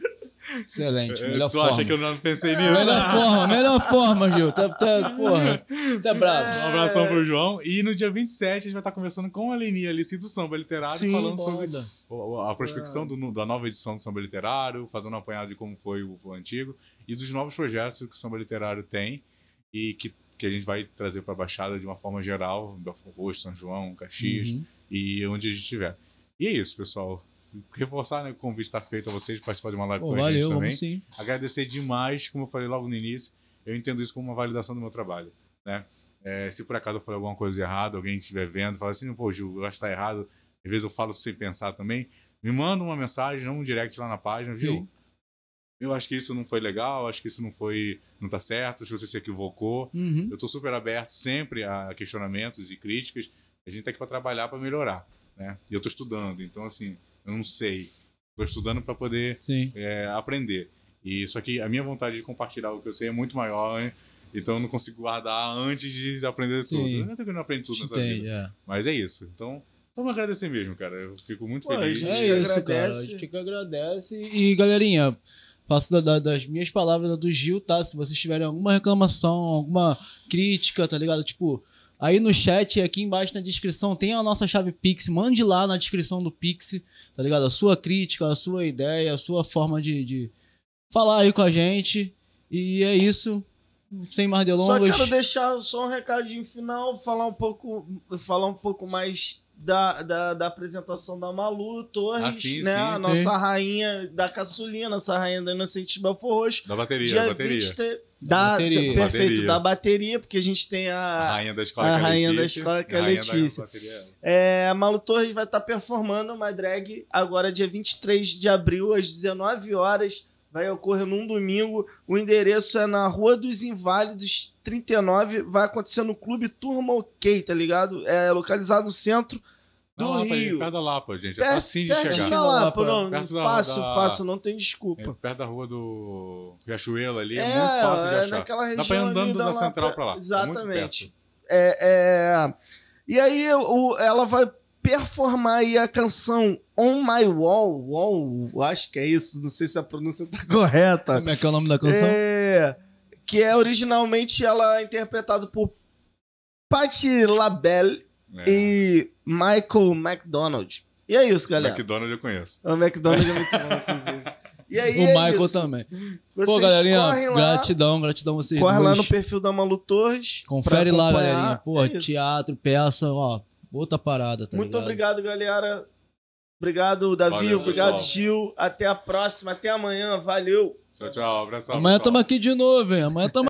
[SPEAKER 1] Excelente,
[SPEAKER 3] É,
[SPEAKER 1] melhor
[SPEAKER 3] tu
[SPEAKER 1] forma.
[SPEAKER 3] acha que eu não pensei nisso?
[SPEAKER 1] Melhor forma, melhor forma, Gil. Tá, tá, porra, tá bravo.
[SPEAKER 3] Um abração pro João. E no dia 27 a gente vai estar conversando com a Leni Alice do Samba Literário,
[SPEAKER 2] Sim,
[SPEAKER 3] falando sobre
[SPEAKER 1] Foda.
[SPEAKER 3] o- a prospecção do- da nova edição do Samba Literário, fazendo um apanhado de como foi o, o antigo e dos novos projetos que o Samba Literário tem e que, que a gente vai trazer para a Baixada de uma forma geral, Belfort Roxo, São João, Caxias
[SPEAKER 1] Uhum.
[SPEAKER 3] e onde a gente estiver. E é isso, pessoal. Reforçar né, que o convite está feito a vocês participar de uma live
[SPEAKER 1] Pô,
[SPEAKER 3] com a gente também.
[SPEAKER 1] sim.
[SPEAKER 3] Agradecer demais, como eu falei logo no início, eu entendo isso como uma validação do meu trabalho, né? É, se por acaso eu falei alguma coisa errada, alguém estiver vendo, fala assim, pô, Gil, eu acho que tá errado, às vezes eu falo sem pensar também, me manda uma mensagem, um direct lá na página, viu?
[SPEAKER 1] Sim.
[SPEAKER 3] Eu acho que isso não foi legal, acho que isso não foi, não tá certo, se você se equivocou.
[SPEAKER 1] Uhum.
[SPEAKER 3] Eu tô super aberto sempre a questionamentos e críticas. A gente tá aqui para trabalhar, para melhorar, né? E eu tô estudando, então assim, eu não sei. Tô estudando para poder
[SPEAKER 1] Sim.
[SPEAKER 3] é, aprender. E só que a minha vontade de compartilhar o que eu sei é muito maior, hein? então eu não consigo guardar antes de aprender tudo.
[SPEAKER 1] Sim.
[SPEAKER 3] Eu não tenho que não aprender tudo nessa
[SPEAKER 1] Entende,
[SPEAKER 3] vida.
[SPEAKER 1] é.
[SPEAKER 3] Mas é isso. Então, vamos agradecer mesmo, cara. Eu fico muito
[SPEAKER 2] Pô,
[SPEAKER 3] feliz.
[SPEAKER 2] a gente
[SPEAKER 1] É
[SPEAKER 2] que
[SPEAKER 1] isso, cara. A
[SPEAKER 2] agradece.
[SPEAKER 1] gente que agradece. E, galerinha, faço da- da- das minhas palavras da do Gil, tá? Se vocês tiverem alguma reclamação, alguma crítica, tá ligado? Tipo, Aí no chat, aqui embaixo na descrição, tem a nossa chave Pix. Mande lá na descrição do Pix, tá ligado? A sua crítica, a sua ideia, a sua forma de, de falar aí com a gente. E é isso. Sem mais
[SPEAKER 2] Só
[SPEAKER 1] delongas.
[SPEAKER 2] quero deixar só um recadinho final, falar um pouco, falar um pouco mais da, da, da apresentação da Malu Torres,
[SPEAKER 3] Ah, sim,
[SPEAKER 2] né?
[SPEAKER 3] sim.
[SPEAKER 2] A nossa rainha da caçulinha, nossa rainha da Inocente Belfor Roxo.
[SPEAKER 3] Da bateria,
[SPEAKER 2] Dia
[SPEAKER 3] da bateria.
[SPEAKER 2] 20 da,
[SPEAKER 1] bateria.
[SPEAKER 2] Perfeito,
[SPEAKER 3] Bateria.
[SPEAKER 2] da bateria, porque a gente tem
[SPEAKER 3] A
[SPEAKER 2] a.
[SPEAKER 3] rainha da escola
[SPEAKER 2] a
[SPEAKER 3] que é a
[SPEAKER 2] rainha da
[SPEAKER 3] Letícia,
[SPEAKER 2] escola que é a Letícia.
[SPEAKER 3] bateria.
[SPEAKER 2] É, a Malu Torres vai estar performando uma drag agora, dia 23 de abril, às 19 horas. Vai ocorrer num domingo. O endereço é na Rua dos Inválidos 39. Vai acontecer no Clube Turma OK, tá ligado? É localizado no centro do
[SPEAKER 3] Lapa,
[SPEAKER 2] Rio.
[SPEAKER 3] perto da Lapa, gente. É
[SPEAKER 2] Perto-
[SPEAKER 3] facinho de chegar.
[SPEAKER 2] da Lapa, não,
[SPEAKER 3] Perto da-
[SPEAKER 2] fácil,
[SPEAKER 3] da-
[SPEAKER 2] fácil, não tem
[SPEAKER 3] É
[SPEAKER 2] desculpa.
[SPEAKER 3] perto da rua do Riachuelo ali, é,
[SPEAKER 2] É,
[SPEAKER 3] muito fácil de
[SPEAKER 2] é
[SPEAKER 3] achar.
[SPEAKER 2] naquela
[SPEAKER 3] Dá pra ir
[SPEAKER 2] região
[SPEAKER 3] andando
[SPEAKER 2] da
[SPEAKER 3] da central pra lá. É muito
[SPEAKER 2] Exatamente.
[SPEAKER 3] perto.
[SPEAKER 2] É, é... E aí o, ela vai performar aí a canção On My Wall, Wall, acho que é isso, não sei se a pronúncia tá *laughs* correta.
[SPEAKER 1] Como é que é o nome da canção?
[SPEAKER 2] É, que é originalmente ela é interpretado por Patti LaBelle
[SPEAKER 3] É.
[SPEAKER 2] e Michael McDonald. E é isso, galera.
[SPEAKER 3] McDonald's eu conheço.
[SPEAKER 2] O McDonald é muito bom, inclusive. E aí
[SPEAKER 1] O
[SPEAKER 2] é
[SPEAKER 1] Michael
[SPEAKER 2] isso.
[SPEAKER 1] também. Pô,
[SPEAKER 2] Vocês
[SPEAKER 1] galerinha,
[SPEAKER 2] correm lá,
[SPEAKER 1] gratidão, gratidão vocês
[SPEAKER 2] Corre lá
[SPEAKER 1] dois.
[SPEAKER 2] no perfil da Malu Torres.
[SPEAKER 1] Confere lá, galerinha. Pô,
[SPEAKER 2] É
[SPEAKER 1] teatro, peça, ó, outra parada, tá
[SPEAKER 2] Muito
[SPEAKER 1] ligado?
[SPEAKER 2] obrigado, galera. Obrigado, Davi.
[SPEAKER 3] Valeu,
[SPEAKER 2] obrigado,
[SPEAKER 3] pessoal.
[SPEAKER 2] Gil. Até a próxima. Até amanhã. Valeu.
[SPEAKER 3] Tchau, tchau. Abração.
[SPEAKER 1] Amanhã tamo aqui de novo, hein? Amanhã tamo